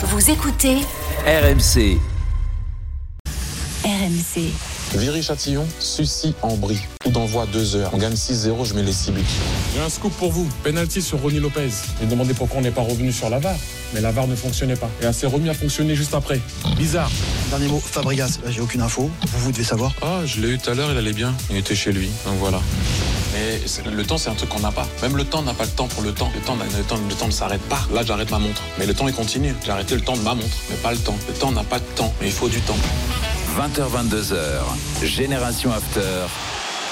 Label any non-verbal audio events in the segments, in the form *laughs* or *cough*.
Vous écoutez RMC. RMC. Viry-Châtillon, Sucy en Brie. Coup d'envoi 2 heures. On gagne 6-0, je mets les 6 buts. J'ai un scoop pour vous. Penalty sur Ronnie Lopez. J'ai demandé pourquoi on n'est pas revenu sur la VAR. Mais la VAR ne fonctionnait pas. Et elle s'est remis à fonctionner juste après. Bizarre. Dernier mot, Fabregas, j'ai aucune info. Vous, vous devez savoir. Ah, je l'ai eu tout à l'heure, il allait bien. Il était chez lui, donc voilà. Mais le temps, c'est un truc qu'on n'a pas. Même le temps n'a pas le temps pour le temps. Le temps, le temps, le temps ne s'arrête pas. Là, j'arrête ma montre. Mais le temps, il continue. J'ai arrêté le temps de ma montre, mais pas le temps. Le temps n'a pas de temps, mais il faut du temps. 20h22h. Génération After.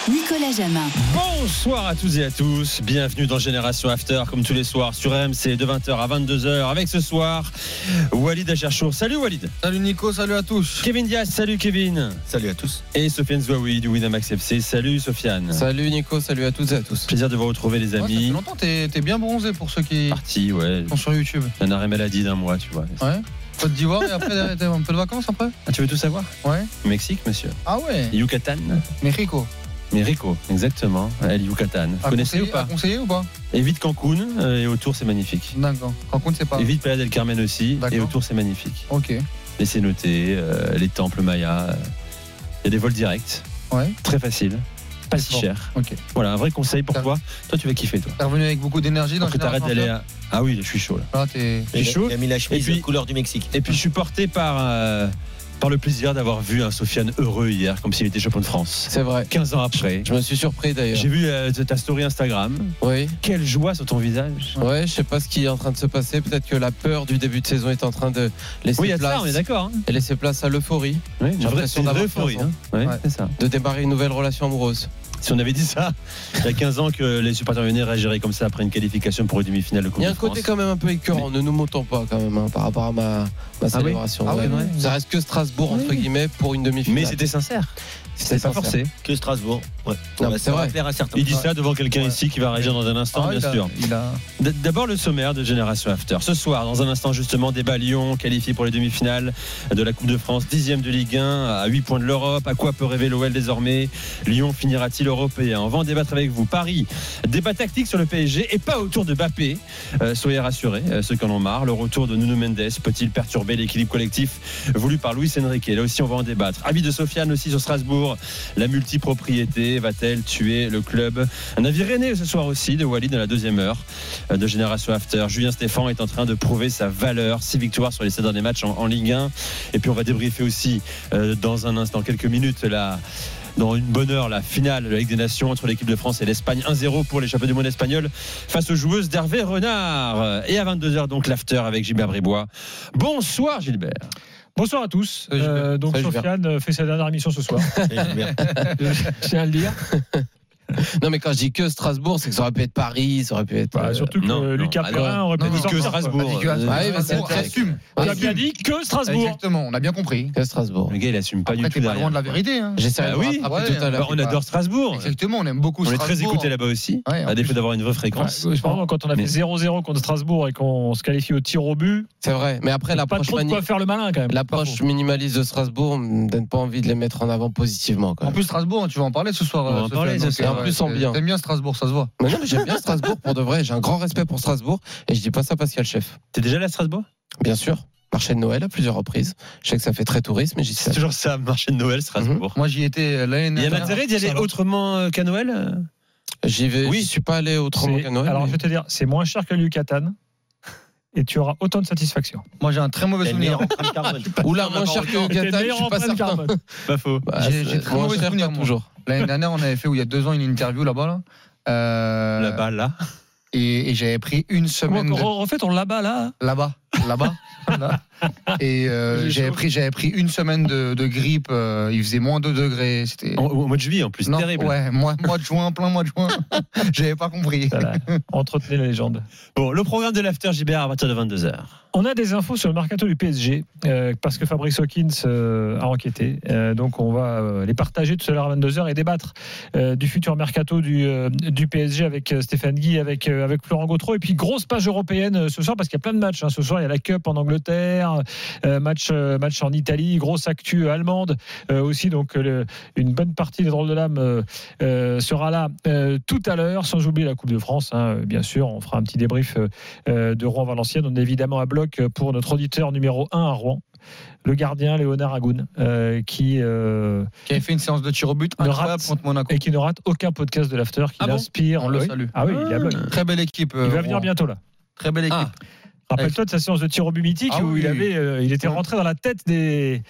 Nicolas Jamin. Bonsoir à tous et à tous, bienvenue dans Génération After comme tous les soirs sur RMC de 20h à 22h avec ce soir Walid Acharchour. Salut Walid. Salut Nico, salut à tous. Kevin Diaz, salut Kevin. Salut à tous. Et Sofiane Zouaoui du Winamax FC. Salut Sofiane. Salut Nico, salut à toutes et à tous. Plaisir de vous retrouver les Ouais, ça fait amis. longtemps, t'es t'es bien bronzé pour ceux qui Parti, ouais. sont sur YouTube. Un arrêt maladie d'un mois, tu vois. Ouais. Côte d'Ivoire et après un peu de vacances après Ah, tu veux tout savoir Ouais. Mexique, monsieur. Ah ouais. Yucatan. Mexico. Mexico, exactement. El Yucatan. Vous connaissez ou pas conseiller ou pas Évite Cancun euh, et autour c'est magnifique. D'accord. Cancun c'est pas. Évite Playa del Carmen aussi et autour c'est magnifique. Ok. Laissez noter euh, les temples mayas. euh, Il y a des vols directs, Ouais. très facile, pas si Bon. cher. Ok. Voilà, un vrai conseil pour toi. Toi, tu vas kiffer, toi. T'es revenu avec beaucoup d'énergie dans Après, t'arrêtes d'aller à. Ah oui, je suis chaud là. Là, t'es. Je suis chaud. Il a mis la chemise Et puis- couleur du Mexique. Et puis, je suis porté par, euh, par le plaisir d'avoir vu un Sofiane heureux hier, comme s'il était champion de France. C'est vrai. 15 ans après. Je me suis surpris d'ailleurs. J'ai vu euh, ta story Instagram. Oui. Quelle joie sur ton visage. Ouais, je sais pas ce qui est en train de se passer. Peut-être que la peur du début de saison est en train de laisser Oui, y a place ça, on est d'accord. hein. et laisser place à l'euphorie, Oui, J'ai l'impression d'avoir euphorie. 15 ans. hein. Ouais, Ouais. c'est ça. de démarrer une nouvelle relation amoureuse. Si on avait dit ça il y a 15 ans que les supporters lyonnais réagiraient comme ça après une qualification pour une demi-finale de Coupe Il y a un côté quand même un peu écœurant. Ne nous montons pas quand même hein, par rapport à ma, ma oui célébration. Ah oui, Ouais. ouais. Ça reste que Strasbourg entre Oui. guillemets pour une demi-finale. Mais c'était sincère. C'était pas forcé. Que Strasbourg. Ouais. Non, Ouais, mais ça c'est va vrai. plaire à certains. Il dit ça devant quelqu'un ici qui va réagir dans un instant, Ah, bien il a- sûr. Il a. D- D'abord le sommaire de Génération After. Ce soir, dans un instant justement, débat Lyon qualifié pour les demi-finales de la Coupe de France, dixième de Ligue 1, à 8 points de l'Europe. À quoi peut rêver l'OL désormais? Lyon finira-t-il européen? On va en débattre avec vous. Paris, débat tactique sur le PSG et pas autour de Bappé. Euh, soyez rassurés, euh, ceux qui en ont marre. Le retour de Nuno Mendes peut-il perturber l'équilibre collectif voulu par Luis Enrique? Là aussi, on va en débattre. Avis de Sofiane aussi sur Strasbourg. La multipropriété va-t-elle tuer le club Un avis René ce soir aussi de Walid dans la deuxième heure euh, de Génération After. Julien Stéphan est en train de prouver sa valeur. Six victoires sur les sept derniers matchs en, Ligue 1. Et puis on va débriefer aussi euh, dans un instant, quelques minutes, dans une bonne heure la finale de la Ligue des Nations entre l'équipe de France et l'Espagne 1-0 pour les champions du monde espagnols face aux joueuses d'Hervé Renard et à 22h donc l'after avec Gilbert Bribois bonsoir Gilbert Bonsoir à tous. Euh, donc. Sofiane fait sa dernière émission ce soir. *laughs* *laughs* Je tiens à le dire. *laughs* Non mais quand je dis que Strasbourg, c'est que ça aurait pu être Paris, ça aurait pu être. Bah, surtout que non. Lucas Ah, Perrin aurait pu sortir. que quoi. Strasbourg On a Ouais, Strasbourg, assume. On bien dit que Strasbourg. Exactement, on a bien compris. que Strasbourg. le gars il assume pas Après, du tout pas loin de la vérité. hein. J'essaierai Ah de me oui rattraper Ouais, tout à l'heure. Bah, on adore Strasbourg Exactement, on aime beaucoup on est très Strasbourg. écouté là-bas aussi Ouais, à défaut d'avoir une vraie fréquence quand on a fait Mais- 0-0 contre Strasbourg et qu'on se qualifie au tir au but, C'est vrai. Mais après pas l'approche trop de mani- quoi faire le malin quand même. l'approche minimaliste de Strasbourg me donne pas envie de les mettre en avant positivement. Quand En plus, Strasbourg, tu vas en parler ce soir. En plus, en bien. T'aimes bien Strasbourg, ça se voit. Mais non, mais j'aime bien *laughs* Strasbourg pour de vrai. J'ai un grand respect pour Strasbourg et je dis pas ça parce qu'il y a le chef. t'es déjà allé à Strasbourg? Bien sûr. Marché de Noël à plusieurs reprises. Je sais que ça fait très tourisme, mais j'y suis c'est toujours ça marché de Noël Strasbourg Moi, j'y étais euh, l'année il y a dernière. l'intérêt d'y aller autrement euh, qu'à Noël euh? J'y vais. Oui. Je suis pas allé autrement C'est- qu'à Noël. Alors mais- je vais te dire, c'est moins cher que le Yucatan et tu auras autant de satisfaction. Moi, j'ai un très mauvais souvenir. Oula, moins cher que Yucatan, je suis pas certain. carbone. pas faux Bah, J'ai- très mauvais souvenir, toujours. L'année dernière, on avait fait, où il y a deux ans, une interview là-bas. Là. Euh, là-bas là Et, et j'avais pris une Comment semaine. de- re- refais ton là-bas là Là-bas. Là-bas. *laughs* Là. Et euh, j'avais pris, j'avais pris une semaine de, de grippe. euh, il faisait moins 2 degrés. C'était. Au, au mois de juillet en plus, Non, terrible. ouais, mois, mois de juin, plein mois de juin. *laughs* J'avais pas compris. Voilà. Entretenez la légende. Bon, le programme de l'After JBR à partir de 22h. On a des infos sur le mercato du PSG euh, parce que Fabrice Hawkins euh, a enquêté. Euh, donc on va les partager tout à l'heure à 22h et débattre du futur mercato du, PSG avec Stéphane Guy, avec, Florent Gautreau. Et puis grosse page européenne ce soir parce qu'il y a plein de matchs. hein. Ce soir il y a la Cup en Angleterre, match, match en Italie, grosse actu allemande aussi. Donc une bonne partie des drôles de l'âme sera là tout à l'heure, sans oublier la Coupe de France. hein, bien sûr, on fera un petit débrief de Rouen-Valenciennes. On est évidemment à bloc j'évoque pour notre auditeur numéro 1 à Rouen, le gardien Léonard Agoun, euh, qui, euh, Qui avait fait une séance de tir au but Ne incroyable rate- contre Monaco. et qui ne rate aucun podcast de l'After, qui Ah bon inspire. On le oui. salue. Ah oui, il, bloc. Très belle équipe. Il euh, va venir Rouen. bientôt là. Très belle équipe. Ah. Rappelle-toi de sa séance de tir au but mythique Ah où oui. il, avait, euh, il était rentré dans la tête des,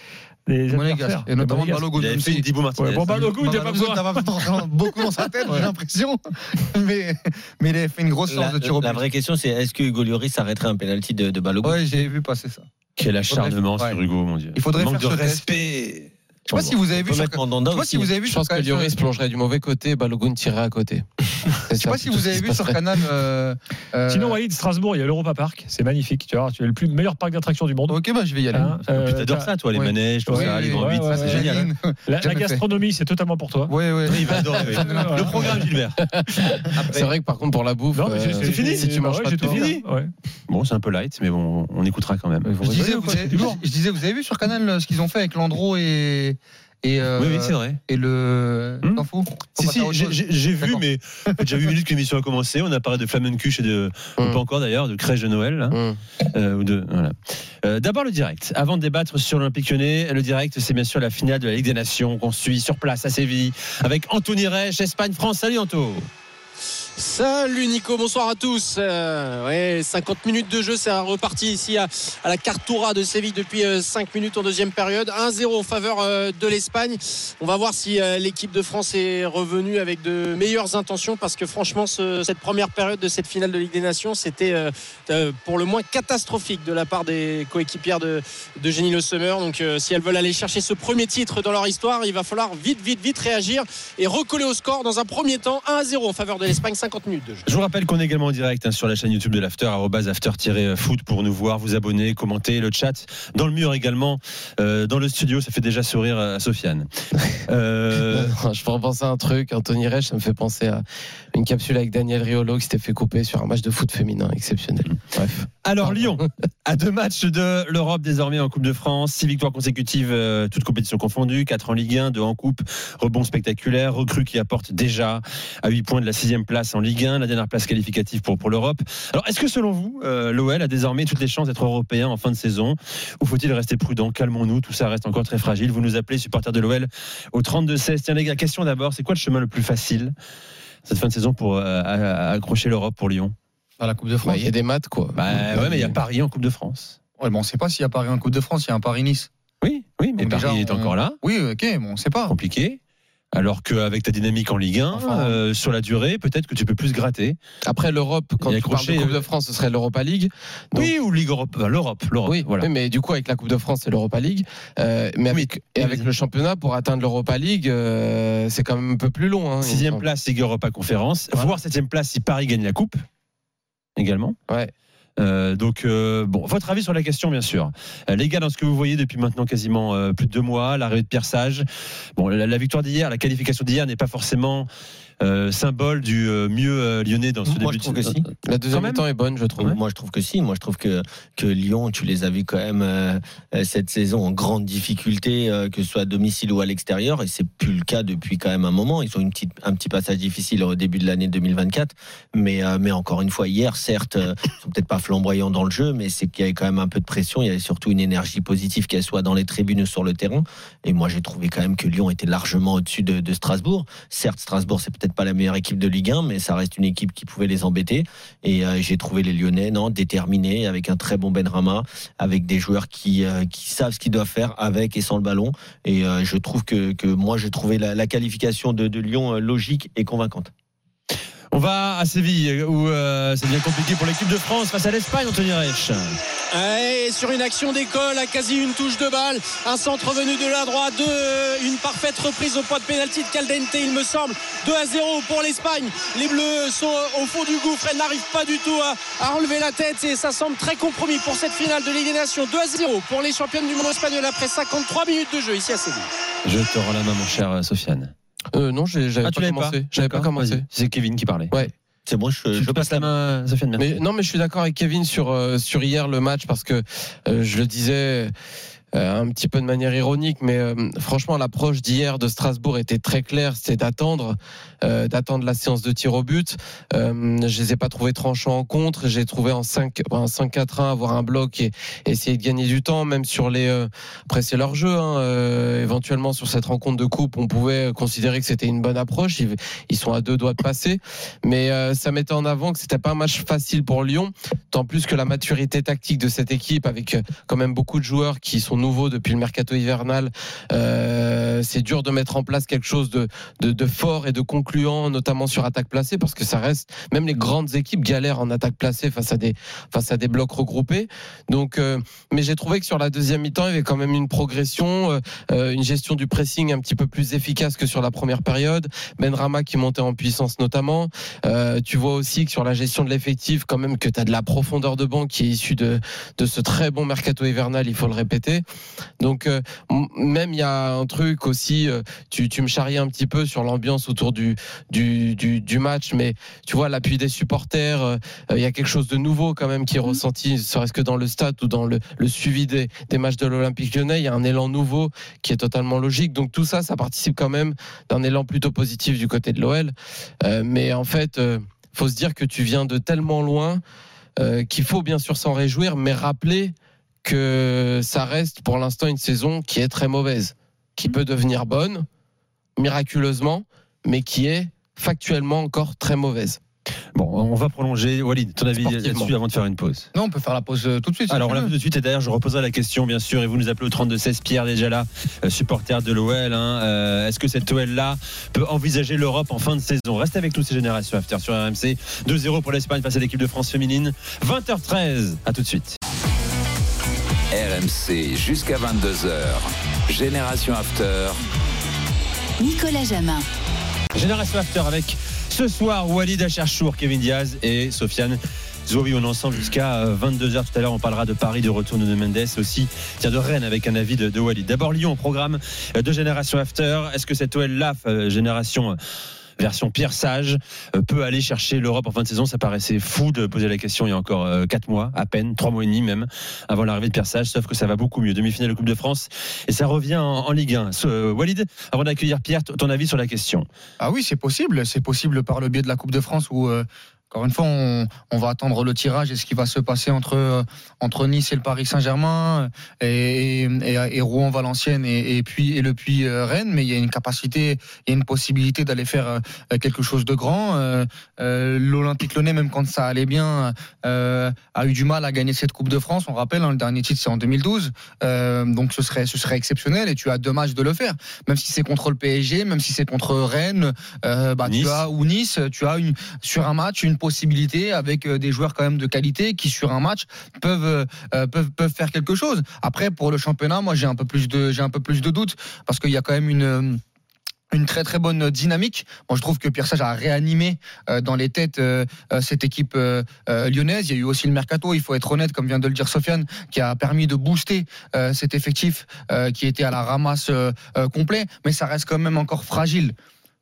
des Monégasque. adversaires. Et notamment. Balogun. Il avait fait si- une Dibo Martinez. Bon, Balogun, il n'y a pas besoin. beaucoup dans sa tête, j'ai l'impression. *laughs* Mais, mais il avait fait une grosse séance La, de tir au la vraie question, c'est est-ce que Hugo Lloris arrêterait un penalty de, de Balogun Ouais, j'ai vu passer ça. Quel acharnement sur Hugo, mon Dieu. Il faudrait Manque faire de respect. Je sais pas si vous avez vu sur. Je sais pas aussi. si vous avez vu Je pense que Lloris plongerait du mauvais côté, Balogun tirerait à côté. *laughs* Je sais pas si vous avez vu sur Canal. euh, euh, Sinon, Walid, Strasbourg, il y a l'Europa Park. C'est magnifique. Tu vois, tu as le plus meilleur parc d'attractions du monde. Ok, bah je vais y aller. Hein, euh, t'adores ça, toi, les manèges, tout ça, les grands c'est génial. hein. La, gastronomie, c'est totalement pour toi. Ouais, ouais. Il va adorer, oui. *laughs* Le programme, Gilbert. *laughs* C'est vrai que par contre, pour la bouffe, Non, mais c'est fini. si tu manges pas j'ai de tout porc. fini. Bon, c'est un peu light, mais bon, on écoutera quand même. Je disais, vous avez, C'est vu sur Canal ce qu'ils ont fait avec Landreau et. Et, euh, Oui, oui, c'est vrai. et le. Hmm T'en fous Si, si, j'ai- j'ai j'ai vu, mais fait déjà 8 minutes que l'émission a commencé. On a parlé de Flamencuche et de. Hum. Pas encore d'ailleurs, de crèche de Noël. là. Hum. Euh, ou de, voilà. Euh, D'abord le direct. Avant de débattre sur l'Olympique lyonnais, le direct, c'est bien sûr la finale de la Ligue des Nations qu'on suit sur place à Séville avec Anthony Reich, Espagne-France. Salut Anto. Salut Nico, bonsoir à tous. Euh, ouais, 50 minutes de jeu, c'est reparti ici à, à la Cartoura de Séville depuis euh, 5 minutes en deuxième période. 1-0 en faveur euh, de l'Espagne. On va voir si euh, l'équipe de France est revenue avec de meilleures intentions parce que franchement, ce- cette première période de cette finale de Ligue des Nations, c'était euh, euh, pour le moins catastrophique de la part des coéquipières de, de Jenny Le Summer. Donc euh, si elles veulent aller chercher ce premier titre dans leur histoire, il va falloir vite, vite, vite réagir et recoller au score dans un premier temps 1-0 en faveur de l'Espagne, 50 minutes de jeu. Je vous rappelle qu'on est également en direct hein, sur la chaîne YouTube de l'After, after-foot pour nous voir, vous abonner, commenter, le chat dans le mur également, euh, dans le studio, ça fait déjà sourire à Sofiane. *laughs* Euh, Non, Je peux repenser à un truc. Anthony Reich, ça me fait penser à une capsule avec Daniel Riolo qui s'était fait couper sur un match de foot féminin exceptionnel. Bref. Alors Lyon, à deux matchs de l'Europe désormais en Coupe de France, six victoires consécutives, euh, toutes compétitions confondues, quatre en Ligue 1, deux en Coupe, rebond spectaculaire, recrue qui apporte déjà à 8 points de la sixième place en Ligue 1, la dernière place qualificative pour, pour l'Europe. Alors est-ce que selon vous, euh, l'OL a désormais toutes les chances d'être européen en fin de saison ou faut-il rester prudent? Calmons-nous, tout ça reste encore très fragile. Vous nous appelez supporters de l'OL au 32-16. Tiens les gars, question d'abord, c'est quoi le chemin le plus facile cette fin de saison pour euh, accrocher l'Europe pour Lyon? À la Coupe de Bah, France. Il y a des maths, quoi. Bah ouais, mais il y a Paris en Coupe de France. Ouais, bon, on sait pas s'il y a Paris en Coupe de France, il y a un Paris-Nice. Oui, oui, mais Donc Paris déjà, est on- encore là, Oui, ok, bon, on sait pas. compliqué. Alors qu'avec ta dynamique en Ligue 1, Enfin, euh, sur la durée, peut-être que tu peux plus gratter. Après l'Europe, quand Il y a tu parles de Coupe euh, de France, ce serait l'Europa League. Donc- oui, ou Ligue Europe, l'Europe, l'Europe. Oui, voilà. mais du coup, avec la Coupe de France, c'est l'Europa League. Euh, mais avec, et avec le championnat, pour atteindre l'Europa League, euh, c'est quand même un peu plus long. Hein, Sixième place, Ligue Europa Conférence, Voilà. voire septième place si Paris gagne la Coupe également. Ouais. Euh, donc, euh, bon, votre avis sur la question, bien sûr. Euh, les gars, dans ce que vous voyez depuis maintenant quasiment plus de deux mois, l'arrivée de Pierre Sage, bon, la victoire d'hier, la qualification d'hier n'est pas forcément euh, symbole du euh, mieux euh, lyonnais dans ce Moi, début je trouve de que si. La deuxième mi-temps est bonne, je trouve. Moi, je trouve que si. Moi, je trouve que, que Lyon, tu les as vus quand même euh, cette saison en grande difficulté, euh, que ce soit à domicile ou à l'extérieur, et c'est plus le cas depuis quand même un moment. Ils ont une petite, un petit passage difficile au début de l'année 2024, mais, euh, mais encore une fois, hier, certes, euh, ils sont peut-être pas flamboyants dans le jeu, mais c'est qu'il y avait quand même un peu de pression. Il y avait surtout une énergie positive, qu'elle soit dans les tribunes ou sur le terrain. Et moi, j'ai trouvé quand même que Lyon était largement au-dessus de, de Strasbourg. Certes, Strasbourg, c'est peut-être pas la meilleure équipe de Ligue 1, mais ça reste une équipe qui pouvait les embêter. Et euh, j'ai trouvé les Lyonnais non déterminés, avec un très bon Benrama, avec des joueurs qui, euh, qui savent ce qu'ils doivent faire avec et sans le ballon. Et euh, je trouve que, moi, j'ai trouvé la, qualification de, Lyon logique et convaincante. On va à Séville, où euh, c'est bien compliqué pour l'équipe de France face à l'Espagne, Anthony Reich. Et sur une action d'école, à quasi une touche de balle, un centre venu de la droite, deux, une parfaite reprise au point de pénalty de Caldente, il me semble. 2 à 0 pour l'Espagne. Les Bleus sont au fond du gouffre, elles n'arrivent pas du tout à, à relever la tête et ça semble très compromis pour cette finale de Ligue des Nations. 2 à 0 pour les championnes du monde espagnol après 53 minutes de jeu ici à Séville. Je te rends la main, mon cher euh, Sofiane. Euh, non, j'avais Ah, pas commencé. J'avais pas commencé. C'est Kevin qui parlait. Ouais. C'est bon, je, Je, je passe la main à Sofiane. merci. Mais non, mais je suis d'accord avec Kevin sur euh, sur hier le match parce que euh, je le disais. Euh, un petit peu de manière ironique, mais euh, franchement, l'approche d'hier de Strasbourg était très claire, c'était d'attendre, euh, d'attendre la séance de tir au but. Je les ai pas trouvés tranchants en contre, j'ai trouvé en 5 en 5-4-1 avoir un bloc et essayer de gagner du temps, même sur les. après, c'est leur jeu. Hein, éventuellement, sur cette rencontre de coupe, on pouvait considérer que c'était une bonne approche. Ils, ils sont à deux doigts de passer, mais ça mettait en avant que c'était pas un match facile pour Lyon, tant plus que la maturité tactique de cette équipe, avec quand même beaucoup de joueurs qui sont nouveaux depuis le mercato hivernal. Euh, c'est dur de mettre en place quelque chose de, de, de fort et de concluant, notamment sur attaque placée, parce que ça reste même les grandes équipes galèrent en attaque placée face à des face à des blocs regroupés. Donc, euh, mais j'ai trouvé que sur la deuxième mi-temps, il y avait quand même une progression, euh, euh, une gestion du pressing un petit peu plus efficace que sur la première période. Ben Rama qui montait en puissance notamment. Euh, tu vois aussi que sur la gestion de l'effectif, quand même que tu as de la profondeur de banc qui est issue de, de ce très bon mercato hivernal, il faut le répéter. Donc euh, même il y a un truc aussi, euh, tu, tu me charriais un petit peu sur l'ambiance autour du, du, du, du match, mais tu vois l'appui des supporters, euh, il y a quelque chose de nouveau quand même qui est ressenti, serait-ce que dans le stade ou dans le, le suivi des, des matchs de l'Olympique lyonnais, il y a un élan nouveau qui est totalement logique. Donc tout ça, ça participe quand même d'un élan plutôt positif du côté de l'OL. Mais en fait, faut se dire que tu viens de tellement loin qu'il faut bien sûr s'en réjouir, mais rappeler que ça reste pour l'instant une saison qui est très mauvaise, qui peut devenir bonne, miraculeusement, mais qui est factuellement encore très mauvaise. Bon, on va prolonger. Walid, ton avis là-dessus avant de faire une pause? Non, on peut faire la pause euh, tout de suite. Alors, on l'a fait tout de suite et d'ailleurs, je reposerai la question, bien sûr, et vous nous appelez au 32-16. Pierre, déjà là, euh, supporter de l'OL. hein. Euh, Est-ce que cette OL-là peut envisager l'Europe en fin de saison? Reste avec nous, ces générations after sur RMC. 2-0 pour l'Espagne face à l'équipe de France féminine. 20h13. À tout de suite. RMC jusqu'à 22h. Génération After. Nicolas Jamin. Génération After avec ce soir Walid Acharchour, Kevin Diaz et Sofiane. Zoui, on est ensemble jusqu'à 22h tout à l'heure. On parlera de Paris, de retour de Mendes aussi. Tiens, de Rennes avec un avis de, de Walid. D'abord, Lyon au programme de Génération After. Est-ce que cette OL-là, euh, Génération euh, version Pierre Sage, euh, peut aller chercher l'Europe en fin de saison Ça paraissait fou de poser la question il y a encore 4 mois, à peine, 3 mois et demi même, avant l'arrivée de Pierre Sage. Sauf que ça va beaucoup mieux. Demi-finale de Coupe de France et ça revient en, Ligue 1. So, euh, Walid, avant d'accueillir Pierre, ton avis sur la question Ah oui, c'est possible. C'est possible par le biais de la Coupe de France où, euh, encore une fois, on, on va attendre le tirage et ce qui va se passer entre, euh, entre Nice et le Paris Saint-Germain et, et, et- et Rouen-Valenciennes et, et puis et le Puy euh, Rennes. Mais il y a une capacité, il y a une possibilité d'aller faire euh, quelque chose de grand. Euh, euh, L'Olympique Lyonnais, même quand ça allait bien, euh, a eu du mal à gagner cette Coupe de France. On rappelle, hein, le dernier titre c'est en 2012. Euh, donc ce serait, ce serait exceptionnel et tu as deux matchs de le faire. Même si c'est contre le PSG, même si c'est contre Rennes, euh, bah, Nice. tu as ou Nice, tu as une sur un match une possibilité avec euh, des joueurs quand même de qualité qui sur un match peuvent euh, peuvent peuvent faire quelque chose. Après pour le championnat, moi j'ai un peu plus de j'ai un peu plus de doutes parce qu'il y a quand même une euh, une très très bonne dynamique. Moi, je trouve que Pierre Sage a réanimé euh, dans les têtes euh, euh, cette équipe euh, euh, lyonnaise. Il y a eu aussi le mercato, il faut être honnête, comme vient de le dire Sofiane, qui a permis de booster euh, cet effectif euh, qui était à la ramasse euh, euh, complet, mais ça reste quand même encore fragile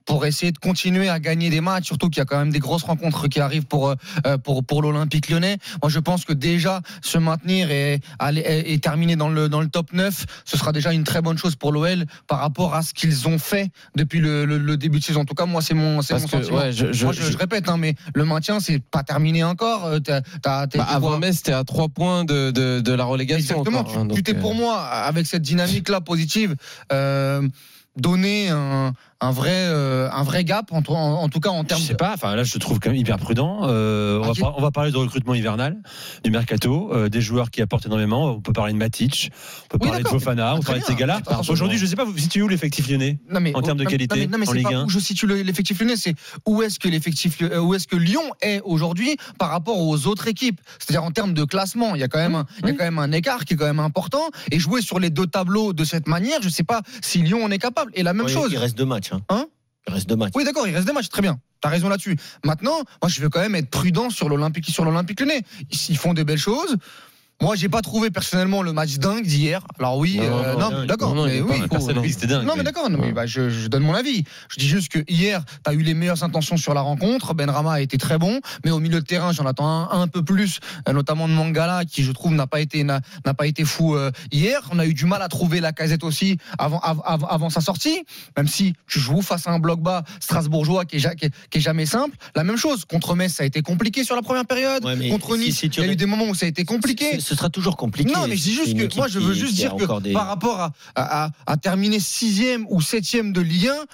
pour essayer de continuer à gagner des matchs, surtout qu'il y a quand même des grosses rencontres qui arrivent pour euh, pour pour l'Olympique Lyonnais. Moi, je pense que déjà se maintenir et aller et, terminer dans le dans le top 9, ce sera déjà une très bonne chose pour l'OL par rapport à ce qu'ils ont fait depuis le, le- le début de saison. En tout cas, moi, c'est mon c'est mon que, sentiment. ouais, je- moi, je, je- je répète, hein, mais le maintien, c'est pas terminé encore. Euh, t'as- t'as Bah, été avant Metz, c'était à 3 points de, de, de la relégation. Exactement. encore, hein, tu, t'es pour euh, moi avec cette dynamique là positive. Euh, donner un, un vrai euh, un vrai gap en, en, en tout cas en Je termes sais pas, enfin là je te trouve quand même hyper prudent. Euh, on, va par- on va parler de recrutement hivernal, du mercato, euh, des joueurs qui apportent énormément. On peut parler de Matic, on peut Oui, parler de. Fofana, on peut parler de ces gars-là. Aujourd'hui, je sais pas, vous situez où l'effectif lyonnais Non, mais, En termes de qualité, non, mais, non, mais en Ligue pas 1. où je situe le- l'effectif lyonnais, c'est où est-ce que l'effectif, euh, où est-ce que Lyon est aujourd'hui par rapport aux autres équipes? C'est-à-dire en termes de classement, il y a quand même, un, il y a quand même un écart qui est quand même important. Et jouer sur les deux tableaux de cette manière, je sais pas si Lyon en est capable. Et la même Ouais, chose. Il reste deux matchs. Hein. Hein il reste deux matchs. Oui, d'accord, il reste des matchs, très bien. T'as raison là-dessus. Maintenant, moi, je veux quand même être prudent sur l'Olympique, sur l'Olympique Lyonnais. Ils font des belles choses. Moi, j'ai pas trouvé personnellement le match dingue d'hier. Alors oui, euh, non, d'accord, mais oui. non. dit que c'était dingue. Non mais d'accord, mais bah, je, je donne mon avis. Je dis juste que hier, tu as eu les meilleures intentions sur la rencontre. Ben Rama a été très bon, mais au milieu de terrain, j'en attends un, un peu plus, euh, notamment de Mangala, qui je trouve n'a pas été n'a pas été fou euh, hier. On a eu du mal à trouver la casette aussi avant av- av- avant sa sortie, même si tu joues face à un bloc bas strasbourgeois qui est, ja- qui est, qui est jamais simple. La même chose contre Metz, ça a été compliqué sur la première période. Ouais, contre Nice, si il y a eu des moments où ça a été compliqué. Ce sera toujours compliqué. Non, mais C'est juste que moi, je veux juste dire que des- par rapport à, à, à- à terminer sixième ou septième de Ligue 1, on,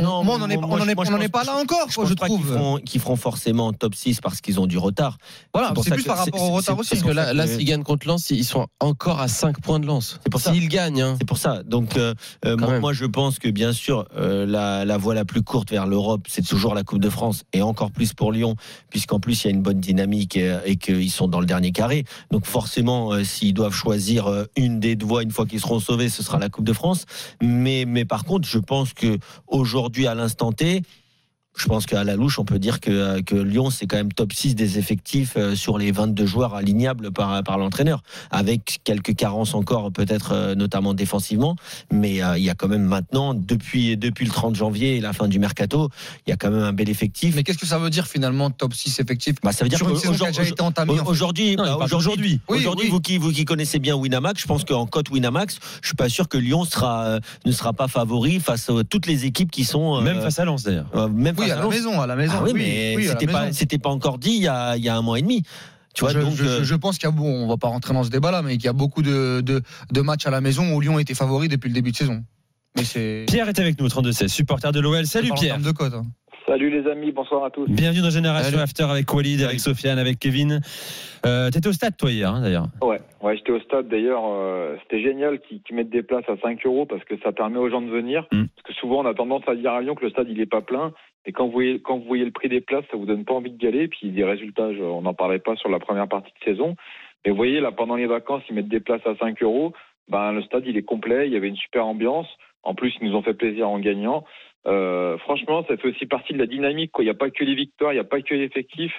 Non, moi, on n'en est, moi, on en est, moi, je on en est pense- pas là encore, Je quoi, pense je pas qu'ils trouve. feront, qu'ils feront forcément top 6 parce qu'ils ont du retard. Voilà, c'est plus que par rapport au retard aussi. Parce que là, là s'ils gagnent contre Lens, ils sont encore à 5 points de Lens. C'est pour ça. S'ils gagnent, hein. C'est pour ça. Donc, euh, euh, moi, je pense que bien sûr, euh, la, la voie la plus courte vers l'Europe, c'est toujours la Coupe de France, et encore plus pour Lyon, puisqu'en plus il y a une bonne dynamique et, et qu'ils sont dans le dernier carré. Donc forcément, euh, s'ils doivent choisir une des deux voies une fois qu'ils seront sauvés, ce sera la Coupe de France. Mais, mais par contre, je pense que aujourd'hui, à l'instant T. Je pense qu'à la louche, on peut dire que, euh, que Lyon, c'est quand même top 6 des effectifs euh, sur les 22 joueurs alignables par, par l'entraîneur, avec quelques carences encore, peut-être euh, notamment défensivement. Mais euh, il y a quand même maintenant, depuis, depuis le 30 janvier et la fin du mercato, il y a quand même un bel effectif. Mais qu'est-ce que ça veut dire finalement top 6 effectif Bah, ça veut dire sur une saison qui a déjà été entamée en fait. Aujourd'hui, bah, aujourd'hui, Oui, aujourd'hui, oui. vous qui vous qui connaissez bien Winamax, je pense qu'en cote Winamax, je suis pas sûr que Lyon sera euh, ne sera pas favori face à toutes les équipes qui sont euh, Même face à Lens d'ailleurs. euh, même Oui, face à la maison, à la maison. Ah oui, mais oui, c'était pas maison. c'était pas encore dit il y a il y a un mois et demi. Tu vois je, donc je- euh, je pense qu'il y a bon, on va pas rentrer dans ce débat là, mais qu'il y a beaucoup de, de, de matchs à la maison où Lyon était favori depuis le début de saison. Mais c'est Pierre est avec nous, 32-16, supporter de l'OL. Salut Pierre. de cote. hein. Salut les amis, bonsoir à tous. Bienvenue dans Génération Salut. After avec Walid, avec Sofiane, avec Kevin. Euh, T'étais au stade toi hier hein, d'ailleurs. Ouais, ouais j'étais au stade d'ailleurs. euh, C'était génial qu'ils mettent des places à 5 euros parce que ça permet aux gens de venir. Mm. Parce que souvent on a tendance à dire à Lyon que le stade il est pas plein. Et quand vous voyez, quand vous voyez le prix des places, ça vous donne pas envie de y aller. Puis des résultats, on n'en parlait pas sur la première partie de saison. Mais vous voyez là, pendant les vacances, ils mettent des places à 5 euros. Ben le stade il est complet. Il y avait une super ambiance. En plus, ils nous ont fait plaisir en gagnant. Euh, franchement, ça fait aussi partie de la dynamique. Il n'y a pas que les victoires, il n'y a pas que l'effectif.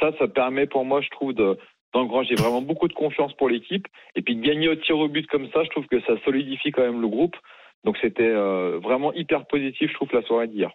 Ça, ça permet pour moi, je trouve, de, d'engranger vraiment beaucoup de confiance pour l'équipe. Et puis de gagner au tir au but comme ça, je trouve que ça solidifie quand même le groupe. Donc c'était euh, vraiment hyper positif, je trouve, la soirée d'hier.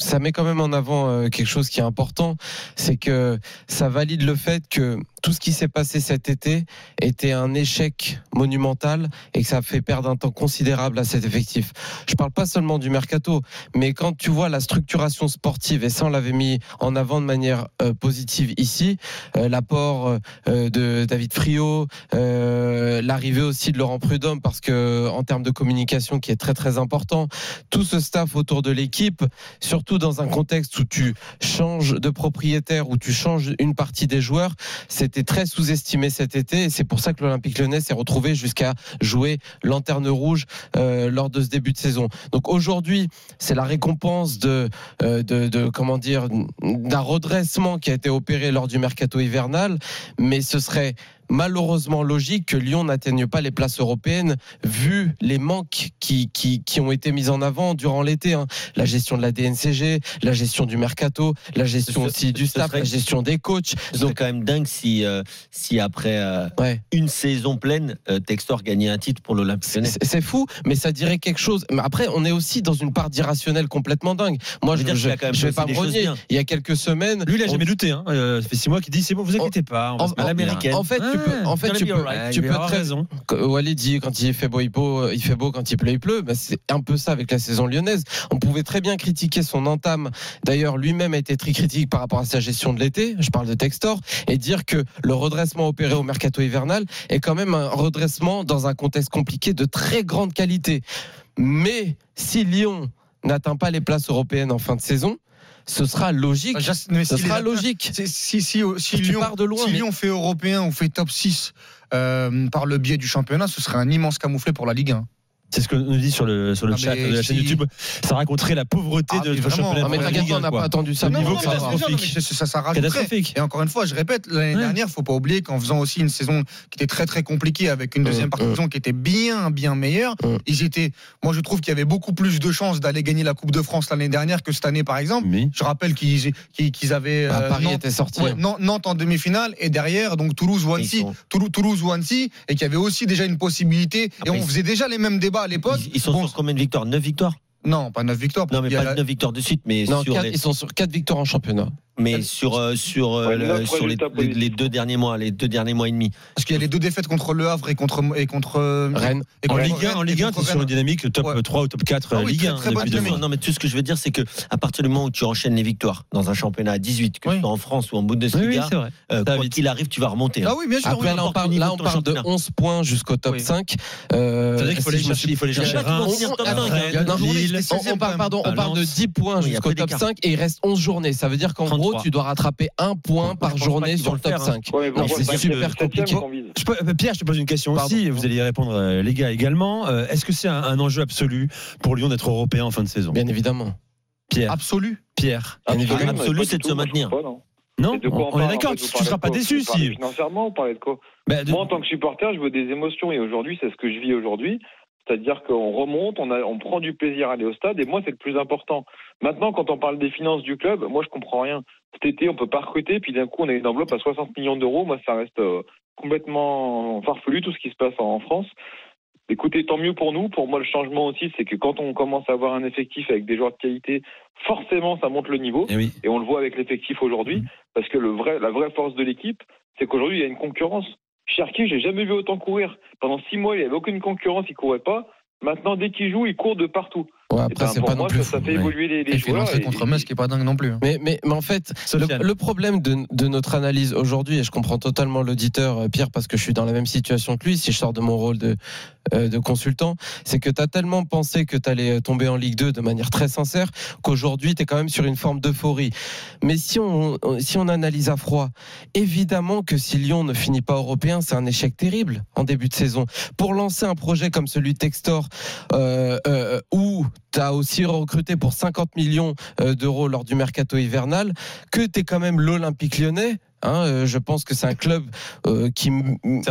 Ça met quand même en avant euh, quelque chose qui est important, c'est que ça valide le fait que tout ce qui s'est passé cet été était un échec monumental et que ça fait perdre un temps considérable à cet effectif. Je parle pas seulement du mercato, mais quand tu vois la structuration sportive, et ça on l'avait mis en avant de manière euh, positive ici, euh, l'apport de David Friot, l'arrivée aussi de Laurent Prudhomme, parce que en termes de communication qui est très très important, tout ce staff autour de l'équipe, surtout dans un contexte où tu changes de propriétaire, où tu changes une partie des joueurs, c'était très sous-estimé cet été et c'est pour ça que l'Olympique Lyonnais s'est retrouvé jusqu'à jouer lanterne rouge euh, lors de ce début de saison. Donc aujourd'hui, c'est la récompense euh, de, de comment dire d'un redressement qui a été opéré lors du mercato hivernal, mais ce serait malheureusement logique que Lyon n'atteigne pas les places européennes vu les manques qui, qui, qui ont été mis en avant durant l'été. hein. La gestion de la DNCG, la gestion du mercato, la gestion Ce- aussi du staff, serait- la gestion des coachs. ce serait quand même dingue si euh, si après euh, Ouais. une saison pleine, euh, Textor gagnait un titre pour l'Olympique. C'est c'est fou, mais ça dirait quelque chose. Mais après, on est aussi dans une part d'irrationnel complètement dingue. Moi, Je je je, vais pas me renier. Il y a quelques semaines, Lui il a on- jamais douté. Hein. Euh, ça fait six mois qu'il dit c'est bon, vous inquiétez pas, on va en, se mettre à en- l'américaine. en fait, tu peux, en fait, tu peux, tu très, raison. Walid dit quand il fait beau, il fait beau, quand il pleut, il pleut. Bah, c'est un peu ça avec la saison lyonnaise. On pouvait très bien critiquer son entame. D'ailleurs, lui-même a été très critique par rapport à sa gestion de l'été. Je parle de Textor et dire que le redressement opéré au mercato hivernal est quand même un redressement dans un contexte compliqué de très grande qualité. Mais si Lyon n'atteint pas les places européennes en fin de saison, ce sera logique. Mais Ce s'il sera logique. Si, si, si, si Tu Lyon, pars de loin, si mais- Lyon fait européen ou fait top 6 euh, par le biais du championnat, ce serait un immense camouflet pour la Ligue 1. C'est ce que nous dit sur le, sur le chat de la chaîne. YouTube. Ça raconterait la pauvreté ah, de championnat. Ah, non, mais t'inquiète, on n'a pas attendu ça. niveau catastrophique. Ça, ça, catastrophique. Et encore une fois, je répète, l'année ouais. dernière, faut pas oublier qu'en faisant aussi une saison qui était très très compliquée avec une mm, deuxième partie de mm. saison qui était bien bien meilleure, mm. ils étaient. Moi, je trouve qu'il y avait beaucoup plus de chances d'aller gagner la Coupe de France l'année dernière que cette année, par exemple. Je rappelle qu'ils qu'ils avaient. Bah, euh, Paris Nantes, était sorti. Hein. Nantes en demi-finale et derrière donc Toulouse ou Toulouse, Toulouse et qu'il y avait aussi déjà une possibilité. et on faisait déjà les mêmes débats à l'époque. Ils, ils sont bon, sur combien de victoires? 9 victoires? Non, pas 9 victoires. Non, mais pas la... 9 victoires de suite, mais non, sur 4, les... ils sont sur 4 victoires en championnat. Mais sur euh, sur, ouais, le, sur les, les, les, deux derniers mois, les deux derniers mois et demi. Parce qu'il y a les deux défaites contre Le Havre et contre et contre Rennes. Et contre en Ligue 1, en Ligue 1, t'es sur une dynamique top ouais. 3 ou top 4 ah oui, Ligue 1. Très, très depuis non, mais tout ce que je veux dire, c'est que à partir du moment où tu enchaînes les victoires dans un championnat à 18, que oui. ce soit en France ou en Bundesliga, oui, euh, quand il arrive, tu vas remonter. Ah oui, bien sûr. Après, là, on parle, là, on parle de 11 points jusqu'au top 5. C'est-à-dire qu'il faut les chercher. Il faut les chercher. On, on, parle, pardon, on de 10 points jusqu'au top 5 et il reste 11 journées. Ça veut dire qu'en gros, tu dois rattraper un point par journée sur le top 5. Hein. C'est super compliqué. Euh, Pierre, je te pose une question aussi. Vous allez y répondre, euh, les gars, également. Euh, est-ce que c'est un enjeu absolu pour Lyon d'être européen en fin de saison? Bien évidemment. Pierre. Absolu. Pierre. Absolu, c'est de se maintenir. Non, on, est d'accord, tu ne seras pas déçu si. Financièrement, on parlait de quoi? Bah, Moi, en tant que supporter, je veux des émotions et aujourd'hui, c'est ce que je vis aujourd'hui. C'est-à-dire qu'on remonte, on, prend du plaisir à aller au stade, et moi, c'est le plus important. Maintenant, quand on parle des finances du club, moi, je comprends rien. Cet été, on peut pas recruter, puis d'un coup, on a une enveloppe à 60 millions d'euros. Moi, ça reste euh, complètement farfelu, tout ce qui se passe en France. Écoutez, tant mieux pour nous. Pour moi, le changement aussi, c'est que quand on commence à avoir un effectif avec des joueurs de qualité, forcément, ça monte le niveau. Eh et, on le voit avec l'effectif aujourd'hui, mmh. parce que la vraie force de l'équipe, c'est qu'aujourd'hui, il y a une concurrence. Cherki, j'ai jamais vu autant courir. Pendant six mois, il n'y avait aucune concurrence, il ne courait pas. Maintenant, dès qu'il joue, il court de partout. Ouais, après, ben, c'est pas moi. Ça, fait évoluer les, les joueurs. Et, contre Musk, qui est pas dingue non plus. Hein. Mais, mais, mais en fait, le, le, problème de, de notre analyse aujourd'hui, et je comprends totalement l'auditeur, euh, Pierre, parce que je suis dans la même situation que lui, si je sors de mon rôle de euh, de consultant, c'est que tu as tellement pensé que tu allais euh, tomber en Ligue 2 de manière très sincère qu'aujourd'hui tu es quand même sur une forme d'euphorie. Mais si on, si on analyse à froid, évidemment que si Lyon ne finit pas européen, c'est un échec terrible en début de saison. Pour lancer un projet comme celui Textor, euh, où tu as aussi recruté pour 50 millions d'euros lors du mercato hivernal, que tu es quand même l'Olympique lyonnais, Hein, euh, je pense que c'est un club euh, qui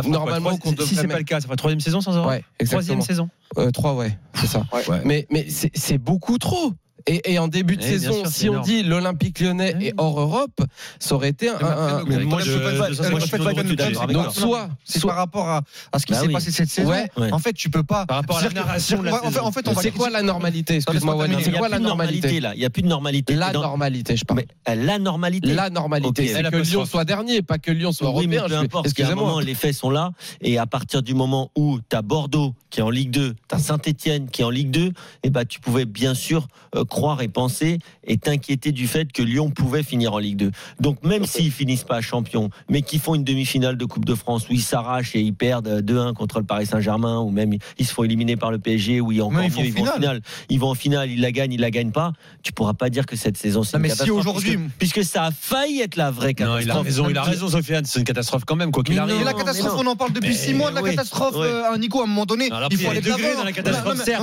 normalement qu'on. Si c'est pas le cas, ça fera troisième saison sans avoir. Troisième saison. Euh, trois, ouais, c'est ça. Mais c'est beaucoup trop. Et, en début de eh, saison, si on dit l'Olympique lyonnais est hors Europe, ça aurait été un. mais moi, je ne Donc, soit. C'est par rapport à, ce qui bah s'est passé cette saison. En fait, tu peux pas. Par rapport à la narration. En fait, on C'est quoi la normalité? Excuse-moi, C'est quoi la normalité là Il n'y a plus de normalité. La normalité, je parle. Euh, la normalité. La normalité. C'est que Lyon soit dernier, pas que Lyon soit européen. Peu importe. Excusez-moi. Les faits sont là. Et à partir du moment où tu as Bordeaux qui est en Ligue 2, tu as Saint-Etienne qui est en Ligue 2, eh ben, tu pouvais bien sûr euh, croire et penser est inquiété du fait que Lyon pouvait finir en Ligue 2. Donc même s'ils finissent pas champion, mais qu'ils font une demi-finale de Coupe de France où ils s'arrachent et ils perdent euh, 2-1 contre le Paris Saint-Germain, ou même ils se font éliminer par le PSG, ou ils, encore ils, mieux, ils vont en finale. Ils vont en finale, ils la gagnent, ils la gagnent pas. Tu pourras pas dire que cette saison c'est une mais catastrophe. Si aujourd'hui, puisque, ça a failli être la vraie catastrophe. Non, il a raison, il a raison, Sofiane. C'est une catastrophe quand même, quoi qu'il arrive. La catastrophe, on en parle depuis 6 mois de la catastrophe. Oui. Euh, Nico, à un moment donné, il faut aller de dans la catastrophe. Certes,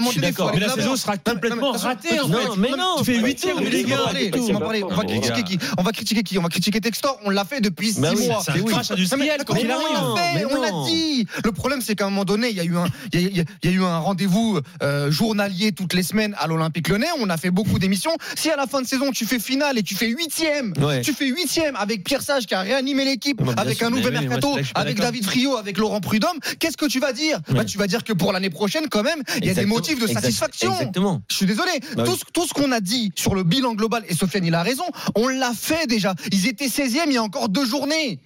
mais la saison sera complètement ratée mais non, tu fais 8 les gars, on va critiquer qui? On va critiquer qui? On va critiquer Textor, on l'a fait depuis 6 mois. C'est un crash industriel quand il arrive. On l'a dit. Le problème, c'est qu'à un moment donné, il y a eu un, rendez-vous euh, journalier toutes les semaines à l'Olympique Lyonnais. On a fait beaucoup d'émissions. Si à la fin de saison, tu fais finale et tu fais 8ème tu fais 8ème avec Pierre Sage qui a réanimé l'équipe, avec un nouvel mercato, avec David Frio, avec Laurent Prudhomme, qu'est-ce que tu vas dire? Bah, tu vas dire que pour l'année prochaine, quand même, il y a des motifs de satisfaction. Exactement. Je suis désolé ce qu'on a dit sur le bilan global, et Sofiane, il a raison, on l'a fait déjà. Ils étaient 16e il y a encore deux journées.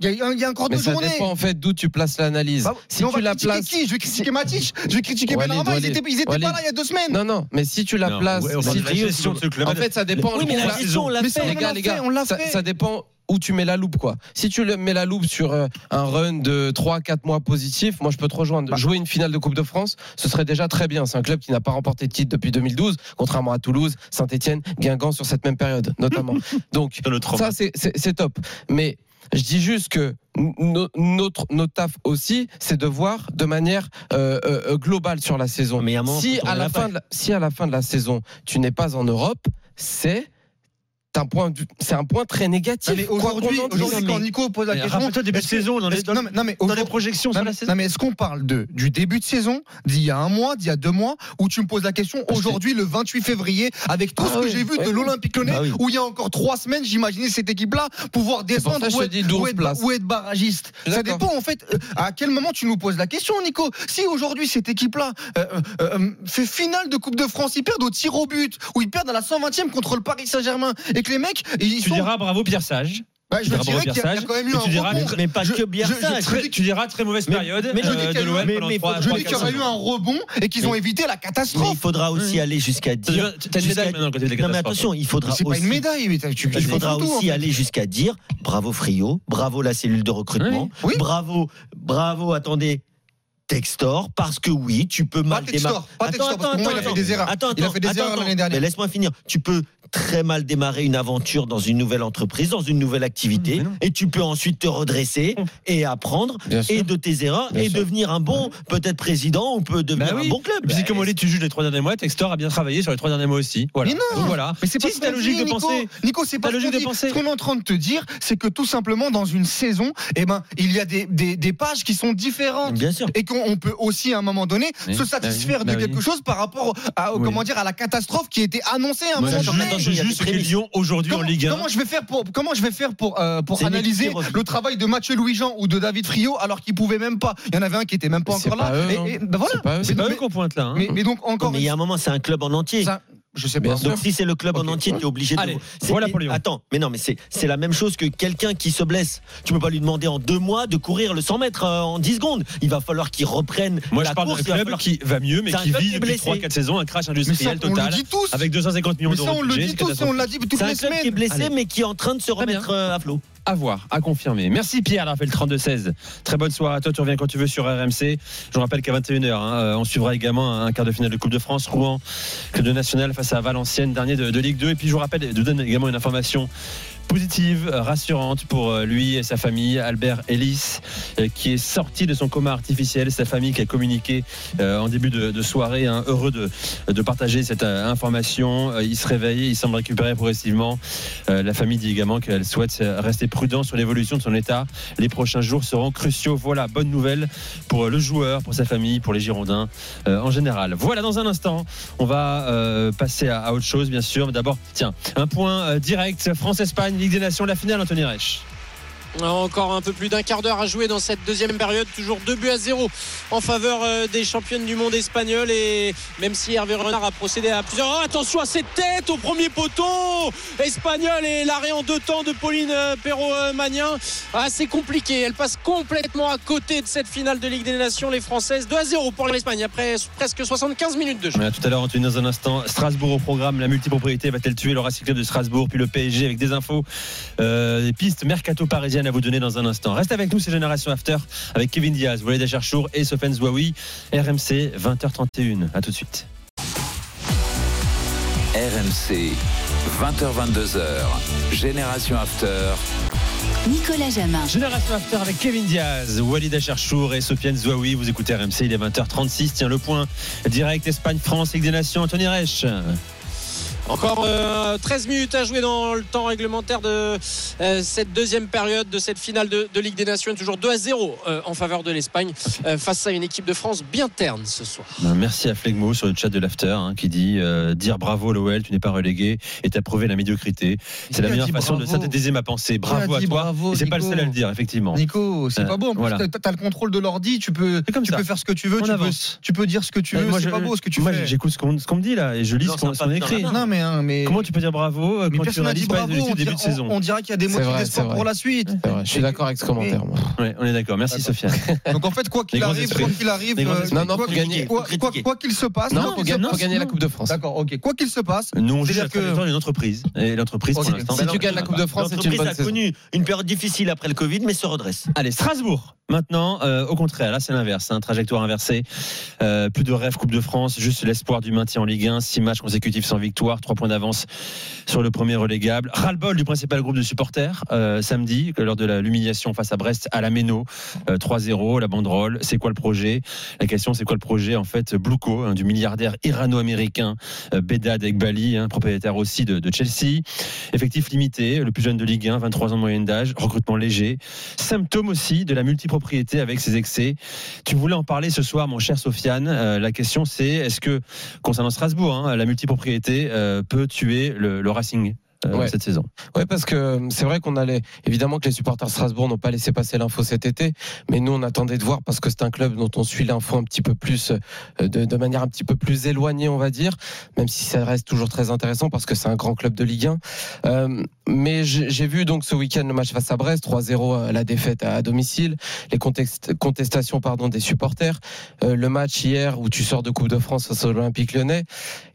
Il y, a, encore mais ça. Dépend, en fait d'où tu places l'analyse. Bah, si tu la places, je vais critiquer Matich, je vais critiquer ouais, Benarma. Ils étaient, ils étaient pas là il y a deux semaines. Non non, mais si tu la places, ouais, si tu... Gestion, en fait ça dépend. L'a fait. Les gars les gars, ça, ça dépend où tu mets la loupe quoi. Si tu mets la loupe sur euh, un run de 3 4 mois positif, moi je peux te rejoindre. Bah. Jouer une finale de Coupe de France, ce serait déjà très bien. C'est un club qui n'a pas remporté de titre depuis 2012, contrairement à Toulouse, Saint-Étienne, Guingamp sur cette même période notamment. *laughs* Donc ça c'est top. Mais je dis juste que no- notre, notre taf aussi, c'est de voir de manière euh, euh, globale sur la saison. Mais à moment, si, à la fin de la, si à la fin de la saison, tu n'es pas en Europe, c'est un point, du- c'est un point très négatif. Mais aujourd'hui, quand Nico pose la question, rappelle-toi, début de saison, dans les- est-ce que- non, mais- non, mais Dans les aujourd'hui- projections non, sur la saison. non, mais est-ce qu'on parle de du début de saison, d'il y a un mois, d'il y a deux mois, où tu me poses la question aujourd'hui, le 28 février, avec tout Ah ce que j'ai vu de l'Olympique Lyonnais, Bah oui. où il y a encore trois semaines, j'imaginais cette équipe-là pouvoir descendre ou, être, dis 12 ou être- places. ou être barragiste. Ça dépend en fait euh, à quel moment tu nous poses la question, Nico. Si aujourd'hui cette équipe-là euh, euh, fait finale de Coupe de France, ils perdent au tir au but, ou ils perdent à la 120e contre le Paris Saint-Germain, et que les mecs, ils Tu sont diras bravo Pierre Sage. bah, je Tu diras dirais bravo qu'il y, a- Pierre il y a Sage, quand même eu un tu diras- rebond. Mais pas Je- que je- je- je- Très- tu diras très mauvaise Mais- période mais je euh, dis qu'il y de a eu- l'OM mais- mais Je dis qu'il y aurait eu un rebond et qu'ils ont évité la Mais catastrophe. il faudra aussi aller jusqu'à dire. Tu as une médaille maintenant fais des Non mais attention, il faudra C'est pas aussi. une médaille, mais tu, Il faudra aussi aller jusqu'à dire bravo Frio, bravo la cellule de recrutement, bravo, bravo, attendez, Textor, parce que oui, tu peux mal démarrer. Textor, pas Textor, parce que moi, il a fait des erreurs. Attends, Il a attends, fait des attends, erreurs attends. l'année dernière. Mais laisse-moi finir. Tu peux très mal démarrer une aventure dans une nouvelle entreprise, dans une nouvelle activité, et tu peux ensuite te redresser et apprendre Bien sûr. et de tes erreurs Bien et sûr. devenir un bon, peut-être président ou peut devenir Bah oui. un bon club. Bah, comme on dit, tu juges les trois derniers mois, Textor a bien travaillé sur les trois derniers mois aussi. Voilà. Mais non. Donc voilà. Mais c'est pas si ta logique dit, de Nico. penser. Nico, c'est pas logique de penser. Ce qu'on est en train de te dire, c'est que tout simplement dans une saison, eh ben, il y a des, des, des pages qui sont différentes. Bien sûr. Et qu'on on peut aussi à un moment donné Oui. se satisfaire Bah oui. de Bah quelque oui. chose par rapport à, Oui. comment dire, à la catastrophe qui était annoncée à un moment je donné. je qu'est prémices. Lyon aujourd'hui en Comment, Ligue 1. comment je vais faire pour comment je vais faire pour euh, pour analyser le travail de Mathieu Louis-Jean ou de David Friot alors qu'ils pouvaient même pas? Il y en avait un qui était même pas encore pas là. eux, Et- non. et- ben voilà. C'est pas eux, qu'on pointe là. hein. Mais, mais donc encore mais il y a un moment, c'est un club en entier. Ça, je sais Bien pas. Donc si c'est le club en entier, tu es obligé de. Allez, voilà pour Lyon. Attends, mais non, mais c'est c'est la même chose que quelqu'un qui se blesse. Tu peux pas lui demander en deux mois de courir le 100 mètres euh, en 10 secondes. Il va falloir qu'il reprenne Moi, la je parle course. club falloir- qui va mieux, mais qui vit depuis blessé. 3-4 saisons un crash ça, industriel on le total. dit tous. Avec 250 millions Mais d'euros. ça, on de le dit tous on l'a dit toutes C'est un les club qui est semaines. blessé, mais qui est en train de se remettre euh, à flot. À voir, à confirmer. Merci Pierre, rappel 32-16. Très bonne soirée à toi, tu reviens quand tu veux sur RMC. Je vous rappelle qu'à 21h, hein, euh, on suivra également un quart de finale de Coupe de France, Rouen, club de national face à Valenciennes, dernier de, de Ligue 2. Et puis je vous rappelle, je vous donne également une information positive, rassurante pour euh, lui et sa famille, Albert Ellis, euh, qui est sorti de son coma artificiel. Sa famille qui a communiqué euh, en début de, soirée, hein, heureux de, partager cette information. Il se réveille, il semble récupérer progressivement. La famille dit également qu'elle souhaite rester prudent sur l'évolution de son état. Les prochains jours seront cruciaux. Voilà, bonne nouvelle pour le joueur, pour sa famille, pour les Girondins en général. Voilà, dans un instant, on va passer à, à autre chose, bien sûr. D'abord, tiens, un point direct France-Espagne, Ligue des Nations, la finale, Anthony Reich. Encore un peu plus d'un quart d'heure à jouer dans cette deuxième période. Toujours 2 buts à 0 en faveur euh, des championnes du monde espagnol. Et même si Hervé Renard a procédé à plusieurs. Oh, attention à cette tête au premier poteau espagnol et l'arrêt en deux temps de Pauline euh, Perrault-Magnin. Ah, c'est compliqué. Elle passe complètement à côté de cette finale de Ligue des Nations. Les Françaises 2 à 0 pour l'Espagne après presque 75 minutes de jeu. Tout à l'heure, Anthony, dans un instant, Strasbourg au programme. La multipropriété va-t-elle tuer le Racing de Strasbourg? Puis le PSG avec des infos, euh, des pistes mercato parisiennes à vous donner dans un instant. Reste avec nous, c'est Génération After avec Kevin Diaz, Walid Acharchour et Sofiane Zouaoui. RMC, 20h31. À tout de suite. RMC, 20h22h, Génération After. Nicolas Jamin. Génération After avec Kevin Diaz, Walid Acharchour et Sofiane Zouaoui. Vous écoutez RMC, il est 20h36. Tiens le point direct Espagne-France, Ligue des Nations. Anthony Reich. Encore euh, 13 minutes à jouer dans le temps réglementaire de euh, cette deuxième période de cette finale de, de Ligue des Nations. Toujours 2 à 0 euh, en faveur de l'Espagne euh, face à une équipe de France bien terne ce soir. Merci à Flegmo sur le chat de l'After hein, qui dit euh, dire bravo l'OL, tu n'es pas relégué et t'as prouvé la médiocrité. C'est la meilleure façon de synthétiser ma pensée. Bravo à toi. c'est pas le Nico seul à le dire, effectivement. Nico, c'est Euh, pas beau. En plus, voilà. t'as- t'as le contrôle de l'ordi, tu peux, C'est comme tu ça. peux faire ce que tu veux, tu peux, avance. tu peux dire ce que tu veux. moi, C'est pas beau ce que tu moi, fais. j'écoute ce qu'on me dit là et je lis Non, ce qu'on écrit. Mais, hein, mais Comment tu peux dire bravo euh, mais quand tu personne n'a dit réalises pas bravo. On début de saison on, on dirait qu'il y a des motifs vrai, d'espoir pour la suite. Je suis d'accord avec ce commentaire. moi. Ouais, on est d'accord. Merci Sofiane. *laughs* Donc en fait, quoi qu'il arrive, quoi qu'il arrive, euh. Non, non, quoi qu'il- gagner. quoi- Faut quoi- critiquer. quoi qu'il se passe, Non, qu'il gagner, la. Coupe de France. D'accord, ok. Quoi qu'il se passe, Nous on la que- d'une entreprise et l'entreprise pour. Si tu gagnes la Coupe de France, c'est une L'entreprise bonne a saison. connu une période difficile après le Covid, mais se redresse. Allez, Strasbourg. Maintenant, euh, au contraire, là c'est l'inverse, un trajectoire inversée. Euh, plus de rêve Coupe de France, juste l'espoir du maintien en Ligue 1, six matchs consécutifs sans victoire, trois points d'avance sur le premier relégable. Ras-le-bol du principal groupe de supporters euh, samedi, lors de l'humiliation face à Brest à la Méno. Euh, 3-0, la banderole. C'est quoi le projet? La question, c'est quoi le projet En fait, Blouko, hein, du milliardaire irano-américain euh, Bedad hein, propriétaire aussi de, Chelsea. Effectif limité, le plus jeune de Ligue 1, 23 ans de moyenne d'âge, recrutement léger. Symptôme aussi de la multipropriété avec ses excès. Tu voulais en parler ce soir, mon cher Sofiane. Euh, la question, c'est est-ce que, concernant Strasbourg, hein, la multipropriété euh, peut tuer le, le Racing euh, Ouais. cette saison Ouais, parce que euh, c'est vrai qu'on allait. Évidemment que les supporters de Strasbourg n'ont pas laissé passer l'info cet été, mais nous on attendait de voir parce que c'est un club dont on suit l'info un petit peu plus, euh, de, de manière un petit peu plus éloignée, on va dire, même si ça reste toujours très intéressant parce que c'est un grand club de Ligue 1. Euh, mais j'ai vu donc ce week-end le match face à Brest, 3-0 euh, la défaite à, à domicile, les contextes- contestations pardon des supporters, le match hier où tu sors de Coupe de France face à l'Olympique Lyonnais,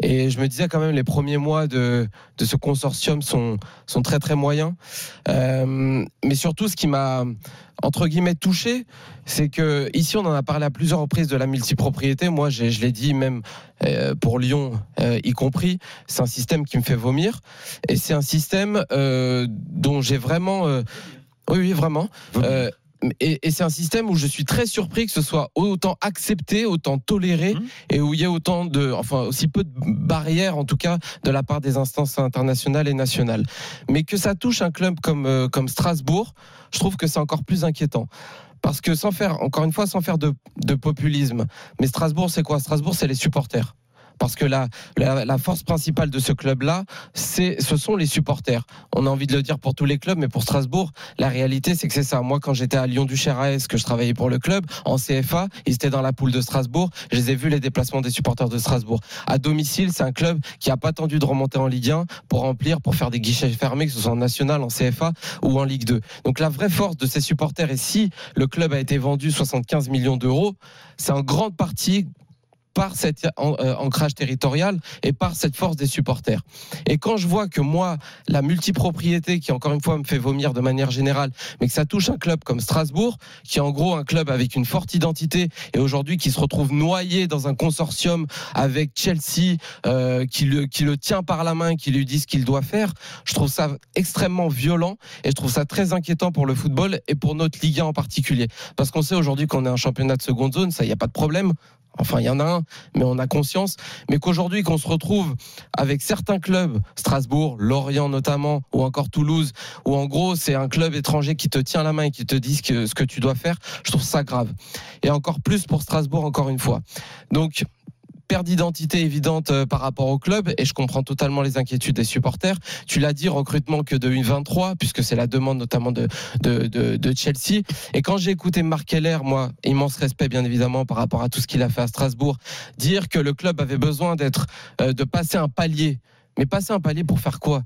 et je me disais quand même les premiers mois de, de ce consortium sont sont très très moyens. Euh, mais surtout, ce qui m'a entre guillemets touché, c'est que ici on en a parlé à plusieurs reprises de la multipropriété. Moi, je l'ai dit même euh, pour Lyon euh, y compris, c'est un système qui me fait vomir et c'est un système dont j'ai vraiment, oui oui vraiment. Et, et c'est un système où je suis très surpris que ce soit autant accepté, autant toléré, et où il y a autant de, enfin aussi peu de barrières en tout cas de la part des instances internationales et nationales. Mais que ça touche un club comme euh, comme Strasbourg, je trouve que c'est encore plus inquiétant. Parce que sans faire, encore une fois, sans faire de, de populisme, mais Strasbourg, c'est quoi? Strasbourg, c'est les supporters. Parce que la, force principale de ce club-là, ce sont les supporters. On a envie de le dire pour tous les clubs, mais pour Strasbourg, la réalité, c'est que c'est ça. Moi, quand j'étais à Lyon du AS, que je travaillais pour le club, en CFA, ils étaient dans la poule de Strasbourg. Je les ai vus les déplacements des supporters de Strasbourg. À domicile, c'est un club qui a pas attendu de remonter en Ligue 1 pour remplir, pour faire des guichets fermés, que ce soit en national, en CFA ou en Ligue 2. Donc la vraie force de ces supporters, et si le club a été vendu 75 millions d'euros, c'est en grande partie par cet euh, ancrage territorial et par cette force des supporters. Et quand je vois que moi, la multipropriété, qui encore une fois me fait vomir de manière générale, mais que ça touche un club comme Strasbourg, qui est en gros un club avec une forte identité et aujourd'hui qui se retrouve noyé dans un consortium avec Chelsea, euh, qui, le, qui le tient par la main, qui lui dit ce qu'il doit faire, je trouve ça extrêmement violent et je trouve ça très inquiétant pour le football et pour notre Ligue 1 en particulier. Parce qu'on sait aujourd'hui qu'on est un championnat de seconde zone, ça, il n'y a pas de problème. Enfin, il y en a un, mais on a conscience. Mais qu'aujourd'hui, qu'on se retrouve avec certains clubs, Strasbourg, Lorient notamment, ou encore Toulouse, où en gros, c'est un club étranger qui te tient la main et qui te dit ce que, tu dois faire, je trouve ça grave. Et encore plus pour Strasbourg, encore une fois. Donc, perte d'identité évidente euh, par rapport au club et je comprends totalement les inquiétudes des supporters. Tu l'as dit, recrutement que de U23 puisque c'est la demande notamment de, de, de, de Chelsea. Et quand j'ai écouté Marc Keller, moi, immense respect bien évidemment par rapport à tout ce qu'il a fait à Strasbourg, dire que le club avait besoin d'être, euh, de passer un palier. Mais passer un palier pour faire quoi?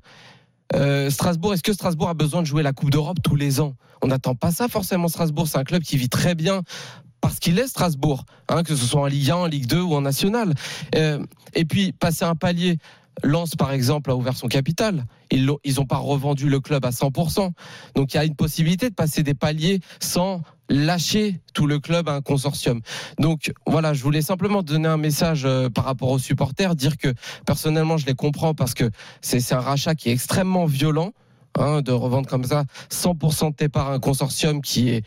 Euh, Strasbourg, est-ce que Strasbourg a besoin de jouer la Coupe d'Europe tous les ans? On n'attend pas ça forcément. Strasbourg, c'est un club qui vit très bien parce qu'il est Strasbourg, hein, que ce soit en Ligue 1, en Ligue 2 ou en National. Euh, et puis passer un palier. Lens, par exemple, a ouvert son capital. Ils n'ont pas revendu le club à 100%. Donc il y a une possibilité de passer des paliers sans lâcher tout le club à un consortium. Donc voilà, je voulais simplement donner un message euh, par rapport aux supporters, dire que personnellement je les comprends parce que c'est c'est un rachat qui est extrêmement violent. hein, de revendre comme ça 100% de tes parts à un consortium qui est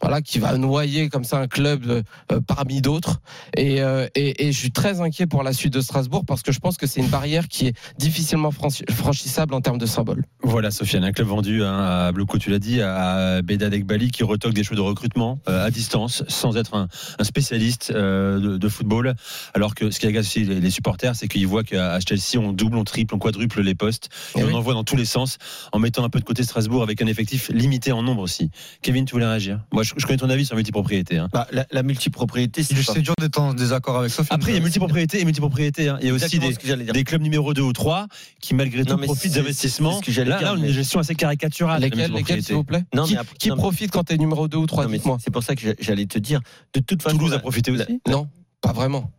voilà qui va noyer comme ça un club euh, euh, parmi d'autres et, euh, et, et je suis très inquiet pour la suite de Strasbourg parce que je pense que c'est une barrière qui est difficilement franchi- franchissable en termes de symbole. Voilà, Sofiane, un club vendu hein, à Blocco, tu l'as dit, à Bedad Ekbali qui retoque des choix de recrutement euh, à distance sans être un, un spécialiste de, de football. Alors que ce qui agace aussi les, les supporters, c'est qu'ils voient qu'à Chelsea, on double, on triple, on quadruple les postes et, Eh on oui. envoie dans tous les sens en mettant un peu de côté Strasbourg avec un effectif limité en nombre aussi. Kevin, tu voulais réagir? Moi, je, je connais ton avis sur la multipropriété. hein. Bah, la, la multipropriété, c'est C'est dur d'être en désaccord avec Sophie. Après, il y a multipropriété et multipropriété. hein. Il y a aussi des, clubs numéro 2 ou 3 qui, malgré tout, profitent d'investissements. Là, là, on a une gestion assez caricaturale. Lesquels, s'il vous plaît? Non, Qui, mais après- qui non, mais- profite quand t'es numéro 2 ou 3 Non, mais Dites-moi. c'est pour ça que j'allais te dire. De toute façon, Toulouse a profité aussi? Non, pas vraiment.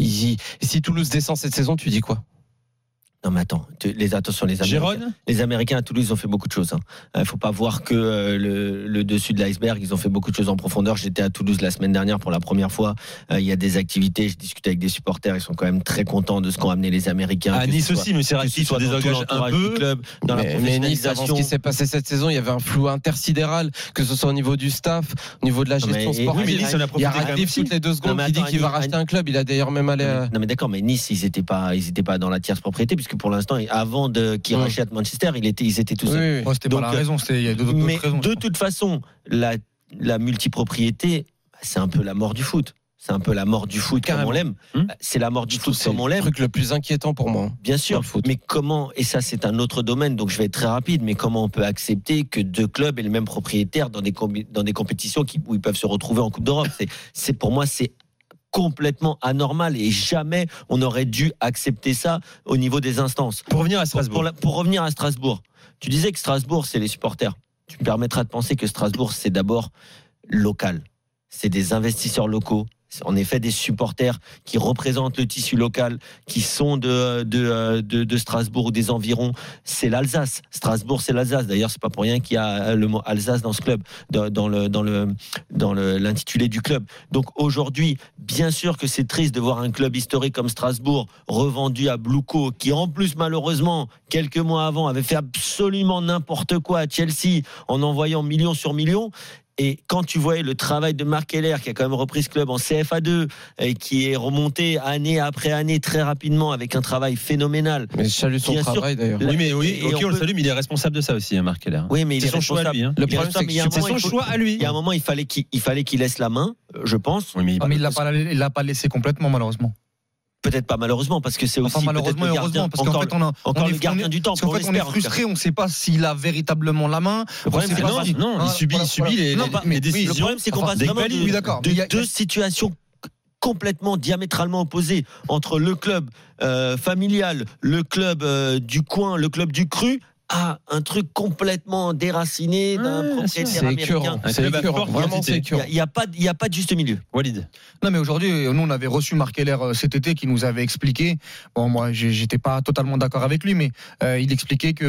Si Toulouse descend cette saison, tu dis quoi? Non mais attends, tu- les attention les Américains. Gérone Les Américains à Toulouse ils ont fait beaucoup de choses. Il ne faut pas voir que euh, le, le dessus de l'iceberg. Ils ont fait beaucoup de choses en profondeur. J'étais à Toulouse la semaine dernière pour la première fois. Euh, Il y a des activités. Je discutais avec des supporters. Ils sont quand même très contents de ce qu'ont amené les Américains. À Nice soit- aussi, mais se dans tout désengage un du peu. club, dans la mais, mais Nice, avant ce qui s'est passé cette saison, il y avait un flou intersidéral, que ce soit au niveau du staff, au niveau de la mais- gestion sportive. mais il y a Radcliffe toutes les deux secondes mais qui dit qu'il va racheter un club. Il a d'ailleurs même allé. Non, mais- Non mais d'accord, mais Nice ils étaient pas, ils étaient pas dans la tierce propriété puisque pour l'instant, avant qu'ils Mm. rachètent Manchester, il était, ils étaient tous Oui, oui, c'était pas la raison, il y a d'autres raisons. de toute façon, la, la multipropriété, c'est un peu la mort du foot. C'est un peu la mort du foot Carrément. comme on l'aime. Hmm. C'est la mort du foot C'est comme on le l'aime. truc le plus inquiétant pour moi. Bien dans sûr, le foot. mais comment, et ça c'est un autre domaine, donc je vais être très rapide, mais comment on peut accepter que deux clubs aient le même propriétaire dans des, dans des compétitions qui, où ils peuvent se retrouver en Coupe d'Europe? C'est, c'est Pour moi, c'est complètement anormal et jamais on aurait dû accepter ça au niveau des instances. Pour revenir à Strasbourg. pour la- pour revenir à Strasbourg, tu disais que Strasbourg, c'est les supporters. Tu me permettras de penser que Strasbourg, c'est d'abord local. C'est des investisseurs locaux. En effet des supporters qui représentent le tissu local, qui sont de, de, euh, de, Strasbourg ou des environs. C'est l'Alsace. Strasbourg, c'est l'Alsace. D'ailleurs, c'est pas pour rien qu'il y a le mot Alsace dans ce club, dans, le dans le dans l'intitulé du club. Donc aujourd'hui, bien sûr que c'est triste de voir un club historique comme Strasbourg revendu à Bluco, qui en plus malheureusement quelques mois avant avait fait absolument n'importe quoi à Chelsea en envoyant millions sur millions. Et quand tu voyais le travail de Marc Keller, qui a quand même repris ce club en CFA2, et qui est remonté année après année très rapidement avec un travail phénoménal. Mais je salue son travail d'ailleurs. Oui, mais oui, Et ok, on on le salue, mais il est responsable de ça aussi, hein, Marc Keller. Oui, mais il C'est est son choix à responsable. lui. hein. Le est problème, c'est que C'est son choix à lui. Il y a un moment, il fallait qu'il il fallait qu'il laisse la main, je pense. Oui, mais il- Ah, pas, l'a pas laissé complètement, malheureusement. Peut-être pas malheureusement, parce que c'est aussi Enfin, malheureusement le gardien, heureusement, parce qu'en fait, on a. encore on est- le gardien on est- du temps. Parce qu'en on fait, on est en frustré, on ne sait pas s'il a véritablement la main. Le problème, c'est Voilà, il subit, voilà, les- Non, les- pas- les mais oui, décisions. Le problème, c'est qu'on Enfin, passe vraiment de, oui, deux situations complètement diamétralement opposées entre le club euh, familial, le club euh, du coin, le club du cru, à un truc complètement déraciné d'un Ouais, propriétaire américain. C'est écœurant. Vraiment, c'est Il n'y a, pas de- il y a pas de juste milieu. Walid. Non, mais aujourd'hui, nous, on avait reçu Marc Heller euh, cet été qui nous avait expliqué. Bon, moi, j'étais pas totalement d'accord avec lui, mais euh, il expliquait que,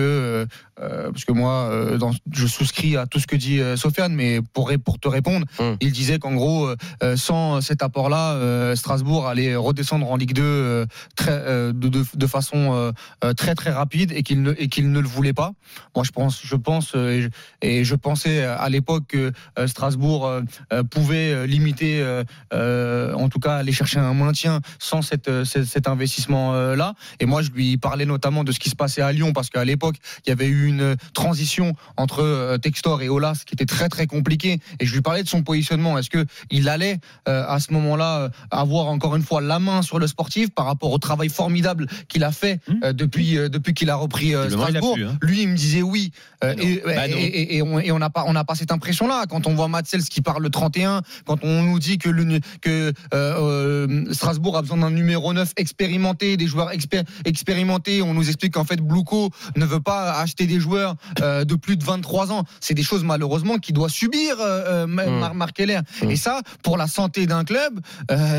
euh, parce que moi, euh, dans- je souscris à tout ce que dit euh, Sofiane, mais pour, te répondre, Hum. il disait qu'en gros, sans cet apport-là, euh, Strasbourg allait redescendre en Ligue 2 euh, très, euh, de, de, de façon très très rapide et qu'il ne, et qu'il ne le voulait pas. Moi, je pense, je pense, euh, et je, et je pensais à l'époque que euh, Strasbourg euh, euh, pouvait euh, limiter. euh, euh, en tout cas aller chercher un maintien sans cette, euh, cet, cet investissement euh, là et moi je lui parlais notamment de ce qui se passait à Lyon parce qu'à l'époque il y avait eu une transition entre euh, Textor et Olas qui était très très compliquée et je lui parlais de son positionnement est-ce que il allait euh, à ce moment-là euh, avoir encore une fois la main sur le sportif par rapport au travail formidable qu'il a fait Mmh. euh, depuis euh, depuis qu'il a repris euh, Strasbourg hein. Lui il me disait oui. Euh, Non. et, Bah non. et- on n'a pas on n'a pas cette impression là quand on voit Matsels qui parle le 31 quand on nous dit que le que euh, euh, Strasbourg a besoin d'un numéro 9 expérimenté des joueurs expé- expérimentés on nous explique qu'en fait Blouco ne veut pas acheter des joueurs euh, de plus de 23 ans. C'est des choses malheureusement qu'il doit subir euh, Mar- Marc Heller Mm. et ça pour la santé d'un club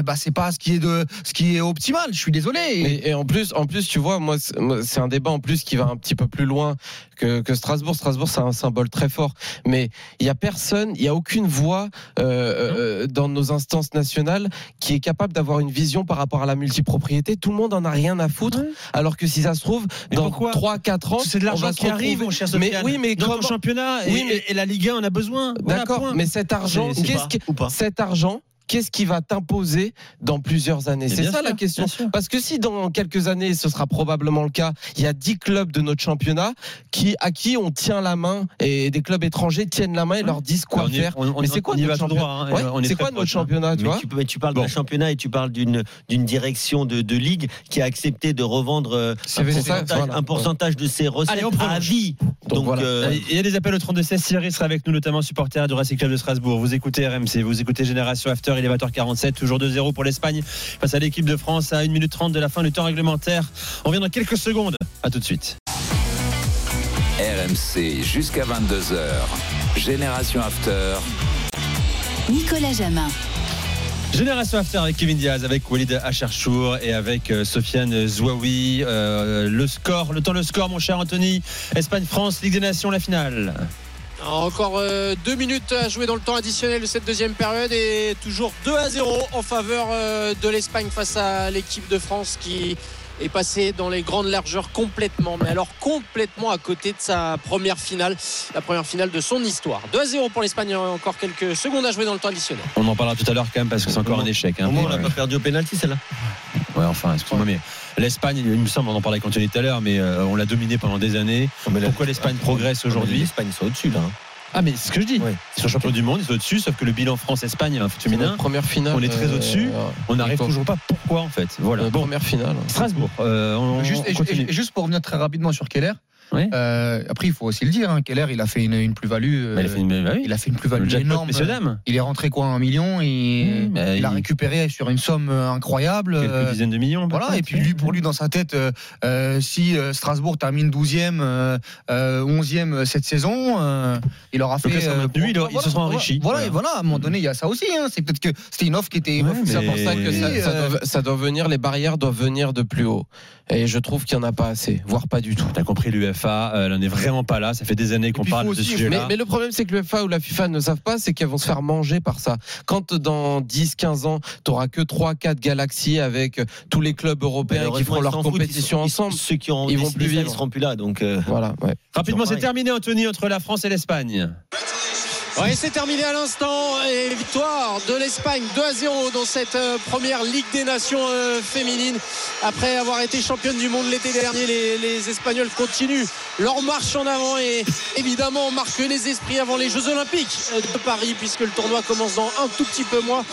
bah c'est pas ce qui est de ce qui est optimal. Je suis désolé. Et- Et, en plus, en plus, tu vois, moi, c'est un débat en plus qui va un petit peu plus loin que, que Strasbourg. Strasbourg, c'est un symbole très fort, mais il y a personne, il y a aucune voix euh, euh, dans nos instances nationales qui est capable d'avoir une vision par rapport à la multipropriété. Tout le monde en a rien à foutre, alors que si ça se trouve, Mais dans pourquoi 3-4 ans, C'est de on l'argent va se qui arrive, retrouver- mon cher Mais Sofiane. oui, mais dans comment ton championnat et, Oui, mais- et la Ligue 1, on a besoin. D'accord, mais cet argent, qu'est-ce pas cet argent, qu'est-ce qui va t'imposer dans plusieurs années C'est ça sûr, la question. Parce que si dans quelques années, ce sera probablement le cas, il y a 10 clubs de notre championnat qui, à qui on tient la main et des clubs étrangers tiennent la main et leur disent quoi On y- faire. on- on- mais c'est quoi on y notre championnat droit, hein, Ouais, est quoi notre hein. championnat, tu Mais vois tu, mais tu parles Bon. d'un championnat et tu parles d'une d'une direction de, de ligue qui a accepté de revendre euh, un, ça, pourcentage, voilà. un pourcentage de ses recettes Allez, on à vie. Donc Donc, voilà. euh, Il y a des appels au 32 16. Thierry sera avec nous, notamment supporter du Racing Club de Strasbourg. Vous écoutez RMC, vous écoutez Génération After, élévateur 47, toujours 2-0 pour l'Espagne face à l'équipe de France à 1 minute 30 de la fin du temps réglementaire. On vient dans quelques secondes. À tout de suite. RMC jusqu'à 22h. Génération After. Nicolas Jamin. Génération After avec Kevin Diaz, avec Walid Acharchour et avec euh, Sofiane Zouaoui. Euh, le score, le temps, le score, mon cher Anthony. Espagne-France, Ligue des Nations, la finale. Encore euh, deux minutes à jouer dans le temps additionnel de cette deuxième période et toujours 2 à 0 en faveur euh, de l'Espagne face à l'équipe de France qui est passée dans les grandes largeurs complètement, mais alors complètement à côté de sa première finale, la première finale de son histoire. 2 à 0 pour l'Espagne, encore quelques secondes à jouer dans le temps additionnel. On en parlera tout à l'heure quand même parce que c'est encore un échec. hein. Au moins, on n'a ouais. pas perdu au pénalty, celle-là. Ouais, enfin, excuse-moi, mais l'Espagne, il me semble, on en parlait avec Anthony tout à l'heure, mais euh, on l'a dominé pendant des années. Pourquoi l'Espagne progresse aujourd'hui L'Espagne, ils sont au-dessus, là. hein. Ah, mais c'est ce que je dis. Ouais. Ils sont champions du monde, ils sont au-dessus, sauf que le bilan France-Espagne, un foot féminin, première finale. on est très euh, au-dessus. on n'arrive toujours pas. Pourquoi en fait? Voilà. Bon, première finale. Strasbourg. euh, on, Juste, on et- continue. et- et juste pour revenir très rapidement sur Keller, Oui. euh, après il faut aussi le dire, hein, Keller il a fait une, une plus-value. euh, Mais il a fait une, bah oui. il a fait une plus-value énorme. Il est rentré quoi un million et Mmh, bah, il a il- récupéré sur une somme euh, incroyable. Quelques euh, dizaines de millions. Voilà, et puis lui, pour lui, dans sa tête, euh, si euh, Strasbourg termine 12e, euh, euh, 11e cette saison, euh, il aura Donc fait. là, euh, maintenu, il aura- il voilà, se sera enrichi. Voilà, Voilà. et voilà, à un moment donné, il y a ça aussi. Hein, c'est peut-être que c'était une offre qui était. Ouais. C'est pour ça que ça, doit, ça doit venir, les barrières doivent venir de plus haut. Et je trouve qu'il n'y en a pas assez, voire pas du tout. T'as compris, l'UFA, euh, elle n'en est vraiment pas là. Ça fait des années qu'on parle de ce Mais, sujet-là. mais le problème, c'est que le FA ou la FIFA ne savent pas, c'est qu'elles vont se faire manger par ça. Quand dans 10, 15 ans, tu n'auras que 3, 4 galaxies avec tous les clubs européens qui feront leur compétition ils- ils- ensemble. Ceux qui ont ils vont plus vivre. ils seront plus là. Donc, euh, Voilà, ouais. Rapidement, c'est terminé, Anthony, entre la France et l'Espagne. C'est terminé à l'instant et victoire de l'Espagne 2 à 0 dans cette euh, première Ligue des Nations euh, féminine. Après avoir été championne du monde l'été dernier, les, Espagnols continuent leur marche en avant et évidemment marquent les esprits avant les Jeux Olympiques euh, de Paris puisque le tournoi commence dans un tout petit peu moins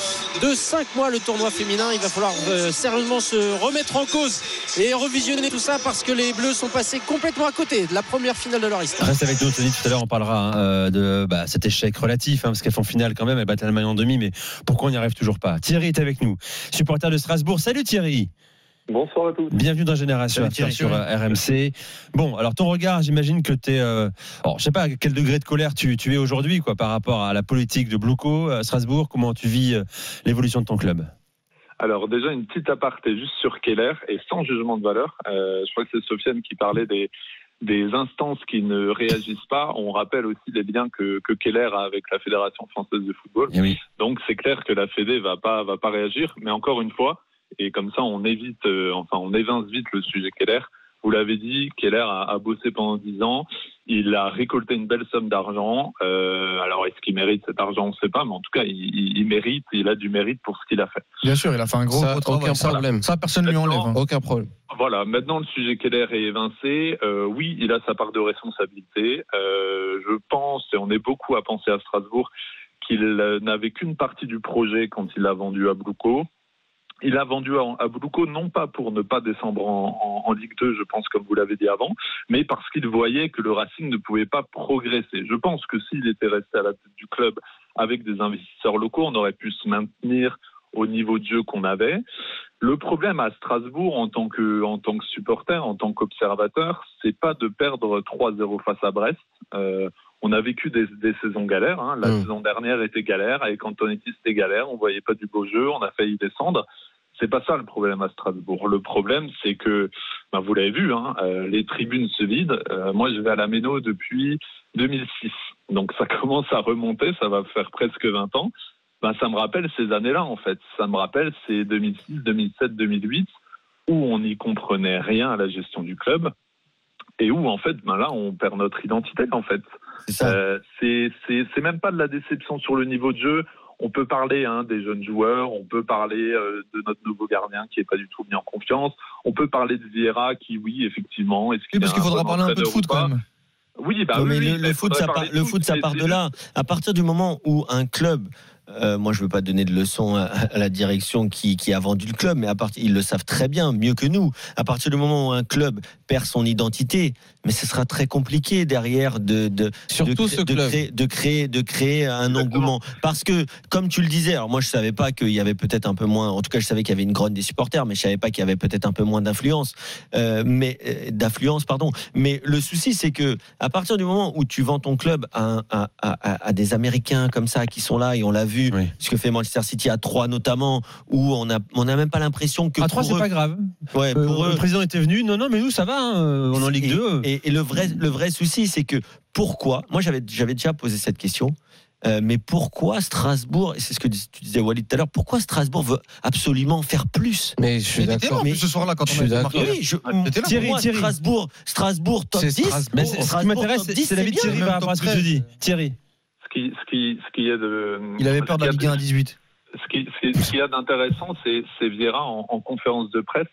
de 5 mois le tournoi féminin. Il va falloir sérieusement se remettre en cause et revisionner tout ça parce que les Bleus sont passés complètement à côté de la première finale de leur histoire. Reste avec nous, Anthony. Tout à l'heure, on parlera hein, de bah, échec relatif, hein, parce qu'elles font finale quand même. Elles battent l'Allemagne en demi, mais pourquoi on n'y arrive toujours pas? Thierry est avec nous, supporter de Strasbourg. Salut Thierry. Bonsoir à tous. Bienvenue dans Génération After Thierry. sur euh, RMC. Bon, alors ton regard, j'imagine que tu es. Euh, alors, je sais pas à quel degré de colère tu, tu es aujourd'hui, quoi, par rapport à la politique de Blouco à Strasbourg? Comment tu vis euh, l'évolution de ton club? Alors déjà une petite aparté juste sur Keller et sans jugement de valeur. Euh, je crois que c'est Sofiane qui parlait des des instances qui ne réagissent pas. On rappelle aussi les liens que, que Keller a avec la Fédération française de football. Eh oui. Donc c'est clair que la Fédé va pas va pas réagir. Mais encore une fois, et comme ça on évite, euh, enfin on évince vite le sujet Keller. Vous l'avez dit, Keller a, a bossé pendant 10 ans. Il a récolté une belle somme d'argent. Euh, alors est-ce qu'il mérite cet argent? On ne sait pas, mais en tout cas il, il- il mérite. Il a du mérite pour ce qu'il a fait. Bien sûr, il a fait un gros, Ça, gros travail. aucun Ça, problème. Ça, personne ne lui enlève. hein. Aucun problème. Voilà, maintenant le sujet Keller est évincé. Euh, oui, il a sa part de responsabilité. Euh, je pense, et on est beaucoup à penser à Strasbourg, qu'il n'avait qu'une partie du projet quand il l'a vendu à Blouco. Il a vendu à, Blouco non pas pour ne pas descendre en, en- en Ligue 2, je pense, comme vous l'avez dit avant, mais parce qu'il voyait que le Racing ne pouvait pas progresser. Je pense que s'il était resté à la tête du club avec des investisseurs locaux, on aurait pu se maintenir au niveau de jeu qu'on avait. Le problème à Strasbourg en tant que en tant que supporter, en tant qu'observateur, c'est pas de perdre 3-0 face à Brest. Euh, on a vécu des, des saisons galères. hein. La Mm. saison dernière était galère avec Antonetti, c'était galère. On voyait pas du beau jeu. On a failli descendre. C'est pas ça le problème à Strasbourg. Le problème, c'est que, ben, vous l'avez vu, hein, euh, les tribunes se vident. Euh, moi, je vais à la Méno depuis 2006, donc ça *laughs* commence à remonter. Ça va faire presque 20 ans ben, ça me rappelle ces années-là, en fait. Ça me rappelle ces 2006, 2007, 2008, où on n'y comprenait rien à la gestion du club et où, en fait, ben là, on perd notre identité, en fait. C'est. Euh, c'est même pas de la déception sur le niveau de jeu. On peut parler hein, des jeunes joueurs, on peut parler euh, de notre nouveau gardien qui est pas du tout mis en confiance, on peut parler de Vieira qui, oui, effectivement, est-ce Oui, qu'il parce est qu'il faudra parler un peu de foot quand même. Oui, bah Non, oui, mais oui, le, foot, ça part, de le foot, foot, ça c'est- part de c'est- là. À partir du moment où un club, euh, moi je veux pas donner de leçons à, à la direction qui, qui a vendu le club, mais à partir, ils le savent très bien, mieux que nous. À partir du moment où un club perd son identité, mais ce sera très compliqué derrière de, de, Surtout de, ce de club. créer, de créer, de créer un Exactement. engouement. Parce que, comme tu le disais, alors moi je savais pas qu'il y avait peut-être un peu moins, en tout cas je savais qu'il y avait une grogne des supporters, mais je savais pas qu'il y avait peut-être un peu moins d'influence, euh, mais euh, d'affluence, pardon. Mais le souci, c'est que à partir du moment où tu vends ton club à- à- à des Américains comme ça qui sont là et on l'a vu vu Oui. ce que fait Manchester City à 3 notamment, où on a on a même pas l'impression que À 3, pour c'est eux- pas grave. Ouais, Euh, pour eux, le président était venu. Non, non, mais nous, ça va. hein, On est en Ligue et, 2. Et, et le vrai, le vrai souci, c'est que pourquoi Moi, j'avais, j'avais déjà posé cette question. euh, mais pourquoi Strasbourg, et c'est ce que tu disais Walid tout à l'heure, pourquoi Strasbourg veut absolument faire plus? Mais je suis Mais d'accord. plus ce soir-là quand Je on suis d'accord. marqué. Oui, je, là Thierry, moi, Thierry. Strasbourg, Strasbourg top C'est 10. Strasbourg. Mais c'est- ce qui Strasbourg m'intéresse, c'est 10, c'est l'avis de. Thierry par rapport à ce que tu 13. dis. Thierry. Ce qui, ce qui, ce qui est de, Il avait peur de qu'il la y a Ligue 1 à 18. ce qui, ce qui- ce qu'il y a d'intéressant, c'est, Vieira en, en conférence de presse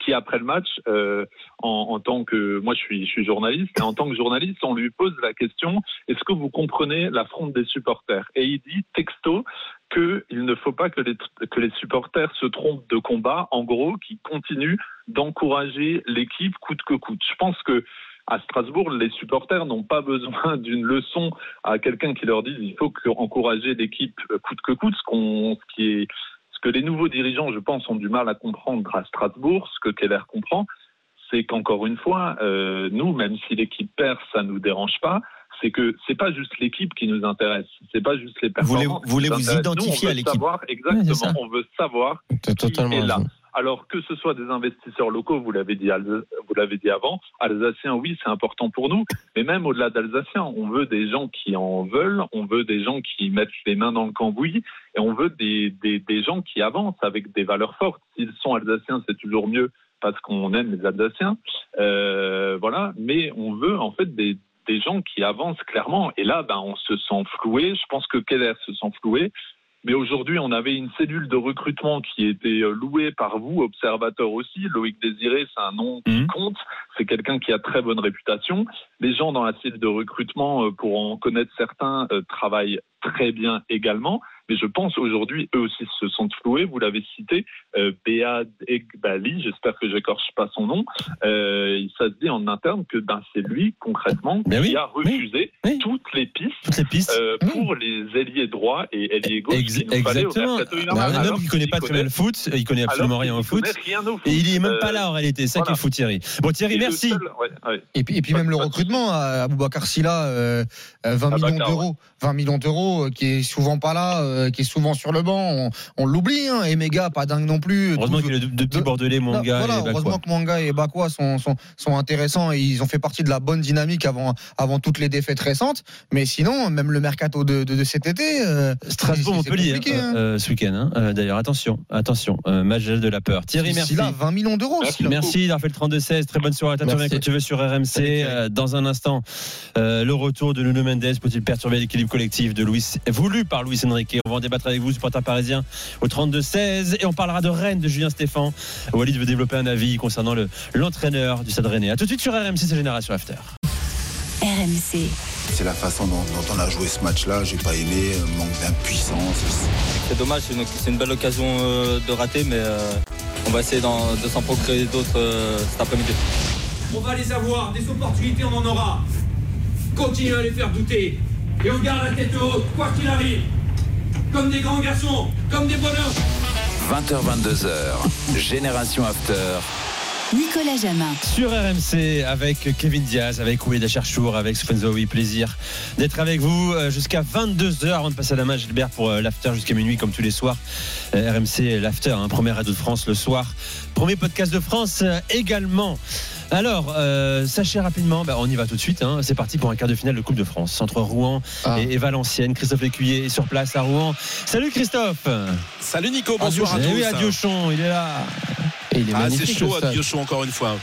qui, après le match, euh, en, en tant que moi je suis, je suis journaliste, et en tant que journaliste, on lui pose la question est-ce que vous comprenez la des supporters? Et il dit texto qu'il ne faut pas que les, que les supporters se trompent de combat, en gros, qu'ils continuent d'encourager l'équipe coûte que coûte. Je pense que à Strasbourg, les supporters n'ont pas besoin *laughs* d'une leçon à quelqu'un qui leur dise il faut encourager l'équipe euh, coûte que coûte, ce, qu'on, ce qui est ce que les nouveaux dirigeants, je pense, ont du mal à comprendre à Strasbourg, ce que Keller comprend, c'est qu'encore une fois, euh, nous, même si l'équipe perd, ça nous dérange pas. C'est que c'est pas juste l'équipe qui nous intéresse, c'est pas juste les Voulez- performances. qui voulez nous vous intéressent. Nous, on identifier veut à l'équipe? savoir- exactement, on veut savoir totalement est là. raison. Alors que ce soit des investisseurs locaux, vous l'avez dit, vous l'avez dit avant, Alsaciens, oui, c'est important pour nous, mais même au-delà d'Alsaciens, on veut des gens qui en veulent, on veut des gens qui mettent les mains dans le cambouis, et on veut des, des, des gens qui avancent avec des valeurs fortes. S'ils sont Alsaciens, c'est toujours mieux parce qu'on aime les Alsaciens, euh, voilà. Mais on veut en fait des, des gens qui avancent clairement. Et là, ben, on se sent floué. Je pense que Keller se sent floué. Mais aujourd'hui, on avait une cellule de recrutement qui était euh, louée par vous, observateurs aussi. Loïc Désiré, c'est un nom qui Mhm. compte. C'est quelqu'un qui a très bonne réputation. Les gens dans la cellule de recrutement, euh, pour en connaître certains, euh, travaillent très bien également. Mais je pense aujourd'hui, eux aussi se sont floués. Vous l'avez cité, euh, Béad Egbali, j'espère que j'écorche pas son nom. Euh, ça se dit en interne que ben, c'est lui, concrètement, Ben qui oui, a refusé oui. toutes les pistes Toutes les pistes. euh, pour les ailiers droits et ailiers gauche Ex- au exactement. mercato Bah, un homme qui connaît pas très bien le foot, il connaît absolument alors rien au foot. connaît rien au foot. Et il est même Euh, pas là en réalité, c'est ça voilà. qui est fou Thierry. Bon Thierry, merci. seul- ouais, ouais. Et puis, et puis même le recrutement, à Silla, euh, euh, 20 millions d'euros, 20 millions d'euros, euh, qui est souvent pas là, euh, qui est souvent sur le banc. On, on l'oublie, hein. Et méga, pas dingue non plus. Heureusement qu'il y a deux, deux petits de- bordelais, mon Non, gars voilà, et Bakwa. heureusement que Manga et Bakwa sont, sont, sont intéressants et ils ont fait partie de la bonne dynamique avant, avant toutes les défaites récentes. Mais sinon, même le mercato de, de, de cet été. euh, Strasbourg Montpellier compliqué, hein, hein. euh, ce week-end. hein. Euh, D'ailleurs, attention, attention, euh, match de la peur. Thierry, merci. Silla, 20 millions d'euros. Merci. Merci d'avoir fait le 32-16. Très bonne soirée. T'as Merci. quand tu veux sur RMC. Euh, dans un instant, euh, le retour de Nuno Mendes peut-il perturber l'équilibre collectif de Luis, voulu par Luis Enrique? On va en débattre avec vous, supporter parisien, au 32-16. Et on parlera de Rennes de Julien Stéphan. Walid veut développer un avis concernant le- l'entraîneur du Stade Rennais. A tout de suite sur RMC, c'est Génération After. RMC, C'est la façon dont, dont on a joué ce match-là. J'ai pas aimé, euh, manque d'impuissance. C'est dommage, c'est une, c'est une belle occasion euh, de rater, mais euh, on va essayer de s'en procurer d'autres euh, cet après-midi. On va les avoir, des opportunités on en aura. Continuez à les faire douter. Et on garde la tête haute, quoi qu'il arrive. Comme des grands garçons, comme des bonhommes. 20h, 22h, Génération After. Nicolas Jamin. Sur RMC avec Kevin Diaz, avec Oueda Cherchour, avec Spenzowi. Plaisir d'être avec vous euh, jusqu'à 22h avant de passer à la main Gilbert pour euh, l'after jusqu'à minuit comme tous les soirs. Euh, RMC l'after, hein, premier radio de France le soir. Premier podcast de France également. Alors, euh, sachez rapidement, bah, on y va tout de suite. hein. C'est parti pour un quart de finale de Coupe de France entre Rouen Ah. et, et Valenciennes. Christophe Lécuyer est sur place à Rouen. Salut Christophe. Salut Nico, bonsoir à Eh tous. oui, à Diochon, il est là. Et il est Ah, c'est chaud à. Diochon encore une fois.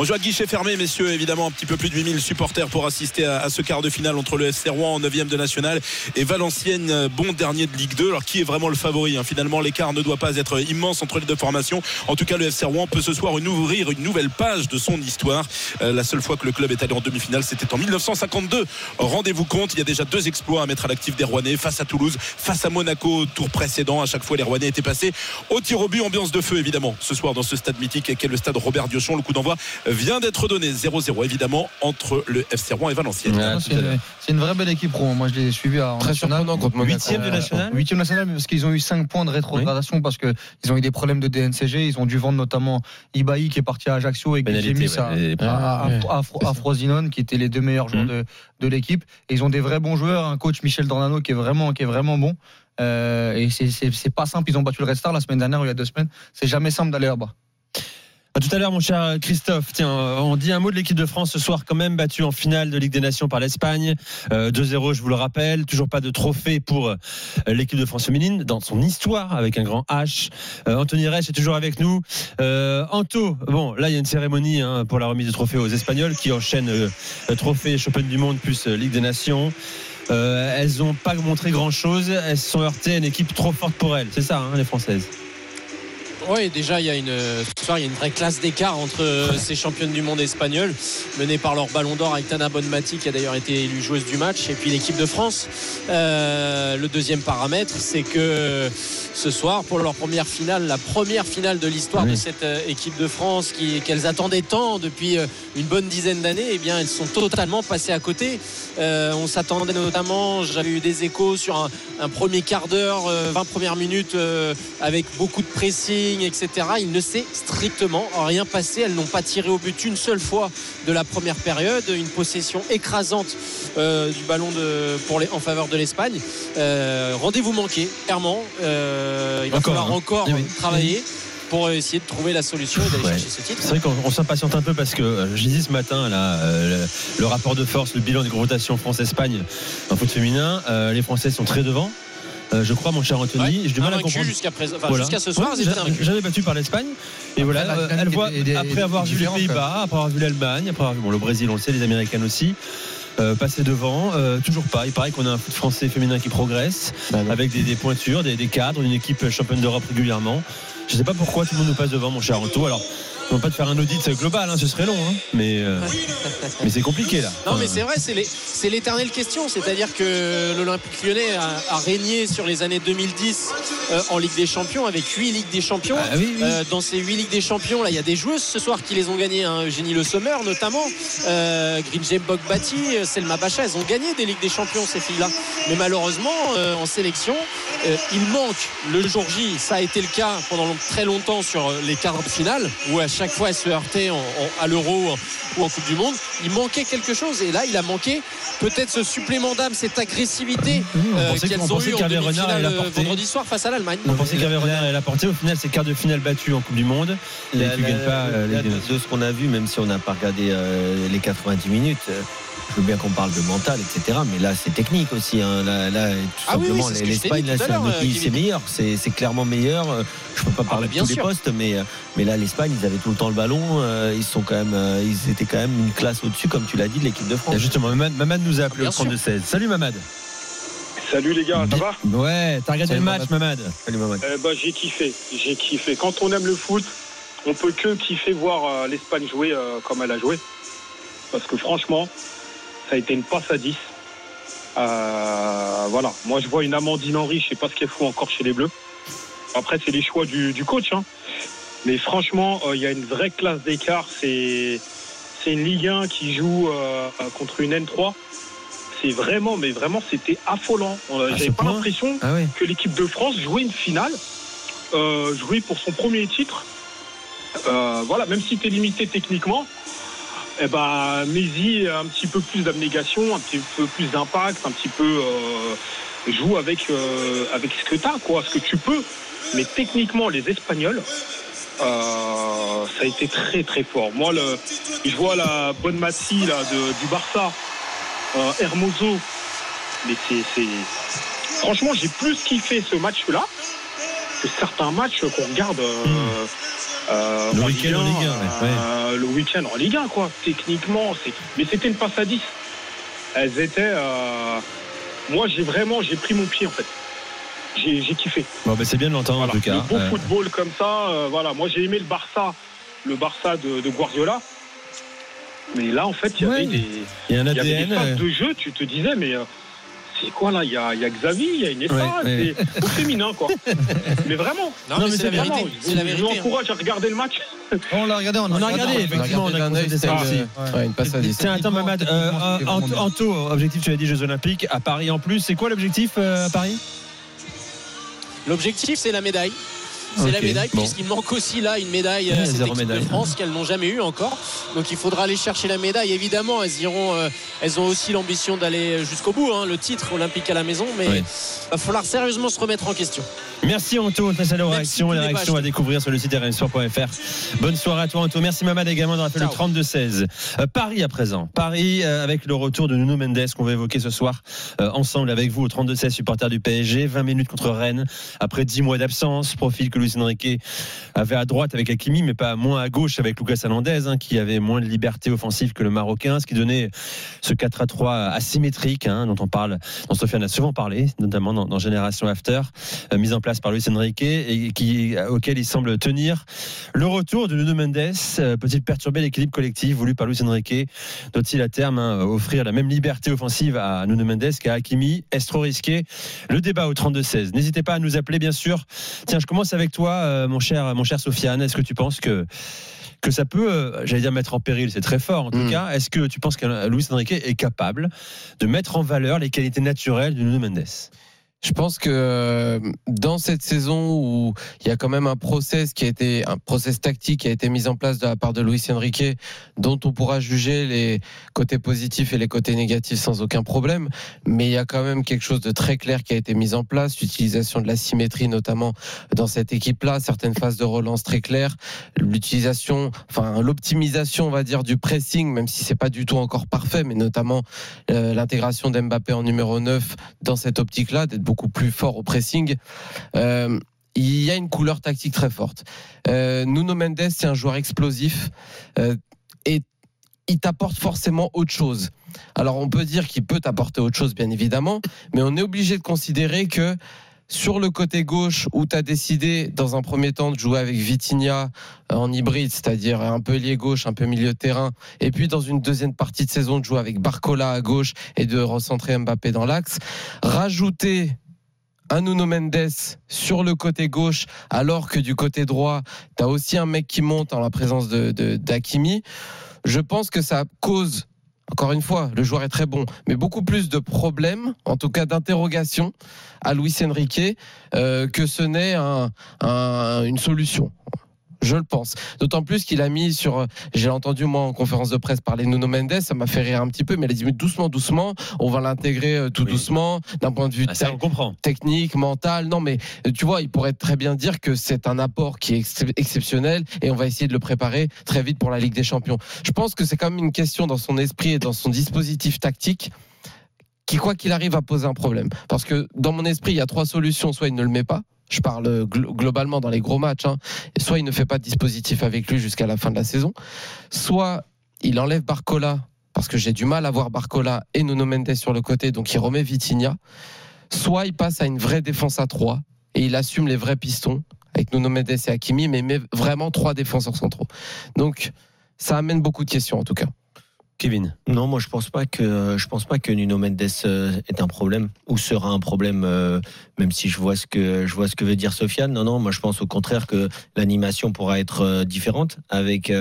On joue à guichet fermé, messieurs. Évidemment, un petit peu plus de 8000 supporters pour assister à, ce quart de finale entre le FC Rouen en 9 de national et Valenciennes, euh, bon dernier de Ligue 2. Alors, qui est vraiment le favori hein? Finalement, l'écart ne doit pas être immense entre les deux formations. En tout cas, le FC Rouen peut ce soir ouvrir une nouvelle page de son histoire. Euh, la seule fois que le club est allé en demi-finale, c'était en 1952. Rendez-vous compte, il y a déjà deux exploits à mettre à l'actif des Rouennais face à Toulouse, face à Monaco, tour précédent. À chaque fois, les Rouennais étaient passés au tir au but, ambiance de feu évidemment. Ce soir, dans ce stade mythique qu'est le stade Robert Diochon, le coup d'envoi vient d'être donné 0-0 évidemment entre le FC Rouen et Valenciennes. Ouais, tout C'est à une, c'est une vraie belle équipe, Rouen. Moi, je l'ai suivi en Très national. surprenant contre Monaco. Huitième de national. Huitième national, mais parce qu'ils ont eu 5 points de rétrogradation parce que ils ont eu des problèmes de DNCG. Ils ont dû vendre notamment Ibaï qui est parti à Ajaccio et Pénalité, Guillemets à, ouais, à, à- à- à- à Frosinone qui étaient les deux meilleurs joueurs Mhm. de, de l'équipe. Et ils ont des vrais bons joueurs. Un coach Michel Dornano qui est vraiment, qui est vraiment bon. Euh, et c'est- c'est c'est pas simple. Ils ont battu le Red Star la semaine dernière ou il y a deux semaines. C'est jamais simple d'aller là-bas. Tout à l'heure, mon cher Christophe. Tiens, euh, on dit un mot de l'équipe de France ce soir, quand même battue en finale de Ligue des Nations par l'Espagne. Euh, 2-0, je vous le rappelle. Toujours pas de trophée pour euh, l'équipe de France féminine dans son histoire avec un grand H. Euh, Anthony Reich est toujours avec nous. Euh, Anto, bon, là, il y a une cérémonie hein, pour la remise de trophée aux Espagnols qui enchaînent euh, trophée champion du monde plus euh, Ligue des Nations. Euh, elles n'ont pas montré grand chose. Elles se sont heurtées à une équipe trop forte pour elles. C'est ça, hein, les Françaises. Oui, déjà, il y a une, ce soir, il y a une vraie classe d'écart entre euh, ces championnes du monde espagnoles, menées par leur ballon d'or avec Tana Bonmati, qui a d'ailleurs été élue joueuse du match, et puis l'équipe de France. Euh, le deuxième paramètre, c'est que ce soir, pour leur première finale, la première finale de l'histoire Oui. de cette euh, équipe de France, qu'elles attendaient tant depuis une bonne dizaine d'années, eh bien, elles sont totalement passées à côté. Euh, on s'attendait notamment, j'avais eu des échos sur un, un premier quart d'heure, euh, 20 premières minutes euh, avec beaucoup de pressing, etc. Il ne s'est strictement rien passé. Elles n'ont pas tiré au but une seule fois de la première période. Une possession écrasante euh, du ballon de, pour les, en faveur de l'Espagne. Euh, Rendez-vous manqué, clairement. Euh, il va Encore, falloir hein. encore Eh oui. travailler pour essayer de trouver la solution et d'aller Ouais. chercher ce titre. C'est vrai qu'on on s'impatiente un peu parce que euh, j'ai dit ce matin là, euh, le, le rapport de force, le bilan des confrontations France-Espagne en foot féminin, euh, les Français sont très devant. Euh, je crois, mon cher Anthony, j'ai du mal à comprendre. jusqu'à présent, enfin, Voilà. jusqu'à ce soir, Ouais. J'avais battu par l'Espagne. Et voilà, la euh, elle voit, après avoir vu les Pays-Bas, après avoir vu l'Allemagne, après avoir vu bon, le Brésil, on le sait, les Américaines aussi. euh, passer devant, euh, toujours pas. Il paraît qu'on a un foot français féminin qui progresse, avec des, des pointures, des, des cadres, une équipe championne d'Europe régulièrement. Je sais pas pourquoi tout le monde nous passe devant, mon cher Anto. Alors, on va pas faire un audit global, hein, ce serait long, hein, mais, euh, mais c'est compliqué là. Non, mais c'est vrai, c'est l'éternelle question. C'est-à-dire que l'Olympique lyonnais a, a régné sur les années 2010 euh, en Ligue des Champions avec 8 Ligues des Champions. Ah oui, oui. Euh, dans ces 8 Ligues des Champions, là, il y a des joueuses ce soir qui les ont gagnées. Hein. Eugénie Le Sommer, notamment. Euh, Grimjem Bogbati, Selma Bacha. Elles ont gagné des Ligues des Champions, ces filles-là. Mais malheureusement, en sélection, il manque le jour J. Ça a été le cas pendant long- très longtemps sur les quarts de finale, où à chaque fois elles se heurtaient en- en- à l'Euro ou en Coupe du Monde. Il manquait quelque chose. Et là, il a manqué peut-être ce supplément d'âme, cette agressivité on euh, pensait- qu'elles on ont eu en demi-finale la euh, vendredi soir face à l'Allemagne. On pensait qu'Hervé Renard allait la porter. Au final, c'est quart de finale battu en Coupe du Monde. Et tu gagnes euh, la des de, ce qu'on a vu, même si on n'a pas regardé euh, les 90 minutes, euh, je veux bien qu'on parle de mental, etc. Mais là, c'est technique aussi. hein. Là, là, tout Ah oui, oui, simplement, l'Espagne, c'est euh, meilleur. C'est clairement meilleur. Euh, Je peux pas parler bah, bien de tous les postes, mais, euh, mais là, l'Espagne, ils avaient tout le temps le ballon. euh, Ils sont quand même, ils étaient quand même une classe au-dessus, comme tu l'as dit, de l'équipe de France. Et justement, Mamad, Mamad nous a appelé au 32-16. Salut Mamad. Salut les gars, ça va Ouais, t'as regardé Salut, le match, Mamad. Salut Mamad. Ben, J'ai kiffé, j'ai kiffé. Quand on aime le foot, on peut que kiffer voir euh, l'Espagne jouer euh, comme elle a joué. Parce que franchement, ça a été une passe à 10. Euh, voilà, moi je vois une Amandine Henry, je sais pas ce qu'elle fout encore chez les Bleus. Après, c'est les choix du, du coach. hein. Mais franchement, euh, il y a une vraie classe d'écart. C'est c'est une Ligue 1 qui joue euh, contre une N3. C'est vraiment, mais vraiment, c'était affolant. Ce J'avais pas l'impression Ah que l'équipe de France jouait une finale, jouait pour son premier titre. Voilà, même si tu es limité techniquement, eh ben, Messi un petit peu plus d'abnégation, un petit peu plus d'impact, un petit peu euh, joue avec, euh, avec ce que tu as, quoi, ce que tu peux. Mais techniquement, les Espagnols, euh, ça a été très très fort. Moi, je vois la bonne Massi du Barça, Hermoso, mais c'est, franchement, j'ai plus kiffé ce match-là que certains matchs qu'on regarde euh, Le en week-end en Ligue 1, ouais, euh, le week-end en Ligue 1, quoi. Techniquement, c'est, mais c'était une passe à 10. Elles étaient, euh, moi, j'ai vraiment, j'ai pris mon pied en fait. J'ai, j'ai kiffé. Bon, bah, c'est bien de l'entendre Voilà. en tout cas. Le beau Euh, football comme ça, euh, voilà. Moi, j'ai aimé le Barça, le Barça de, de Guardiola. Mais là, en fait, il y avait Ouais. des, Il y a un il y avait ADN. des phases euh, de jeu. Tu te disais, mais c'est quoi là? Il y a, il y a Xavi, il y a Ouais, ouais. c'est féminin, quoi. mais vraiment. Non, Non, mais mais c'est la vérité. La je vérité. vous hein. encourage à regarder le match. *laughs* On l'a regardé, on a, On a regardé, effectivement, on a regardé ça aussi. ouais, une passe à 10. Tiens, attends, Mamad. euh, vraiment Anto, objectif, tu l'as dit, Jeux Olympiques, à Paris en plus. C'est quoi l'objectif euh, à Paris? L'objectif, c'est la médaille. C'est la médaille, bon. puisqu'il manque aussi là une médaille à cette équipe médaille. de France qu'elles n'ont jamais eu encore. Donc il faudra aller chercher la médaille. Évidemment, elles iront, euh, elles ont aussi l'ambition d'aller jusqu'au bout, hein, le titre olympique à la maison, mais il Oui. va falloir sérieusement se remettre en question. Merci Anto, très salut aux réactions, les à découvrir sur le site rmsport.fr. Bonne soirée à toi Anto. Merci Mamad également de rappeler le 32-16. Euh, Paris à présent. Paris euh, avec le retour de Nuno Mendes qu'on va évoquer ce soir euh, ensemble avec vous au 32-16 supporters du PSG. 20 minutes contre Rennes après 10 mois d'absence. Profil que Luis Enrique avait à droite avec Hakimi mais pas moins à gauche avec Lucas Hernandez hein, qui avait moins de liberté offensive que le Marocain. Ce qui donnait ce 4 à 3 asymétrique hein, dont on parle, dont Sofiane a souvent parlé, notamment dans, Génération After, euh, mise en place par Luis Enrique et qui, auquel il semble tenir. Le retour de Nuno Mendes euh, peut-il perturber l'équilibre collectif voulu par Luis Enrique? Doit-il à terme hein, offrir la même liberté offensive à Nuno Mendes qu'à Hakimi? Est-ce trop risqué? Le débat au 32-16. N'hésitez pas à nous appeler, bien sûr. Tiens, je commence avec toi, euh, mon cher, mon cher Sofiane. Est-ce que tu penses que que ça peut, euh, j'allais dire mettre en péril, c'est très fort en tout cas. Est-ce que tu penses que Luis Enrique est capable de mettre en valeur les qualités naturelles de Nuno Mendes? Je pense que euh, dans cette saison où il y a quand même un process qui a été un process tactique qui a été mis en place de la part de Luis Enrique, dont on pourra juger les côtés positifs et les côtés négatifs sans aucun problème, mais il y a quand même quelque chose de très clair qui a été mis en place, l'utilisation de la symétrie notamment dans cette équipe-là, certaines phases de relance très claires, l'utilisation, enfin l'optimisation, on va dire, du pressing, même si c'est pas du tout encore parfait, mais notamment euh, l'intégration d'Mbappé en numéro 9 dans cette optique-là, beaucoup plus fort au pressing. Euh, il y a une couleur tactique très forte. Euh, Nuno Mendes, c'est un joueur explosif euh, et il t'apporte forcément autre chose. Alors on peut dire qu'il peut t'apporter autre chose, bien évidemment, mais on est obligé de considérer que sur le côté gauche, où tu as décidé dans un premier temps de jouer avec Vitinha euh, en hybride, c'est-à-dire un peu lié gauche, un peu milieu de terrain, et puis dans une deuxième partie de saison de jouer avec Barcola à gauche et de recentrer Mbappé dans l'axe, rajouter un Nuno Mendes sur le côté gauche, alors que du côté droit, tu as aussi un mec qui monte en la présence de, d'Hakimi. Je pense que ça cause, encore une fois, le joueur est très bon, mais beaucoup plus de problèmes, en tout cas d'interrogations, à Luis Enrique, euh, que ce n'est un- un- une solution. Je le pense. D'autant plus qu'il a mis sur. J'ai entendu, moi, en conférence de presse parler de Nuno Mendes, ça m'a fait rire un petit peu, mais il a dit mais doucement, doucement, on va l'intégrer euh, tout doucement, d'un point de vue Ah, ça, on comprend. technique, mental. Non, mais euh, tu vois, il pourrait très bien dire que c'est un apport qui est ex- exceptionnel et on va essayer de le préparer très vite pour la Ligue des Champions. Je pense que c'est quand même une question dans son esprit et dans son dispositif tactique qui, quoi qu'il arrive, va poser un problème. Parce que dans mon esprit, il y a trois solutions. Soit il ne le met pas. Je parle glo- globalement dans les gros matchs. hein. Soit il ne fait pas de dispositif avec lui jusqu'à la fin de la saison. Soit il enlève Barcola parce que j'ai du mal à voir Barcola et Nuno Mendes sur le côté, donc il remet Vitinha. Soit il passe à une vraie défense à 3 et il assume les vrais pistons avec Nuno Mendes et Hakimi, mais met vraiment trois défenseurs centraux. Donc ça amène beaucoup de questions en tout cas. Kevin Non, moi je pense pas que je pense pas que Nuno Mendes euh, est un problème ou sera un problème, euh, même si je vois ce que je vois ce que veut dire Sofiane. Non, non, moi je pense au contraire que l'animation pourra être euh, différente avec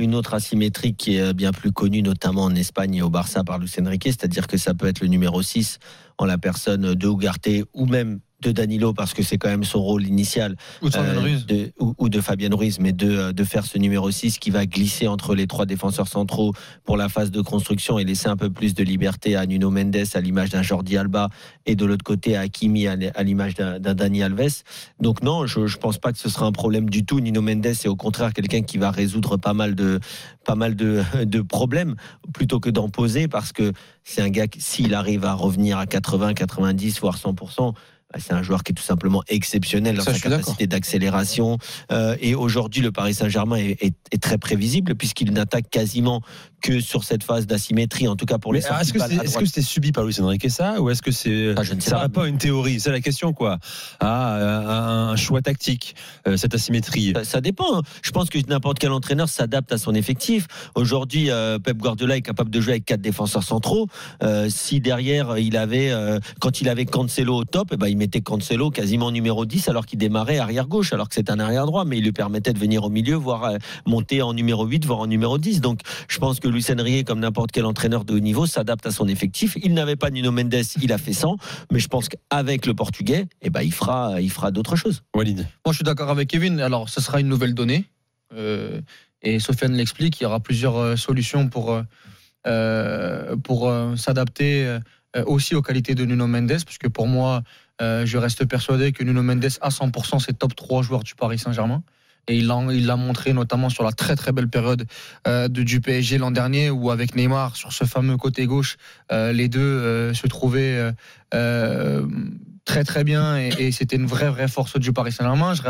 une autre asymétrie qui est bien plus connue, notamment en Espagne et au Barça par Luis Enrique, c'est-à-dire que ça peut être le numéro 6 en la personne de Ugarte ou même de Danilo parce que c'est quand même son rôle initial Ou de Fabian Ruiz. de- ou, ou de Fabien Ruiz mais de, de faire ce numéro 6 qui va glisser entre les trois défenseurs centraux pour la phase de construction et laisser un peu plus de liberté à Nuno Mendes à l'image d'un Jordi Alba et de l'autre côté à Hakimi à l'image d'un Dani Alves donc non je, je pense pas que ce sera un problème du tout Nuno Mendes est au contraire quelqu'un qui va résoudre pas mal de pas mal de, de problèmes plutôt que d'en poser parce que c'est un gars qui s'il arrive à revenir à 80 90 voire 100% bah, c'est un joueur qui est tout simplement exceptionnel dans Ça, sa capacité d'accélération. Euh, et aujourd'hui, le Paris Saint-Germain est, est- est très prévisible puisqu'il n'attaque quasiment que sur cette phase d'asymétrie, en tout cas pour les sorties Est-ce que c'est subi par Luis Enrique ça ou est-ce que c'est Ah, ça pas, à une théorie? C'est la question quoi. Ah, un un choix tactique, euh, cette asymétrie. Ça, ça dépend. hein. Je pense que n'importe quel entraîneur s'adapte à son effectif. Aujourd'hui, euh, Pep Guardiola est capable de jouer avec quatre défenseurs centraux. Euh, si derrière il avait, euh, quand il avait Cancelo au top, eh ben, il mettait Cancelo quasiment numéro 10 alors qu'il démarrait arrière gauche, alors que c'est un arrière droit, mais il lui permettait de venir au milieu, voire euh, monter en numéro 8, voire en numéro 10. Donc je pense que Luis Enrique, comme n'importe quel entraîneur de haut niveau, s'adapte à son effectif. Il n'avait pas Nuno Mendes, il a fait 100, mais je pense qu'avec le Portugais, eh ben, il fera, il fera d'autres choses. Walid. Moi, je suis d'accord avec Kevin. Alors, ce sera une nouvelle donnée. Euh, et Sofiane l'explique, il y aura plusieurs euh, solutions pour, euh, pour euh, s'adapter euh, aussi aux qualités de Nuno Mendes, parce que pour moi, euh, je reste persuadé que Nuno Mendes, à 100%, c'est top 3 joueurs du Paris Saint-Germain. Et il l'a montré notamment sur la très très belle période euh, du PSG l'an dernier, où avec Neymar, sur ce fameux côté gauche, euh, les deux se trouvaient très très bien et, c'était une vraie vraie force du Paris Saint-Germain. Je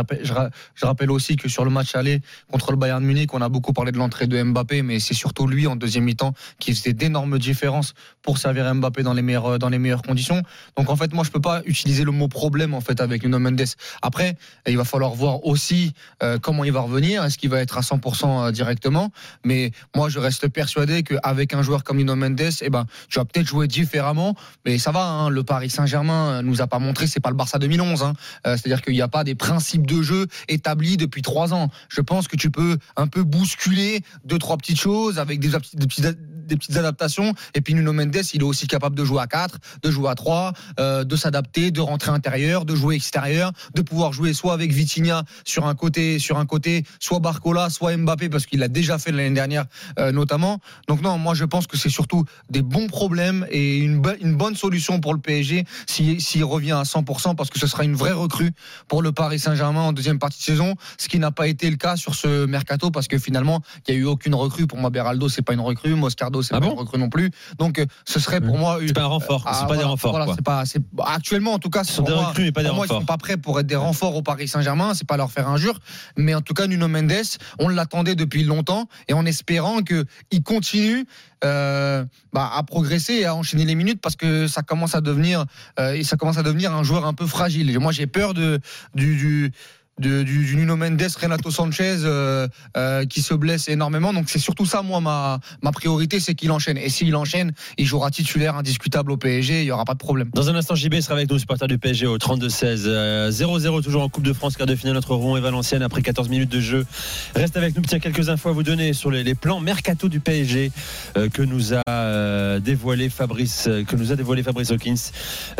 rappelle, aussi que sur le match aller contre le Bayern Munich, on a beaucoup parlé de l'entrée de Mbappé, mais c'est surtout lui en deuxième mi-temps qui faisait d'énormes différences pour servir Mbappé dans les meilleures dans les meilleures conditions. Donc en fait, moi je peux pas utiliser le mot problème en fait avec Nuno Mendes. Après, il va falloir voir aussi euh, comment il va revenir. Est-ce qu'il va être à 100% directement? Mais moi je reste persuadé qu'avec un joueur comme Nuno Mendes, eh ben tu vas peut-être jouer différemment, mais ça va. hein, le Paris Saint-Germain nous a pas montré, c'est pas le Barça 2011. hein. Euh, C'est-à-dire qu'il n'y a pas des principes de jeu établis depuis trois ans. Je pense que tu peux un peu bousculer deux trois petites choses avec des, des petites des petites adaptations. Et puis Nuno Mendes, il est aussi capable de jouer à 4, de jouer à 3, euh, de s'adapter, de rentrer intérieur, de jouer extérieur, de pouvoir jouer soit avec Vitinha sur un côté, sur un côté, soit Barcola, soit Mbappé, parce qu'il l'a déjà fait l'année dernière euh, notamment. Donc non, moi je pense que c'est surtout des bons problèmes et une, bo- une bonne solution pour le PSG s'il s'il revient à 100%, parce que ce sera une vraie recrue pour le Paris Saint-Germain en deuxième partie de saison, ce qui n'a pas été le cas sur ce mercato, parce que finalement, il n'y a eu aucune recrue. Pour moi, Beraldo, c'est pas une recrue, Moscardo, c'est pas une recrue non plus. Donc euh, ce serait pour moi... C'est pas un renfort, Ah, c'est pas des renforts. voilà, pas, c'est- actuellement, en tout cas, Ce sont des moi- recrues, mais pas des pour moi, Ils renforts. sont pas prêts pour être des renforts au Paris Saint-Germain. C'est pas leur faire injure. Mais en tout cas, Nuno Mendes, on l'attendait depuis longtemps et en espérant que il continue euh, bah, à progresser et à enchaîner les minutes parce que ça commence à devenir euh, et ça commence à devenir un joueur un peu fragile. Et moi, j'ai peur de du, du de- du, du Nuno Mendes, Renato Sanchez euh, euh, qui se blesse énormément. Donc c'est surtout ça, moi, ma, ma priorité, c'est qu'il enchaîne. Et s'il enchaîne, il jouera titulaire indiscutable au PSG, il n'y aura pas de problème. Dans un instant, JB sera avec nous, supporter du PSG au 32-16. Euh, 0-0 toujours en Coupe de France, quart de finale entre Rouen et Valenciennes après 14 minutes de jeu. Reste avec nous, tiens, quelques infos à vous donner sur les, plans mercato du PSG euh, que nous a euh, dévoilé Fabrice, euh, que nous a dévoilé Fabrice Hawkins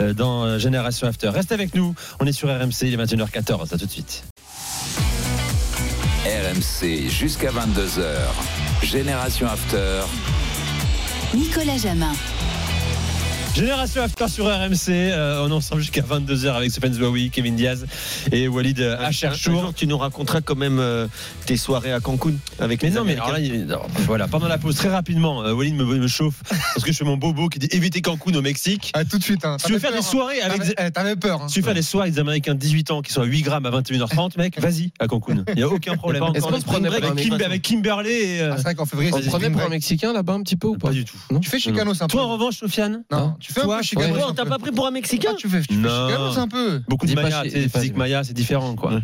euh, dans euh, Génération After. Reste avec nous, on est sur RMC, il est 21h14, à tout de suite. RMC jusqu'à 22h. Génération After. Nicolas Jamin. Génération After sur RMC, euh, on est ensemble jusqu'à 22h avec Stéphane Zouaoui, Kevin Diaz et Walid euh, Acharchour. tu nous raconteras quand même euh, tes soirées à Cancun avec Mais les non, mais alors là, non, voilà, pendant la pause, très rapidement, euh, Walid me, me chauffe parce que je fais mon bobo qui dit éviter Cancun au Mexique. Ah, tout de suite. Hein. Si tu veux faire des peur, soirées hein. avec eh, T'avais peur. hein. Si tu veux faire des soirées avec des Américains de 18 ans qui sont à 8 grammes à 21h30, mec, vas-y à Cancun. Il n'y a aucun problème. Est-ce qu'on se prenait pour un avec, Kim- Mexicain avec Kimberley et. euh, Ah, c'est vrai qu'en février, On c'est se prenait pour un. Mexicain là-bas un petit peu ou pas Pas du tout. Tu fais Chicanos un peu. Toi, en revanche, Sofiane Non, tu fais un peu Chicanos. Ouais, un on t'a peu. pas pris pour un Mexicain Ah, tu fais, tu fais un peu. Beaucoup de Maya, physique Maya, c'est différent, quoi.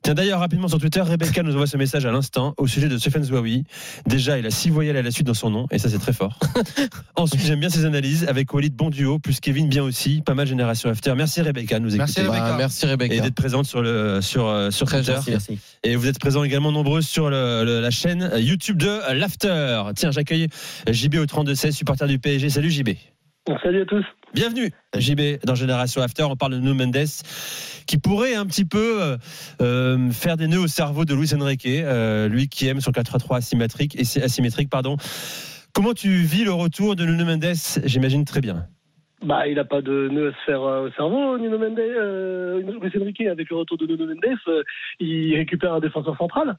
Tiens, d'ailleurs, rapidement sur Twitter, Rebecca nous envoie ce message à l'instant au sujet de Stéphane Zouaoui. Déjà, il a six voyelles à la suite dans son nom, et ça, c'est très fort. *laughs* Ensuite, j'aime bien ses analyses avec Walid, bon duo, plus Kevin, bien aussi. Pas mal Génération After. Merci Rebecca de nous Merci, écouter. Rebecca. Bah, Merci Et Rebecca. d'être présente sur, le, sur, euh, sur Très Twitter. Merci. Et vous êtes présents également nombreux sur le- le- la chaîne YouTube de l'After. Tiens, j'accueille JB au 32-16, supporter du PSG. Salut JB. Salut à tous. Bienvenue JB dans Génération After. On parle de Nuno Mendes qui pourrait un petit peu euh, euh, faire des nœuds au cerveau de Luis Enrique, euh, lui qui aime son 4-3-3 asymétrique, asymétrique. Pardon. Comment tu vis le retour de Nuno Mendes J'imagine très bien. Bah, il n'a pas de nœud à se faire au cerveau, Nuno Mendes, euh, Luis Enrique, avec le retour de Nuno Mendes, il récupère un défenseur central.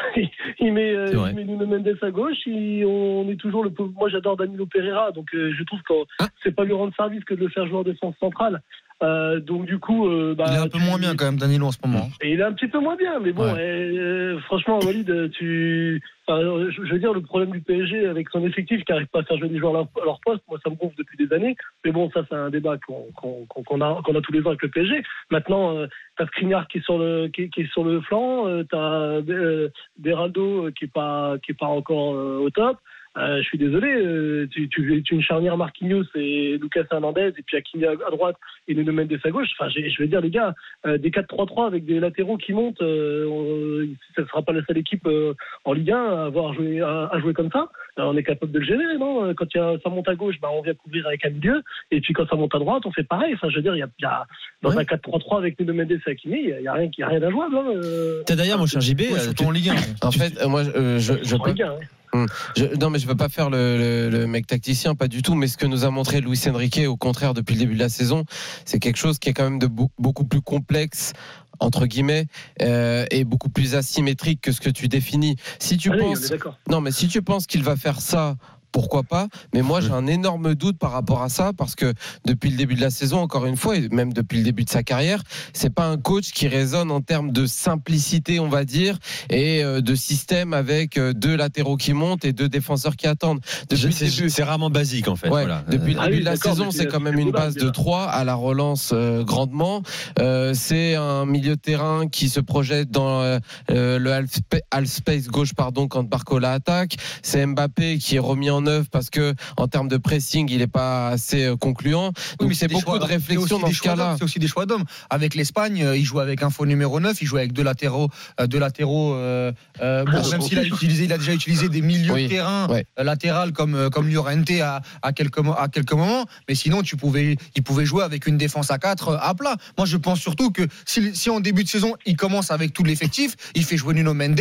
*laughs* il, met, euh, il met Nuno Mendes à gauche, et on est toujours le pauvre- Moi, j'adore Danilo Pereira, donc euh, je trouve que Ah. c'est pas lui rendre service que de le faire jouer en défense centrale. Euh, donc du coup, euh, bah, Il est un peu tu- moins bien quand même, Danilo, en ce moment. Et il est un petit peu moins bien, mais bon, Ouais. euh, franchement, Walid, tu, enfin, je, je veux dire, le problème du PSG avec son effectif qui n'arrive pas à faire jouer des joueurs à leur, poste, moi, ça me gonfle depuis des années. Mais bon, ça, c'est un débat qu'on qu'on- qu'on- qu'on a, qu'on a tous les ans avec le PSG. Maintenant, euh, t'as Skriniar qui est sur le, qui, est- qui est sur le flanc, euh, t'as euh, Beraldo qui est pas, qui est pas encore au top. Euh, je suis désolé, euh, tu, tu, tu une charnière Marquinhos et Lucas Hernandez et puis Hakimi à, à droite et Nuno Mendes à gauche. Enfin, je veux dire les gars, euh, des 4-3-3 avec des latéraux qui montent, euh, on- ça ne sera pas la seule équipe euh, en Ligue 1 à avoir joué à, à jouer comme ça. On est capable de le gérer, non? Quand il y a, ça monte à gauche, bah, on vient couvrir avec un milieu et puis quand ça monte à droite, on fait pareil. Enfin, je veux dire, il y a, il y a- dans un 4-3-3 avec Nuno Mendes et Hakimi, il y a rien, rien d'injouable. Hein, euh. T'as d'ailleurs, mon cher JB, Ouais, en Ligue 1. En fait, euh, moi, euh, je, Ligue 1. Hum. Je- non, mais je veux pas faire le, le- le mec tacticien, pas du tout. Mais ce que nous a montré Luis Enrique, au contraire, depuis le début de la saison, c'est quelque chose qui est quand même de beau- beaucoup plus complexe entre guillemets euh, et beaucoup plus asymétrique que ce que tu définis. Si tu Ah penses, non, mais si tu penses qu'il va faire ça. Pourquoi pas Mais moi, j'ai un énorme doute par rapport à ça parce que depuis le début de la saison, encore une fois, et même depuis le début de sa carrière, c'est pas un coach qui résonne en termes de simplicité, on va dire, et euh, de système avec euh, deux latéraux qui montent et deux défenseurs qui attendent. Depuis c'est début, c'est rarement basique en fait. Ouais, voilà. depuis le Euh, début oui, de la saison, c'est quand même une base de déjà. 3 à la relance euh, grandement. Euh, c'est un milieu de terrain qui se projette dans euh, le half, half space gauche pardon quand Barcola attaque. C'est Mbappé qui est remis en œuvre parce que en termes de pressing, il n'est pas assez euh, concluant. Donc c'est des beaucoup de c'est réflexion dans ce cas-là. C'est aussi des choix d'hommes. Avec l'Espagne, euh, il joue avec un faux numéro 9, il joue avec deux latéraux, euh, deux latéraux. euh, euh, bon, Ah, même c'est s'il a utilisé, il a déjà utilisé des milieux Oui, de terrain ouais. latéral comme comme Llorente à, à quelques à quelques moments. Mais sinon, tu pouvais, il pouvait jouer avec une défense à 4 à plat. Moi, je pense surtout que si, si en début de saison, il commence avec tout l'effectif, il fait jouer Nuno Mendes,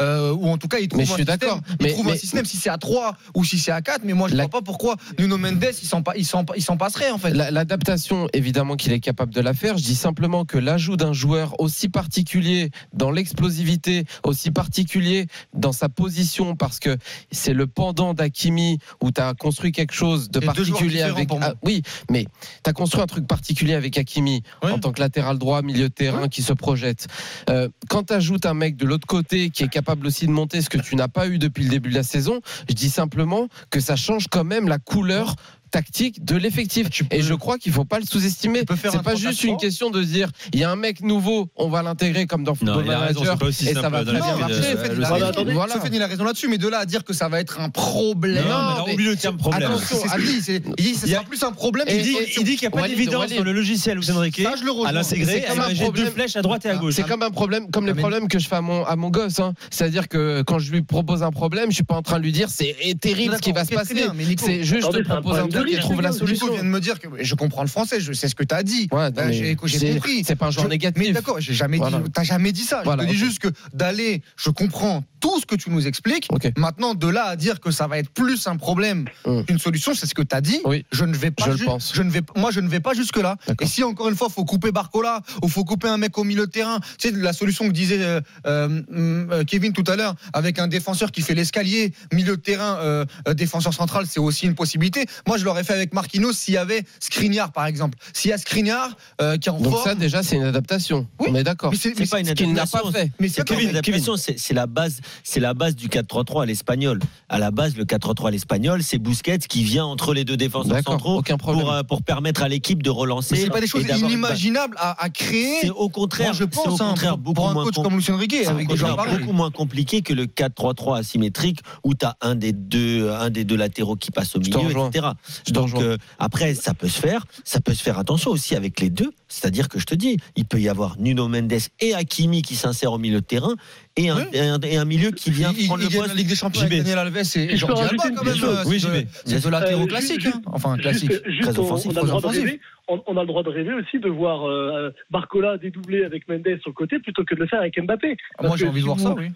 euh, ou en tout cas, il trouve Mais je un suis système. Il Mais- trouve un système si c'est à 3 ou si c'est à 4 Mais moi, je ne La- vois pas pourquoi Nuno Mendes, il s'en pa- il s'en il s'en passerait en fait. La- L'adaptation, évidemment qu'il est capable de la faire. Je dis simplement que l'ajout d'un joueur aussi particulier dans l'explosivité, aussi particulier dans sa position, parce que c'est le pendant d'Akimi où tu as construit quelque chose de particulier avec. pour moi. Ah, oui, mais tu as construit un truc particulier avec Akimi en tant que latéral droit, milieu de terrain qui se projette. Euh, quand tu ajoutes un mec de l'autre côté qui est capable aussi de monter ce que tu n'as pas eu depuis le début de la saison, je dis simplement que ça change quand même la couleur tactique de l'effectif et je crois qu'il faut pas le sous-estimer c'est pas 3-4-3. juste une question de dire il y a un mec nouveau on va l'intégrer comme dans Non, Football il a raison, Manager c'est pas aussi et ça va très la bien marcher il a raison. Là-dessus, mais de là à dire que ça va être un problème. Non, oublie le terme problème. Attention, C'est c'est- il dit que ce Il y a- sera plus un problème. Il dit, qu'il n'y a pas d'évidence dans le logiciel Luis Enrique Ça, je le rejoins. à l'intégrer, C'est deux problème. flèches à droite et à gauche. C'est comme un problème, comme les problèmes que je fais à mon, à mon gosse. hein. C'est-à-dire que quand je lui propose un problème, je suis pas en train de lui dire c'est terrible ce qui va se passer. C'est juste je te c'est un propose un truc riche, trouve la solution. vient de me dire que je comprends le français, je sais ce que tu as dit. Euh, j'ai compris. c'est pas un Je- négatif. Mais d'accord, j'ai jamais dit. T'as jamais dit ça. Je te dis juste que d'aller, je comprends tout ce que tu nous expliques. Maintenant, de là à dire que ça va être plus un problème qu'une solution, c'est ce que tu as dit. Je ne vais pas. Je pense. Ne vais, moi, je ne vais pas jusque là. Et si encore une fois, faut couper Barcola ou faut couper un mec au milieu de terrain, tu sais la solution que disait euh, euh, euh, Kevin tout à l'heure, avec un défenseur qui fait l'escalier, milieu de terrain, euh, euh, défenseur central, c'est aussi une possibilité. Moi, je l'aurais fait avec Marquinhos s'il y avait Skriniar, par exemple. S'il y a Skriniar euh, qui est en Donc forme. ça déjà c'est une adaptation. On est d'accord. Mais c'est- pas une n'a adaptation. pas fait. Mais c'est une adaptation, la base, c'est la base du 4-3-3 à l'espagnol. À la base, le 4-3-3 à l'espagnol, c'est Busquets qui vient entre les deux défenseurs centraux aucun problème. pour, euh, pour permettre à l'équipe de relancer. C'est pas des choses inimaginables à, à créer. C'est au contraire, Moi, je pense, au hein, contraire beaucoup pour un moins coach com- comme avec des contraire pareils. beaucoup moins compliqué que le 4-3-3 asymétrique où tu as un des deux un des deux latéraux qui passe au milieu, etc. Donc euh, après ça peut se faire, ça peut se faire attention aussi avec les deux, c'est-à-dire que je te dis, il peut y avoir Nuno Mendes et Hakimi qui s'insèrent au milieu de terrain et un, et un, et un milieu qui vient Il, prendre il le poste. la Ligue des Champions avec Daniel Alves et, et Jordi Alba quand même. euh, Oui, c'est de- de latéraux Euh, classiques. juste- hein. Enfin, classique. juste, Très on, offensif, on a très de offensif. On, on a le droit de rêver aussi de voir euh, Barcola dédoubler avec Mendes sur le côté plutôt que de le faire avec Mbappé. Ah, Moi, j'ai envie de voir vous- ça, oui.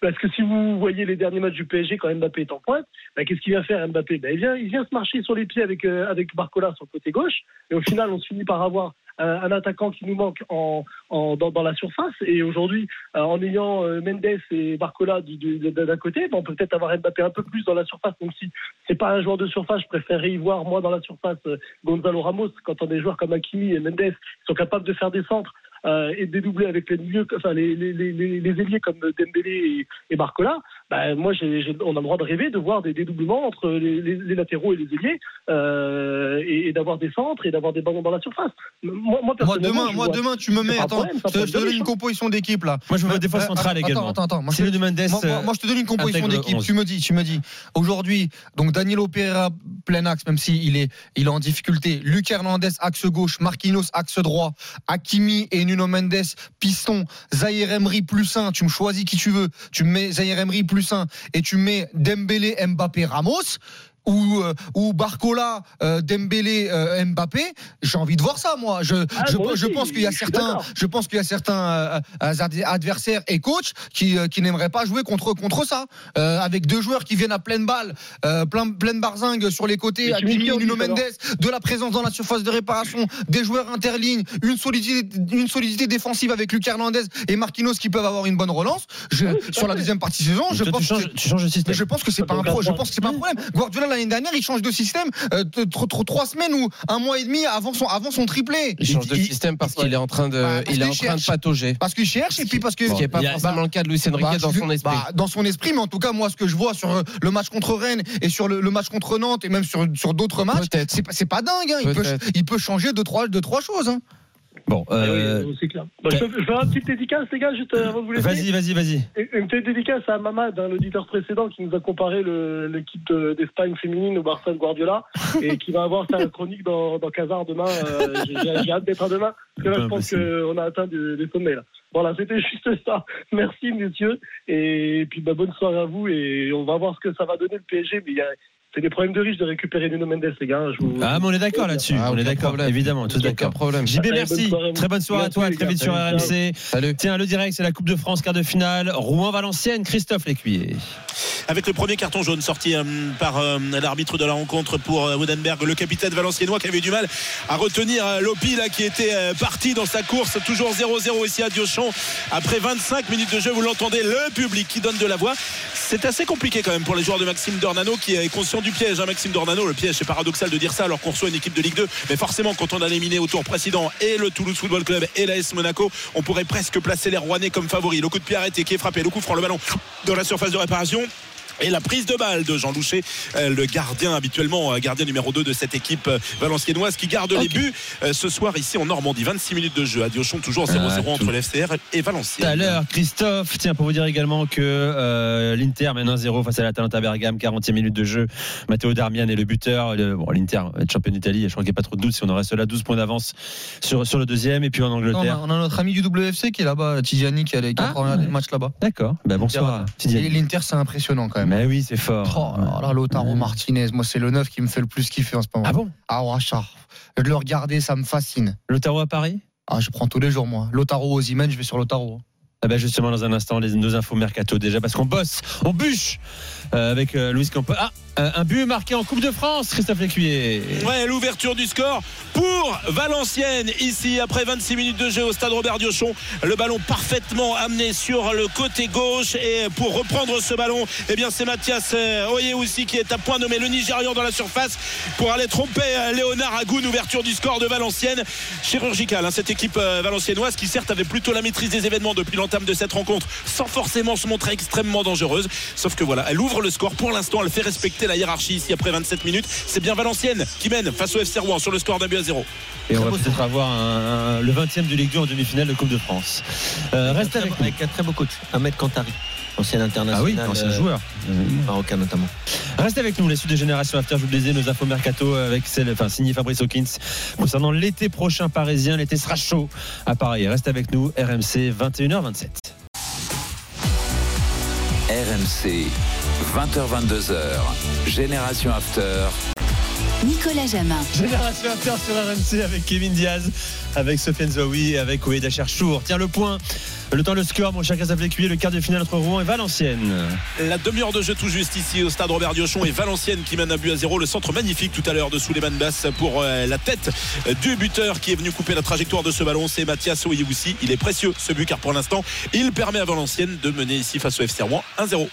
Parce que si vous voyez les derniers matchs du PSG quand Mbappé est en pointe, bah, qu'est-ce qu'il vient faire Mbappé? Bah, il, vient, il vient se marcher sur les pieds avec, euh, avec Barcola sur le côté gauche. Et au final, on se finit par avoir un attaquant qui nous manque en, en- dans, dans la surface. Et aujourd'hui, euh, en ayant euh, Mendes et Barcola d'un côté, bah, on peut peut-être avoir Mbappé un peu plus dans la surface. Donc si c'est pas un joueur de surface, je préférerais y voir moi dans la surface euh, Gonzalo Ramos quand on a des joueurs comme Hakimi et Mendes qui sont capables de faire des centres euh, et dédoubler avec les milieux, enfin les, les, les- les ailiers comme Dembélé et, et Barcola, bah, moi on a le droit de rêver de voir des dédoublements entre les, les- les latéraux et les ailiers euh, et, et d'avoir des centres et d'avoir des ballons dans la surface. Moi, moi, demain, moi vois- demain, tu me mets. Attends, problème, je te, un je te donne une composition d'équipe là. Moi, je me vois défense Euh, centrale attends, également. Attends, attends, moi, je te- Mendes, moi, moi- moi, je te donne une composition d'équipe. 11. Tu me dis, tu me dis. Aujourd'hui, donc Danilo Pereira plein axe, même s'il est, il est en difficulté. Luc Hernandez axe gauche, Marquinhos axe droit, Hakimi et Nuno Mendes piston, Zahir Emery plus 1. Tu me choisis qui tu veux. Tu me mets Zahir Emery plus 1 et tu mets Dembélé, Mbappé, Ramos. Ou, euh, ou Barcola, euh, Dembélé, euh, Mbappé, j'ai envie de voir ça, moi. Je, Ah, je, moi je aussi, pense qu'il y a certains, je pense qu'il y a certains ad- adversaires et coachs qui, euh, qui n'aimeraient pas jouer contre contre ça, Euh, avec deux joueurs qui viennent à pleine balle, euh, plein pleine barzingue sur les côtés, en Nuno Mendes, de la présence dans la surface de réparation, des joueurs interlignes, une solidité, une solidité défensive avec Luc Hernandez et Marquinhos qui peuvent avoir une bonne relance. Je, sur la deuxième partie de saison, je pense tu changes, que tu changes de système. mais je pense que c'est pas un pro, je pense que c'est pas un problème. Guardiola l'année dernière, il change de système euh, trois semaines ou un mois et demi avant son avant son triplé. Il change de système parce qu'il est en train de, Bah, il est en train de patauger. Parce qu'il cherche et puis parce que Ce qui n'est pas Bah, forcément le cas de Luis Enrique bah, dans son esprit. bah, dans son esprit, mais en tout cas, moi, ce que je vois sur euh, le match contre Rennes et sur le, le match contre Nantes et même sur, sur d'autres matchs, c'est pas, c'est pas dingue. hein. Il, peut, Peut-être. il peut changer deux trois, deux, trois choses. hein. Bon, euh, Eh oui, c'est clair. Bah, je, je fais un petite dédicace, les gars, juste euh, avant de vous laisser. vas-y, vas-y, vas-y. Une petite dédicace à Mamad, hein, l'auditeur précédent qui nous a comparé l'équipe de- d'Espagne féminine au Barça de Guardiola *laughs* et qui va avoir sa chronique dans, dans Casar demain. Euh, J'ai hâte d'être à demain parce que là, je pense Impossible. qu'on a atteint des, des sommets. Là. Voilà, c'était juste ça. Merci, messieurs. Et puis, bah, bonne soirée à vous. Et on va voir ce que ça va donner le PSG. Mais il y a- c'est des problèmes de riches de récupérer Nuno Mendes, les gars. Je vous- Ah, mais on est d'accord là-dessus. Ah, on est d'accord, évidemment, tous d'accord. problème. JB, merci. bonne. Très bonne soirée à toi. Très vite sur ciao. RMC. Salut. Tiens, le direct, c'est la Coupe de France, quart de finale. Rouen-Valenciennes, Christophe Lécuyer. avec le premier carton jaune sorti euh, par euh, l'arbitre de la rencontre pour euh, Woodenberg, le capitaine valenciennois qui avait du mal à retenir euh, Lopi là, qui était parti dans sa course, toujours 0-0 ici à Diochon. Après 25 minutes de jeu, vous l'entendez, le public qui donne de la voix. C'est assez compliqué quand même pour les joueurs de Maxime Dornano qui est conscient du piège. hein, Maxime Dornano, le piège, c'est paradoxal de dire ça alors qu'on reçoit une équipe de Ligue 2. Mais forcément, quand on a éliminé au tour précédent et le Toulouse Football Club et l'AS Monaco, on pourrait presque placer les Rouennais comme favoris. Le coup de pied arrêté qui est frappé, le coup franc, le ballon dans la surface de réparation. Et la prise de balle de Jean Loucher, euh, le gardien habituellement, euh, gardien numéro 2 de cette équipe euh, valenciennoise qui garde les buts ce soir ici en Normandie. 26 minutes de jeu à Diochon, toujours 0-0 Ah, entre tout. le FCR et Tout à Valenciennes. l'heure, Christophe, tiens, pour vous dire également que euh, l'Inter mène 1-0 face à l'Atalanta Bergame, 40e minute de jeu. Matteo Darmian est le buteur. Le- bon, L'Inter est champion d'Italie, je crois qu'il n'y a pas trop de doute si on en reste là, 12 points d'avance sur, sur le deuxième. Et puis en Non, on, Angleterre. a, on a notre ami du WFC qui est là-bas, Tiziani, qui a, qui a Ah, regardé ouais. le match là-bas. D'accord, ben, bonsoir. L'Inter, c'est impressionnant quand même. Mais oui, c'est fort. Oh là là, Lautaro Martinez, moi c'est le neuf qui me fait le plus kiffer en ce moment. Ah bon? Ah ouais, ça. De le regarder, ça me fascine. Lautaro à Paris? Ah, je prends tous les jours moi. Lautaro Ozymen, je vais sur Lautaro. Ah bah justement dans un instant les, nos infos mercato déjà parce qu'on bosse, on bûche avec euh, Louis Campos. Ah, euh, un but marqué en Coupe de France, Christophe Lécuyer. Ouais, l'ouverture du score pour Valenciennes ici après 26 minutes de jeu au stade Robert Diochon. Le ballon parfaitement amené sur le côté gauche et pour reprendre ce ballon, eh bien c'est Mathias euh, Oyewusi qui est à point nommé le Nigérian dans la surface pour aller tromper euh, Léonard Agoun. Ouverture du score de Valenciennes, chirurgicale. hein, cette équipe euh, valenciennoise qui certes avait plutôt la maîtrise des événements depuis l'entame de cette rencontre, sans forcément se montrer extrêmement dangereuse. Sauf que voilà, elle ouvre le score. Pour l'instant, elle fait respecter la hiérarchie ici après 27 minutes. C'est bien Valenciennes qui mène face au FC Rouen sur le score d'un but à zéro. Et on va peut-être avoir un- un- le 20e de Ligue 2 en demi-finale de Coupe de France. Euh, reste avec nous. Avec un très beau coach, Ahmed Kantari, ancien international. Ah oui, ancien euh, joueur. Marocain notamment. Reste avec nous, les suites de Génération After. Je vous le disais, nos infos mercato avec celle, enfin, signé Fabrice Hawkins concernant l'été prochain parisien. L'été sera chaud à Paris. Reste avec nous, RMC 21h27. RMC, 20h-22h, Génération After. Nicolas Jamin. Génération After sur RMC avec Kevin Diaz, avec Sofiane et avec Oueda Cherchour. Tiens le point, le temps, le score, mon cher Christophe Lécuyer, le quart de finale entre Rouen et Valenciennes. La demi-heure de jeu tout juste ici au stade Robert Diochon et Valenciennes qui mène un but à zéro. Le centre magnifique tout à l'heure de Souleymane Bass pour euh, la tête du buteur qui est venu couper la trajectoire de ce ballon. C'est Mathias Oyewusi. Il est précieux ce but car pour l'instant il permet à Valenciennes de mener ici face au FC Rouen 1-0.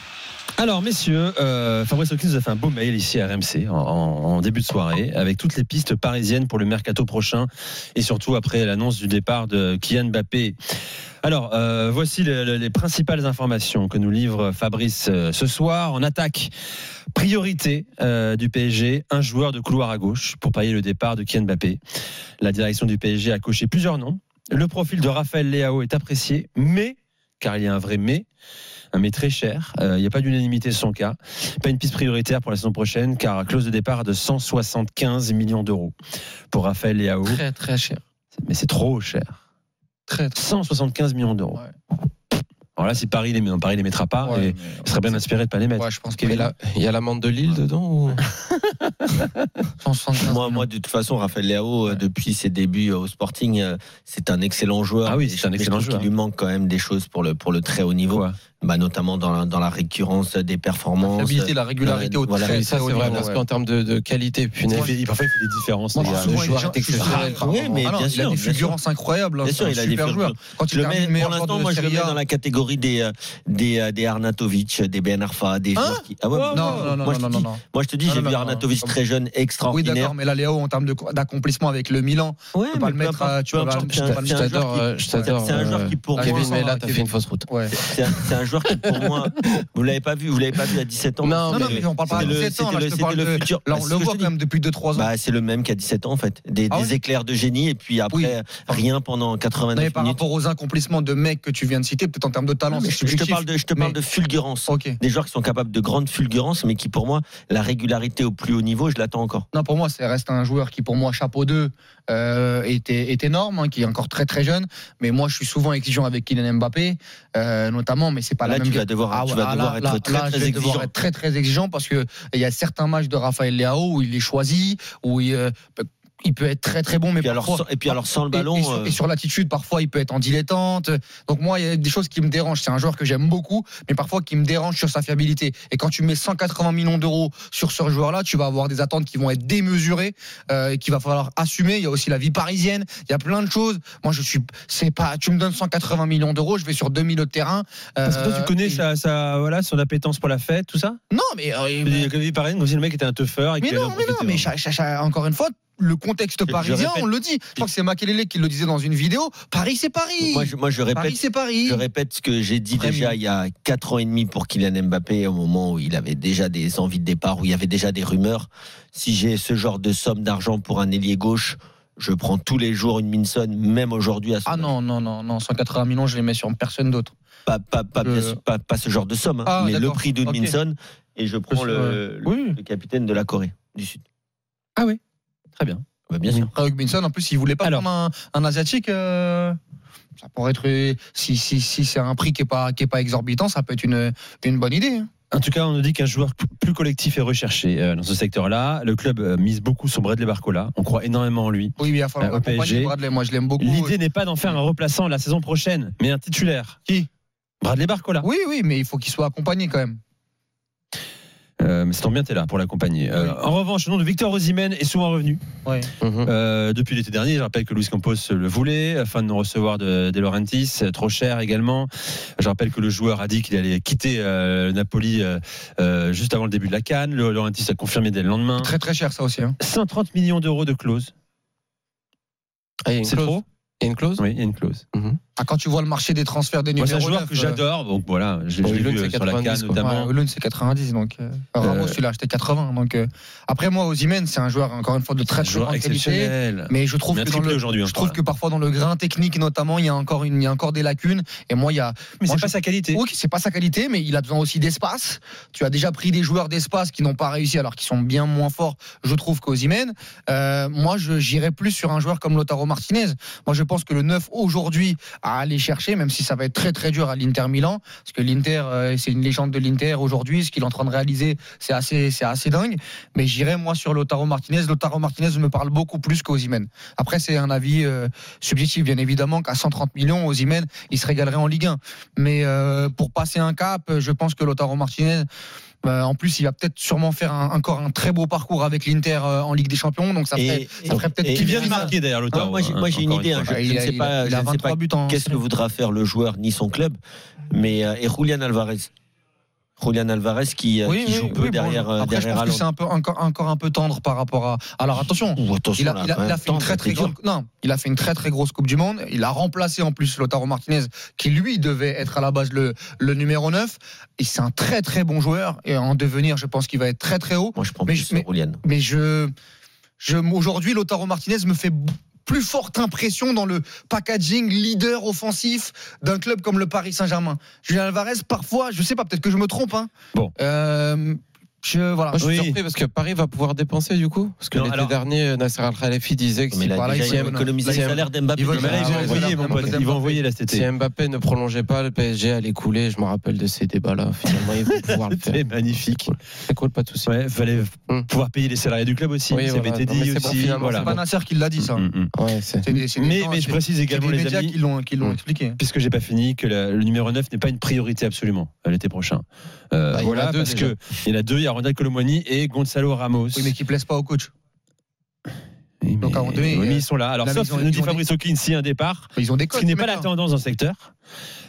Alors, messieurs, euh, Fabrice Hawkins nous a fait un beau mail ici à RMC en, début de soirée avec toutes les pistes parisiennes pour le mercato prochain et surtout après l'annonce du départ de Kylian Mbappé. Alors, euh, voici le- le- les principales informations que nous livre Fabrice euh, ce soir. En attaque, priorité du PSG, un joueur de couloir à gauche pour payer le départ de Kylian Mbappé. La direction du PSG a coché plusieurs noms. Le profil de Raphaël Leao est apprécié, mais, car il y a un vrai mais, mais très cher. Euh, Il n'y a pas d'unanimité sur son cas. Pas une piste prioritaire pour la saison prochaine, car clause de départ de 175 millions d'euros pour Raphaël Leao. Très, très cher. Mais c'est trop cher. Très, 175 millions d'euros. Alors là, si Paris les met, Paris les mettra pas, et il serait bien inspiré de pas les mettre. je pense Il y a la- il y a l'amende de Lille dedans ou... *laughs* Moi, moi, de toute façon, Raphaël Léao, euh, depuis ses débuts au Sporting, euh, c'est un excellent joueur. Ah oui, c'est un excellent joueur. qu'il lui manque quand même des choses pour le, pour le très haut niveau. Bah, notamment dans la, dans la récurrence des performances. La fiabilité, la régularité au Voilà. très, Oui, ça très haut c'est vrai, niveau, parce ouais. qu'en termes de, de qualité, punaise. Il fait- parfois, il fait des différences. Moi, le joueur est exceptionnel. Oui, mais ah non, bien il sûr, a des bien sûr. fulgurances incroyables. hein, Bien sûr, il a des super joueur. fulgurances. Quand il pour l'instant, moi, je le mets A, dans la catégorie des, euh, des, euh, des Arnatovic, des Ben Arfa, des joueurs qui. Ah ouais, Non, non, non, moi, je non, te non, moi, je te dis, j'ai vu Arnatovic très jeune, Oui, extraordinaire. d'accord, mais là, Léo, en termes d'accomplissement avec le Milan, tu peux pas le mettre. Tu euh, je t'adore. C'est un joueur euh, qui, pour Kevin, moi, mais là, t'as fait une fausse route. Ouais. C'est un, c'est un joueur qui, pour moi, *laughs* vous l'avez pas vu, vous l'avez pas vu à 17 ans. Non, Non, mais on parle pas à C'était le- 17 ans, c'était le- parle futur. Là, on le voit quand même depuis 2-3 ans. Bah, c'est le même qu'à 17 ans en fait. Des, Ah des ouais éclairs de génie et puis après Oui. rien pendant Non, mais 89 par minutes. rapport aux accomplissements de mecs que tu viens de citer, peut-être en termes de talent, Non, je, je te parle de, je te parle Mais- de fulgurance. Ok. Des joueurs qui sont capables de grandes fulgurances, mais qui pour moi, la régularité au plus haut niveau, je l'attends encore. Non, pour moi, ça reste un joueur qui, pour moi, chapeau 2, euh, est, est énorme, hein, qui est encore très très jeune. Mais moi, je suis souvent exigeant avec Kylian Mbappé, euh, notamment, mais c'est pas Là, la même tu vas devoir- Ah tu ouais, vas devoir là, être là, très, là, très je vais devoir exigeant. être très très exigeant parce que il y a certains matchs de Raphaël Leao où il est choisi, où il, euh, il peut être très très bon, mais Et puis alors, parfois- sans- et puis alors, sans le et- ballon, Et, sur, euh, et sur l'attitude, parfois, il peut être en dilettante. Donc, moi, il y a des choses qui me dérangent. C'est un joueur que j'aime beaucoup, mais parfois qui me dérange sur sa fiabilité. Et quand tu mets 180 millions d'euros sur ce joueur-là, tu vas avoir des attentes qui vont être démesurées, euh, et qu'il va falloir assumer. Il y a aussi la vie parisienne. Il y a plein de choses. Moi, je suis, c'est pas, tu me donnes 180 millions d'euros, je vais sur 2000 de terrain. Parce que toi, tu Euh, connais et- sa, sa- voilà, son appétence pour la fête, tout ça? Non, mais, euh, Il y a que lui, pareil, comme si le mec était un teufeur. et mais non, mais non, mais hein. cha- cha- cha- encore une fois, le contexte parisien, répète- on le dit. Je crois que c'est Makelele qui le disait dans une vidéo. Paris, c'est Paris. moi, je, moi, je Paris, répète, c'est Paris. je répète ce que j'ai dit Très déjà bien. il y a 4 ans et demi pour Kylian Mbappé, au moment où il avait déjà des envies de départ, où il y avait déjà des rumeurs. Si j'ai ce genre de somme d'argent pour un ailier gauche, je prends tous les jours une Minson, même aujourd'hui à Ah non, non, non, non, 180 millions, je les mets sur personne d'autre. Pas, pas, pas, Je- pas, pas ce genre de somme, hein, Ah, mais le prix d'une Ok. Minson, et je prends le, Ouais. le- Oui. le capitaine de la Corée du Sud. Ah oui, très bien. Bah, bien sûr. Après, Hugminson, en plus, il voulait pas Alors. prendre un, un asiatique. euh, ça pourrait être. Si, si, si c'est un prix qui est pas, qui est pas exorbitant, ça peut être une, une bonne idée. hein. En tout cas, on nous dit qu'un joueur plus collectif est recherché euh, dans ce secteur-là. Le club euh, mise beaucoup sur Bradley Barcola. On croit énormément en lui. Oui, il va falloir Euh, au accompagner PSG. Bradley. Moi, je l'aime beaucoup. L'idée n'est pas d'en faire un remplaçant la saison prochaine, mais un titulaire. Qui? Bradley Barcola. Oui, oui, mais il faut qu'il soit accompagné quand même. Euh, mais ça tombe bien, t'es là pour l'accompagner. Euh, En revanche, le nom de Victor Osimhen est souvent revenu. Ouais. Mhm. Euh, depuis l'été dernier, je rappelle que Luis Campos le voulait, afin de nous recevoir de, De Laurentiis, euh, trop cher également. Je rappelle que le joueur a dit qu'il allait quitter euh, Napoli juste avant le début de la Cannes. Le Laurentiis a confirmé dès le lendemain. Très, très cher, ça aussi. hein. 130 millions d'euros de clause. Ah, C'est trop? Il y a une clause? Oui, il y a une clause. Ah, quand tu vois le marché des transferts des Moi, numéros c'est un joueur 9, que j'adore, donc voilà, Bon, Hulun, vu c'est euh, sur la 90, Cannes quoi. notamment. Ouais, c'est 90, donc euh, Ramos, Euh, il a acheté 80. Donc, euh, après, moi, Osimhen, c'est un joueur, encore une fois, de très, très grande qualité. Mais je trouve que dans le, hein, je je trouve que parfois dans le grain technique notamment, il y a encore une, il y a encore des lacunes. Et moi, il y a. Mais c'est pas je- sa qualité. Oui, c'est pas sa qualité, mais il a besoin aussi d'espace. Tu as déjà pris des joueurs d'espace qui n'ont pas réussi, alors qu'ils sont bien moins forts, je trouve, qu'Ozimène. Euh, moi, je j'irais plus sur un joueur comme Lotaro Martinez. Moi, je pense que le 9 aujourd'hui à aller chercher, même si ça va être très très dur à l'Inter Milan, parce que l'Inter, euh, c'est une légende de l'Inter aujourd'hui. Ce qu'il est en train de réaliser, c'est assez, c'est dingue. Mais j'irais moi sur Lotaro Martinez. Lotaro Martinez me parle beaucoup plus qu'Ozimène. Après, c'est un avis euh, subjectif, bien évidemment, qu'à 130 millions, Ozimène, il se régalerait en Ligue 1. Mais euh, pour passer un cap, je pense que Lotaro Martinez. Euh, en plus, il va peut-être sûrement faire un- encore un très beau parcours avec l'Inter euh, en Ligue des Champions, donc ça ferait, peut-être et- Qui vient de marquer d'ailleurs, Lautaro. Ah, moi, j'ai, j'ai une idée. hein, je, ne sais pas, il je a ne sais 23 pas buts en qu'est-ce que voudra faire le joueur ni son club, mais euh, et Julian Alvarez. Julian Alvarez qui, euh, Oui, qui joue oui, peu bon, derrière, euh, Après, je derrière pense que c'est un peu encore, encore un peu tendre par rapport à. Alors attention, Ouh, attention, il a, là, il a- quand il a même, fait une très très d'être grande. Non, il a fait une très très grosse Coupe du Monde. Il a remplacé en plus Lautaro Martinez, qui lui devait être à la base le, le numéro 9. Et c'est un très très bon joueur. Et en devenir, je pense qu'il va être très très haut. Moi, je prends mais, plus je- mais, Julian. mais je, je aujourd'hui, Lautaro Martinez me fait plus forte impression dans le packaging leader offensif d'un club comme le Paris Saint-Germain. Julien Alvarez, parfois, je sais pas, peut-être que je me trompe. Hein. Bon. Euh, je, voilà. Moi, je suis Oui. surpris parce que Paris va pouvoir dépenser du coup. Parce que l'été alors- dernier, Nasser Al-Khalifi disait que si, Voilà, économiser le salaire d'Mbappé. ils vont envoyer, voilà, mon vraiment, pote. deuxième Ils vont Mbappé. envoyer là cet si. Mbappé ne prolongeait pas, le PSG allait couler. Je me rappelle de ces débats-là. Finalement, ils vont *laughs* pouvoir le faire. C'est magnifique. C'est cool, pas de souci. Ouais, fallait Hum. pouvoir payer les salariés du club aussi. Oui, voilà. dit c'est bon, aussi. voilà. C'est pas Nasser qui l'a dit ça. Hum, hum. Ouais, Mais, gens- mais je précise également, les médias amis, qui l'ont qui l'ont Hum. expliqué. puisque j'ai pas fini, que la- le numéro 9 n'est pas une priorité absolument euh, l'été prochain. Euh, Bah, il y en a voilà, deux, parce déjà. que il y en a deux, il y a Ronald Colomwani et Gonzalo Ramos. Oui, mais qui plaisent pas au coach. Oui, Donc, mais- à oui, mais euh, ils sont là. Alors, là, sauf, nous dit Fabrice Hawkins, si un départ, Ils ont des ce qui n'est pas la tendance dans le secteur.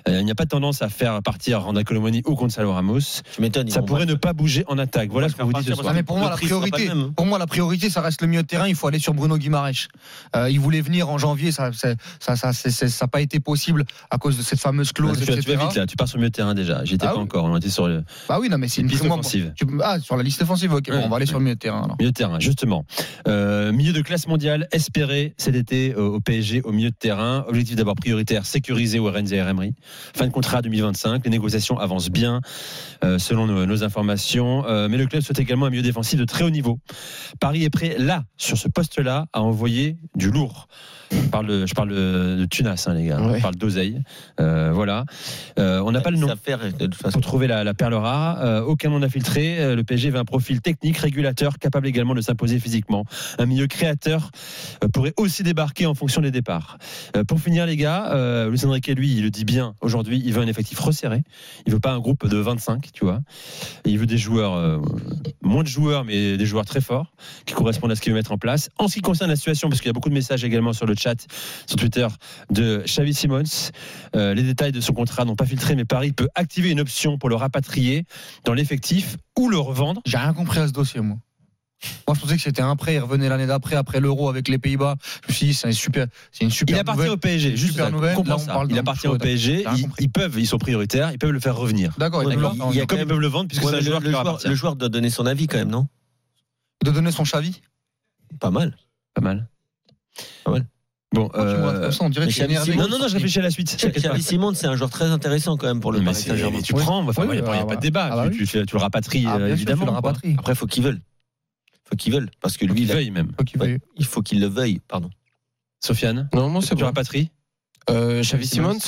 Euh, il n'y a pas tendance à faire partir Ronald Colomwani ou Gonzalo Ramos. Ils Ça pourrait ne pas bouger en attaque. Voilà ce que vous dites ce soir. Mais pour moi, la priorité, pour moi, la priorité, ça reste le milieu de terrain. Il faut aller sur Bruno Guimaraes. Euh, il voulait venir en janvier, ça, ça, ça, ça, c'est- c'est- ça n'a pas été possible à cause de cette fameuse clause, tu, vas, tu vas etc. vite là, tu pars sur le milieu de terrain déjà. J'y étais Ah pas oui. encore. On était sur le Bah oui, non, mais c'est une piste moi, offensive. tu- Ah, sur la liste offensive, ok. Bon, on va aller ouais. sur le milieu de terrain. alors. Milieu de terrain, justement. Euh, milieu de classe mondiale espéré cet été euh, au PSG au milieu de terrain. Objectif d'abord prioritaire, sécuriser Warren Emery. Fin de contrat 2025. Les négociations avancent bien euh, selon nos, nos informations. Euh, mais le club souhaite également un milieu défensif de très haut niveau. Paris est prêt là, sur ce poste-là, à envoyer du lourd. Je parle de, je parle de, de Tunas, hein, les gars. Ouais. Je parle d'oseille. Euh, voilà. Euh, on n'a pas le nom Ça fait, de toute façon. pour trouver la, la perle rare. Euh, aucun nom n'a filtré. Euh, le PSG veut un profil technique, régulateur, capable également de s'imposer physiquement. Un milieu créateur euh, pourrait aussi débarquer en fonction des départs. Euh, pour finir, les gars, euh, Luis Enrique, lui, il le dit bien aujourd'hui, il veut un effectif resserré. Il veut pas un groupe de 25, tu vois. Il veut des joueurs, euh, moins de joueurs, mais des joueurs très forts, qui correspondent à ce qu'il veut mettre en place. En ce qui concerne la situation, parce qu'il y a beaucoup de messages également sur le chat, sur Twitter, de Xavi Simons, euh, les détails de son contrat n'ont pas filtré, mais Paris peut activer une option pour le rapatrier dans l'effectif ou le revendre. J'ai rien compris à ce dossier, moi. Moi, je pensais que c'était un prêt. Il revenait l'année d'après, après l'euro avec les Pays-Bas. Je me suis dit, c'est une super, c'est une super Il appartient nouvelle. au PSG, juste Super nouvelle. Là, on ça. parle Il appartient au PSG, ils, ils peuvent, ils sont prioritaires, ils peuvent le faire revenir. D'accord, Ouais, il il y a Comme quand ils peuvent le vendre, puisque Ouais, c'est un joueur le, qui joueur, appartient. le joueur doit donner son avis quand même, non? De donner son chavis. Pas mal. Pas mal. Pas mal. Bon, Quand tu me regardes euh, comme ça, on dirait que tu es Xavi énervé. Simons- non, non, non, je réfléchis à la suite. Xavi Simons, c'est un joueur très intéressant quand même pour le Mais Paris c'est- Saint-Germain. mais tu prends, enfin, Oui, il n'y a, ah pas bah. de débat. Ah bah tu, oui. tu- tu le rapatries, Ah, euh, bien sûr, tu évidemment. le quoi. rapatries. Après, faut qu'il veuille. Faut qu'il veuille. Parce que lui, il, a- veuille même. Faut qu'il Ouais. veuille. il faut qu'il le veuille. Pardon. Sofiane, Non, moi, c'est tu bon. rapatries Euh, Xavi Simons,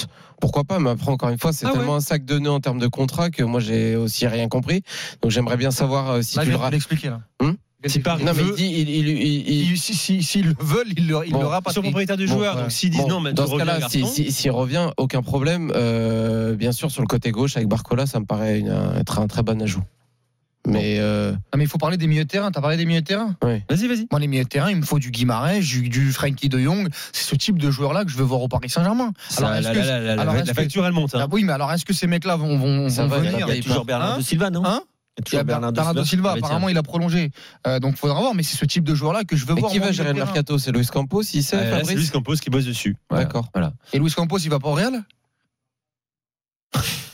pourquoi pas Mais après, encore une fois, c'est Ah ouais. tellement un sac de nœuds en termes de contrat que moi, j'ai aussi rien compris. Donc, j'aimerais bien savoir euh, si Là, tu je le vais te ra- l'expliquer, là. Hum Si Paris. Non, mais il veut- dit, il, il, il- il- Ils- si- si- S'ils le veulent, ils le, ils Bon, le Ils sont propriétaires du joueur, donc s'ils disent Bon, non, mais dans ce cas-là, si- garçon. si- s'il revient, aucun problème. Euh, bien sûr, sur le côté gauche avec Barcola, ça me paraît une- être un très bon ajout. Mais euh, Ah, mais il faut parler des milieux de terrain. T'as parlé des milieux de terrain Vas-y, vas-y. Moi, les milieux de terrain, il me faut du Guimarães, du, du Frankie de Jong. C'est ce type de joueur-là que je veux voir au Paris Saint-Germain. Ça, Alors, est-ce la, que- la- la- la- alors, la est-ce que- facture, elle monte. hein. Ah oui, mais alors est-ce que ces mecs-là vont, vont, Ça vont va, Il y a, venir il y a toujours Bernardo Hein Silva, non Hein? Il y a Il y a toujours Bernardo Bernardo Silva. Silva, apparemment, il a prolongé. Euh, donc, il faudra voir. Mais c'est ce type de joueur-là que je veux et voir. qui va gérer le de mercato? C'est Luis Campos, il sait, Euh, c'est Luis Campos qui bosse dessus. Voilà. D'accord. Voilà. Et Luis Campos, il va pas au Real?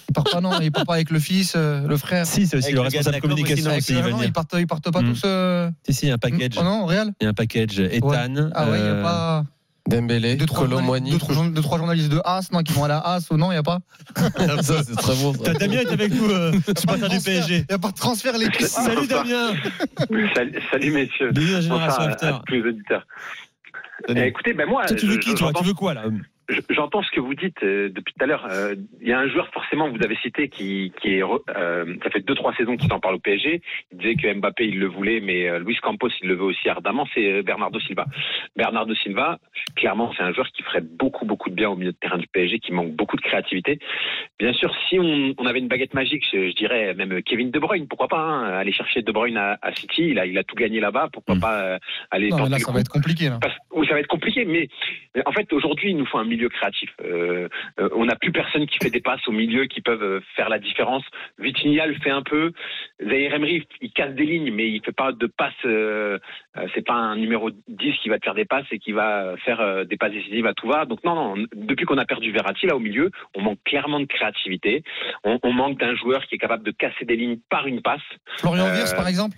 Il part pas, non Il part pas avec le fils, euh, le frère Si, c'est aussi Avec le de responsable la com communication aussi, non, il partent, ils partent pas Mm. tous. euh, Si, si, il y a un package. Oh non, au Real? Il y a un package Ethan. Ah ouais, il y a euh, pas. Dembélé, Deux trois, Colomboigny. deux, trois, deux, trois journalistes de As, non, qui vont à la As ou non, il n'y a pas *laughs* Ça, c'est très bon. ça. T'as Damien est avec nous, euh, *laughs* supporter du PSG. Il n'y a pas de transfert, les cuisses. *laughs* Salut Damien Salut, salut, messieurs. Bienvenue dans Génération Bonsoir à, à tous les auditeurs. Eh, écoutez, ben moi, Toi, tu veux je- qui, toi Tu veux quoi, là? J'entends ce que vous dites euh, depuis tout à l'heure. Euh, Il y a un joueur forcément que vous avez cité qui, qui est, euh, ça fait deux trois saisons qu'il en parle au PSG. Il disait que Mbappé il le voulait, mais Luis Campos il le veut aussi ardemment. C'est Bernardo Silva. Bernardo Silva, clairement, c'est un joueur qui ferait beaucoup beaucoup de bien au milieu de terrain du PSG, qui manque beaucoup de créativité. Bien sûr, si on, on avait une baguette magique, je, je dirais même Kevin De Bruyne, pourquoi pas hein, aller chercher De Bruyne à, à City. Il a, il a tout gagné là-bas. Pourquoi Mm. pas aller Non, mais là, ça va être compliqué. Là. parce- oui, ça va être compliqué, mais mais en fait, aujourd'hui, il nous faut un milieu milieu créatif. Euh, euh, on n'a plus personne qui fait des passes au milieu qui peuvent euh, faire la différence. Vitinha le fait un peu. Zaire Emery, il casse des lignes, mais il fait pas de passes. Euh, c'est pas un numéro 10 qui va te faire des passes et qui va faire des passes décisives à tout va. Donc non, non. Depuis qu'on a perdu Verratti là au milieu, on manque clairement de créativité. On, on manque d'un joueur qui est capable de casser des lignes par une passe. Florian Euh, Wirtz, par exemple?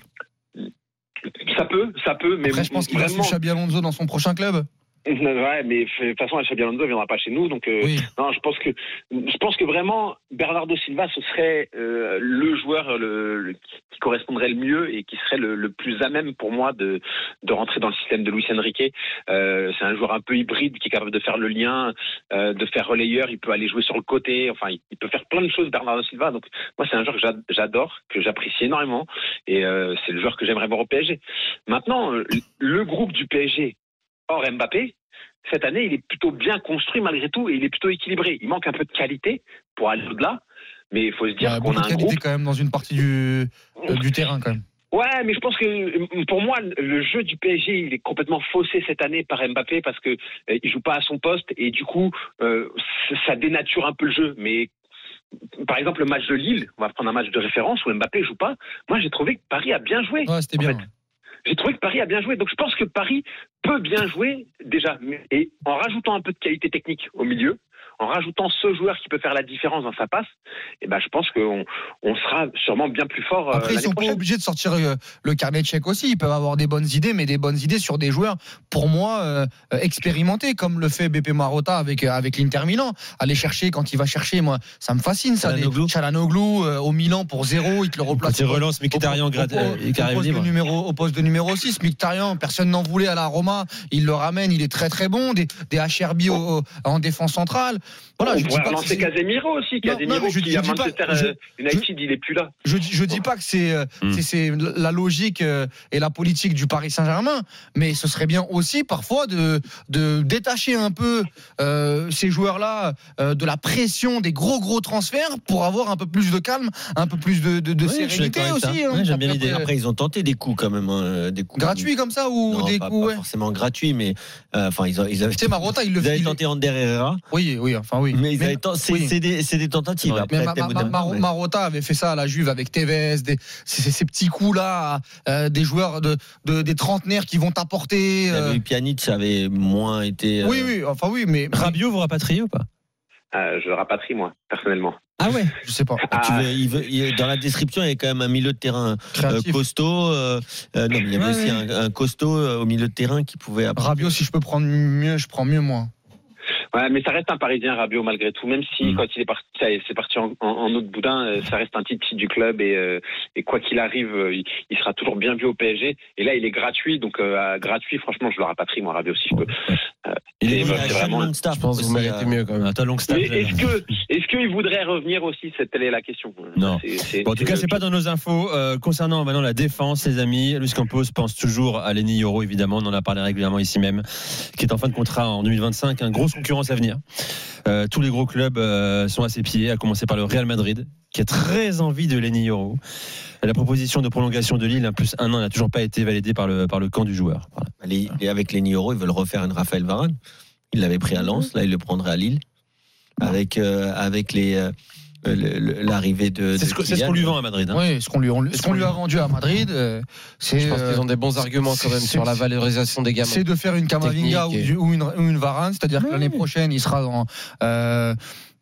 Ça peut, ça peut, mais Après, je pense qu'il vraiment- suivre Xabi Alonso dans son prochain club. Ouais, mais de toute façon, Xabi Alonso viendra pas chez nous, donc euh, non, je pense que je pense que vraiment Bernardo Silva, ce serait euh, le joueur le, le- qui correspondrait le mieux et qui serait le, le plus à même pour moi de de rentrer dans le système de Luis Enrique. Euh, c'est un joueur un peu hybride qui est capable de faire le lien, euh, de faire relayeur. Il peut aller jouer sur le côté. Enfin, il, il peut faire plein de choses, Bernardo Silva. Donc moi, c'est un joueur que j'a- j'adore, que j'apprécie énormément, et euh, c'est le joueur que j'aimerais voir au PSG. Maintenant, le groupe du PSG hors Mbappé, cette année, il est plutôt bien construit malgré tout et il est plutôt équilibré. Il manque un peu de qualité pour aller au-delà, mais il faut se dire a qu'on a un qualité groupe. quand même dans une partie du, euh, du terrain quand même. Ouais, mais je pense que euh, pour moi, le jeu du PSG, il est complètement faussé cette année par Mbappé parce que euh, il joue pas à son poste et du coup, euh, ça- ça dénature un peu le jeu. Mais par exemple, le match de Lille, on va prendre un match de référence où Mbappé joue pas. Moi, j'ai trouvé que Paris a bien joué. Ouais, c'était bien. J'ai trouvé que Paris a bien joué. Donc je pense que Paris peut bien jouer déjà. Et en rajoutant un peu de qualité technique au milieu, en rajoutant ce joueur qui peut faire la différence dans sa passe, et ben je pense qu'on on sera sûrement bien plus fort. euh, Après, ils sont pas obligés de sortir euh, le carnet de chèques aussi. Ils peuvent avoir des bonnes idées, mais des bonnes idées sur des joueurs, pour moi, euh, expérimentés, comme le fait BP Marotta avec, euh, avec l'Inter Milan. Aller chercher quand il va chercher, moi, ça me fascine, ça. Des Chalanoglu euh, au Milan pour zéro, il te le replace. Il relance Mkhitaryan numéro, au poste de numéro 6. Mkhitaryan, personne n'en voulait à la Roma. Il le ramène, il est très très bon. Des, des HRB au- au- en défense centrale. Voilà, on je dis pas que relancer c'est- Casemiro aussi. Casemiro non, mais je qui à pas- Manchester je- euh, United, il est plus là. Je dis, je dis pas que c'est euh, Hmm. c'est- c'est la logique euh, et la politique du Paris Saint-Germain, mais ce serait bien aussi parfois de, de détacher un peu euh, ces joueurs-là euh, de la pression des gros gros transferts pour avoir un peu plus de calme, un peu plus de, de, de Oui, sérénité aussi. hein. J'aime bien Après, l'idée. Après, ils ont tenté des coups quand même, hein, des coups Gratuits comme ça ou Non, des pas, coups pas ouais. forcément gratuits, mais euh, enfin ils, ont- ils avaient. Tu sais, Marotta, il le *laughs* ils avaient tenté Ander Herrera. Oui, oui, enfin oui. Mais, c'est oui. c'est des, c'est des tentatives. Après, Mais Ma- ou Ma- Mar- Marotta avait fait ça à la Juve avec Tevez, des, ces, ces petits coups là, euh, des joueurs de, de- des trentenaires qui vont t'apporter. Euh, Pjanic, avait moins été. euh, Oui, oui, enfin oui, mais Rabiot, vous rapatriez ou pas? Euh, je le rapatrie moi, personnellement. Ah ouais? Je sais pas. Ah, tu veux- il veut- il- dans la description, il y a quand même un milieu de terrain euh, costaud. euh, euh, non, mais il y avait Ouais, aussi ouais. un, un costaud euh, au milieu de terrain qui pouvait. apporter- Rabiot, si je peux prendre mieux, je prends mieux moi. Ouais, mais ça reste un Parisien Rabiot malgré tout, même si quand il est parti, est, c'est parti en, en, en autre boudin, euh, ça reste un titre du club et, euh, et quoi qu'il arrive, euh, il, il sera toujours bien vu au PSG. Et là, il est gratuit, donc euh, gratuit, franchement, je le rapatrie moi Rabiot si je peux. Euh, Il est vraiment. Je pense que vous méritez mieux quand même. Euh, est-ce que est-ce qu'il voudrait revenir aussi C'est telle est la question? Non. C'est- c'est- Bon, en tout cas, c'est pas dans nos infos. Euh, concernant maintenant la défense, les amis, Luis Campos pense toujours à Lenny Euro, évidemment. On en a parlé régulièrement ici même, qui est en fin de contrat en 2025. Un grosse concurrence à venir. Euh, tous les gros clubs euh, sont à ses pieds, à commencer par le Real Madrid, qui a très envie de Lenny Euro. La proposition de prolongation de Lille, un plus un an, n'a toujours pas été validée par le, par le camp du joueur. Voilà. Les- les- avec les Euro, ils veulent refaire une Raphaël Varane. Ils l'avaient pris à Lens, là ils le prendraient à Lille. Avec, euh, avec les, le- le- l'arrivée de. C'est ce qu'on lui vend à Madrid. hein. Oui, ce qu'on lui, on- ce qu'on lui a vendu à Madrid, euh, c'est. Je pense qu'ils ont des bons arguments quand même sur la valorisation des gamins. C'est de faire une Kamavinga ou, et- une, ou une Varane, c'est-à-dire que l'année prochaine, il sera dans, euh,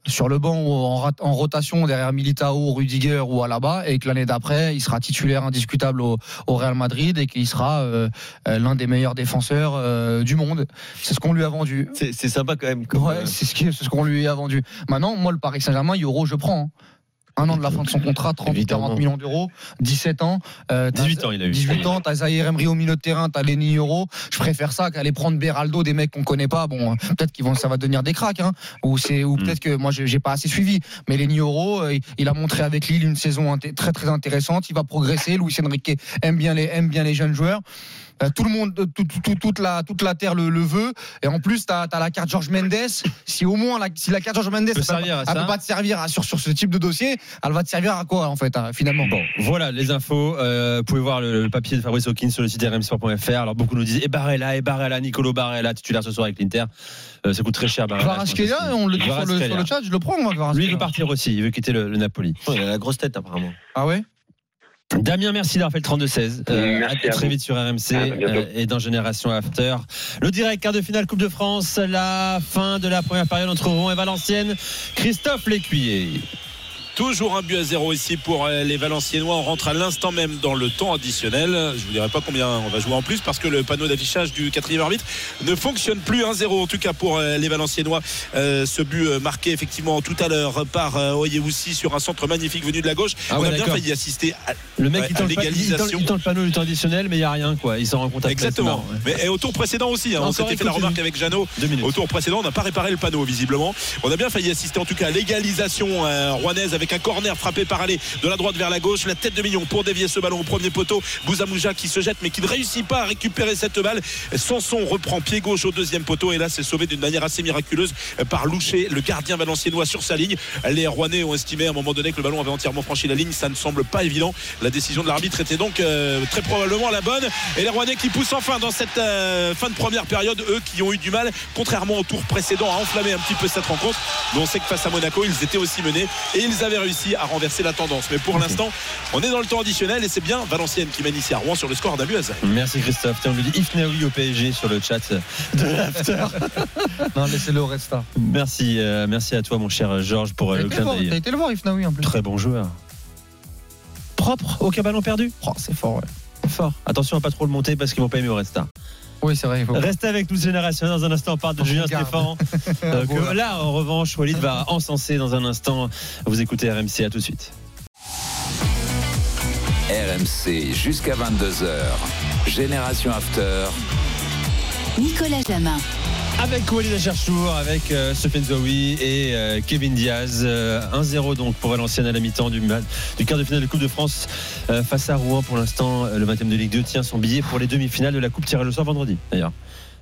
sur le banc ou en, rotation derrière Militao, Rudiger ou Alaba, et que l'année d'après, il sera titulaire indiscutable au, au Real Madrid et qu'il sera euh, euh, l'un des meilleurs défenseurs euh, du monde. C'est ce qu'on lui a vendu. C'est, sympa quand même. Ouais, euh, c'est ce qui- c'est ce qu'on lui a vendu. Maintenant, moi, le Paris Saint-Germain, Euro, je prends. hein. Un an de la fin de son contrat, 30, 40 millions d'euros, 17 ans. euh, t'as- 18 ans, il a eu. 18 ans, t'as Zahir Emery au milieu de terrain, t'as Lenny Euro. Je préfère ça qu'aller prendre Beraldo, des mecs qu'on connaît pas. Bon, euh, peut-être qu'ils vont, ça va devenir des cracks, hein. Ou c'est, ou peut-être que moi, j'ai pas assez suivi. Mais Lenny Euro, euh, il a montré avec Lille une saison très, très intéressante. Il va progresser. Luis Enrique aime bien les, aime bien les jeunes joueurs. Euh, tout le monde, tout- tout- tout- toute la toute la terre le, le veut. Et en plus, tu as, la carte Georges Mendes. Si au moins la, si la carte Georges Mendes Peut elle, ça. peut pas te servir à- sur sur ce type de dossier, elle va te servir à quoi en fait hein, finalement? Bon, voilà les infos. Euh, vous pouvez voir le, le papier de Fabrice Hawkins sur le site rmsport.fr. Alors beaucoup nous disent et Barella, et Barella, Nicolo Barella, titulaire ce soir avec l'Inter. Euh, ça coûte très cher. Barella, aussi. on le dit sur le, sur le chat, je le prends moi. Lui, il veut partir aussi. Il veut quitter le, le Napoli. il a la grosse tête apparemment. Ah ouais? Damien, merci d'avoir fait le 32-16. Euh, à à très vite sur RMC euh, et dans Génération After. Le direct quart de finale Coupe de France, la fin de la première période entre Rouen et Valenciennes. Christophe Lécuyer. Toujours un but à zéro ici pour euh, les Valenciennois. On rentre à l'instant même dans le temps additionnel. Je vous dirai pas combien on va jouer en plus parce que le panneau d'affichage du quatrième arbitre ne fonctionne plus. 1-0 en tout cas pour euh, les Valenciennois. Euh, ce but euh, marqué effectivement tout à l'heure par Oyewusi sur un centre magnifique venu de la gauche. Ah on a bien failli assister à, Le mec, ouais, il, l'égalisation. il le panneau du temps additionnel, mais il n'y a rien. quoi. Il s'en rend compte après. Exactement. marrant, ouais. Mais et au tour précédent aussi, hein, on s'était fait la remarque avec Jeannot. Au tour précédent, on n'a pas réparé le panneau visiblement. On a bien failli assister en tout cas à l'égalisation euh, rouennaise avec un corner frappé par aller de la droite vers la gauche. La tête de million pour dévier ce ballon au premier poteau. Bouzamouja qui se jette mais qui ne réussit pas à récupérer cette balle. Sanson reprend pied gauche au deuxième poteau et là c'est sauvé d'une manière assez miraculeuse par Loucher, le gardien valenciennois sur sa ligne. Les Rouennais ont estimé à un moment donné que le ballon avait entièrement franchi la ligne. Ça ne semble pas évident. La décision de l'arbitre était donc euh, très probablement la bonne. Et les Rouennais qui poussent enfin dans cette euh, fin de première période, eux qui ont eu du mal, contrairement au tour précédent, à enflammer un petit peu cette rencontre. Mais on sait que face à Monaco, ils étaient aussi menés et ils avaient réussi à renverser la tendance. Mais pour l'instant, on est dans le temps additionnel et c'est bien Valenciennes qui mène ici à Rouen sur le score d'un but à zéro. Merci Christophe. Tiens, on lui dit Ifnaoui au PSG sur le chat de l'after. *laughs* Non, laissez-le au Resta. merci, euh, merci à toi, mon cher Georges, pour euh, le été, clin d'œil. t'as été le voir, Ifnaoui en plus. Très bon joueur. Propre, aucun ballon perdu. Oh, c'est fort, ouais. Fort. Attention à pas trop le monter parce qu'ils vont pas aimer au Resta. Oui, c'est vrai. Il faut... Restez avec nous, Génération. Dans un instant, on parle de On Julien regarde. Stéphane. *laughs* Euh, que là, en revanche, Walid va encenser dans un instant. Vous écoutez RMC, à tout de suite. RMC jusqu'à 22h. Génération After. Nicolas Jamin. Avec Walid Acharchour, avec euh, Sofiane et euh, Kevin Diaz. Euh, 1-0 donc pour Valenciennes à la mi-temps du, du quart de finale de Coupe de France euh, face à Rouen. Pour l'instant, euh, le 20e de Ligue 2 tient son billet pour les demi-finales de la Coupe tirée le soir vendredi d'ailleurs.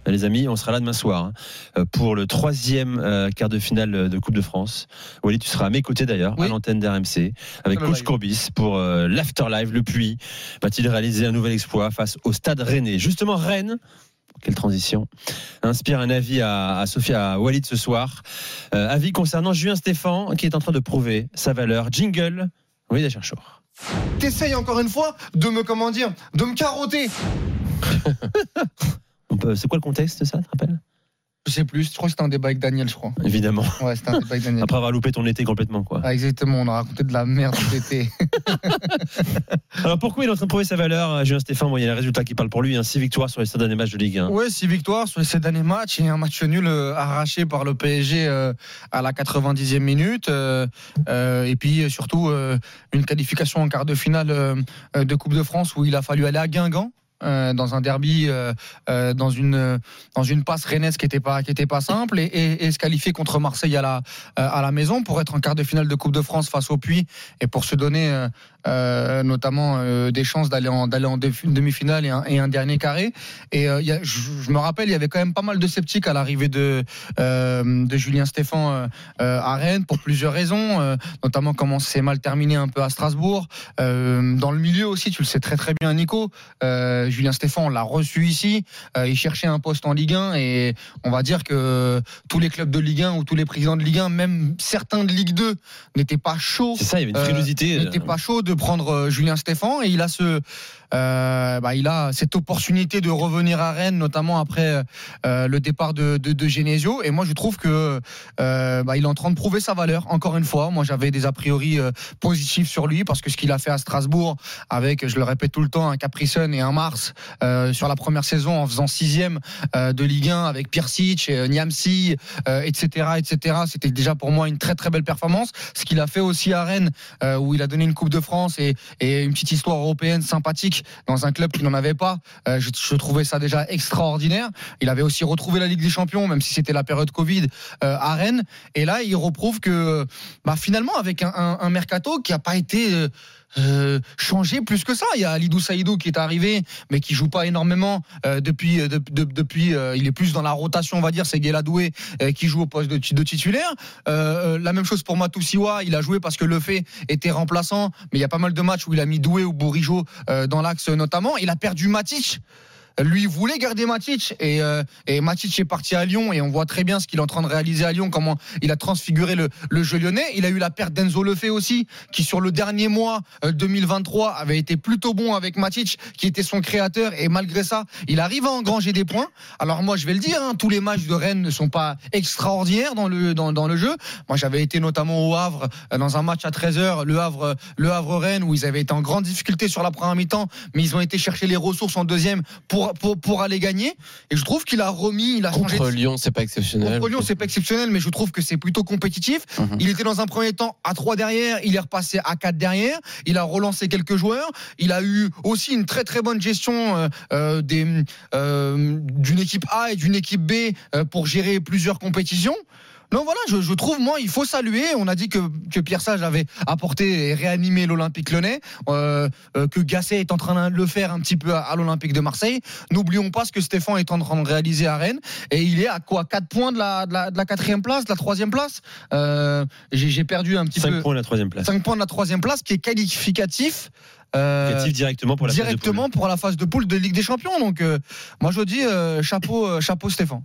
Les amis, on sera là demain soir hein, pour le troisième euh, quart de finale de Coupe de France. Walid, tu seras à mes côtés d'ailleurs, à l'antenne d'RMC, avec Le Coach live. Courbis pour euh, l'Afterlife. Le Puy va-t-il réaliser un nouvel exploit face au Stade Rennais? Justement, Rennes. Quelle transition inspire un avis à, à Sophia à Walid ce soir. Euh, avis concernant Julien Stéphan qui est en train de prouver sa valeur. Jingle, Walid Acharchour. T'essayes encore une fois de me, comment dire, de me carotter. *laughs* C'est quoi le contexte ça, tu te rappelles? Je sais plus, je crois que c'était un débat avec Daniel, je crois. Évidemment. Ouais, c'était un débat avec Daniel. Après avoir loupé ton été complètement, quoi. Ah, exactement, on a raconté de la merde cet été. *laughs* Alors pourquoi il est en train de prouver sa valeur, euh, Julien Stéphan Bon, il y a les résultats qui parlent pour lui. 6 victoires sur les 7 derniers matchs de Ligue 1. Ouais, six victoires sur les sept derniers matchs et un match nul euh, arraché par le PSG euh, à la 90e minute. euh, euh, et puis surtout euh, une qualification en quart de finale de Coupe de France où il a fallu aller à Guingamp. Euh, dans un derby, euh, euh, dans une passe rennaise qui était pas simple et, se qualifier contre Marseille à la à la maison pour être en quart de finale de Coupe de France face au Puy et pour se donner euh, notamment euh, des chances d'aller en d'aller en demi- demi-finale et un, et un dernier carré et euh, il y a- je, je me rappelle il y avait quand même pas mal de sceptiques à l'arrivée de de Julien Stéphan à Rennes pour plusieurs raisons notamment comment c'est mal terminé un peu à Strasbourg dans le milieu aussi tu le sais très très bien Nico Julien Stéphan on l'a reçu ici il cherchait un poste en Ligue 1 et on va dire que tous les clubs de Ligue 1 ou tous les présidents de Ligue 1 même certains de Ligue 2 n'étaient pas chauds C'est ça, il y avait une frilosité. n'était pas chaud de prendre euh, Julien Stéphan et il a ce euh, bah, il a cette opportunité de revenir à Rennes notamment après euh, le départ de, de, Genesio et moi je trouve que euh, bah, il est en train de prouver sa valeur encore une fois moi j'avais des a priori positifs sur lui parce que ce qu'il a fait à Strasbourg avec je le répète tout le temps un Capricen et un Mars sur la première saison en faisant sixième de Ligue 1 avec Pirsic, euh, Niamsi, etc., etc. C'était déjà pour moi une très très belle performance. Ce qu'il a fait aussi à Rennes, où il a donné une Coupe de France et une petite histoire européenne sympathique dans un club qui n'en avait pas. Euh, je, trouvais ça déjà extraordinaire. Il avait aussi retrouvé la Ligue des Champions, même si c'était la période Covid euh, à Rennes. Et là, il reprouve que bah, finalement, avec un, mercato qui n'a pas été euh, changé plus que ça. Il y a Alidou Saïdou qui est arrivé, mais qui joue pas énormément euh, depuis. euh, de- de- depuis, euh, il est plus dans la rotation, on va dire. C'est Guéladoué qui joue au poste de, titulaire. La même chose pour Matoussiwa. Il a joué parce que le fait était remplaçant, mais il y a pas mal de matchs où il a mis Doué ou Bourigeau dans l'axe notamment. Il a perdu Matic. Lui voulait garder Matic et, euh, Matic est parti à Lyon et on voit très bien ce qu'il est en train de réaliser à Lyon, comment il a transfiguré le, jeu lyonnais. Il a eu la perte d'Enzo Lefebvre aussi, qui sur le dernier mois euh, 2023 avait été plutôt bon avec Matic, qui était son créateur et malgré ça, il arrive à engranger des points. Alors moi je vais le dire, hein, tous les matchs de Rennes ne sont pas extraordinaires dans le, jeu. Moi j'avais été notamment au Havre euh, dans un match à 13h, le Havre, le Havre-Rennes, où ils avaient été en grande difficulté sur la première mi-temps, mais ils ont été chercher les ressources en deuxième pour, pour, pour aller gagner. Et je trouve qu'il a remis, il a changé Contre de- Lyon, c'est pas exceptionnel. Contre Lyon, c'est pas exceptionnel, mais je trouve que c'est plutôt compétitif. Mhm. Il était dans un premier temps à 3 derrière, il est repassé à 4 derrière, il a relancé quelques joueurs, il a eu aussi une très très bonne gestion euh, euh, des, euh, d'une équipe A et d'une équipe B pour gérer plusieurs compétitions. Non, voilà, je, je trouve, moi, il faut saluer. On a dit que, que Pierre Sage avait apporté et réanimé l'Olympique lyonnais, euh, euh, que Gasset est en train de le faire un petit peu à, à l'Olympique de Marseille. N'oublions pas ce que Stéphane est en train de réaliser à Rennes. Et il est à quoi 4 points de la, de la, de la quatrième place, de la troisième place? Euh, J'ai perdu un petit 5 peu. points à la troisième place. 5 points de la troisième place, qui est qualificatif. euh, directement pour la phase de directement pour la phase de poule de Ligue des Champions. Donc, euh, moi, je dis euh, chapeau, chapeau Stéphane.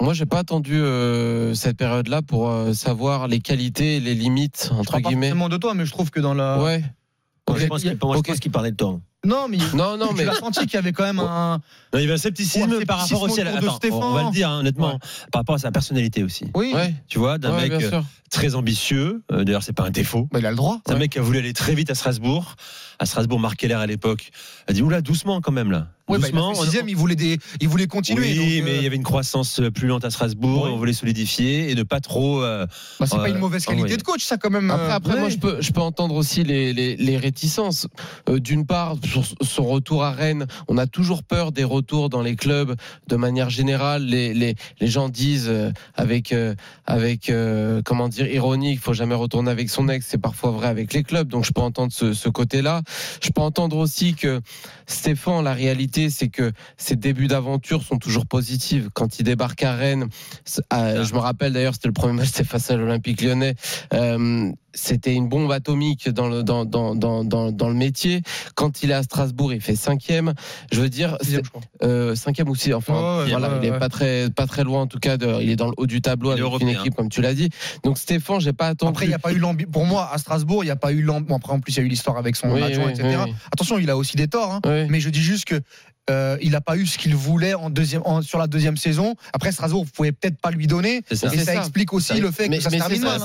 Moi, j'ai pas attendu euh, cette période-là pour euh, savoir les qualités, et les limites entre Je pas guillemets. forcément de toi, mais je trouve que dans la. Ouais. Moi, je Ok. pense qu'il moi, je pense qu'il parlait de toi. Non, mais Non, non, mais tu as senti qu'il y avait quand même un. Non, il y avait un scepticisme Ouais, par rapport aussi à la. Attends, Stéphane. on va le dire hein, honnêtement, par rapport à sa personnalité aussi. Oui. Ouais. Tu vois, d'un Ouais, mec euh, très ambitieux. euh, D'ailleurs, c'est pas un défaut. Bah, il a le droit. C'est un mec qui a voulu aller très vite à Strasbourg. À Strasbourg, Marc Keller à l'époque a dit oula, doucement quand même là. Oui, bah, il a doucement. sixième, il voulait, des, il voulait continuer. oui, donc, euh, mais il y avait une croissance plus lente à Strasbourg. Oui. On voulait solidifier et ne pas trop. euh, bah, c'est euh, pas une mauvaise qualité envoyer. de coach, ça, quand même. Après, euh, après moi, je peux, je peux entendre aussi les, les, les réticences. Euh, D'une part, son retour à Rennes, on a toujours peur des retours dans les clubs de manière générale. Les, les, les gens disent euh, avec, euh, avec euh, comment dire, ironie, il faut jamais retourner avec son ex. C'est parfois vrai avec les clubs. Donc, je peux entendre ce côté-là. Je peux entendre aussi que Stéphane, la réalité, c'est que ses débuts d'aventure sont toujours positifs. Quand il débarque à Rennes, je me rappelle d'ailleurs, c'était le premier match, c'était face à l'Olympique lyonnais. Euh, c'était une bombe atomique dans le, dans, dans, dans, dans, le métier. Quand il est à Strasbourg, il fait cinquième. Je veux dire, Sixième, c'est- je crois. euh, cinquième ou six. Enfin, Ouais, ouais, voilà, ouais, il est ouais. pas très, pas très loin en tout cas. De, il est dans le haut du tableau avec une équipe comme tu l'as dit. Donc Stéphane, j'ai pas attendu. Après, il n'y a pas eu l'ambi. Pour moi, à Strasbourg, il n'y a pas eu l'ambi. Bon, après, en plus, il y a eu l'histoire avec son Oui, adjoint, oui, etc. oui. Attention, il a aussi des torts. hein. Mais je dis juste que. Euh, il n'a pas eu ce qu'il voulait en deuxième, en- sur la deuxième saison. Après, Strasbourg, vous pouvez peut-être pas lui donner. Ça. Et ça, ça. explique aussi Ça- le fait mais- que ça se termine ça, mal. hein.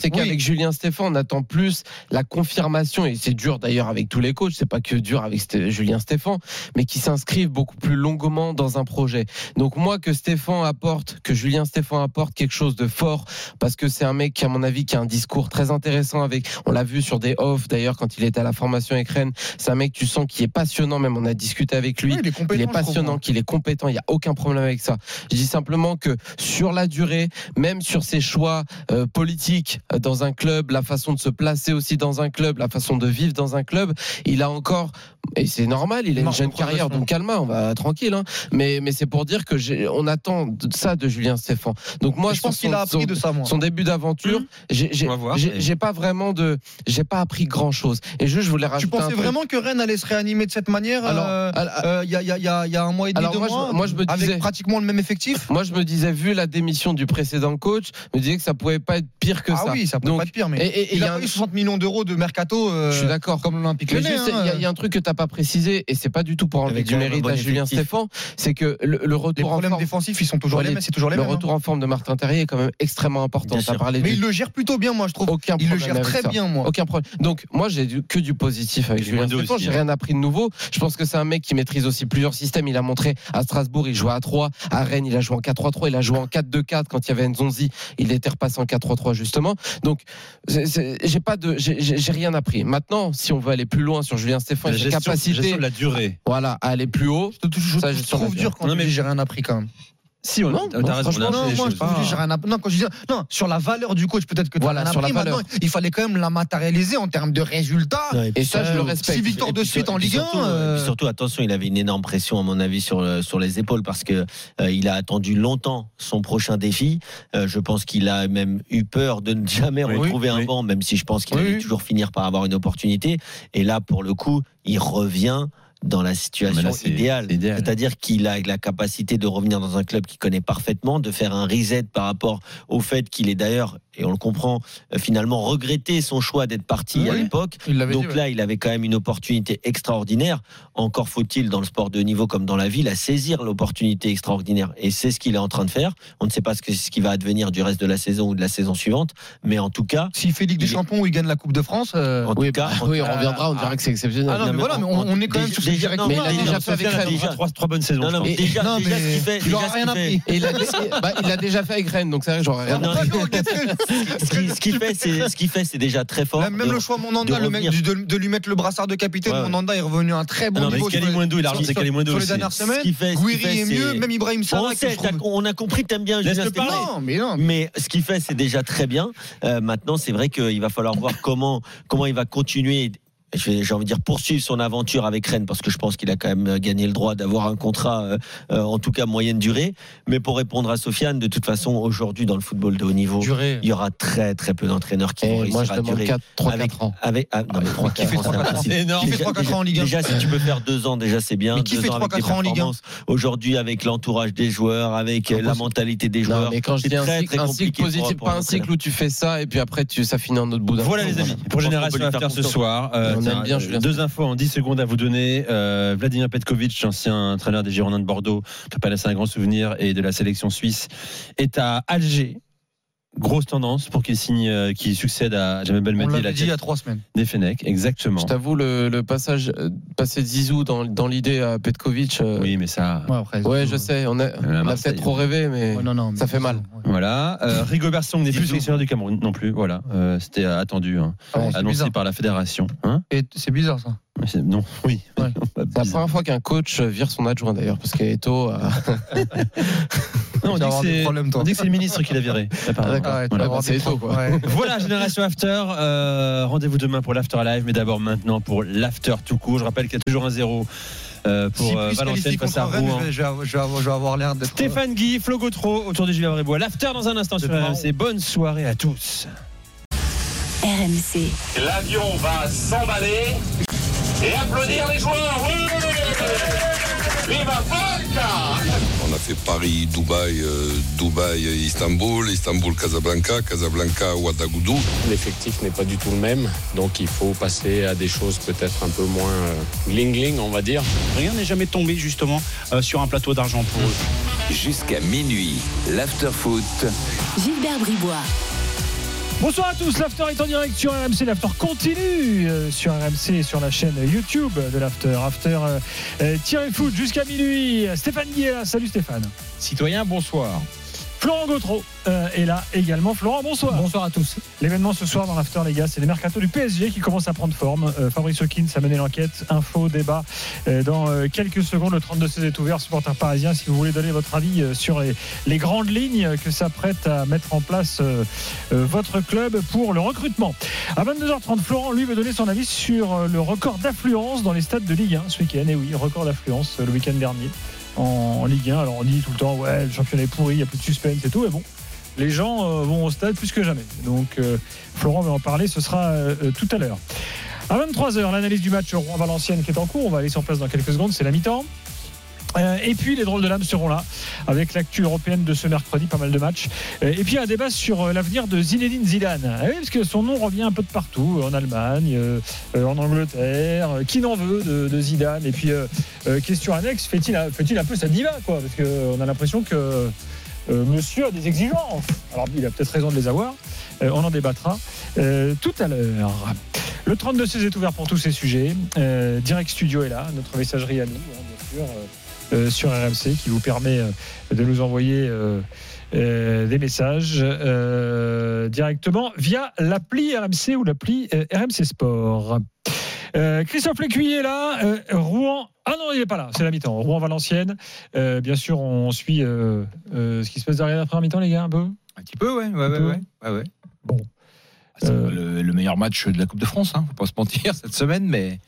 c'est Oui. qu'avec Julien Stéphane, on attend plus la confirmation, et c'est dur d'ailleurs avec tous les coachs, c'est pas que dur avec Julien Stéphane, mais qui s'inscrivent beaucoup plus longuement dans un projet. Donc moi, que Stéphane apporte, que Julien Stéphane apporte quelque chose de fort, parce que c'est un mec qui, à mon avis, qui a un discours très intéressant avec, on l'a vu sur des off d'ailleurs quand il était à la formation avec Rennes, c'est un mec, tu sens, qui est passionnant, même on a discuté avec lui. Oui, il est compétent, Il est je trouve, passionnant, moi. qu'il est compétent, il n'y a aucun problème avec ça. Je dis simplement que sur la durée, même sur ses choix euh, politiques euh, dans un club, la façon de se placer aussi dans un club, la façon de vivre dans un club, il a encore, et c'est normal, il a une jeune carrière, donc calme, on va tranquille. hein. Mais, mais c'est pour dire que on attend ça de Julien Stéphane. Donc moi, je pense qu'il a appris son- de ça, moi. son début d'aventure, j'ai- j'ai pas vraiment de, j'ai pas appris grand chose. Et juste, je voulais Tu rajouter un pensais vraiment que Rennes allait se réanimer de cette manière Alors, euh, alors, euh, il y, a, il y a- il y a- il y a un mois et demi, Alors, deux moi, je- mois, moi, je me disais- avec pratiquement le même effectif? Moi, je me disais, vu la démission du précédent coach, je me disais que ça pouvait pas être pire que Ah ça. oui, ça peut Donc, pas être pire, mais et- il y a a un- eu 60 millions d'euros de mercato euh, Je suis d'accord. comme l'Olympique hein, il y a- il y, a un truc que t'as pas précisé, et c'est pas du tout pour enlever du mérite bon à Julien. Stéphane, c'est que le, le Les retour en forme, défensifs, ils sont toujours les mêmes, c'est toujours les le mêmes. hein. retour en forme de Martin Terrier est quand même extrêmement important. Parlé Mais il le gère plutôt bien, moi, je trouve. aucun Il le problème gère très bien, moi. Aucun problème. Donc moi j'ai que du positif avec Il Julien aussi, J'ai hein. rien appris de nouveau. Je pense que c'est un mec qui maîtrise aussi plusieurs systèmes. Il a montré à Strasbourg, il jouait à 3. À Rennes, il a joué en 4-3-3. Il a joué en 4-2-4 quand il y avait Nzonzi. Il était repassé en 4-3-3 justement. Donc, j'ai pas de, j'ai- rien appris. Maintenant, si on veut aller plus loin sur Julien Stéphane, La gestion- capacité, gestion de la durée. voilà, à aller plus haut. Je la trouve dur quand Non, je mais- j'ai rien appris quand même. Si, on, Non, raison. franchement, on a non, fait des moi, je choses. trouve que j'ai rien appris. Non, quand je dis non, sur la valeur du coach, peut-être que tu Voilà, rien sur la appris. valeur. Maintenant, il fallait quand même la matérialiser en termes de résultats. Non, Et ça, je le respecte. Six victoires Et de suite en Ligue 1. surtout, euh, puis surtout, attention, il avait une énorme pression, à mon avis, sur, sur les épaules parce que euh, il a attendu longtemps son prochain défi. Euh, je pense qu'il a même eu peur de ne jamais Oui, retrouver un oui. banc, même si je pense qu'il Oui, allait toujours finir par avoir une opportunité. Et là, pour le coup, il revient dans la situation là, c'est- idéale. c'est idéal. C'est-à-dire qu'il a la capacité de revenir dans un club qu'il connaît parfaitement, de faire un reset par rapport au fait qu'il est d'ailleurs, et on le comprend, euh, finalement regretté son choix d'être parti à Oui, l'époque. Donc dit, ouais. là, il avait quand même une opportunité extraordinaire. Encore faut-il, dans le sport de haut niveau comme dans la vie, la saisir l'opportunité extraordinaire. Et c'est ce qu'il est en train de faire. On ne sait pas ce, que, ce qui va advenir du reste de la saison ou de la saison suivante. Mais en tout cas, S'il fait Ligue des il est- Champions ou il gagne la Coupe de France. euh, en tout cas, en- Oui, on reviendra, on dira que c'est exceptionnel. Ah non, mais voilà, mais on, on est quand même sur ce déjà- mais il a déjà hein. fait avec Rennes. déjà trois, trois bonnes saisons. déjà, il a, bah, déjà fait avec Rennes, donc c'est vrai que j'aurais rien. *laughs* ce qu'il ce qu'il fait, c'est ce qu'il fait, c'est déjà très fort. Même, même De- le choix de de Monanda, le mec, revenir. de, de lui mettre le brassard de capitaine, Ouais, ouais. Monanda est revenu à un très bon Ah non, niveau. Kalimundo, il a relancé sur- Kalimundo Sur les dernières semaines, Guiri est mieux, même Ibrahim t'as- on a compris, t'aimes bien. Non, mais non. Mais ce qu'il fait, c'est déjà très bien. Euh, maintenant, c'est vrai qu'il va falloir voir comment, comment il va continuer. J'ai envie de dire poursuivre son aventure avec Rennes parce que je pense qu'il a quand même gagné le droit d'avoir un contrat, euh, euh, en tout cas moyenne durée. Mais pour répondre à Sofiane, de toute façon, aujourd'hui dans le football de haut niveau, Durée. il y aura très très peu d'entraîneurs qui vont réussir à durer. 4, 3, avec, 4 ans. avec, ah, non, mais 3, Qui fait 3-4 ans C'est énorme. Qui fait 3-4 ans en Ligue 1 Déjà, si tu peux faire deux ans, déjà c'est bien. Mais qui fait ans avec 3-4 des ans en Ligue 1? performances. Aujourd'hui, avec l'entourage des joueurs, avec la mentalité des joueurs. mais quand je c'est dis un très, cycle, un positif, pas un cycle où tu fais ça et puis après tu, ça finit en autre bout d'un Voilà les amis, pour Génération After ce soir, euh, On tiens, aime bien Julien deux infos en 10 secondes à vous donner. Euh, Vladimir Petkovic, ancien entraîneur des Girondins de Bordeaux, qui a laissé un grand souvenir, et de la sélection suisse, est à Alger. Grosse tendance pour qu'il signe, euh, qu'il succède à Jamel On Belmadi, la dit il y a trois semaines. des Fenech, exactement. Je t'avoue, le, le passage, euh, passer de Zizou dans, dans l'idée à Petkovic. euh, Oui, mais ça. Ouais, après, ouais, je sais, on a, on a peut-être trop rêvé, mais Ouais, non, non, mais ça fait mal. ouais. Voilà. Euh, *laughs* Rigobert Song n'est plus sélectionneur du Cameroun non plus. Voilà. Euh, C'était attendu, hein. Ah annoncé bizarre. par la fédération. Hein Et C'est bizarre ça. Non, oui. *laughs* Ouais. C'est la première fois qu'un coach vire son adjoint d'ailleurs, parce qu'Eto. Euh... *laughs* *laughs* Non, on dit que on dit que c'est le ministre qui l'a viré. Ah ouais, Voilà. c'est quoi. Ouais. Voilà, Génération After. Euh, Rendez-vous demain pour l'After Live, mais d'abord maintenant pour l'After tout court. Je rappelle qu'il y a toujours un zéro euh, pour Si euh, Valenciennes face à Rouen. je vais- je vais avoir- je vais avoir- je vais avoir l'air d'être. Stéphane Guy, Flo Gautreau, autour de Julien Brébois. L'After dans un instant sur C'est RMC. Bonne soirée à tous. RMC. L'avion va s'emballer et applaudir les joueurs. Oui Viva Polka On a fait Paris, Dubaï, euh, Dubaï, Istanbul, Istanbul, Casablanca, Casablanca, Ouagadougou. L'effectif n'est pas du tout le même, donc il faut passer à des choses peut-être un peu moins euh, gling-gling, on va dire. Rien n'est jamais tombé justement euh, sur un plateau d'argent pour eux. Jusqu'à minuit, l'after foot. Gilbert Bribois. Bonsoir à tous, l'After est en direct sur RMC, l'After continue euh, sur RMC et sur la chaîne YouTube de l'After. After euh, euh, tiré foot jusqu'à minuit. Stéphane Guilla, salut Stéphane. Citoyen, bonsoir. Florent Gautreau euh, est là également. Florent, bonsoir. Bonsoir à tous. L'événement ce soir dans l'After, les gars, c'est les mercato du PSG qui commencent à prendre forme. Euh, Fabrice Hawkins a mené l'enquête. Info, débat euh, dans quelques secondes. Le 32-16 est ouvert, supporter parisien. Si vous voulez donner votre avis sur les, les grandes lignes que s'apprête à mettre en place votre club pour le recrutement. À 22h30, Florent, lui, veut donner son avis sur le record d'affluence dans les stades de Ligue 1 ce week-end. Et oui, record d'affluence le week-end dernier en, Ligue 1. Alors on dit tout le temps, ouais, le championnat est pourri, il n'y a plus de suspense et tout. Mais bon, les gens euh, vont au stade plus que jamais. Donc euh, Florent va en parler, ce sera euh, tout à l'heure. À 23h, l'analyse du match Rouen-Valenciennes qui est en cours. On va aller sur place dans quelques secondes, c'est la mi-temps. Euh, et puis les drôles de l'âme seront là avec l'actu européenne de ce mercredi, pas mal de matchs. Euh, et puis un débat sur euh, l'avenir de Zinedine Zidane. Ah oui, parce que son nom revient un peu de partout, en Allemagne, en Angleterre. Qui n'en veut de, Zidane? Et puis question annexe, fait-il un- peu sa diva quoi? Parce qu'on a l'impression que monsieur a des exigences. Alors, il a peut-être raison de les avoir. On en débattra tout à l'heure. Le 32-16 est ouvert pour tous ces sujets. Direct Studio est là, notre messagerie à nous, hein, bien sûr, sur RMC, qui vous permet euh, de nous envoyer euh, euh, des messages euh, directement via l'appli RMC ou l'appli euh, RMC Sport. Euh, Christophe Lécuyer est là. Euh, Rouen. Ah non, il n'est pas là. C'est la mi-temps. Rouen-Valenciennes. Euh, bien sûr, on suit euh, euh, ce qui se passe derrière la première mi-temps, les gars, un peu? Un petit peu, ouais, ouais, ouais, ouais, ouais, ouais. Bon. C'est le, le meilleur match de la Coupe de France, hein, faut pas se mentir *laughs* cette semaine, mais.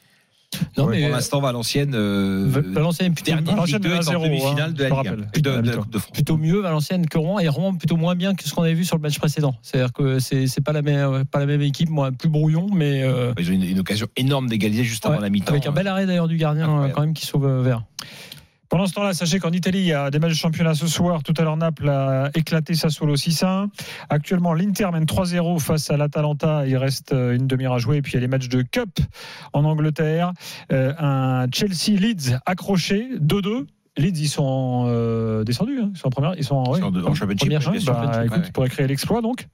Non, Ouais, mais- pour l'instant, Valenciennes. Euh, Valenciennes plutôt Valenciennes Ligue 2 est en 1-0, demi-finale hein, de la je me Ligue 1, rappelle. de, de la Plutôt- Coupe de France. Plutôt mieux Valenciennes que Rouen et Rouen plutôt moins bien que ce qu'on avait vu sur le match précédent. C'est-à-dire que c'est c'est pas la même pas la même équipe, moi plus brouillon, mais euh, Ils ont une, une occasion énorme d'égaliser juste avant la mi-temps. avec un bel arrêt d'ailleurs du gardien quand même qui sauve euh, vert. Pendant ce temps-là, sachez qu'en Italie, il y a des matchs de championnat ce soir. Tout à l'heure, Naples a éclaté Sassuolo 6-1. Actuellement, l'Inter mène 3-0 face à l'Atalanta. Il reste euh, une demi-heure à jouer. Et puis, il y a les matchs de Cup en Angleterre. Euh, un Chelsea-Leeds accroché, 2-2. Leeds, ils sont euh, descendus. hein. Ils sont en première. Ils sont en, ouais, en- en championship, première sûr, Bah, championship, écoute, ouais. pourrait créer l'exploit donc.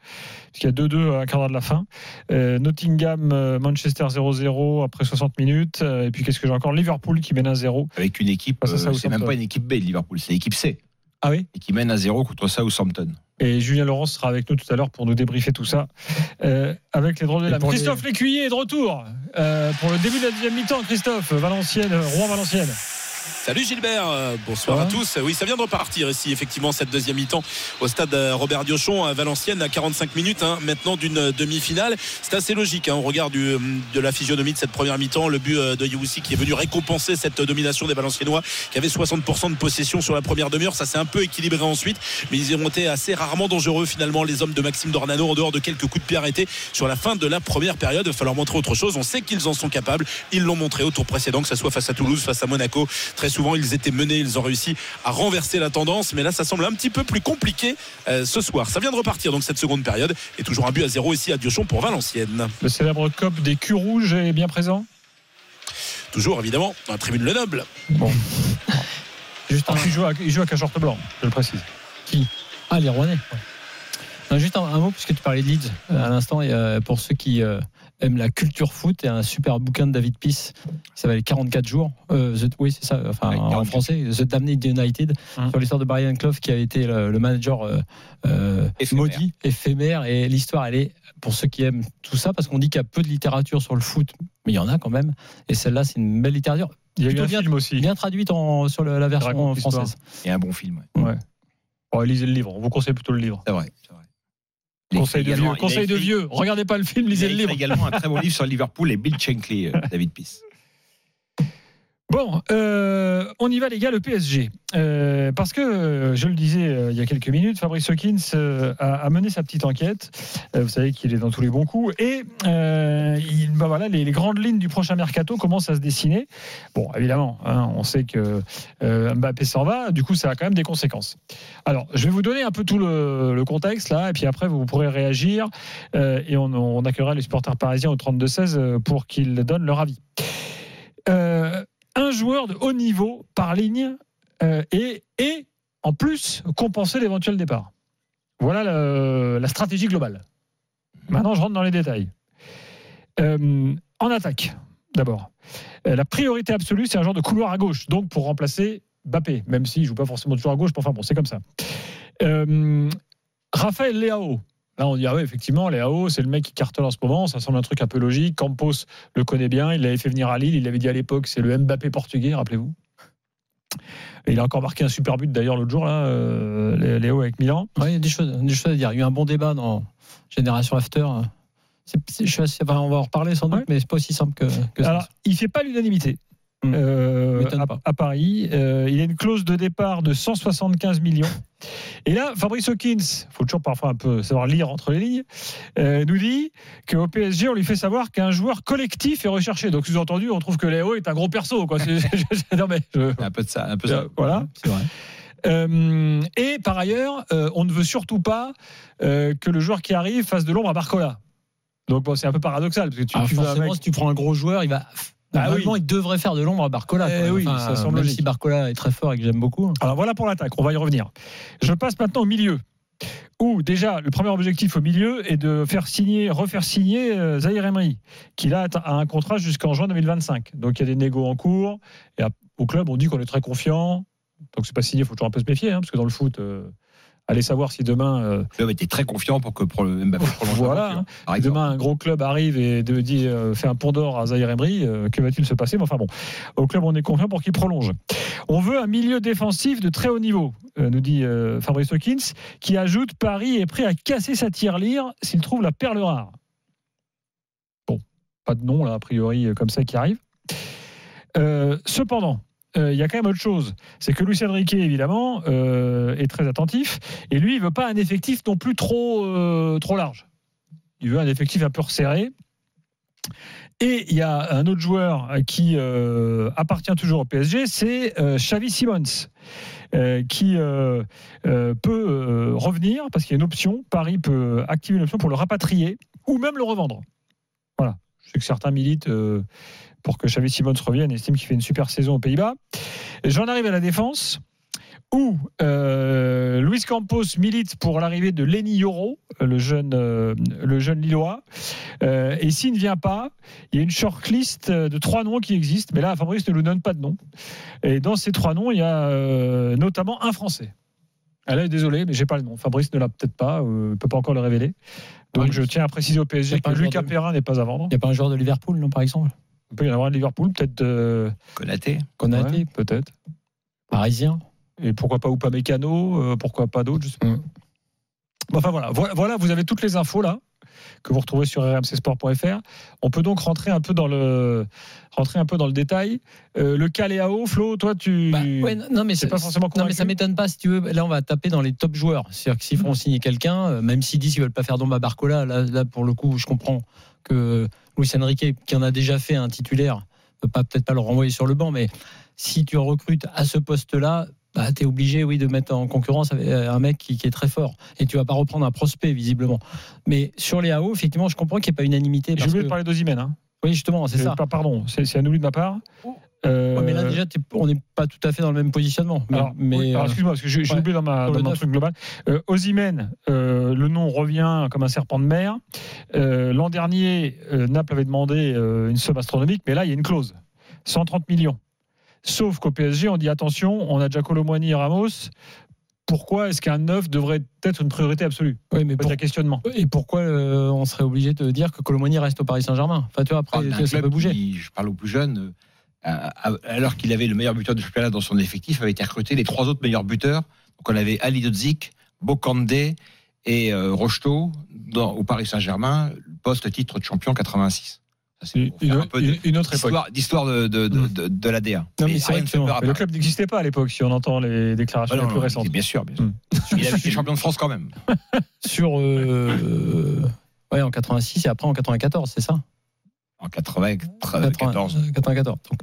Puisqu'il y a 2-2 à un quart d'heure de la fin. Euh, Nottingham, euh, Manchester 0-0 après 60 minutes. Et puis qu'est-ce que j'ai encore? Liverpool qui mène à 0. Avec une équipe, c'est même pas une équipe B de Liverpool, c'est l'équipe C. Ah oui? Et qui mène à 0 contre Southampton. Et Julien Laurence sera avec nous tout à l'heure pour nous débriefer tout ça euh, avec les drôles de les- Christophe Lécuyer est de retour euh, pour le début de la deuxième mi-temps. Christophe, Valenciennes, Rouen-Valenciennes. Salut Gilbert, euh, bonsoir à tous. Oui, ça vient de repartir ici, effectivement, cette deuxième mi-temps au stade euh, Robert Diochon à Valenciennes à 45 minutes hein, maintenant d'une euh, demi-finale. C'est assez logique hein, au regard du, euh, de la physionomie de cette première mi-temps. Le but de Youssi qui est venu récompenser cette domination des Valenciennois qui avaient 60% de possession sur la première demi-heure. Ça s'est un peu équilibré ensuite, mais ils ont été assez rarement dangereux finalement, les hommes de Maxime Dornano, en dehors de quelques coups de pied arrêtés sur la fin de la première période. Il va falloir montrer autre chose. On sait qu'ils en sont capables. Ils l'ont montré au tour précédent, que ce soit face à Toulouse, face à Monaco. Très souvent, ils étaient menés, ils ont réussi à renverser la tendance. Mais là, ça semble un petit peu plus compliqué euh, ce soir. Ça vient de repartir donc cette seconde période. Et toujours un but à zéro ici à Diochon pour Valenciennes. Le célèbre COP des culs rouges est bien présent? Toujours évidemment dans la tribune Le Noble. Bon. Juste un... il, joue il joue à Cachorte Blanc, je le précise. Qui? Ah, les Rouennais. Non, juste un, un mot, puisque tu parlais de Leeds euh, à l'instant, et, euh, pour ceux qui euh, aiment la culture foot, a un super bouquin de David Peace qui s'appelle 44 jours. Euh, The- oui, c'est ça, enfin, en français, The Damned United, sur l'histoire de Brian Clough qui a été le, le manager euh, euh, maudit, éphémère. Et l'histoire, elle est, pour ceux qui aiment tout ça, parce qu'on dit qu'il y a peu de littérature sur le foot, mais il y en a quand même. Et celle-là, c'est une belle littérature. Il y a eu un bien, film aussi. bien traduite en- sur le- la version française. Et un bon film. Ouais. Bon, lisez le livre. On vous conseille plutôt le livre. C'est vrai. Conseil de vieux. il Conseil de vieux. Regardez pas le film, lisez Il le livre. également un très bon *laughs* livre sur Liverpool et Bill Shankly, euh, David Peace. Bon, euh, on y va les gars, le PSG. Euh, parce que, euh, je le disais il y a quelques minutes, Fabrice Hawkins a, mené sa petite enquête. Vous savez qu'il est dans tous les bons coups. Et il, bah voilà, les, les grandes lignes du prochain mercato commencent à se dessiner. Bon, évidemment, hein, on sait que Mbappé s'en va. Du coup, ça a quand même des conséquences. Alors, je vais vous donner un peu tout le, contexte là, et puis après, vous pourrez réagir. et on, accueillera les supporters parisiens au 32-16 euh, pour qu'ils donnent leur avis. Un joueur de haut niveau par ligne euh, et, en plus compenser l'éventuel départ. Voilà la stratégie globale. Maintenant, je rentre dans les détails. Euh, en attaque, d'abord. Euh, la priorité absolue, c'est un genre de couloir à gauche, donc pour remplacer Bappé, même s'il ne joue pas forcément toujours à gauche, enfin bon, c'est comme ça. Raphaël Leao. Là, on dit, ah oui, effectivement, Leao, c'est le mec qui cartonne en ce moment. Ça semble un truc un peu logique. Campos le connaît bien. Il l'avait fait venir à Lille. Il l'avait dit à l'époque, c'est le Mbappé portugais, rappelez-vous. Et il a encore marqué un super but d'ailleurs l'autre jour, là, euh, Léo avec Milan. Ouais, il y a des choses, des choses à dire. Il y a eu un bon débat dans Génération After. On va en reparler sans doute, mais c'est pas aussi simple que, que ça. Alors, il fait pas l'unanimité. Euh, à, à Paris, Euh, il a une clause de départ de 175 millions. Et là, Fabrice Hawkins, faut toujours parfois un peu savoir lire entre les lignes, euh, nous dit qu'au PSG, on lui fait savoir qu'un joueur collectif est recherché. Donc, sous-entendu, on trouve que Léo est un gros perso. Quoi. *laughs* Non, mais je- Un peu de ça, un peu ça. euh, voilà. C'est vrai. Euh, et par ailleurs, euh, on ne veut surtout pas euh, que le joueur qui arrive fasse de l'ombre à Barcola. Donc bon, c'est un peu paradoxal parce que tu, Alors, tu veux un forcément, mec- si tu prends un gros joueur, il va Bah Normalement, il devrait faire de l'ombre à Barcola. Eh oui, Enfin, ça semble même logique. si Barcola est très fort et que j'aime beaucoup. Alors voilà pour l'attaque, on va y revenir. Je passe maintenant au milieu. Où déjà, le premier objectif au milieu est de faire signer, refaire signer euh, Zahir Emery, qui là a un contrat jusqu'en juin 2025. Donc il y a des négos en cours. Et à- au club, on dit qu'on est très confiant. Donc c'est pas signé, il faut toujours un peu se méfier, hein, parce que dans le foot, euh, allez savoir si demain. euh, Le club était très confiant pour que pour le Mbappé prolonge voilà. hein. demain, un gros club arrive et de, dit, euh, fait un pont d'or à Zahir Emery, euh, que va-t-il se passer? Mais enfin bon, au club, on est confiant pour qu'il prolonge. On veut un milieu défensif de très haut niveau, euh, nous dit Fabrice Hawkins, qui ajoute Paris est prêt à casser sa tirelire s'il trouve la perle rare. Bon, pas de nom, là, a priori, comme ça qui arrive. Cependant, euh, il y a quand même autre chose. C'est que Luis Enrique, évidemment, euh, est très attentif. Et lui, il veut pas un effectif non plus trop, euh, trop large. Il veut un effectif un peu resserré. Et il y a un autre joueur qui appartient toujours au PSG, c'est Xavi Simons, qui peut revenir parce qu'il y a une option. Paris peut activer une option pour le rapatrier ou même le revendre. Voilà. Je sais que certains militent pour que Xavi Simons revienne et estiment qu'il fait une super saison aux Pays-Bas. J'en arrive à la défense où euh, Luis Campos milite pour l'arrivée de Lenny Yoro, le jeune, euh, le jeune Lillois. Euh, et s'il ne vient pas, il y a une shortlist de trois noms qui existent, mais là, Fabrice ne nous donne pas de nom. Et dans ces trois noms, il y a notamment un Français. Ah là, désolé, mais j'ai pas le nom. Fabrice ne l'a peut-être pas, ne peut pas encore le révéler. Donc je tiens à préciser au PSG que Lucas de- Perrin n'est pas à vendre. Il n'y a pas un joueur de Liverpool, non, par exemple? Il peut y en avoir un de Liverpool, peut-être. euh, Konaté. Konaté, ouais, peut-être. Parisien. Et pourquoi pas Upamecano, euh, pourquoi pas d'autres, je sais pas. Bon, Enfin voilà. voilà, voilà, vous avez toutes les infos là que vous retrouvez sur rmcsport.fr. On peut donc rentrer un peu dans le rentrer un peu dans le détail. Euh, le cas Léao, Flo, toi tu Bah, Ouais, non, mais c'est pas forcément Non, mais ça m'étonne pas si tu veux. Là, on va taper dans les top joueurs. C'est-à-dire que s'ils font signer quelqu'un, euh, même s'ils disent qu'ils veulent pas faire d'ombre à Barcola, là, là, pour le coup, je comprends que Luis Enrique, qui en a déjà fait un titulaire, peut pas peut-être pas le renvoyer sur le banc, mais si tu recrutes à ce poste-là. Bah, tu es obligé, oui, de mettre en concurrence avec euh, un mec qui, qui est très fort. Et tu vas pas reprendre un prospect, visiblement. Mais sur les AO, effectivement, je comprends qu'il n'y ait pas unanimité. J'ai oublié que- de parler d'Ozimène. Hein. Oui, justement, c'est ça. pas- Pardon, c'est c'est un oubli de ma part. Euh, Ouais, mais là, déjà, t'es- on n'est pas tout à fait dans le même positionnement. Mais, Alors, mais, oui, alors, euh, excuse-moi, parce que j'ai ouais, oublié dans, ma, dans mon truc global. Euh, Osimhen, euh, le nom revient comme un serpent de mer. Euh, L'an dernier, euh, Naples avait demandé euh, une somme astronomique, mais là, il y a une clause 130 millions. Sauf qu'au PSG, on dit attention, on a déjà Colomboigny et Ramos. Pourquoi est-ce qu'un neuf devrait être une priorité absolue? Oui, mais Il y a questionnement. Et pourquoi euh, on serait obligé de dire que Colomoni reste au Paris Saint-Germain? Enfin, tu vois, après, vois, ça peut bouger. qui, je parle aux plus jeunes, euh, alors qu'il avait le meilleur buteur du championnat dans son effectif, avait été recruté les trois autres meilleurs buteurs. Donc on avait Ali Dodzik, Bokandé et euh, Rocheteau dans- au Paris Saint-Germain, poste-titre de champion 86. Ça, c'est pour faire un peu une- une autre époque. d'histoire- de, de, de, de, de l'ADA. Le club n'existait pas à l'époque, si on entend les déclarations Ah non, les plus non, récentes. Bien sûr, bien sûr. Mm. Il a été champion de France quand même. *laughs* Sur. euh, ouais, en 86 et après en 94, c'est ça? En 94. 94. Donc,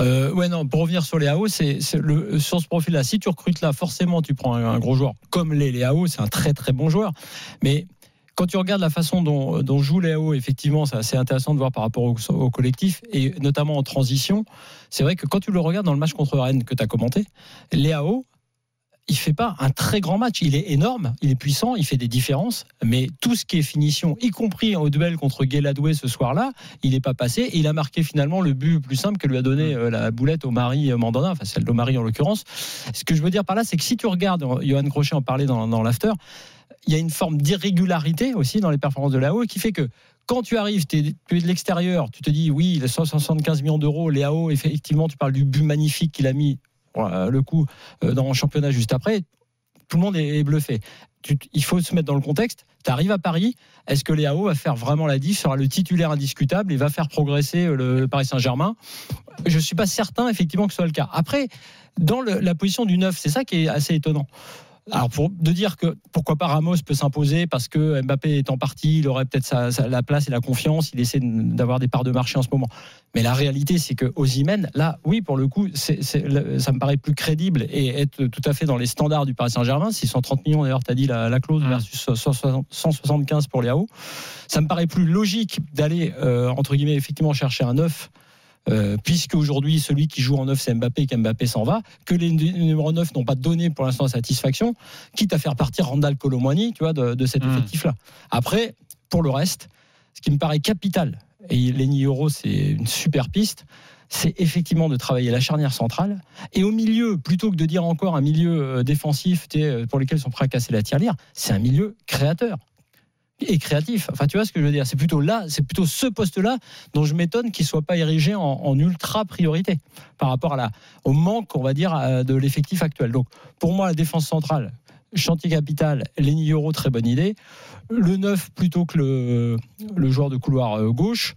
euh, ouais, non, pour revenir sur les AO, c'est le, sur ce profil-là. Si tu recrutes là, forcément, tu prends un, gros joueur comme les Léao, c'est un très très bon joueur. Mais quand tu regardes la façon dont, joue Léao, effectivement, c'est assez intéressant de voir par rapport au, au collectif et notamment en transition. C'est vrai que quand tu le regardes dans le match contre Rennes que tu as commenté, Léao, il fait pas un très grand match. Il est énorme, il est puissant, il fait des différences, mais tout ce qui est finition, y compris au duel contre Guéladoué ce soir-là, il n'est pas passé. Et il a marqué finalement le but plus simple que lui a donné euh, la boulette au mari Mandanda, enfin celle d'Omari en l'occurrence. Ce que je veux dire par là, c'est que si tu regardes, Johan Crochet en parlait dans, dans l'after, il y a une forme d'irrégularité aussi dans les performances de Léao qui fait que quand tu arrives, tu es de l'extérieur, tu te dis oui, il a 175 millions d'euros, Léao, effectivement, tu parles du but magnifique qu'il a mis le coup euh, dans le championnat juste après, tout le monde est bluffé. Il faut se mettre dans le contexte. Tu arrives à Paris, est-ce que Léao va faire vraiment la diff, sera le titulaire indiscutable et va faire progresser euh, le Paris Saint-Germain? Je ne suis pas certain effectivement que ce soit le cas. Après, dans la position du 9, c'est ça qui est assez étonnant. Alors pour de dire que pourquoi pas Ramos peut s'imposer parce que Mbappé est en partie, il aurait peut-être sa- sa- la place et la confiance, il essaie d'avoir des parts de marché en ce moment. Mais la réalité, c'est que Osimhen, là, oui, pour le coup, ça me paraît plus crédible et être tout à fait dans les standards du Paris Saint-Germain. 630 millions, d'ailleurs, tu as dit la, la clause versus 160 175 pour les AO. Ça me paraît plus logique d'aller, euh, entre guillemets, effectivement chercher un neuf euh, puisque aujourd'hui celui qui joue en 9 c'est Mbappé et qu'Mbappé s'en va, que les numéros 9 n'ont pas donné pour l'instant satisfaction, quitte à faire partir Randall Colomwani, tu vois, de, de cet Hmm. effectif-là. Après, pour le reste, ce qui me paraît capital, et Lenny Euro c'est une super piste, c'est effectivement de travailler la charnière centrale et au milieu, plutôt que de dire encore un milieu euh, défensif euh, pour lequel ils sont prêts à casser la tirelire, c'est un milieu créateur et créatif. Enfin, tu vois ce que je veux dire C'est plutôt là, c'est plutôt ce poste-là dont je m'étonne qu'il soit pas érigé en, en ultra priorité par rapport à la, au manque, on va dire, euh, de l'effectif actuel. Donc, pour moi, la défense centrale, chantier capital, Lenny Euro, très bonne idée. Le 9 plutôt que le, le joueur de couloir euh, gauche.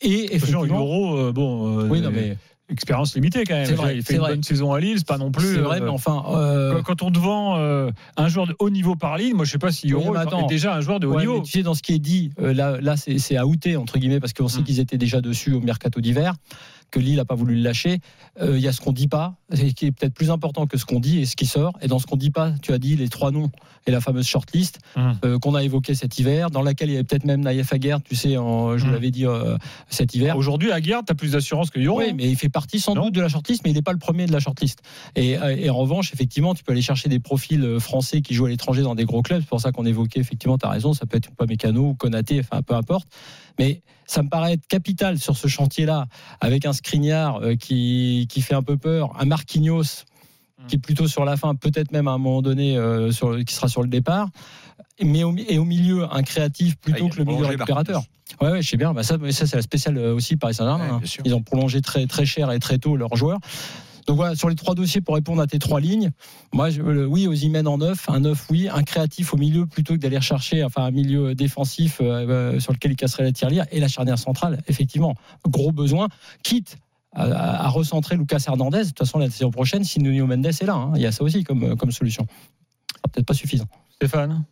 Et effectivement, Euro, euh, bon. euh, Oui, non, mais- Expérience limitée quand même. C'est vrai, il fait une vrai. bonne saison à Lille, c'est pas non plus. C'est vrai, euh, mais enfin, euh, quand- on te vend euh, un joueur de haut niveau par Lille, moi je sais pas si Euro est déjà un joueur de haut Ouais, niveau. mais tu sais, dans ce qui est dit, euh, là, là c'est c'est à outer, entre guillemets, parce qu'on sait Mm. qu'ils étaient déjà dessus au mercato d'hiver, que Lille n'a pas voulu le lâcher. Euh, Il y a ce qu'on dit pas, et qui est peut-être plus important que ce qu'on dit et ce qui sort. Et dans ce qu'on dit pas, tu as dit les trois noms et la fameuse shortlist Mm. euh, qu'on a évoqué cet hiver, dans laquelle il y avait peut-être même Naïef Aguerre, tu sais, en- je vous Mm. l'avais dit euh, cet hiver. Aujourd'hui, à Guerre, tu as plus d'assurance que Euro. Oui, mais il fait partie sans doute de la shortlist, mais il n'est pas le premier de la shortlist. Et, euh, et en revanche, effectivement, tu peux aller chercher des profils euh, français qui jouent à l'étranger dans des gros clubs. C'est pour ça qu'on évoquait, effectivement, tu as raison, ça peut être pas Mécano ou Konaté, enfin peu importe. Mais ça me paraît être capital sur ce chantier-là, avec un Skriniar euh, qui, qui fait un peu peur, un Marquinhos qui est plutôt sur la fin, peut-être même à un moment donné euh, sur, qui sera sur le départ. Mais au, et au milieu, un créatif plutôt Ah, il que le a milieu récupérateur. Ouais, ouais, je sais bien. Bah, ça, ça c'est la spéciale euh, aussi Paris Saint-Germain. Ouais, hein. Ils ont prolongé très, très cher et très tôt leurs joueurs. Donc voilà, sur les trois dossiers pour répondre à tes trois lignes, moi, je, le- oui, en neuf, un neuf, oui, un créatif au milieu plutôt que d'aller chercher enfin, un milieu défensif euh, euh, sur lequel il casserait la tirelire et la charnière centrale, effectivement, gros besoin, quitte à, recentrer Lucas Hernandez. De toute façon, la saison prochaine, si Nuno Mendes est là, hein, il y a ça aussi comme, euh, comme solution. Sera Peut-être pas suffisant. Stéphane?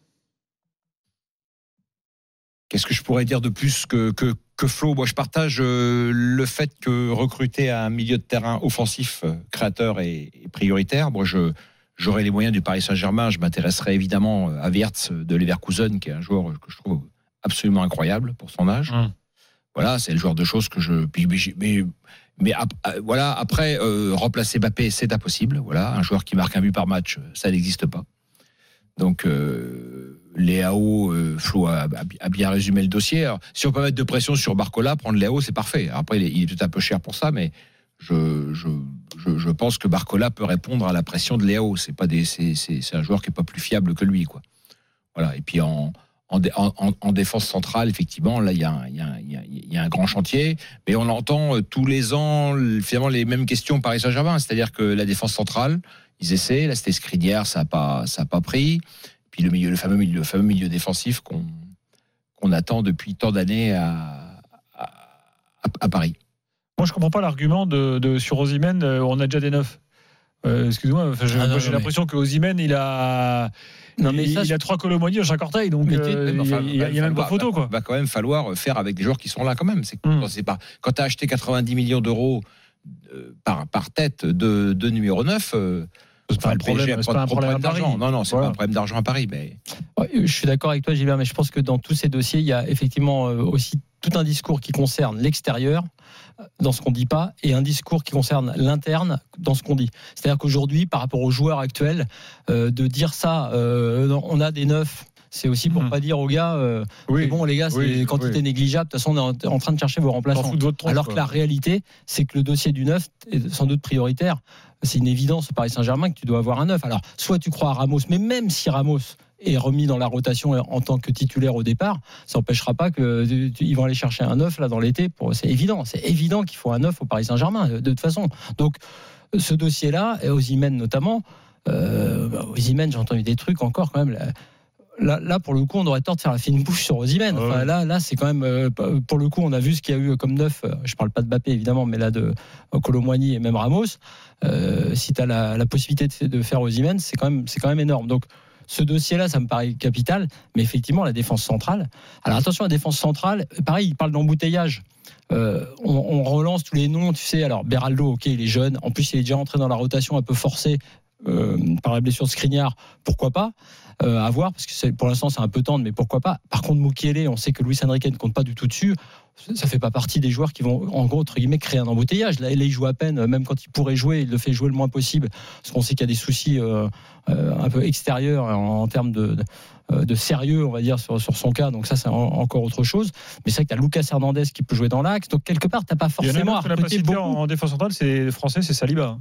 Qu'est-ce que je pourrais dire de plus que, que, que Flo Moi, je partage euh, le fait que recruter un milieu de terrain offensif euh, créateur est, est prioritaire. Moi, je j'aurais les moyens du Paris Saint-Germain. Je m'intéresserais évidemment à Wirtz de Leverkusen, qui est un joueur que je trouve absolument incroyable pour son âge. Hum. Voilà, c'est le genre de choses que je. mais ap- euh, voilà, après, euh, remplacer Mbappé, c'est impossible. Voilà, un joueur qui marque un but par match, ça n'existe pas. Donc, euh, Léao, euh, Flo a, bien résumé le dossier. Si on peut mettre de pression sur Barcola, prendre Léao, c'est parfait. Après, il est, est peut-être un peu cher pour ça, mais je, pense que Barcola peut répondre à la pression de Léao. C'est pas c'est, un joueur qui est pas plus fiable que lui, quoi. Voilà. Et puis en en, dé- en, en- en défense centrale, effectivement, là, il y, a un- il y, a un- grand chantier, mais on entend euh, tous les ans le- finalement les mêmes questions Paris Saint-Germain, c'est-à-dire que la défense centrale, ils essaient, là c'était Skriniar, ça n'a pas, ça a pas pris, puis le milieu, le fameux milieu, le fameux milieu défensif qu'on qu'on attend depuis tant d'années à, à, à- à Paris. Moi, je comprends pas l'argument de, de sur Osimhen, euh, on a déjà des neufs. Euh, Excuse-moi, enfin, Ah, j'ai mais- l'impression que Osimhen, il a, Non, mais il, ça, il a trois colomonies dans chaque orteil, donc euh, il y a- a, a même pas photo, quoi. Va quand même falloir faire avec des joueurs qui sont là quand même. C'est Hmm. pas quand tu as acheté 90 millions d'euros euh, par, par tête de, de numéro 9 euh, C'est pas un problème, c'est pas un problème d'argent. Non, non, c'est Voilà. pas un problème d'argent à Paris, mais Ouais, Je suis d'accord avec toi, Gilbert, mais je pense que dans tous ces dossiers, il y a effectivement euh, aussi tout un discours qui concerne l'extérieur euh, dans ce qu'on dit pas et un discours qui concerne l'interne dans ce qu'on dit. C'est-à-dire qu'aujourd'hui, par rapport aux joueurs actuels, euh, de dire ça, euh, on a des neufs. C'est aussi pour Mhm. pas dire aux gars, euh, Oui, bon les gars, c'est oui, quantité oui. négligeable. De toute façon, on est en, train de chercher vos remplaçants. tronche, Alors quoi. que la réalité, c'est que le dossier du neuf est sans doute prioritaire. C'est une évidence au Paris Saint-Germain que tu dois avoir un neuf. Alors, soit tu crois à Ramos, mais même si Ramos est remis dans la rotation en tant que titulaire au départ, ça n'empêchera pas que ils vont aller chercher un neuf là dans l'été. Pour c'est évident, c'est évident qu'il faut un neuf au Paris Saint-Germain de toute façon. Donc, ce dossier-là, et aux Imen notamment, euh, bah, aux Imen, j'ai entendu des trucs encore quand même. là, Là, là, pour le coup, on aurait tort de faire la fine bouche sur Osimhen. Ah Enfin, ouais. là, là, c'est quand même, euh, pour le coup, on a vu ce qu'il y a eu comme neuf. euh, Je parle pas de Bappé évidemment, mais là de Colomboigny et même Ramos. Euh, si tu as la, la possibilité de, faire Osimhen, c'est quand même, c'est quand même énorme. Donc, ce dossier-là, ça me paraît capital, mais effectivement, la défense centrale. Alors attention, la défense centrale, pareil, il parle d'embouteillage. Euh, on, on relance tous les noms, tu sais. Alors, Beraldo, ok, il est jeune. En plus, il est déjà entré dans la rotation un peu forcé euh, par la blessure de Skriniar. Pourquoi pas euh, à voir, parce que pour l'instant, c'est un peu tendre, mais pourquoi pas. Par contre, Mukiele, on sait que Luis Enrique ne compte pas du tout dessus. ça fait pas partie des joueurs qui vont, en gros, entre guillemets, créer un embouteillage. Là, il joue à peine, même quand il pourrait jouer, il le fait jouer le moins possible, parce qu'on sait qu'il y a des soucis euh, euh, un peu extérieurs en, en termes de, de, euh, de sérieux, on va dire, sur, sur son cas. Donc ça, c'est en- encore autre chose. Mais c'est vrai que tu as Lucas Hernandez qui peut jouer dans l'axe. Donc quelque part, tu pas Il y en a forcément un beaucoup. en, en défense centrale, c'est le français, c'est Saliba.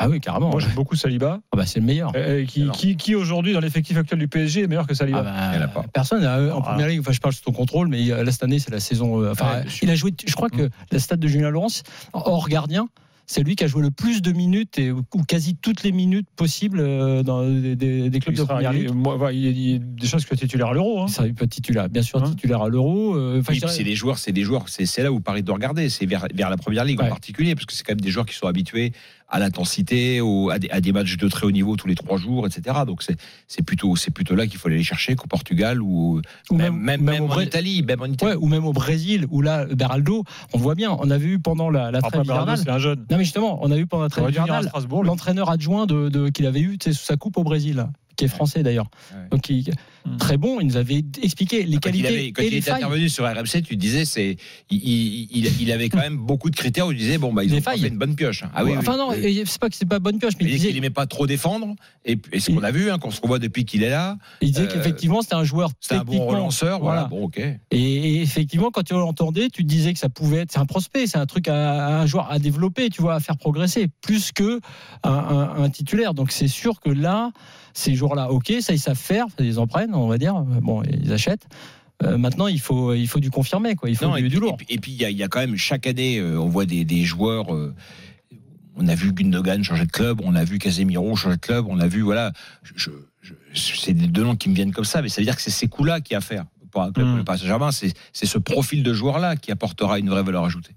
Ah oui, carrément. Moi, j'aime beaucoup Saliba. Ah bah, c'est le meilleur. Euh, qui, qui, qui aujourd'hui, dans l'effectif actuel du PSG, est meilleur que Saliba Ah bah, Personne euh, en première ligue. Enfin, je parle sous ton contrôle, mais là cette année, c'est la saison. euh, Enfin, Ouais, il a joué. Je crois que la stade de Julien Laurence, hors gardien, c'est lui qui a joué le plus de minutes et ou quasi toutes les minutes possibles euh, dans des, des- des clubs Il de sera- première ligue. moi, voilà, il, il est déjà que titulaire à l'Euro. Hein. Il titulaire, bien sûr titulaire à l'Euro. euh, enfin, Oui, je puis dirais- c'est des joueurs, c'est des joueurs, c'est là où Paris doit regarder, c'est vers, vers la première ligue en particulier, parce que c'est quand même des joueurs qui sont habitués à l'intensité, à des, à des matchs de très haut niveau tous les trois jours, etc. Donc c'est plutôt là qu'il faut aller les chercher qu'au Portugal ou, Ou même même- même, en Brésil. Italie, même en Italie. Ouais, ou même au Brésil, où là, Beraldo, on voit bien, on a vu pendant la, la Après, trêve hivernale. c'est un jeune. Non, mais justement, on a vu pendant la trêve hivernale l'entraîneur adjoint de, de- qu'il avait eu tu sais, sous sa coupe au Brésil, qui est français d'ailleurs. Donc, il- très bon, il nous avait expliqué les Quand il, qualités avait, quand et il les était failles. intervenu sur RMC, tu disais c'est il, il, il- il avait quand même beaucoup de critères où tu disais bon bah ils Des ont failles. fait une bonne pioche. Ah oui, oui. enfin non, Oui. c'est pas que c'est pas bonne pioche, mais Il il disait qu'il aimait pas trop défendre et, et ce qu'on a vu, hein, qu'on se revoit depuis qu'il est là. il disait euh, qu'effectivement c'était un joueur C'est un bon relanceur, voilà. Bon, ok. Et, et effectivement, quand tu l'entendais, tu disais que ça pouvait être, c'est un prospect, c'est un truc à, à un joueur à développer, tu vois, à faire progresser, plus que un, un- un titulaire. Donc c'est sûr que là, ces joueurs-là, ok, ça ils savent faire, ils en prennent, on va dire, bon, ils achètent. Euh, maintenant, il faut, il faut du confirmer, quoi. Il faut Non, du, et, du lourd. et puis- il y, a- y a quand même chaque année, euh, on voit des, des joueurs. euh, on a vu Gundogan changer de club, on a vu Casemiro changer de club, on a vu voilà. je- je- c'est des deux noms qui me viennent comme ça, mais ça veut dire que c'est ces coups-là qui à faire pour un club Mm. comme le Paris Saint-Germain. C'est c'est ce profil de joueur-là qui apportera une vraie valeur ajoutée.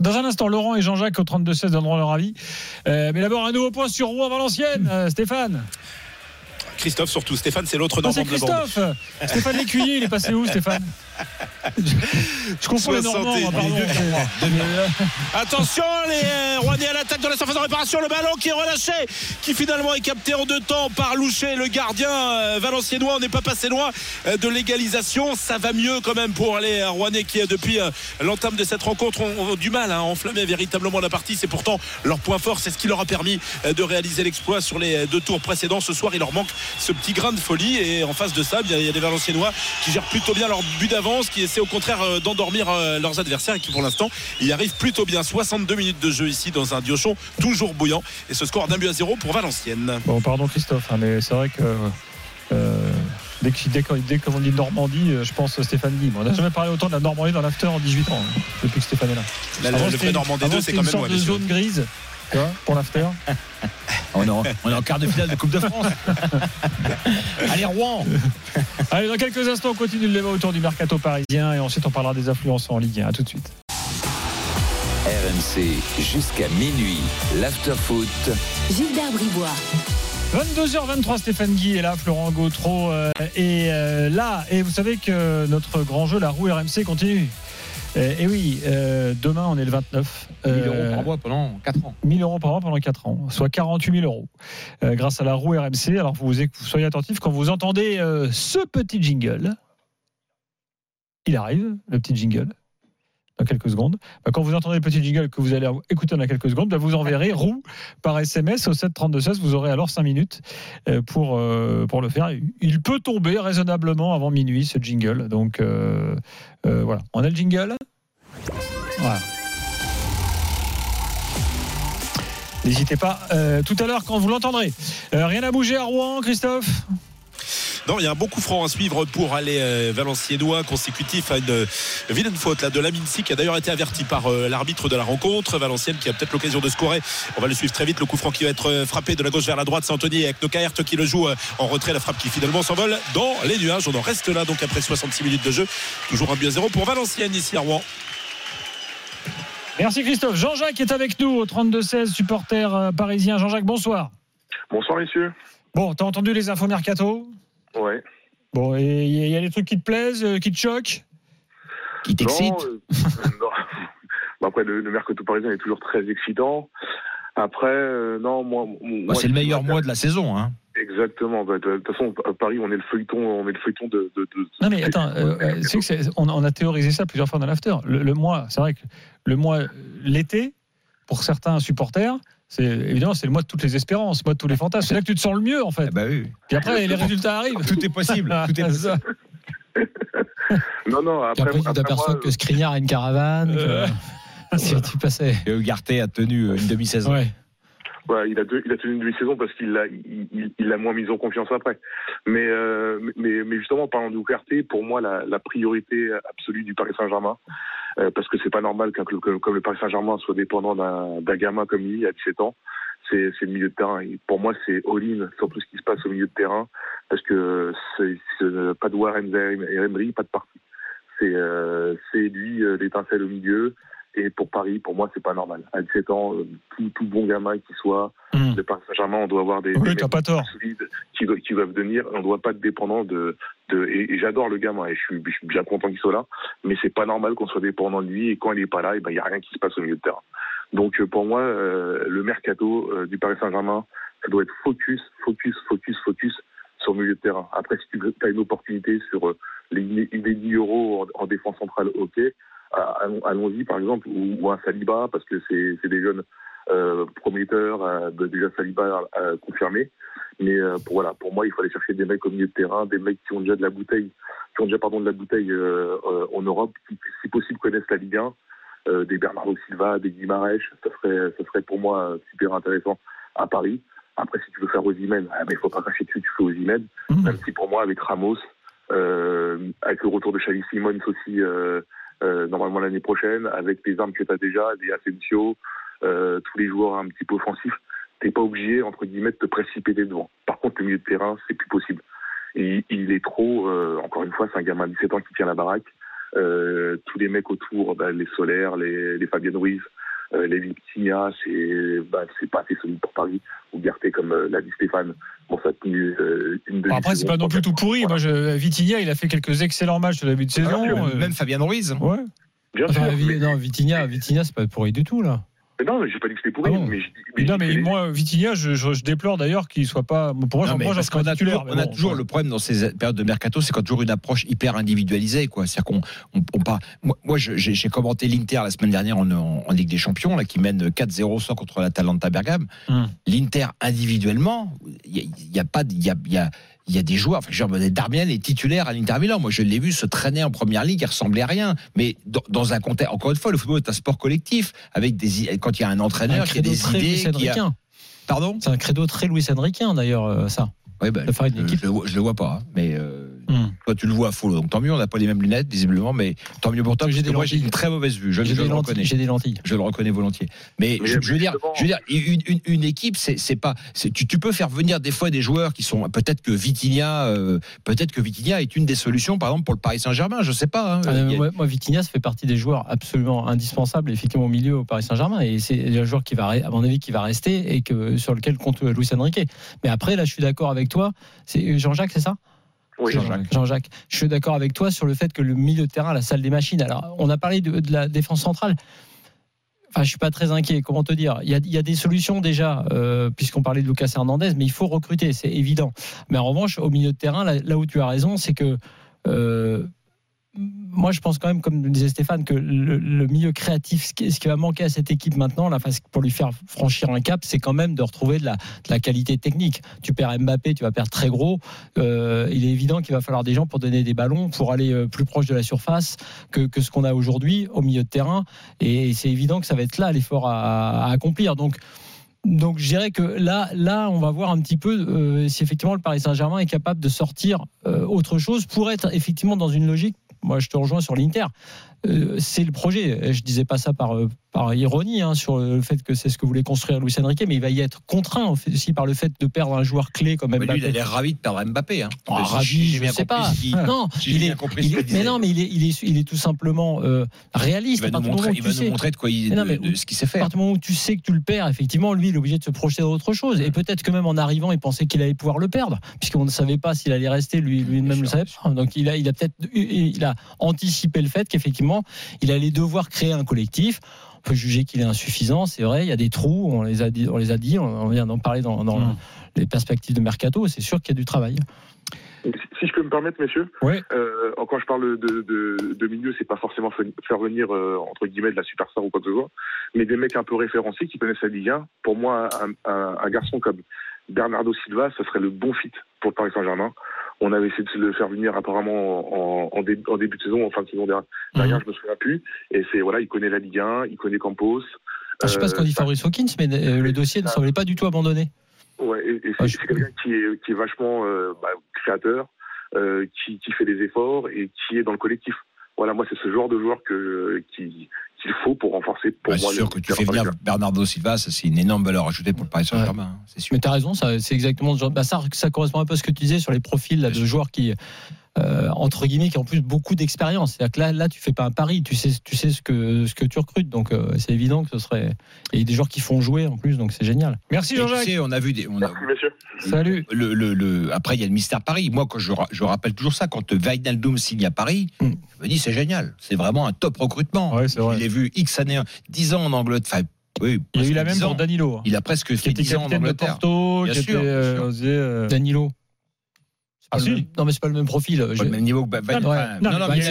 Dans un instant, Laurent et Jean-Jacques au 32-16 donneront leur avis. Euh, mais d'abord, un nouveau point sur Rouen-Valenciennes. Euh, Stéphane. Christophe surtout. Stéphane, c'est l'autre Ah, Normand de la bande. Christophe. *laughs* Stéphane Lécuyer, il est passé où, Stéphane Je confonds les Normands, pardon. *laughs* Attention, les euh, Rouennais à l'attaque de la surface de réparation. Le ballon qui est relâché, qui finalement est capté en deux temps par Loucher, le gardien euh, valenciennois. On n'est pas passé loin euh, de l'égalisation. Ça va mieux quand même pour les Rouennais qui, depuis l'entame de cette rencontre, ont, du mal hein, à enflammer véritablement la partie. C'est pourtant leur point fort. C'est ce qui leur a permis de réaliser l'exploit sur les deux tours précédents. Ce soir, il leur manque ce petit grain de folie. Et en face de ça, il y a des Valenciennois qui gèrent plutôt bien leur but d'avance, qui essaient au contraire euh, d'endormir euh, leurs adversaires et qui pour l'instant y arrivent plutôt bien. 62 minutes de jeu ici dans un Diochon toujours bouillant. Et ce score d'un but à zéro pour Valenciennes. Bon, pardon Christophe, hein, mais c'est vrai que euh, dès dès qu'on dès qu'on dit Normandie, je pense Stéphane Guy. On n'a jamais parlé autant de la Normandie dans l'after en 18 ans, hein, depuis que Stéphane est là. Le- Avant, le vrai une- Normandie avant, 2, c'est quand une même sorte loin, de zone grise. Tu vois, pour l'after. *laughs* On est, en, on est en quart de finale de Coupe de France. *laughs* Allez Rouen. Allez, dans quelques instants, on continue le débat autour du mercato parisien et ensuite on parlera des influences en Ligue 1. À tout de suite. RMC jusqu'à minuit. L'afterfoot. Gilbert Bribois. 22h23, Stéphane Guy est là, Florent Gautreau euh, est euh, là. Et vous savez que notre grand jeu, la roue RMC, continue. Euh, et oui, euh, demain, on est le 29. 1000 Euh, euros par mois pendant 4 ans. 1000 euros par mois pendant 4 ans, soit 48 000 euros, euh, grâce à la roue RMC. Alors, vous, vous soyez attentifs quand vous entendez euh, ce petit jingle. Il arrive, le petit jingle, dans quelques secondes. Bah, quand vous entendez le petit jingle que vous allez écouter dans quelques secondes, bah, vous enverrez roue par SMS au 732-16. Vous aurez alors 5 minutes euh, pour, euh, pour le faire. Il peut tomber raisonnablement avant minuit, ce jingle. Donc, euh, euh, voilà. On a le jingle Voilà. N'hésitez pas tout à l'heure quand vous l'entendrez. Rien à bouger à Rouen, Christophe? Non, il y a un bon coup franc à suivre pour aller euh, Valenciennois consécutif à une euh, vilaine faute là, de Laminsi qui a d'ailleurs été averti par euh, l'arbitre de la rencontre. Valenciennes qui a peut-être l'occasion de scorer. On va le suivre très vite. Le coup franc qui va être euh, frappé de la gauche vers la droite. C'est Anthony avec Nokaert qui le joue en retrait. La frappe qui finalement s'envole dans les nuages. On en reste là donc après 66 minutes de jeu. Toujours un but à zéro pour Valenciennes ici à Rouen. Merci Christophe. Jean-Jacques est avec nous au 32-16, supporter parisien. Jean-Jacques, bonsoir. Bonsoir, messieurs. Bon, t'as entendu les infos mercato? Ouais. Bon, et il y, a- il y a des trucs qui te plaisent, euh, qui te choquent Qui Non, euh, *laughs* non. Après, le, le mercato parisien est toujours très excitant. Après, euh, non, moi. moi Bah, c'est le meilleur mois de la saison. Hein. Exactement. Bah, De toute façon, à Paris, on est le feuilleton, on est le feuilleton de. de, de- Non mais attends, euh, euh, que on, on a théorisé ça plusieurs fois dans l'after. Le, le mois, c'est vrai que le mois, l'été, pour certains supporters, c'est évidemment c'est le mois de toutes les espérances, le mois de tous les fantasmes. C'est là que tu te sens le mieux en fait. bah oui. Puis après les résultats arrivent. Tout est possible. *laughs* Tout est C'est ça. *laughs* Non, non. Puis Après, après, tu après t'aperçois que Skriniar a une caravane. Euh. que- *laughs* si tu passais. Et Ugarte a tenu une demi-saison. Ouais. Ouais, il a, deux- il a tenu une demi-saison parce qu'il l'a il, il- il l'a moins mis en confiance après. Mais, euh, mais, mais justement, en parlant de Ougarté, pour moi, la, la priorité absolue du Paris Saint-Germain, euh, parce que c'est pas normal qu'un club comme, le Paris Saint-Germain soit dépendant d'un gamin comme lui à 17 ans, c'est le milieu de terrain. Et pour moi, c'est all-in sur tout ce qui se passe au milieu de terrain, parce que c'est c'est pas de Warren et Emery, pas de parti. C'est euh, c'est lui euh, l'étincelle au milieu. Et pour Paris, pour moi, c'est pas normal. À 17 ans, euh, tout, tout bon gamin qui soit, Mm. le Paris Saint-Germain, on doit avoir des, Oui, des pas tort. solides qui, qui doivent venir. On ne doit pas être dépendant de. Et, j'adore le gamin et je suis, bien content qu'il soit là. Mais c'est pas normal qu'on soit dépendant de lui et quand il est pas là, il ben, y a rien qui se passe au milieu de terrain. Donc euh, pour moi, euh, le mercato euh, du Paris Saint-Germain, ça doit être focus, focus, focus, focus sur le milieu de terrain. Après, si tu as une opportunité sur euh, les, les 10 euros en, en défense centrale, ok. Ah, allons- Allons-y, par exemple, ou, ou un Saliba, parce que c'est des jeunes euh, prometteurs, euh, de- déjà Saliba euh, confirmé. Mais euh, pour, voilà, pour moi, il faut aller chercher des mecs au milieu de terrain, des mecs qui ont déjà de la bouteille, qui ont déjà pardon de la bouteille en Europe, qui, si possible connaissent la Ligue 1, euh, des Bernardo Silva, des Guimarães, ça serait, ça serait pour moi super intéressant à Paris. Après, si tu veux faire Osimhen, ah, mais il faut pas cracher dessus, tu fais Osimhen. Même si pour moi, avec Ramos, avec le retour de Xavi Simons aussi, euh, normalement l'année prochaine, avec les armes que tu as déjà, des Asensio, euh, tous les joueurs un petit peu offensifs, t'es pas obligé, entre guillemets, de te précipiter devant. Par contre, le milieu de terrain, c'est plus possible. Il est trop, euh, encore une fois, c'est un gamin de 17 ans qui tient la baraque. Tous les mecs autour, bah, les Solaires, les, les Fabien Ruiz, euh, c'est bah, c'est pas assez solide pour Paris. Ou Garté, comme euh, l'a dit Stéphane, bon, ça a tenu euh, une demi après c'est pas non plus tout pourri. Moi, je, Vitinha, il a fait quelques excellents matchs au début de saison. euh, Même Fabien Ruiz. Ouais. Bien Enfin, sûr. Vi- mais- Non, Vitinha, Vitinha, c'est pas pourri du tout là. Mais non, j'ai pas dit que c'était pourri, Ah bon mais, Mais non, mais moi, Vitinha, je, je- je déplore d'ailleurs qu'il soit pas. Pour moi, Non, mais parce qu'on a toujours, on a bon, toujours ouais. le problème dans ces périodes de mercato, c'est quand toujours une approche hyper individualisée, quoi. C'est-à-dire qu'on, on, on part- Moi, j'ai commenté l'Inter la semaine dernière en, en- en Ligue des Champions, là, qui mène 4-0 sans contre l'Atalanta Bergame. Hum. L'Inter individuellement, il y, a- y a pas, de- il y a, il y a- il y a des joueurs. Enfin, genre, Darmian est titulaire à l'Inter Milan. Moi, je l'ai vu se traîner en première ligue, il ressemblait à rien. Mais dans, dans un contexte, encore une fois, le football est un sport collectif avec des, quand il y a un Un entraîneur qui a credo des idées, qui a, pardon? C'est un credo très Luis Enriquin d'ailleurs, euh, ça. Oui, ben, faire une je, équipe. je le vois- je le vois pas, hein, mais euh, Hum. toi tu le vois à full, donc tant mieux. On n'a pas les mêmes lunettes visiblement, mais tant mieux pour toi. J'ai des moi j'ai une très mauvaise vue. Je, J'ai je des le lentilles, reconnais. j'ai des lentilles. Je le reconnais volontiers. Mais, Mais je, je veux dire, justement- je veux dire, une, une- une équipe, c'est pas. Tu, tu peux faire venir des fois des joueurs qui sont peut-être que Vitinha, euh, peut-être que Vitinha est une des solutions, par exemple pour le Paris Saint-Germain. Je sais pas. hein. Ah, a- moi, moi, Vitinha, ça fait partie des joueurs absolument indispensables, effectivement, au milieu au Paris Saint-Germain. Et c'est un joueur qui va, à mon avis, qui va rester et que, sur lequel compte Luis Enrique. Mais après, là, je suis d'accord avec toi. C'est Jean-Jacques, c'est ça? Oui, Jean-Jacques. Jean-Jacques. Je suis d'accord avec toi sur le fait que le milieu de terrain, la salle des machines. Alors, on a parlé de, de la défense centrale. Enfin, je suis pas très inquiet. Comment te dire? Il y, a, il y a des solutions déjà, euh, puisqu'on parlait de Lucas Hernandez, mais il faut recruter, c'est évident. Mais en revanche, au milieu de terrain, là, là où tu as raison, c'est que euh, moi, je pense quand même, comme disait Stéphane, que le, milieu créatif, ce qui, va manquer à cette équipe maintenant, pour lui faire franchir un cap, c'est quand même de retrouver de la, qualité technique. Tu perds Mbappé, tu vas perdre très gros. Euh, il est évident qu'il va falloir des gens pour donner des ballons, pour aller euh, plus proche de la surface que, ce qu'on a aujourd'hui au milieu de terrain. Et c'est évident que ça va être là l'effort à, accomplir. Donc, donc je dirais que là, là, on va voir un petit peu euh, si effectivement le Paris Saint-Germain est capable de sortir autre chose pour être effectivement dans une logique. Moi, je te rejoins sur l'Inter. Euh, c'est le projet. Je disais pas ça par, euh, par ironie hein, sur le fait que c'est ce que voulait construire Luis Enrique, mais il va y être contraint aussi par le fait de perdre un joueur clé comme Mais Mbappé. lui, il a l'air ravi de perdre Mbappé. Hein. Ah, ravi, je bien sais pas. Non, si il est, compris il ce est- qu'il disait. mais non, mais il est, il est, il est tout simplement euh, réaliste. Il va à nous montrer, moment où il tu va nous sais- montrer de quoi il, non, de- mais de ce qu'il sait à faire. partir du moment où tu sais que tu le perds, effectivement, lui, il est obligé de se projeter dans autre chose. Et peut-être que même en arrivant, il pensait qu'il allait pouvoir le perdre, puisqu'on ne savait pas s'il allait rester, lui, lui-même le savait pas. Donc il a, il a peut-être, il a anticipé le fait qu'effectivement, il allait devoir créer un collectif. On peut juger qu'il est insuffisant. C'est vrai, il y a des trous, on les a dit, on, les a dit, on vient d'en parler dans, dans Mm. les perspectives de mercato. C'est sûr qu'il y a du travail. Si je peux me permettre, messieurs, Oui. euh, quand je parle de, de, de milieu, c'est pas forcément fa- faire venir euh, entre guillemets de la superstar ou quoi que ce soit, mais des mecs un peu référencés qui connaissent la Ligue 1. Pour moi, un, un- un garçon comme Bernardo Silva, ce serait le bon fit pour le Paris Saint-Germain. On avait essayé de le faire venir apparemment en, en, dé- en début de saison, en fin de saison dernière, dernière, je me souviens plus. Et c'est voilà, il connaît la Ligue 1, il connaît Campos. Je sais pas ce qu'on dit Euh, Fabrice Hawkins, mais euh, le dossier ne semblait pas du tout abandonné. Ouais, et, et c'est c'est quelqu'un qui est, qui est vachement euh, bah, créateur, euh, qui, qui fait des efforts et qui est dans le collectif. Voilà, moi, c'est ce genre de joueur que qui- qu'il faut pour renforcer pour Bah, moi. c'est sûr le- que tu fais venir Bernardo Silva, ça, c'est une énorme valeur ajoutée pour le Paris Saint-Germain. hein, c'est sûr. Mais tu as raison, ça, c'est exactement ce genre. Bah, ça, ça correspond un peu à ce que tu disais sur les profils là, de joueurs qui, euh, entre guillemets, qui ont en plus beaucoup d'expérience. C'est-à-dire que là, là, tu fais pas un pari, tu sais, tu sais ce que ce que tu recrutes. Donc euh, c'est évident que ce serait. Il y a des joueurs qui font jouer en plus, donc c'est génial. Merci tu Jean-Jacques. sais, on a vu des. On a, Salut. Le, le, le- après, il y a le mystère Paris. Moi, quand je, ra- je rappelle toujours ça, quand Wijnaldum signe à Paris, Mm. je me dis c'est génial. C'est vraiment un top recrutement. Ouais. Je l'ai vu X années, 10 ans en Angleterre. Enfin, oui, Il y a eu presque la même 10 pour. Danilo. Il a presque fait était 10 ans en de Angleterre. Porto, Bien qui sûr, était, bien euh, euh, Danilo. Ah, si. même- Non, mais c'est pas le même profil. Pas Je- le même niveau que Ba- Ba- Ouais. enfin, Non, non, non, mais il a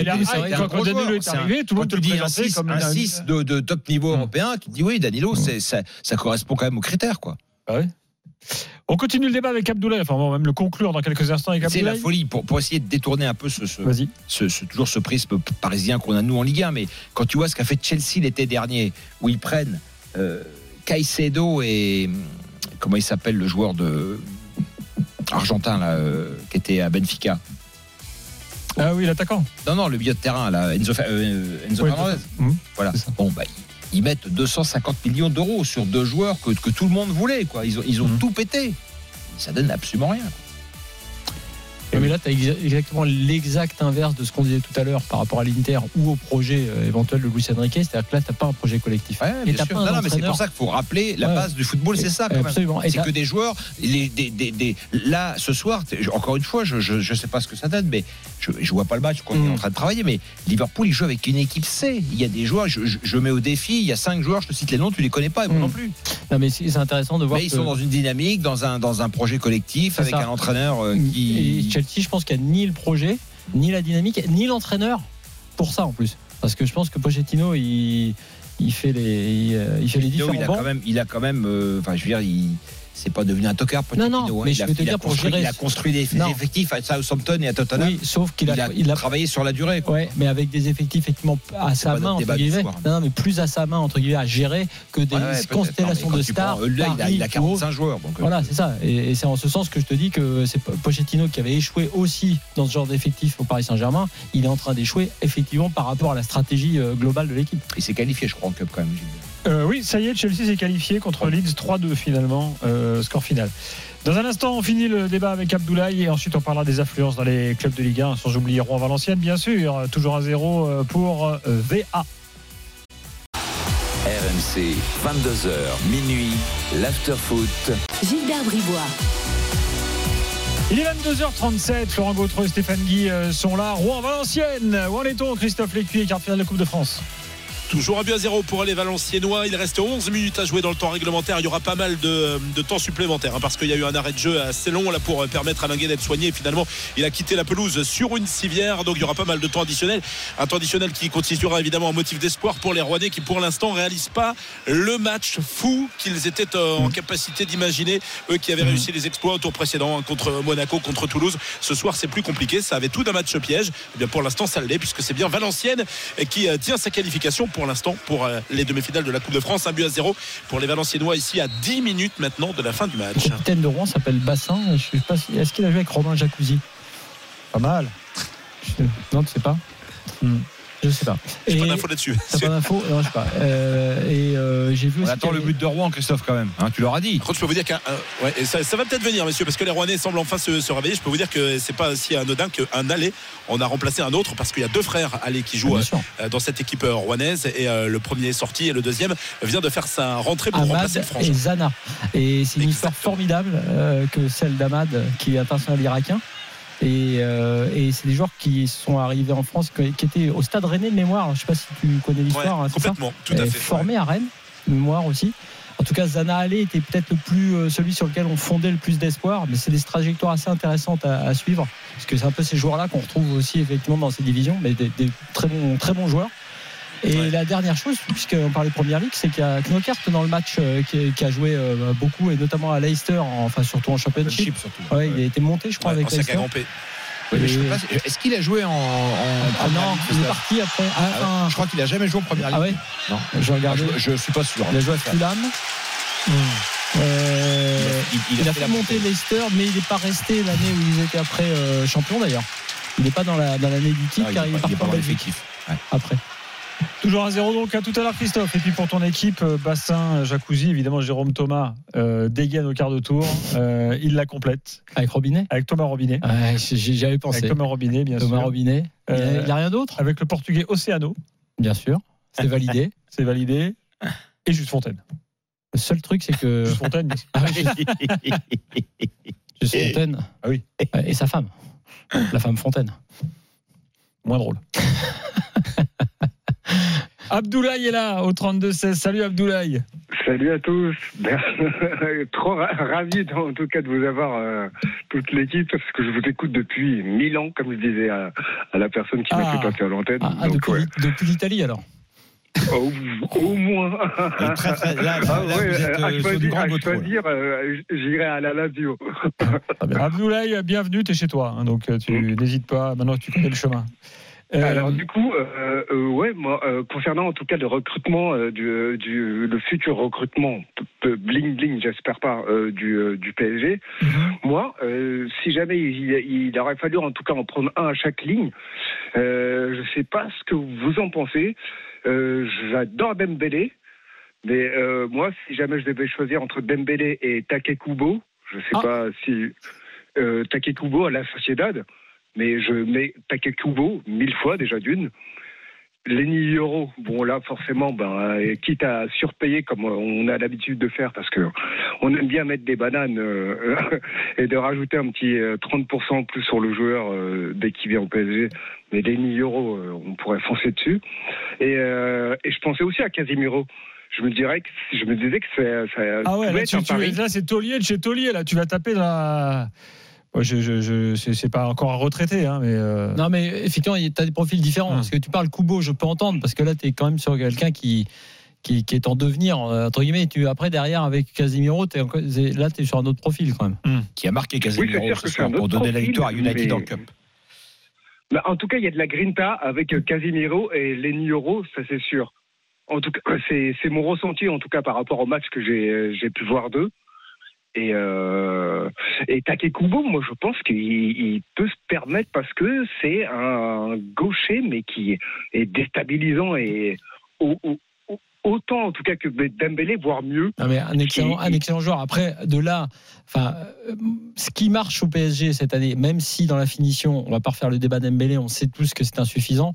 quand Danilo est arrivé, tout le monde te dis un présentait 6 comme un une- 6 de, de top niveau européen, tu te dis oui, Danilo, c'est- ça, ça correspond quand même aux critères. quoi. Ah ouais. On continue le débat avec Abdoulaye. Enfin, on va même le conclure dans quelques instants avec C'est la folie pour, pour essayer de détourner un peu ce, ce, Vas-y. ce- ce- toujours ce prisme parisien qu'on a nous en Ligue 1. Mais quand tu vois ce qu'a fait Chelsea l'été dernier, où ils prennent euh, Caicedo et comment il s'appelle le joueur de argentin là, euh, qui était à Benfica. Ah oui, l'attaquant. Non, non, le milieu de terrain, là, Enzo, euh, Enzo Fernandez. Hum. Voilà. Bon, bah, ils- mettent 250 millions d'euros sur deux joueurs que, que tout le monde voulait. Quoi. Ils ont, ils ont Hum. tout pété. Ça donne absolument rien. Mais là, tu as exactement l'exact inverse de ce qu'on disait tout à l'heure par rapport à l'Inter ou au projet euh, éventuel de Luis Enrique. C'est-à-dire que là, tu pas un projet collectif. Ouais, et bien t'as sûr. pas un Non, non, mais c'est pour ça qu'il faut rappeler la Ouais. base du football, c'est ça quand. Absolument. C'est que des joueurs, les- des, des- des- là ce soir, encore une fois, je, je, je sais pas ce que ça donne, mais je, je vois pas le match quand on est Mm. en train de travailler, mais Liverpool il joue avec une équipe C. Il y a des joueurs, je, mets au défi, il y a cinq joueurs, je te cite les noms, tu les connais pas, et moi Mm. non plus. Non, mais c'est intéressant de voir. Mais ils sont dans une dynamique, dans un dans un projet collectif, avec ça. un entraîneur euh, Et je pense qu'il n'y a ni le projet, ni la dynamique, ni l'entraîneur pour ça en plus. Parce que je pense que Pochettino, il, il fait les, il, euh, il fait les différents il a bancs. quand même, il a quand même, euh, je veux dire, il. C'est pas devenu un tocard, Pochettino, Non, non, hein. mais il je a, veux te a dire, pour construit, gérer- il a construit des Non. effectifs à Southampton et à Tottenham. Oui, sauf qu'il a, il a, il a travaillé sur la durée. quoi. Ouais, mais avec des effectifs effectivement à sa main entre guillemets. Non, mais plus à sa main entre guillemets à gérer que des Ouais, ouais, peut-être. constellations de stars. prends, euh, là, il a- Paris il a ou 45 autre. joueurs, donc, euh, voilà, c'est ça. Et, et c'est en ce sens que je te dis que c'est Pochettino qui avait échoué aussi dans ce genre d'effectif au Paris Saint-Germain. Il est en train d'échouer effectivement par rapport à la stratégie euh, globale de l'équipe. Il s'est qualifié, je crois, en Cup quand même. Gilles. Euh, oui, ça y est, Chelsea s'est qualifié contre Leeds 3-2 finalement, euh, score final. Dans un instant, on finit le débat avec Abdoulaye et ensuite on parlera des affluences dans les clubs de Ligue 1, sans oublier Rouen-Valenciennes, bien sûr. Toujours à zéro euh, pour VA. RMC, 22h, minuit, l'afterfoot. Gilbert Bribois. Il est 22h37, Florent Gautreau et Stéphane Guy sont là. Rouen-Valenciennes, où en est-on Christophe Lécuyer, quart de la Coupe de France? Toujours un but à zéro pour les Valenciennois. Il reste 11 minutes à jouer dans le temps réglementaire. Il y aura pas mal de, de temps supplémentaire hein, parce qu'il y a eu un arrêt de jeu assez long là pour euh, permettre à Linguet d'être soigné. Finalement, il a quitté la pelouse sur une civière. Donc il y aura pas mal de temps additionnel. Un temps additionnel qui constituera évidemment un motif d'espoir pour les Rouennais qui pour l'instant réalisent pas le match fou qu'ils étaient euh, en capacité d'imaginer. Eux qui avaient réussi les exploits au tour précédent hein, contre Monaco, contre Toulouse. Ce soir, c'est plus compliqué. Ça avait tout d'un match piège. Eh bien, pour l'instant, ça l'est puisque c'est bien Valenciennes qui euh, tient sa qualification pour l'instant pour euh, les demi-finales de la Coupe de France. Un but à zéro pour les Valenciennois ici à 10 minutes maintenant de la fin du Le match. capitaine de Rouen s'appelle Bassin. Si- Est-ce qu'il a joué avec Romain Jacuzzi? Pas mal. Non, tu sais pas? Hmm. Je sais pas. J'ai pas d'infos là-dessus. T'as pas d'infos? Non, je sais pas. Euh, et euh, j'ai vu On aussi. attend le but de Rouen, Christophe, quand même. Hein, tu l'auras dit. Par contre, je peux vous dire qu'un. un- ouais, et ça, ça va peut-être venir, messieurs, parce que les Rouennais semblent enfin se, se réveiller. Je peux vous dire que c'est pas si anodin qu'un aller. On a remplacé un autre parce qu'il y a deux frères allés qui jouent sûr. euh, dans cette équipe rouennaise. Et euh, le premier est sorti et le deuxième vient de faire sa rentrée pour remplacer le frangin. et Zana. Et c'est une histoire formidable euh, que celle d'Ahmad qui est international irakien. Et, euh, et c'est des joueurs qui sont arrivés en France, qui étaient au stade Rennais de mémoire. Je ne sais pas si tu connais l'histoire. Ouais, hein, complètement, tout à fait, Formé à Rennes, de mémoire aussi. En tout cas, Zana Allé était peut-être le plus euh, celui sur lequel on fondait le plus d'espoir, mais c'est des trajectoires assez intéressantes à, à suivre, parce que c'est un peu ces joueurs-là qu'on retrouve aussi effectivement dans ces divisions, mais des, des très bons, très bons joueurs. Et la dernière chose, puisqu'on parlait de Première Ligue, c'est qu'il y a Knockert dans le match euh, qui, qui a joué euh, beaucoup, et notamment à Leicester, en- enfin surtout en Championship. Ouais, il a été monté, je crois, avec Leicester. Oui, Est-ce qu'il a joué en, en Ah non, il est parti après. Ah, Ah Je crois qu'il a jamais joué en première ligue. Ah ouais Non. Je regardais. Je, je suis pas sûr. Il a joué à Fulham. Euh, Il- il il, a fait fait monter Leicester, mais il n'est pas resté l'année où ils étaient après euh, champions d'ailleurs. Il n'est pas dans la dans l'année du titre Ah, car il est parti en Belgique après. Toujours à zéro donc à tout à l'heure Christophe. Et puis pour ton équipe, euh, Bassin, Jacuzzi, évidemment Jérôme Thomas euh, dégaine au quart de tour. Euh, il la complète. Avec Robinet? Avec Thomas Robinet. Ouais, j'ai- J'y avais pensé. Avec Thomas Robinet, bien Thomas sûr. Robinet. Il y a- Euh, il y a rien d'autre? Avec le portugais Océano. Bien sûr. C'est validé. *laughs* C'est validé. Et Juste Fontaine. Le seul truc, c'est que. *laughs* Juste Fontaine. Ah *laughs* Juste Fontaine. Ah oui. Et sa femme. La femme Fontaine. Moins drôle. *laughs* Abdoulaye est là au 32-16. Salut Abdoulaye. Salut à tous. *laughs* Trop ra- ravi en tout cas de vous avoir euh, toute l'équipe parce que je vous écoute depuis mille ans, comme je disais à, à la personne qui m'a Ah. fait passer à l'antenne. Ah, Donc, depuis, ouais. depuis l'Italie alors au, au moins. très, très- là, là, Ah là, ouais, vous êtes, à euh, choisir, à choisir, euh, j'irai à la Lazio. Abdoulaye, bienvenue, tu es chez toi. hein, donc euh, tu n'hésites pas. Maintenant tu connais le chemin. Euh, Alors du coup, euh, euh, ouais, moi, euh, concernant en tout cas le recrutement euh, du, du le futur recrutement bling bling, j'espère pas, euh, du, du PSG. Moi, euh, si jamais il, il aurait fallu en tout cas en prendre un à chaque ligne, euh, je sais pas ce que vous en pensez. Euh, J'adore Dembélé, mais euh, moi, si jamais je devais choisir entre Dembélé et Takekubo, je sais pas si euh, Takekubo à la Sociedad, mais je mets Takekubo mille fois déjà d'une. Lenny Euro, bon là forcément, ben, euh, quitte à surpayer comme on a l'habitude de faire parce que on aime bien mettre des bananes euh, *laughs* et de rajouter un petit euh, 30% en plus sur le joueur euh, dès qu'il vient au PSG. Mais Lenny Euro, euh, on pourrait foncer dessus. Et, euh, et je pensais aussi à Casimiro. Je me dirais que je me disais que c'est ça Ah ouais, là, tu, tu- là, c'est taulier de chez taulier. Là, tu vas taper dans la. Ouais, je, je, je- c'est c'est pas encore un retraité, hein, mais. euh, Non, mais effectivement, tu as des profils différents. Parce que tu parles Kubo, je peux entendre, parce que là, tu es quand même sur quelqu'un qui, qui, qui est en devenir, euh, entre guillemets. Tu, après, derrière, avec Casimiro, c'est- là, tu es sur un autre profil quand même. Qui a marqué Oui, ce un pour donner la victoire à United mais- en Cup. Bah, en tout cas, il y a de la grinta avec euh, Casimiro et Lenny Euro, ça c'est sûr. En tout cas, *clears throat* c'est c'est mon ressenti, en tout cas par rapport au match que j'ai j'ai pu voir d'eux. Et, euh, et Takekubo, moi je pense qu'il il peut se permettre parce que c'est un gaucher, mais qui est déstabilisant et au- au- au- autant en tout cas que Dembélé, voire mieux. Non, mais un excellent, un excellent joueur. Après, de là, enfin, euh, ce qui marche au PSG cette année, même si dans la finition, on va pas refaire le débat d'Embélé, on sait tous que c'est insuffisant.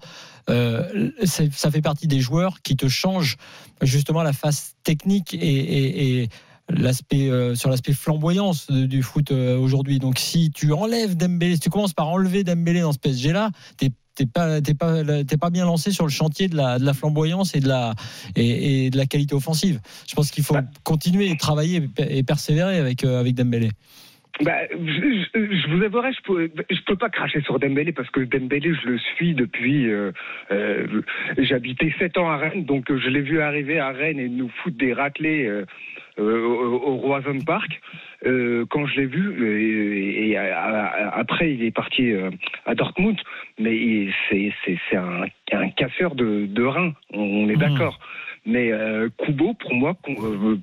euh, ça fait partie des joueurs qui te changent justement la face technique et, et- et l'aspect euh, sur l'aspect flamboyance de- du foot euh, aujourd'hui. Donc, si tu enlèves Dembélé, si tu commences par enlever Dembélé dans ce PSG là, t'es t'es pas t'es pas t'es pas bien lancé sur le chantier de la, de la flamboyance et de la et, et de la qualité offensive. Je pense qu'il faut continuer et travailler et persévérer avec euh, avec Dembélé. Bah, je, je- vous avouerai, je peux, je peux pas cracher sur Dembélé parce que Dembélé, je le suis depuis. euh, euh, J'habitais 7 ans à Rennes, donc je l'ai vu arriver à Rennes et nous foutre des raclés euh, au, au Roison Park. Euh, quand je l'ai vu, euh, et, après il est parti euh, à Dortmund, mais c'est un, un casseur de, de reins, on est d'accord. Mais euh, Kubo, pour moi, com- euh,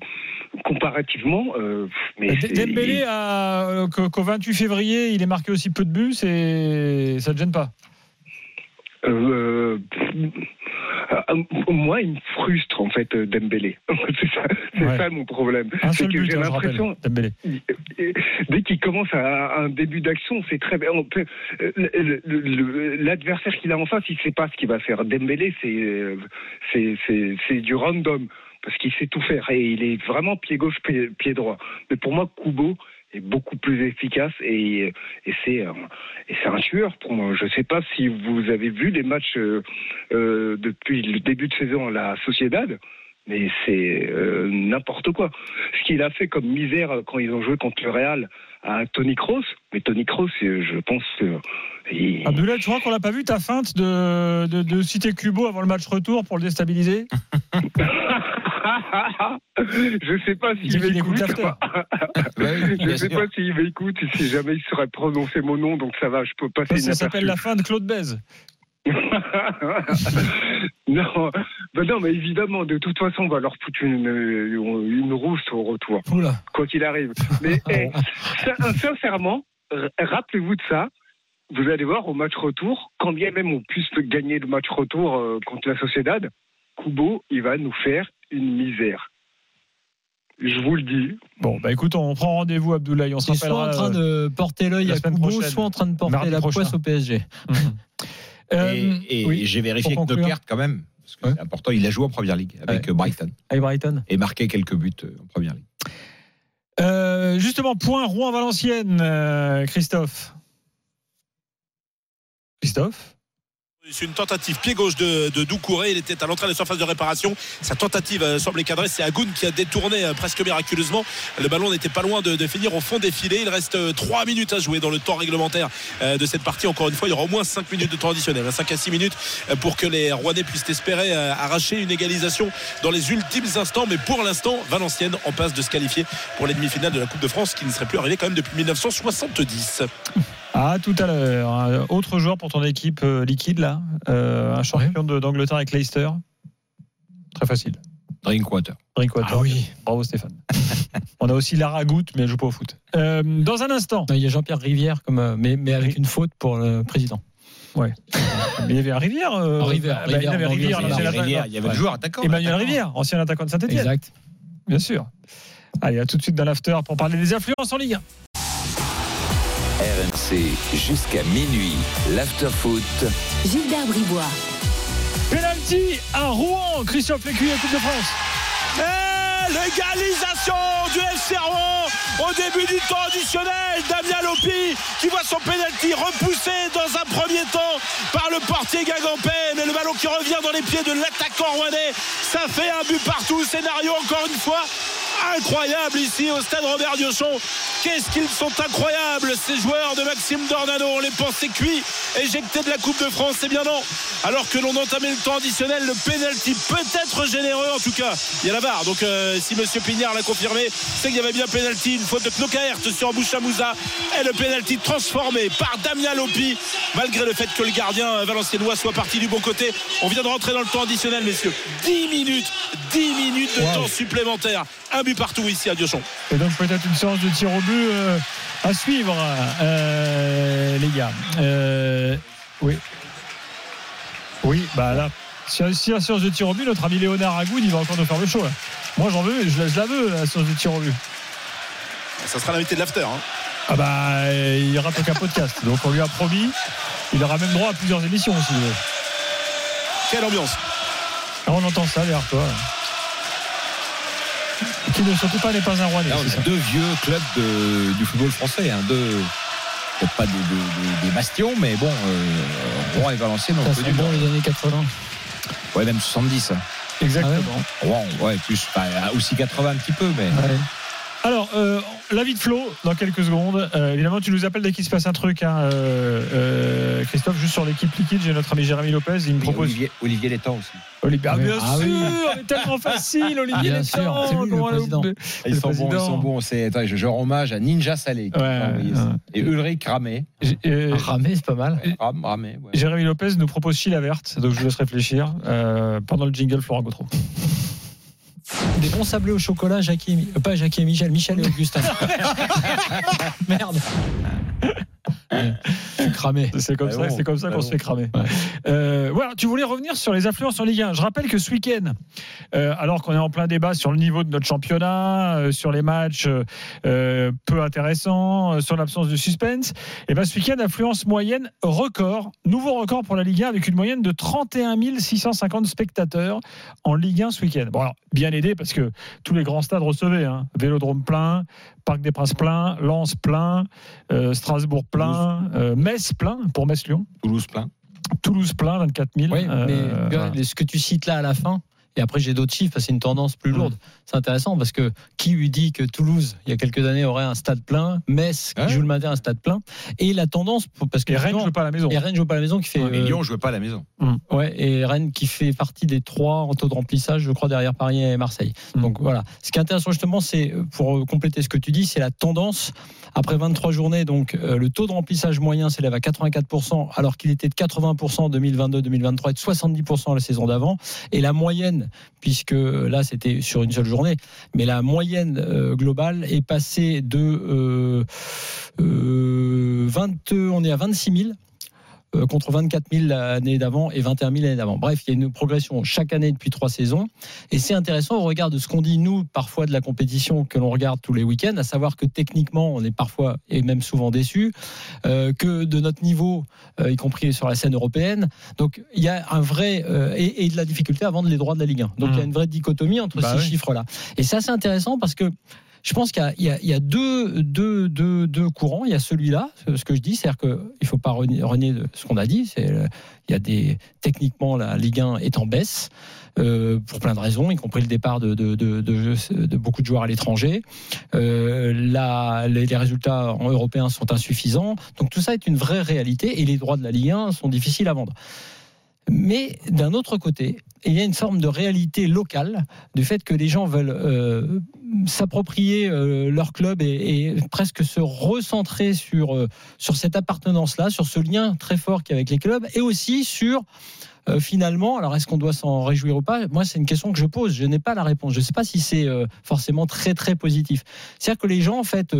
comparativement, euh, mais c'est- Dembélé, euh, qu'au qu'au 28 février, il est marqué aussi peu de buts, ça ne te gêne pas Euh, moi, il me frustre en fait euh, Dembélé. *laughs* c'est ça, c'est Ouais. ça mon problème. C'est que j'ai hein, l'impression. Dès qu'il commence à un début d'action, c'est très euh, L'adversaire qu'il a en face, il sait pas ce qu'il va faire. Dembélé, c'est c'est du random parce qu'il sait tout faire et il est vraiment pied gauche pied, pied droit. Mais pour moi, Kubo est beaucoup plus efficace et, et c'est euh, et c'est un tueur pour moi. Je ne sais pas si vous avez vu les matchs euh, euh, depuis le début de saison à la Sociedad, mais c'est euh, n'importe quoi. Ce qu'il a fait comme misère quand ils ont joué contre le Real à Tony Kroos, mais Tony Kroos, je pense que il- Abdoulaye, tu crois qu'on l'a pas vu ta feinte de, de, de citer Cubo avant le match retour pour le déstabiliser *laughs* *laughs* je sais pas Il s'il écoute m'écoute. l'after. *laughs* je bien sais pas s'il m'écoute, si jamais il saurait prononcer mon nom, donc ça va, je peux passer Ça, ça s'appelle la fin de Claude Bèze. *laughs* non, ben non, mais évidemment, de toute façon, on va leur foutre une, une rousse au retour. Quoi qu'il arrive. Mais eh, sin- sincèrement, rappelez-vous de ça. Vous allez voir au match retour, quand bien même on puisse gagner le match retour euh, contre la Sociedad, Kubo, il va nous faire une misère. Je vous le dis. Bon, bah écoute, on prend rendez-vous, Abdoulaye. On se C'est soit en train euh, de porter l'œil à Kubo, soit en train de porter Mardi la prochain. poisse au PSG. Euh, et et oui, j'ai vérifié que conclure. Dockert, quand même, parce que c'est important, il a joué en première ligue avec euh, Brighton. Avec Brighton. Et marqué quelques buts euh, en première ligue. Euh, justement, point Rouen-Valenciennes, euh, Christophe. Christophe? C'est une tentative pied gauche de, Doucouré. Il était à l'entrée de la surface de réparation. Sa tentative euh, semblait cadrée. C'est Agoun qui a détourné euh, presque miraculeusement. Le ballon n'était pas loin de, finir au fond des filets. Il reste 3 minutes à jouer dans le temps réglementaire euh, de cette partie. Encore une fois, il y aura au moins 5 minutes de temps additionnel. 5 à 6 minutes euh, pour que les Rouennais puissent espérer euh, arracher une égalisation dans les ultimes instants. Mais pour l'instant, Valenciennes en passe de se qualifier pour les demi-finales de la Coupe de France qui ne serait plus arrivé quand même depuis 1970. Ah, tout à l'heure. Un Autre joueur pour ton équipe euh, liquide, là. Euh, un champion d'Angleterre avec Leicester. Très facile. Drinkwater. Drinkwater. Ah oui. Bravo Stéphane. *laughs* On a aussi Lara Goutte, mais elle joue pas au foot. Euh, dans un instant. Il y a Jean-Pierre Rivière, comme, mais, mais avec une faute pour le président. Ouais. Mais il y avait un Rivière. euh, Un Rivière, bah, il y avait Rivière, Rivière, Rivière, Rivière, il y avait le joueur attaquant. Emmanuel. Rivière, ancien attaquant de Saint-Etienne. Exact. Bien sûr. Allez, à tout de suite dans l'after pour parler des influences en Ligue 1. RMC jusqu'à minuit. L'afterfoot. Gilbert Bribois. Penalty à Rouen, Christian Fécuyer, Coupe de France. Et l'égalisation du FC Rouen au début du temps additionnel. Damien Lopi qui voit son penalty repoussé dans un premier temps par le portier Gagampé. Mais le ballon qui revient dans les pieds de l'attaquant rouennais. Ça fait un but partout. Scénario encore une fois incroyable ici au stade Robert Diochon. Qu'est-ce qu'ils sont incroyables ces joueurs de Maxime Dornano. On les pensait cuits, éjectés de la Coupe de France. C'est bien non. Alors que l'on entamait le temps additionnel, le penalty peut-être généreux en tout cas. Il y a la barre. Donc euh, si Monsieur Pignard l'a confirmé, c'est qu'il y avait bien penalty. Une faute de Knokaert sur Bouchamouza et le penalty transformé par Damien Lopi. Malgré le fait que le gardien euh, valenciennois soit parti du bon côté. On vient de rentrer dans le temps additionnel, messieurs. 10 minutes, 10 minutes de Wow. temps supplémentaire. Un but partout ici à Diochon. Et donc peut-être une séance de tir au but euh, à suivre, euh, les gars. Euh, oui. Oui, bah là, si, si la séance de tir au but, notre ami Léonard Agoud, il va encore nous faire le show. là. Moi j'en veux, je, la- je la veux, la séance de tir au but. Ça sera l'invité de l'after. hein. Ah bah, il rate aucun podcast. Donc on lui a promis, il aura même droit à plusieurs émissions aussi. Quelle ambiance Ah, on entend ça derrière toi. là. Qui ne surtout pas n'est pas un roi Là, on a deux vieux clubs de- du football français. Hein, deux, peut-être pas des, des- bastions, mais bon, euh, Rouen et Valenciennes ont connu. bon les années 80. Ouais, même 70. hein. Exactement. Rouen, ouais, plus, aussi 80 un petit peu, mais. Alors, euh, l'avis de Flo, dans quelques secondes. Euh, évidemment, tu nous appelles dès qu'il se passe un truc, hein, euh, euh, Christophe, juste sur l'équipe liquide. J'ai notre ami Jérémy Lopez, il me propose. Olivier, Olivier Létang aussi. Olivier, ah, bien Ah sûr, oui. tellement facile, Olivier Bien Létang, sûr, c'est lui, le comment l'a président. oublié Ils sont bons, ils sont bons. C'est, attends, je, je rends hommage à Ninja Salé. Ouais, ouais. Et Ulrich Ramé. Euh, Ramé, c'est pas mal. Ram, Ramé, ouais. Jérémy Lopez nous propose Chila verte, donc je vous laisse réfléchir. Euh, pendant le jingle, Florent Gautreau. Des bons sablés au chocolat, Jackie et Mi- euh, pas Jackie et Michel, Michel et Augustin. *laughs* Merde. *laughs* Cramé. C'est comme ça, bon, c'est comme ça mais qu'on bon. se fait cramer. Euh, voilà, tu voulais revenir sur les affluences en Ligue 1. Je rappelle que ce week-end, euh, alors qu'on est en plein débat sur le niveau de notre championnat, euh, sur les matchs euh, peu intéressants, euh, sur l'absence de suspense, et ben ce week-end, affluence moyenne record, nouveau record pour la Ligue 1 avec une moyenne de 31 650 spectateurs en Ligue 1 ce week-end. Bon, alors, bien aidé parce que tous les grands stades recevaient, hein. Vélodrome plein, Parc des Princes plein, Lens plein, euh, Strasbourg plein, euh, Metz plein pour Metz-Lyon. Toulouse plein. Toulouse plein, 24 000. Oui, Euh, mais ce que tu cites là à la fin, et après j'ai d'autres chiffres, c'est une tendance plus lourde. C'est intéressant parce que qui lui dit que Toulouse, il y a quelques années, aurait un stade plein, Metz, qui joue le matin, un stade plein, et la tendance, parce que Et Rennes joue pas à la maison. Et Rennes joue pas à la maison, qui fait. Et euh, Lyon ne jouait pas à la maison. Ouais, et Rennes qui fait partie des trois en taux de remplissage, je crois, derrière Paris et Marseille. Donc voilà. Ce qui est intéressant justement, c'est euh, pour compléter ce que tu dis, c'est la tendance. Après 23 journées, donc euh, le taux de remplissage moyen s'élève à 84%, alors qu'il était de 80% en 2022-2023 et de 70% la saison d'avant. Et la moyenne, puisque là c'était sur une seule journée, mais la moyenne euh, globale est passée de euh, euh, 20, on est à 26 000 euh, contre 24 000 l'année d'avant et 21 000 l'année d'avant. Bref, il y a une progression chaque année depuis trois saisons. Et c'est intéressant au regard de ce qu'on dit, nous, parfois de la compétition que l'on regarde tous les week-ends, à savoir que techniquement, on est parfois et même souvent déçu, euh, que de notre niveau, euh, y compris sur la scène européenne. Donc, il y a un vrai. euh, et, et de la difficulté à vendre les droits de la Ligue 1. Donc, il y a une vraie dichotomie entre Bah ces oui. chiffres-là. Et ça, c'est intéressant parce que je pense qu'il y a, deux, courants. Il y a celui-là, ce que je dis, c'est-à-dire qu'il ne faut pas renier, ce qu'on a dit. Il y a techniquement la Ligue 1 est en baisse. euh, pour plein de raisons, y compris le départ de, beaucoup de joueurs à l'étranger. Euh, les résultats en européens sont insuffisants. Donc tout ça est une vraie réalité et les droits de la Ligue 1 sont difficiles à vendre. Mais d'un autre côté, il y a une forme de réalité locale du fait que les gens veulent euh, s'approprier euh, leur club et, presque se recentrer sur, euh, sur cette appartenance-là, sur ce lien très fort qu'il y a avec les clubs et aussi sur finalement, alors est-ce qu'on doit s'en réjouir ou pas? Moi, c'est une question que je pose. Je n'ai pas la réponse. Je ne sais pas si c'est forcément très très positif. C'est-à-dire que les gens, en fait,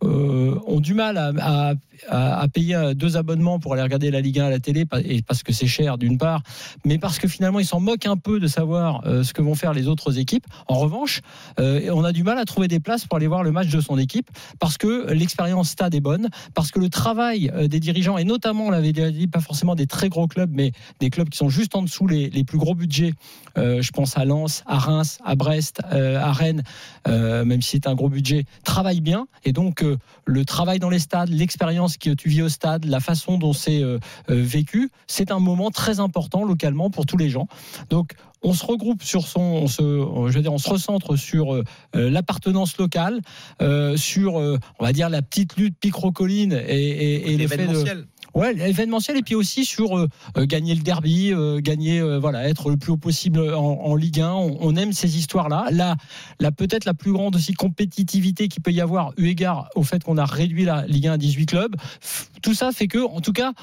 ont du mal à- à- payer euh, deux abonnements pour aller regarder la Ligue 1 à la télé, et parce que c'est cher d'une part, mais parce que finalement, ils s'en moquent un peu de savoir euh, ce que vont faire les autres équipes. En revanche, euh, on a du mal à trouver des places pour aller voir le match de son équipe parce que l'expérience stade est bonne, parce que le travail des dirigeants, et notamment, on l'avait déjà dit, pas forcément des très gros clubs, mais des clubs qui sont juste en dessous les, les plus gros budgets. Je pense à Lens, à Reims, à Brest, à Rennes, même si c'est un gros budget, travaillent bien. Et donc, le travail dans les stades, l'expérience que tu vis au stade, la façon dont c'est euh, euh, vécu, c'est un moment très important localement pour tous les gens. Donc, on se regroupe sur son, on se, je veux dire, on se recentre sur euh, euh, l'appartenance locale, euh, sur, euh, on va dire, la petite lutte picrocolline et, et, et de- L'événementiel. Ouais, l'événementiel et puis aussi sur euh, euh, gagner le derby, euh, gagner, voilà, être le plus haut possible en, Ligue 1. On, aime ces histoires-là. Là, peut-être la plus grande aussi compétitivité qu'il peut y avoir, eu égard au fait qu'on a réduit la Ligue 1 à 18 clubs. Tout ça fait que, en tout cas,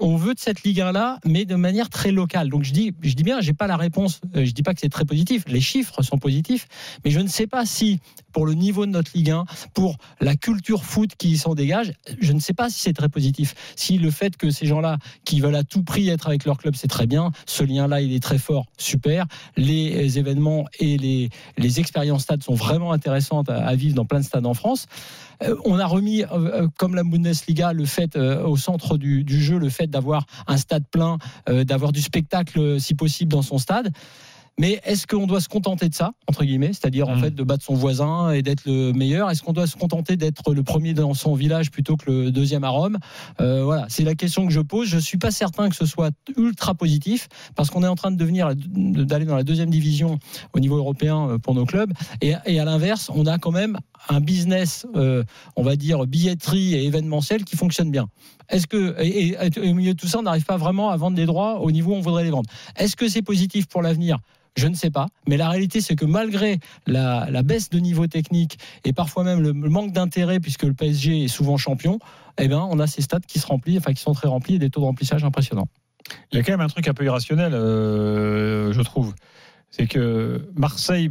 on veut de cette Ligue 1 là, mais de manière très locale. Donc je dis, je dis bien, pas la réponse. euh, Je dis pas que c'est très positif. Les chiffres sont positifs, mais je ne sais pas si pour le niveau de notre Ligue 1, pour la culture foot qui s'en dégage, je ne sais pas si c'est très positif. Si le fait que ces gens-là qui veulent à tout prix être avec leur club, c'est très bien. Ce lien-là, il est très fort, super. Les événements et les, les expériences stades sont vraiment intéressantes à, à vivre dans plein de stades en France. Euh, on a remis, euh, euh, comme la Bundesliga, le fait au centre du, du jeu, le fait d'avoir un stade plein, d'avoir du spectacle si possible dans son stade. Mais est-ce qu'on doit se contenter de ça, entre guillemets, c'est-à-dire en fait de battre son voisin et d'être le meilleur? Est-ce qu'on doit se contenter d'être le premier dans son village plutôt que le deuxième à Rome? Euh, Voilà, c'est la question que je pose. Je suis pas certain que ce soit ultra positif parce qu'on est en train de devenir d'aller dans la deuxième division au niveau européen euh, pour nos clubs. Et, et à l'inverse, on a quand même un business, euh, on va dire billetterie et événementiel qui fonctionne bien. Est-ce que et, et- et au milieu de tout ça, on n'arrive pas vraiment à vendre des droits au niveau où on voudrait les vendre? Est-ce que c'est positif pour l'avenir? Je ne sais pas, mais la réalité c'est que malgré la, la baisse de niveau technique et parfois même le manque d'intérêt puisque le PSG est souvent champion, eh ben on a ces stades qui se remplissent, enfin qui sont très remplis et des taux de remplissage impressionnants. Il y a quand même un truc un peu irrationnel, euh, je trouve. C'est que Marseille,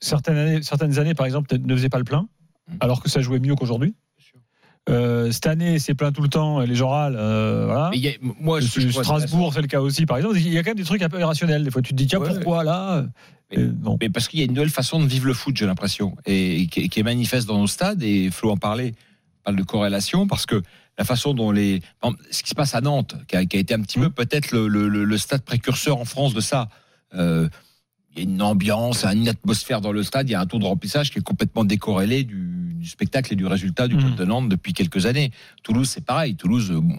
certaines années, certaines années, par exemple, ne faisait pas le plein, alors que ça jouait mieux qu'aujourd'hui. Euh, cette année, c'est plein tout le temps, et les gens râlent. euh, voilà. Mais il y a- moi, je trouve Strasbourg, c'est le cas aussi, par exemple. Il y a quand même des trucs un peu irrationnels. Des fois, tu te dis, tiens, Ouais, pourquoi là Mais, mais parce qu'il y a une nouvelle façon de vivre le foot, j'ai l'impression, et, et qui, est- qui est manifeste dans nos stades. Et Flo en parlait, parle de corrélation, parce que la façon dont les, ce qui se passe à Nantes, qui a, qui a été un petit peu peut-être le, le- le- le stade précurseur en France de ça. euh, y a une ambiance, une atmosphère dans le stade, il y a un taux de remplissage qui est complètement décorrélé du, du spectacle et du résultat du club de Nantes depuis quelques années. Toulouse, c'est pareil. Toulouse, bon,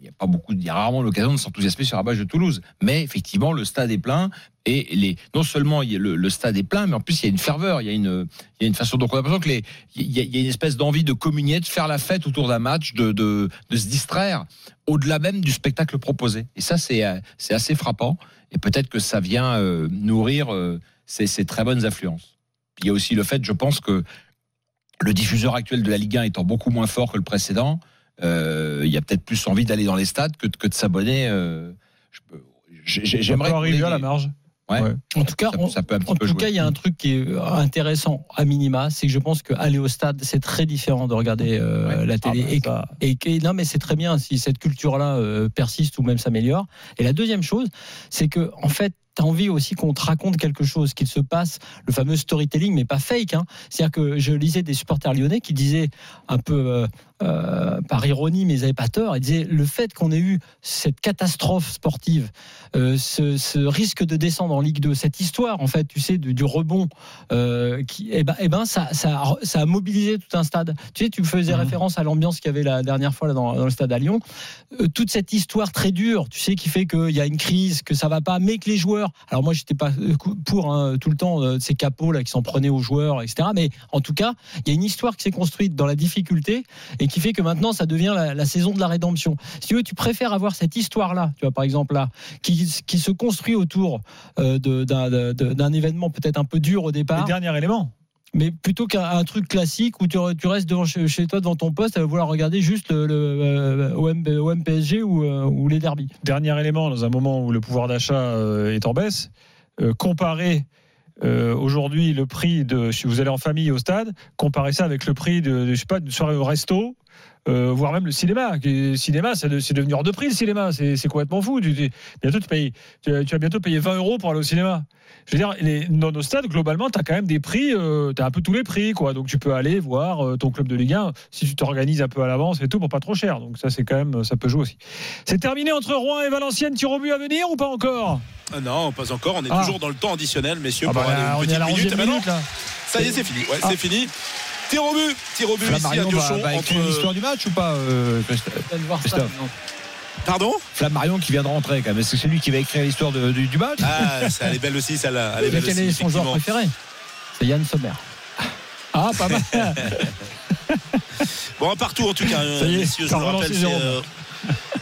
il n'y a pas beaucoup, il y a rarement l'occasion de s'enthousiaser sur la base de Toulouse. Mais effectivement, le stade est plein et les, non seulement il y a le, le stade est plein, mais en plus il y a une ferveur, il y a une, il y a une façon. Donc on a l'impression que les, il y a, il y a une espèce d'envie de communier, de faire la fête autour d'un match, de, de, de se distraire au-delà même du spectacle proposé. Et ça, c'est, euh, c'est assez frappant. Et peut-être que ça vient euh, nourrir euh, ces, ces très bonnes influences. Puis il y a aussi le fait, je pense que le diffuseur actuel de la Ligue 1 étant beaucoup moins fort que le précédent, euh, il y a peut-être plus envie d'aller dans les stades que, de- que de s'abonner. J'aimerais arriver à la marge. Ouais. En tout cas, Ça- on- ça peut un petit en peu tout jouer. cas, il y a un truc qui est intéressant à minima, c'est que je pense qu'aller au stade, c'est très différent de regarder euh, la télé. Ah bah, ça- et, et- et- non, mais c'est très bien si cette culture-là euh, persiste ou même s'améliore. Et la deuxième chose, c'est que en fait, tu as envie aussi qu'on te raconte quelque chose, qu'il se passe, le fameux storytelling, mais pas fake. Hein. C'est-à-dire que je lisais des supporters lyonnais qui disaient un peu euh, euh, par ironie, mais ils n'avaient pas tort. Ils disaient le fait qu'on ait eu cette catastrophe sportive, euh, ce, ce risque de descendre en Ligue 2, cette histoire, en fait, tu sais, du, du rebond, euh, qui, eh ben, eh ben, ça, ça, a- ça a mobilisé tout un stade. Tu sais, tu faisais référence à l'ambiance qu'il y avait la dernière fois là, dans, dans le stade à Lyon. Euh, toute cette histoire très dure, tu sais, qui fait qu'il y a une crise, que ça va pas, mais que les joueurs. Alors moi, j'étais pas pour hein, tout le temps ces capots là qui s'en prenaient aux joueurs, etc. Mais en tout cas, il y a une histoire qui s'est construite dans la difficulté et qui fait que maintenant, ça devient la, la saison de la rédemption. Si tu veux, tu préfères avoir cette histoire-là, tu vois, par exemple là, qui, qui se construit autour euh, d'un événement peut-être un peu dur au départ. Le dernier élément. Mais plutôt qu'un un truc classique où tu, tu restes devant, chez, toi devant ton poste à vouloir regarder juste le, le, euh, OM, OM PSG ou, euh, ou les derbies. Dernier élément, dans un moment où le pouvoir d'achat euh, est en baisse, euh, comparer euh, aujourd'hui le prix de si vous allez en famille au stade, comparer ça avec le prix de, de, je sais pas d'une soirée au resto. euh, voire même le cinéma. Le cinéma, c'est de- c'est devenu hors de prix le cinéma. C'est complètement fou. Tu, bientôt, tu, payes, tu vas bientôt payer 20 euros pour aller au cinéma. Je veux dire, les, dans nos stades, globalement, tu as quand même des prix, tu as un peu tous les prix. quoi. Donc tu peux aller voir euh, ton club de Ligue 1 si tu t'organises un peu à l'avance et tout pour pas trop cher. Donc ça, c'est quand même, ça peut jouer aussi. C'est terminé entre Rouen et Valenciennes. Tir au but à venir ou pas encore? Ah non, pas encore. On est Ah. toujours dans le temps additionnel, messieurs. Ah pour bah, aller une petite à la minute. 11e Ah bah minute, là. Ça y est, c'est fini. Ouais, Ah. c'est fini. Tir au but, tir au but ici à Diochon. va écrire entre- l'histoire du match ou pas, euh, Pardon Flammarion qui vient de rentrer quand même. C'est lui qui va écrire l'histoire de- du, du match Ah, ça, elle est belle aussi, celle-là. Elle est belle quel aussi, est son joueur préféré C'est Yann Sommer. Ah, pas mal. *laughs* Bon, partout en tout cas, Ça y est, messieurs, je le rappelle. C'est, euh,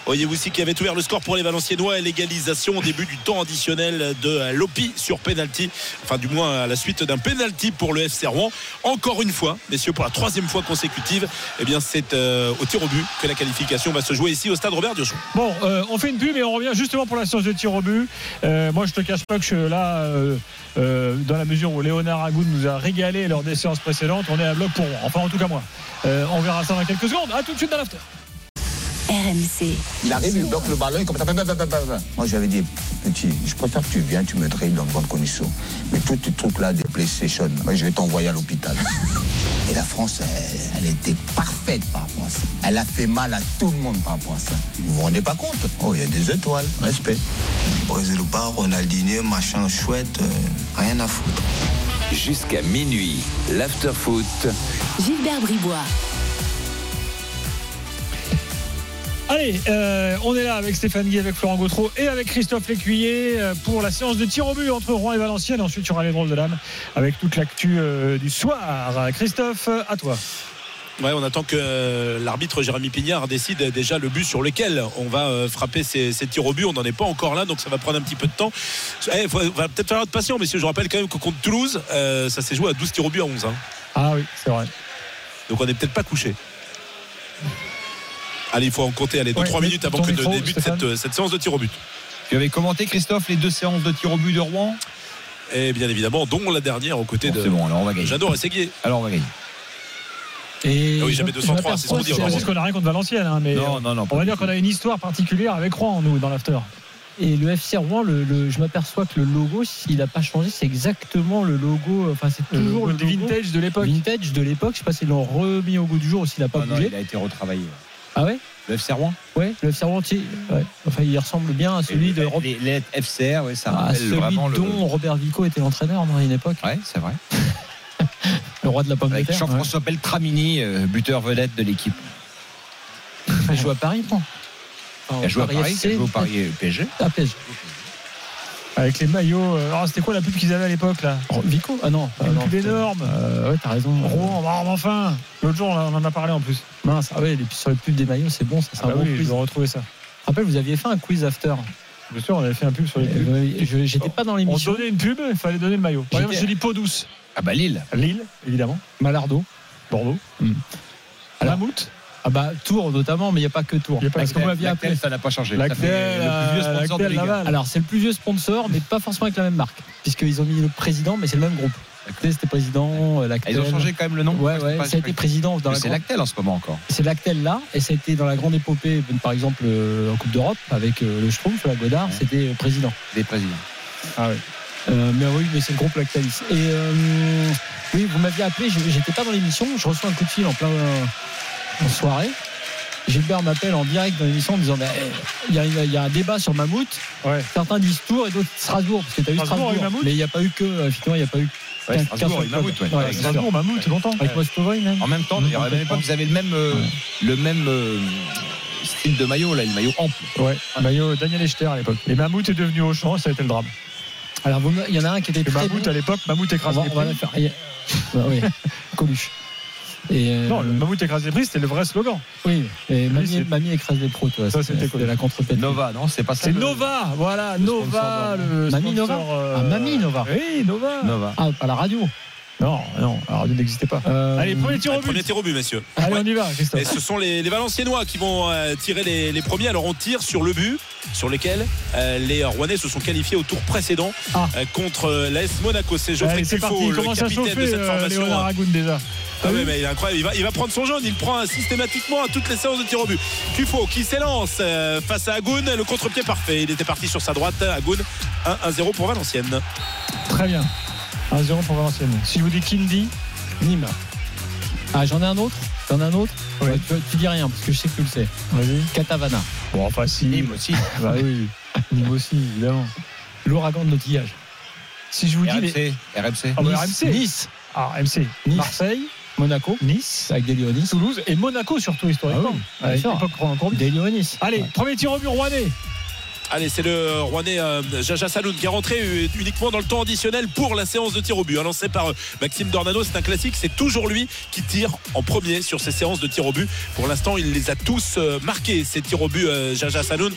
Oyewusi qui avait ouvert le score pour les Valenciennois et l'égalisation au début du temps additionnel de Lopi sur penalty. Enfin, du moins à la suite d'un penalty pour le FC Rouen. Encore une fois, messieurs, pour la troisième fois consécutive, eh bien, c'est euh, au tir au but que la qualification va se jouer ici au stade Robert Diochon. Bon, euh, on fait une pub et on revient justement pour la séance de tir au but. Euh, moi, je te cache pas que je suis là, dans la mesure où Léonard Agoud nous a régalé lors des séances précédentes, on est à bloc pour Rouen. Enfin, en tout cas, moi. On verra ça dans quelques secondes. À tout de suite dans l'after. RMC. Il arrive, il bloque le ballon, il commence à... Moi, j'avais dit, petit, je préfère que tu viennes, tu me drilles dans de bonnes conditions. Mais tous tes trucs-là, des PlayStation, moi, je vais t'envoyer à l'hôpital. Et la France, elle, elle était parfaite par rapport à ça. Elle a fait mal à tout le monde par rapport à ça. Vous vous rendez pas compte? Oh, il y a des étoiles, respect. Brésil ou pas, Ronaldinho, machin chouette, euh, rien à foutre. Jusqu'à minuit, l'afterfoot. Gilbert Bribois. Allez, euh, on est là avec Stéphane Guy, avec Florent Gautreau et avec Christophe Lécuyer euh, pour la séance de tir au but entre Rouen et Valenciennes. Ensuite, il y aura les drôles de l'âme avec toute l'actu euh, du soir. Christophe, à toi. Ouais, on attend que l'arbitre Jérémy Pignard décide déjà le but sur lequel on va frapper ces, ces tirs au but. On n'en est pas encore là, donc ça va prendre un petit peu de temps. Il va peut-être falloir être patient, messieurs. Je rappelle quand même que contre Toulouse, euh, ça s'est joué à 12 tirs au but à 11. hein. Ah oui, c'est vrai. Donc on n'est peut-être pas couché. Allez, il faut en compter allez, 2-3 Ouais, minutes avant que ne micro, débute cette, cette séance de tir au but. Tu avais commenté, Christophe, les deux séances de tir au but de Rouen? Et bien évidemment, dont la dernière aux côtés Bon, de c'est bon, alors on va gagner. J'adore Séguier. Alors on va gagner. Et Ah oui, jamais je 203, c'est ce qu'on dit. C'est qu'on n'a rien contre Valenciennes, hein, mais Non, non, non, on va dire qu'on a une histoire particulière avec Rouen, nous, dans l'after. Et le FC Rouen, le, le- je m'aperçois que le logo, s'il n'a pas changé, c'est exactement le logo. Enfin, c'est toujours le vintage de l'époque. Vintage de l'époque. Je sais pas s'ils l'ont remis au goût du jour ou s'il n'a pas Non, non, bougé. il a été retravaillé. Ah ouais Le FC Rouen Ouais, le FC Rouen, ouais. Enfin, il ressemble bien à celui de les, les FCR, ouais, ça à rappelle celui vraiment le. dont Robert Vico était l'entraîneur dans une époque. Ouais, c'est vrai. *laughs* Le roi de la pomme de Avec terre. Jean-François Beltramini, euh, buteur vedette de l'équipe. ouais. Il joue à Paris, non Il a joué à Paris, il a joué au Paris PSG. Ah, PSG. Avec les maillots. euh, Alors, c'était quoi la pub qu'ils avaient à l'époque, là Vico? Ah non, Une ah, non, pub énorme. Euh, ouais, t'as raison. Rouen, enfin L'autre jour, on en a parlé en plus. Mince, ah ouais, les- sur les pubs des maillots, c'est bon, ça, c'est Ah un bah bon oui, je quiz. dois retrouver ça. Rappelle, vous aviez fait un quiz after? Bien sûr, on avait fait un pub sur les pubs. Euh, je- J'étais pas dans On l'émission. donnait une pub, il fallait donner le maillot. Par exemple, j'ai dit peau douce. Ah bah Lille. Lille, évidemment. Malardo. Bordeaux. Alors- Mammouth. Ah bah Tours notamment, mais il n'y a pas que Tours. Pas Parce vous Tours. m'aviez appelé. Lactel, ça n'a pas changé. Lactel, le plus vieux euh, sponsor de Lactel, Ligue 1. Laval. Alors c'est le plus vieux sponsor, mais pas forcément avec la même marque, puisqu'ils ont mis le président, mais c'est le même groupe. Lactel, c'était président, euh, Ah, Lactel. Ils ont changé quand même le nom Ouais, ouais, ça a été président dans Mais la C'est grande- Lactel en ce moment encore. C'est Lactel là, et ça a été dans la grande épopée, par exemple euh, en Coupe d'Europe, avec le Schtroumpf, la Godard, Ouais. c'était président. Des présidents. Ah ouais. Euh, mais oui, mais c'est le groupe Lactalis. Et euh, oui, vous m'aviez appelé, je- j'étais pas dans l'émission, je reçois un coup de fil en plein en soirée. Gilbert m'appelle en direct dans l'émission en me disant bah, eh, il y, a- il y a un débat sur Mammouth. Ouais. Certains disent Tours et d'autres Strasbourg, parce que tu as eu Strasbourg Strasbourg. et Mammouth mais il n'y a pas eu que, euh, effectivement, il n'y a pas eu Ouais, Strasbourg et Mammouth, ouais. Ouais, Strasbourg. Mammouth, longtemps. Avec même. En même temps, d'ailleurs, à la même époque, ils avaient le même, euh, le même euh, style de maillot, là, le maillot ample. Ouais, maillot Daniel Echter à l'époque. Et Mammouth est devenu au champ, ça a été le drame. Alors, il y en a un qui était Mammouth bon. à l'époque, Mammouth On écrase va, les on va la faire. Il y a- Ouais, oui, Coluche. Et euh, Non, le Mammouth écrase les prix, c'était le vrai slogan. oui, et mamie, mamie écrase des pros, toi. Ça, c'était la contre-pète. Nova, non C'est pas ça C'est le- Nova, voilà, le Nova, sponsor le Mamie sponsor, Nova euh, Ah, Mamie Nova. Oui, Nova. Nova. Ah, pas la radio. Non, non, radio n'existait pas. Euh, Allez, premier tir au Premier but. tir au but, messieurs. Allez, Ouais. on y va, Et Christophe. ce sont les, les Valenciennois qui vont euh, tirer les, les premiers. Alors on tire sur le but sur lequel euh, les Rouennais se sont qualifiés au tour précédent Ah. euh, contre l'AS Monaco. C'est Geoffrey il le commence à capitaine chauffer, de cette formation. Déjà. Ah ouais, mais il est incroyable. Il va, il va prendre son jaune. Il prend systématiquement à toutes les séances de tir au but. Tufo qui s'élance face à Agoun. Le contre-pied parfait. Il était parti sur sa droite. Agoun 1-0 pour Valenciennes. Très bien. 1-0 pour Valenciennes. Si je vous dis Kindy, Nîmes. Ah, j'en ai un autre J'en ai un autre Oui. Tu, tu dis rien, parce que je sais que tu le sais. vas-y. Catavana. Bon, enfin, si. Nîmes aussi. *laughs* Bah oui, Nîmes aussi, évidemment. L'ouragan de l'outillage. Si je vous dis les. RMC. RMC. Ah bah, Nice. RMC. Nice. Ah, MC. Nice. Marseille, Monaco. Nice, Avec des Léonis. Toulouse et Monaco surtout historiquement. Ah oui, Courbis. Des Léonis. Allez, Ouais. premier tir au but rouennais. Allez, c'est le Rouennais euh, Jaja Saloun qui est rentré uniquement dans le temps additionnel pour la séance de tir au but. Lancé par euh, Maxime Dornano, c'est un classique. C'est toujours lui qui tire en premier sur ces séances de tir au but. Pour l'instant, il les a tous euh, marqués, ces tirs au but, Jaja Saloun.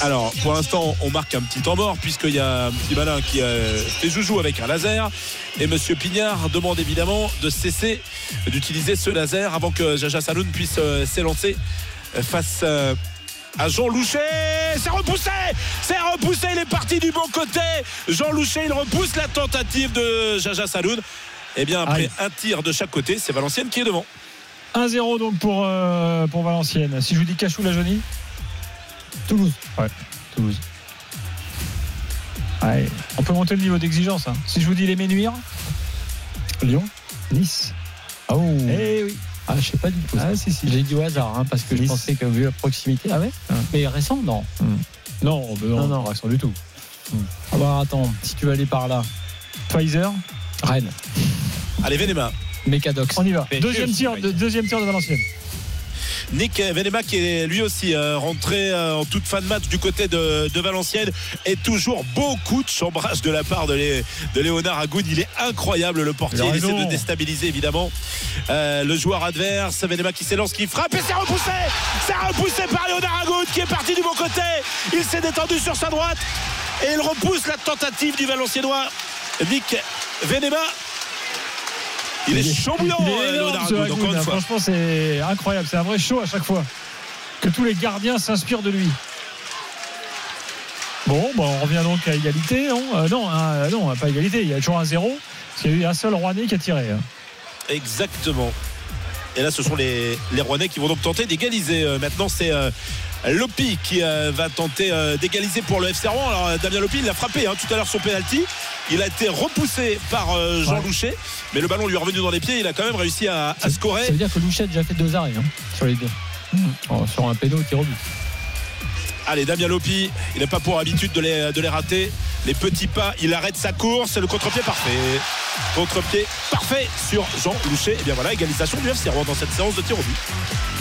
Alors, pour l'instant, on marque un petit temps mort puisqu'il y a un petit malin qui fait joujou avec un laser. Et Monsieur Pignard demande évidemment de cesser d'utiliser ce laser avant que Jaja Saloun puisse s'élancer face à Jean Louchet. C'est repoussé C'est repoussé, il est parti du bon côté. Jean Louchet, il repousse la tentative de Jaja Saloun. Et bien après Aïe. un tir de chaque côté, c'est Valenciennes qui est devant. 1-0 donc pour, euh, pour Valenciennes. Si je vous dis Cachou la Johnny Toulouse. Ouais, Toulouse. Ouais, on peut monter le niveau d'exigence. hein. Si je vous dis les Ménuires Lyon. Nice. Oh. Eh oui. Ah, je sais pas du tout. Ah, si, si. J'ai dit au hasard, hein, parce que je pensais que vu la proximité. Ah ouais Mais récent, non. Non, mais non, Non, non. non, récent du tout. Ah bah attends, si tu veux aller par là. Pfizer, Rennes. Allez, Venema. Mécadox. on y va. Deuxième tir, de, deuxième tir de Valenciennes. Nick Venema qui est lui aussi euh, rentré euh, en toute fin de match du côté de, de Valenciennes et toujours beaucoup de chambrage de la part de, Lé- de Léonard Agoud. Il est incroyable le portier. Il essaie de déstabiliser évidemment euh, le joueur adverse. Venema qui s'élance, qui frappe et c'est repoussé. C'est repoussé par Léonard Agoud qui est parti du bon côté. Il s'est détendu sur sa droite et il repousse la tentative du Valenciennois Nick Venema. Il est chaud bouillant, euh. Franchement, c'est incroyable. C'est un vrai show à chaque fois. Que tous les gardiens s'inspirent de lui. Bon, bon, on revient donc à égalité. Non, Euh, non, hein, non, pas égalité. Il y a toujours un zéro. Parce qu'il y a eu un seul Rouennais qui a tiré. hein. Exactement. Et là, ce sont les, les Rouennais qui vont donc tenter d'égaliser. Euh, maintenant, c'est euh, Lopi qui euh, va tenter euh, d'égaliser pour le FC Rouen. Alors, euh, Damien Lopi, il a frappé hein, tout à l'heure son penalty. Il a été repoussé par Jean Ouais. Louchet, mais le ballon lui est revenu dans les pieds. Il a quand même réussi à, à scorer. Ça veut dire que Louchet a déjà fait deux arrêts hein, sur les deux. Oh, sur un péno au but. Allez, Damien Lopi, il n'a pas pour habitude de les, de les rater. Les petits pas, il arrête sa course. Le contre-pied parfait. Contre-pied parfait sur Jean Louchet. Et bien voilà, égalisation du FC Rouen dans cette séance de tir au but.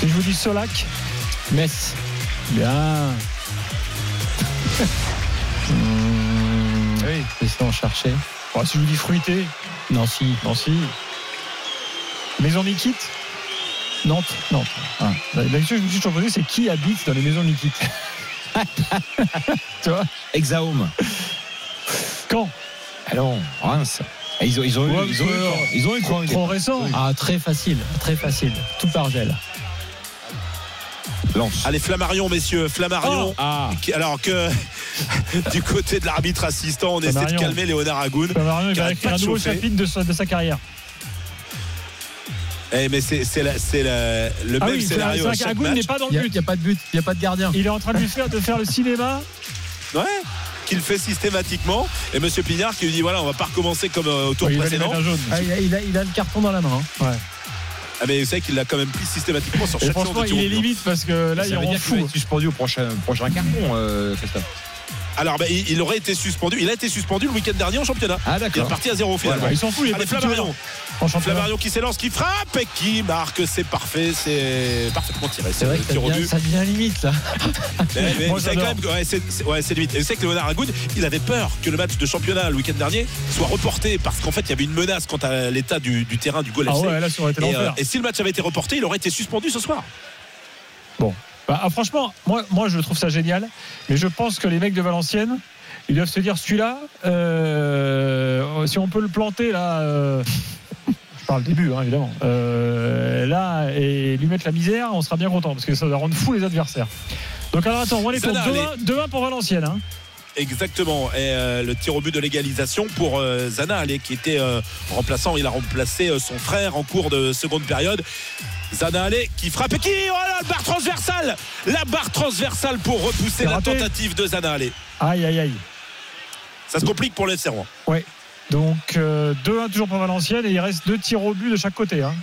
Et je vous dis Solac. Metz. Bien. Mmh, *laughs* Oui. Laissez en chercher. Bon, si je vous dis fruité, Nancy. Nancy. Maison Mikit. Nantes. Nantes. Ah. La question que je me suis toujours posée, c'est qui habite dans les maisons Mikit *laughs* Tu vois Exaum. Quand? Allons, Reims. Et Ils ont, ils ont eu, ils ont eu, ils ont eu quoi Trop récent. Ah, très facile. Très facile. Tout par gel. Lance. Allez, Flammarion, messieurs, Flammarion. Ah. Qui- Alors que *laughs* du côté de l'arbitre assistant, on essaie de Flammarion. calmer Léonard Agoun. Marion, il va écrire un nouveau chapitre de sa, de sa carrière. Eh, mais c'est le Ah même oui, scénario c'est chaque Agoun match. n'est pas dans Il le n'y but. a, pas de but. Il n'y a pas de gardien. Il est en train de lui faire, de faire le cinéma. Ouais. Qu'il fait systématiquement. Et Monsieur Pignard qui lui dit voilà, on va pas recommencer comme euh, au tour Ouais, il précédent. Ah, il, a, il a- il a le carton dans la main. hein. Ouais. Ah, mais vous savez qu'il l'a quand même pris systématiquement sur chaque franchement, il au est limite parce que là, Ça il veut dire qu'il être suspendu au prochain, prochain carton, euh, Christophe. Alors, bah, il, aurait été suspendu. Il a été suspendu le week-end dernier en championnat. Ah, Il est d'accord. parti à zéro finalement. Bah, il s'en fout, il est Allez, Flammarion. Flammarion qui s'élance, qui frappe et qui marque. C'est parfait. C'est parfaitement tiré. C'est vrai que ça devient, but. ça devient limite là. *laughs* Ouais, c'est c'est- ouais, c'est limite. Et vous savez que Léonard Agoud, il avait peur que le match de championnat le week-end dernier soit reporté parce qu'en fait il y avait une menace quant à l'état du, du terrain du goal Ah FC. ouais, là, ça aurait été et, euh, si le match avait été reporté, il aurait été suspendu ce soir. Bah, ah, franchement, moi, moi, je trouve ça génial. Mais je pense que les mecs de Valenciennes, ils doivent se dire celui-là, euh, si on peut le planter là. euh, je parle début, hein, évidemment. euh, là, et lui mettre la misère, on sera bien content parce que ça va rendre fou les adversaires. Donc, alors attends, on est pour 2-1 2-1 pour Valenciennes. Hein. Exactement. Et euh, le tir au but de l'égalisation pour euh, Zana Allé, qui était euh, remplaçant. Il a remplacé son frère en cours de seconde période. Zana Allé qui frappe et qui. Oh là, la barre transversale La barre transversale pour repousser la raté. tentative de Zana Allé. Aïe, aïe, aïe. Ça se complique pour les Serrois. Ouais. Donc, euh, 2-1 toujours pour Valenciennes et il reste deux tirs au but de chaque côté. Hein.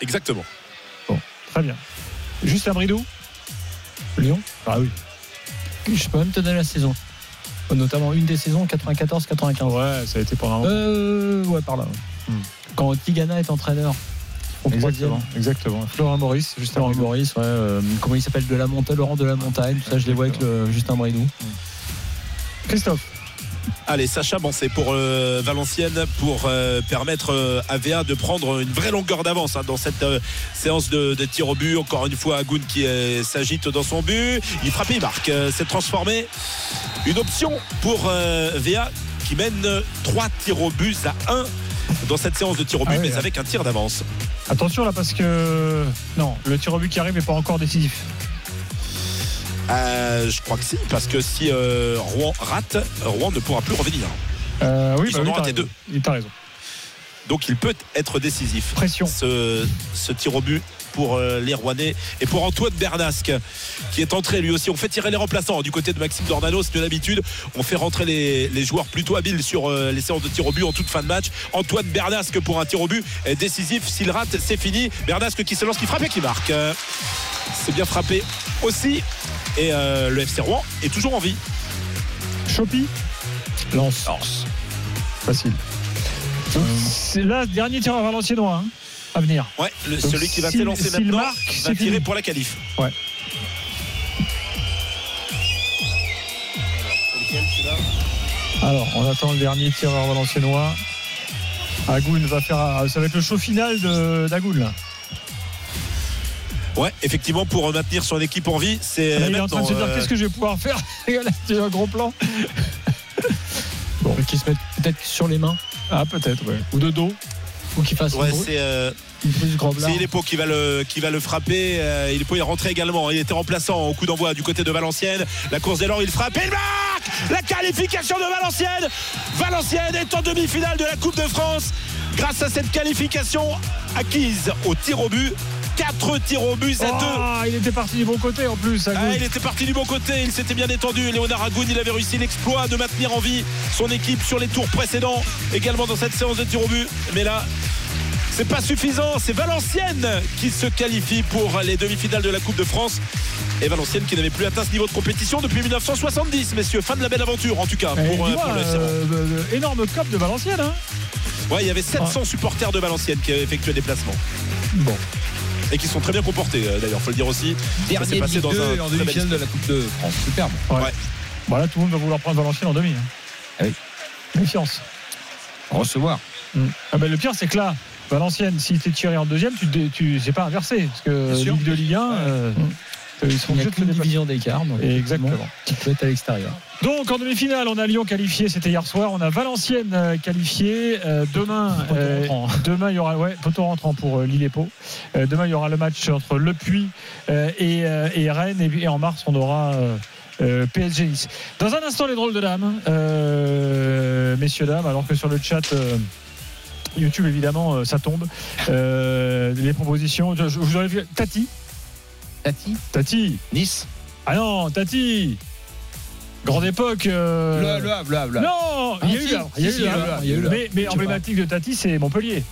Exactement. Très bien. Juste un bridou Lyon Ah oui. Je peux même te donner la saison. Notamment une des saisons 94-95. Ouais, ça a été pendant Euh, ouais, par là. ouais. Quand Tigana est entraîneur. Exactement, exactement. Florent Maurice, juste Laurent avant. Maurice, ouais, euh, comment il s'appelle de la montagne, Laurent de la montagne, tout ça, je les vois avec le, Justin Bridou. Christophe. Allez, Sacha, bon, c'est pour euh, Valenciennes pour euh, permettre euh, à VA de prendre une vraie longueur d'avance hein, dans cette séance de, de tir au but. Encore une fois, Agoun qui s'agite dans son but. Il frappe, il marque. C'est transformé. Une option pour VA qui mène 3 tirs au but à 1 dans cette séance de tir au but, Ah oui, mais hein. avec un tir d'avance. Attention là parce que non, le tir au but qui arrive n'est pas encore décisif. Euh, je crois que si, parce que si euh, Rouen rate, Rouen ne pourra plus revenir. Euh, oui, Ils bah en oui, raté deux. Il t'a raison. Donc il peut être décisif. Pression. Ce, ce tir au but pour euh, les Rouennais et pour Antoine Bernasque qui est entré lui aussi. On fait tirer les remplaçants du côté de Maxime Dornano, c'est de l'habitude. On fait rentrer les, les joueurs plutôt habiles sur euh, les séances de tir au but en toute fin de match. Antoine Bernasque pour un tir au but décisif. S'il rate, c'est fini. Bernasque qui se lance, qui frappe et qui marque. C'est bien frappé aussi. Et euh, le FC Rouen est toujours en vie. Chopi, Lance. facile. C'est là dernier tireur valenciennois hein, à venir. Ouais, le- Donc, celui qui va s'élancer maintenant marque, va tirer fini. pour la qualif. Ouais. Alors, on attend le dernier tireur valenciennois. Agoun va faire. Ça va être le show final d'Agoun là. Ouais, effectivement, pour maintenir son équipe en vie, c'est il est en train de dans, se dire euh, qu'est-ce que je vais pouvoir faire *laughs* C'est un gros plan. *laughs* Bon. Qui se met peut-être sur les mains Ah, peut-être, ouais. Ou de dos. Fasse Ouais, c'est euh, Ilepo qui va le qui va le frapper. Euh, Ilepo est rentré également. Il était remplaçant au coup d'envoi du côté de Valenciennes. La course dès lors, il frappe et il marque la qualification de Valenciennes. Valenciennes est en demi-finale de la Coupe de France. grâce à cette qualification acquise au tir au but. 4 tirs au but à 2. Ah, il était parti du bon côté en plus. Ah, il était parti du bon côté, il s'était bien détendu. Léonard Agoun, il avait réussi l'exploit de maintenir en vie son équipe sur les tours précédents, également dans cette séance de tir au but. Mais là, c'est pas suffisant. C'est Valenciennes qui se qualifie pour les demi-finales de la Coupe de France. Et Valenciennes qui n'avait plus atteint ce niveau de compétition depuis 1970, messieurs. Fin de la belle aventure, en tout cas, Eh, pour, euh, pour le euh, euh, énorme cop de Valenciennes. Hein Ouais, il y avait 700 supporters de Valenciennes qui avaient effectué le déplacement. Bon. Et qui sont très bien comportés, euh, d'ailleurs, faut le dire aussi. Ça Dernier s'est passé Ligue dans 2 un en demi-finale de la Coupe de France. Superbe. Ouais. Voilà, tout le monde va vouloir prendre Valenciennes en demi. hein. Ah oui. Méfiance. Recevoir. Mm. Ah ben, le pire, c'est que là, Valenciennes, si tu es tiré en deuxième, tu, tu c'est pas inversé. Parce que Bien sûr. Ligue 2, Ligue 1, euh, ils seront Il n'y a de qu'une division d'écart. Exactement. Tu peux être à l'extérieur. Donc en demi-finale, on a Lyon qualifié, c'était hier soir. On a Valenciennes euh, qualifié. Euh, demain, euh, rentrant. *laughs* demain il y aura ouais, poteau rentrant pour euh, Lille et Pau. Euh, demain il y aura le match entre Le Puy euh, et, euh, et Rennes. Et, en mars, on aura euh, euh, PSG Nice. Dans un instant, les drôles de dames, euh, messieurs dames. Alors que sur le chat. euh, YouTube évidemment euh, ça tombe Euh, les propositions je, je vous aurais vu Tati Tati Tati Nice ah non Tati grande époque euh, Le, le Havre, le Havre, le Havre. non, il y a Ah, eu eu eu Mais, emblématique de Tati, c'est Montpellier.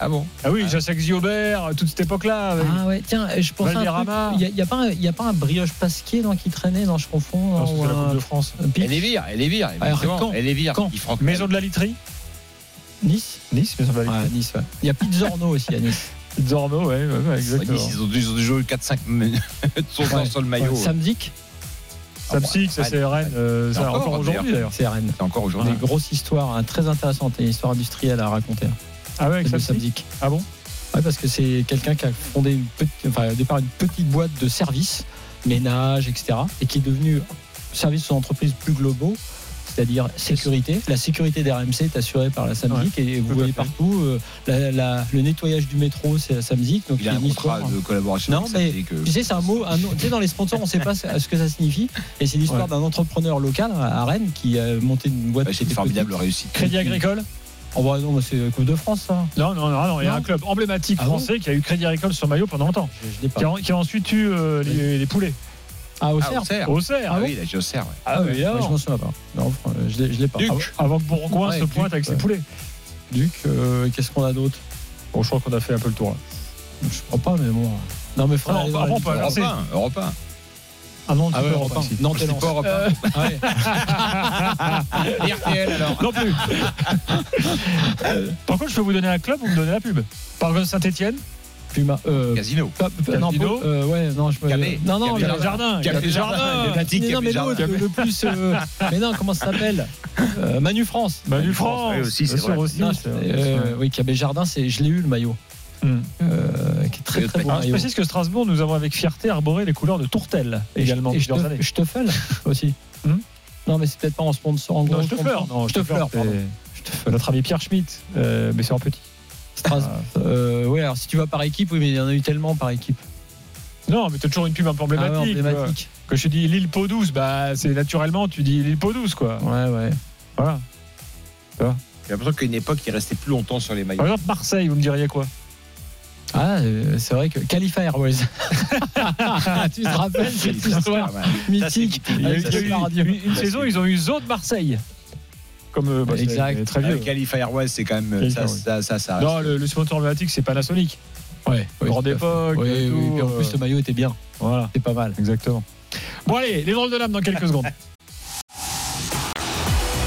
Ah bon? Ah oui, Jacques Giobert, toute cette époque-là. avec- Ah ouais, tiens, je pense à un truc. Valderrama. Il n'y a, pas un- il y a pas un brioche pasquier dans qui traînait, dans je confonds. Non, la ou Coupe de France. Elle est vire, elle est vire. Quand Elle est vire. Maison de la Literie Nice Nice, Maison de la Literie. Nice, ouais. Il y a Pizzorno aussi à Nice. *laughs* Zorno, ouais, ouais, ouais, Ouais, exactement. Nice, ils ont, dû jouer 4-5 minutes *laughs* sur, le maillot. Ouais, Ça c'est Rennes, euh, C'est ça, encore, encore aujourd'hui d'ailleurs. c'est Rennes. C'est encore Des aujourd'hui. grosses histoires hein, très intéressantes, et une histoire industrielle à raconter. Ah ouais, avec. Ah bon? Ouais, parce que c'est quelqu'un qui a fondé une petite, enfin, au départ une petite boîte de services, ménage, etc., et qui est devenu service aux entreprises plus globaux, c'est-à-dire sécurité. La sécurité des RMC est assurée par la Samzik et vous voyez partout euh, la- la- le nettoyage du métro, c'est la Samzik. Donc Il a un une contrat histoire- de collaboration. Non, avec mais euh, tu sais, c'est un mot. un nom- tu sais, dans les sponsors, on ne sait pas *laughs* ce que ça signifie. Et c'est l'histoire Ouais. d'un entrepreneur local à Rennes qui a monté une boîte. bah, C'est une formidable petite. réussite. Crédit Agricole Oh, bah, non, c'est Coupe de France, ça. Non, non, non, non, il y a un club emblématique Ah bon français qui a eu Crédit Agricole sur maillot pendant longtemps. Je, je l'ai pas. Qui a, qui a ensuite eu euh, les, les poulets. Ah, au Ah, cerf. Auxerre. Au cerf. Ah oui, il a joué au cerf, ouais. Ah oui, Ouais, évidemment. je m'en souviens pas. Non, je l'ai- je l'ai pas. Duc. Ah, Avant que Bourgoin Ouais, se pointe Duc, avec ses ouais. poulets. Duc, euh, qu'est-ce qu'on a d'autre? Bon, je crois qu'on a fait un peu le tour. là. Je crois pas, mais bon. Non, mais frère, Non, allez, on peut avancer. Europe 1, Europe 1. Ah non, Ah ouais, Europe un. aussi. Nantes et C'est Lens. pas Europe 1. Euh, *laughs* ouais. RTL alors. Non plus. *laughs* Par contre, je peux vous donner un club, vous me donnez la pub. Par exemple, Saint-Etienne, Puma, euh, Casino. pas- non, Casino. pas- euh, ouais, non, je me. Cabé. Non, non, Cabé. Jardin. Café Jardin. Mais non, mais l'autre, le plus. euh, *laughs* mais non, comment ça s'appelle Euh, Manu France. Manu France, oui, aussi, c'est sûr, vrai. aussi. Non, euh, oui, Cabé Jardin, c'est, je l'ai eu le maillot. Hum. Euh, qui est très très bon Alors, je précise que Strasbourg, nous avons avec fierté arboré les couleurs de Tourtel également. Et felle aussi. Hum non, mais c'est peut-être pas en sponsor. En Non, gros. Non, fleur. Notre ami Pierre Schmitt, euh, mais c'est en petit. Stras- euh, ouais, alors si tu vas par équipe, oui, mais il y en a eu tellement par équipe. Non, mais t'as toujours une pub un peu Ah ouais, emblématique. emblématique. Quand je te dis l'île Peau douce, bah, c'est naturellement, tu dis l'île Peau douce, quoi. Ouais, ouais. Voilà. J'ai l'impression qu'à une époque, il restait plus longtemps sur les maillots. Par exemple, Marseille, vous me diriez quoi? Ah, euh, c'est vrai que Khalifa Airways. *laughs* tu te rappelles cette histoire mythique Il y a eu, une, une saison, ils ont eu Zo de Marseille. Comme euh, bah, Exact. c'est très vieux. Khalifa Airways, c'est quand même. Ça, oui. ça, ça, ça Non, le, le sponsor emblématique, c'est Panasonic. Ouais, oui, Grande époque. Oui, et oui, tout, puis en euh, plus, le maillot était bien. Voilà, C'est pas mal. exactement. Bon, allez, les drôles de l'âme dans quelques secondes. *laughs*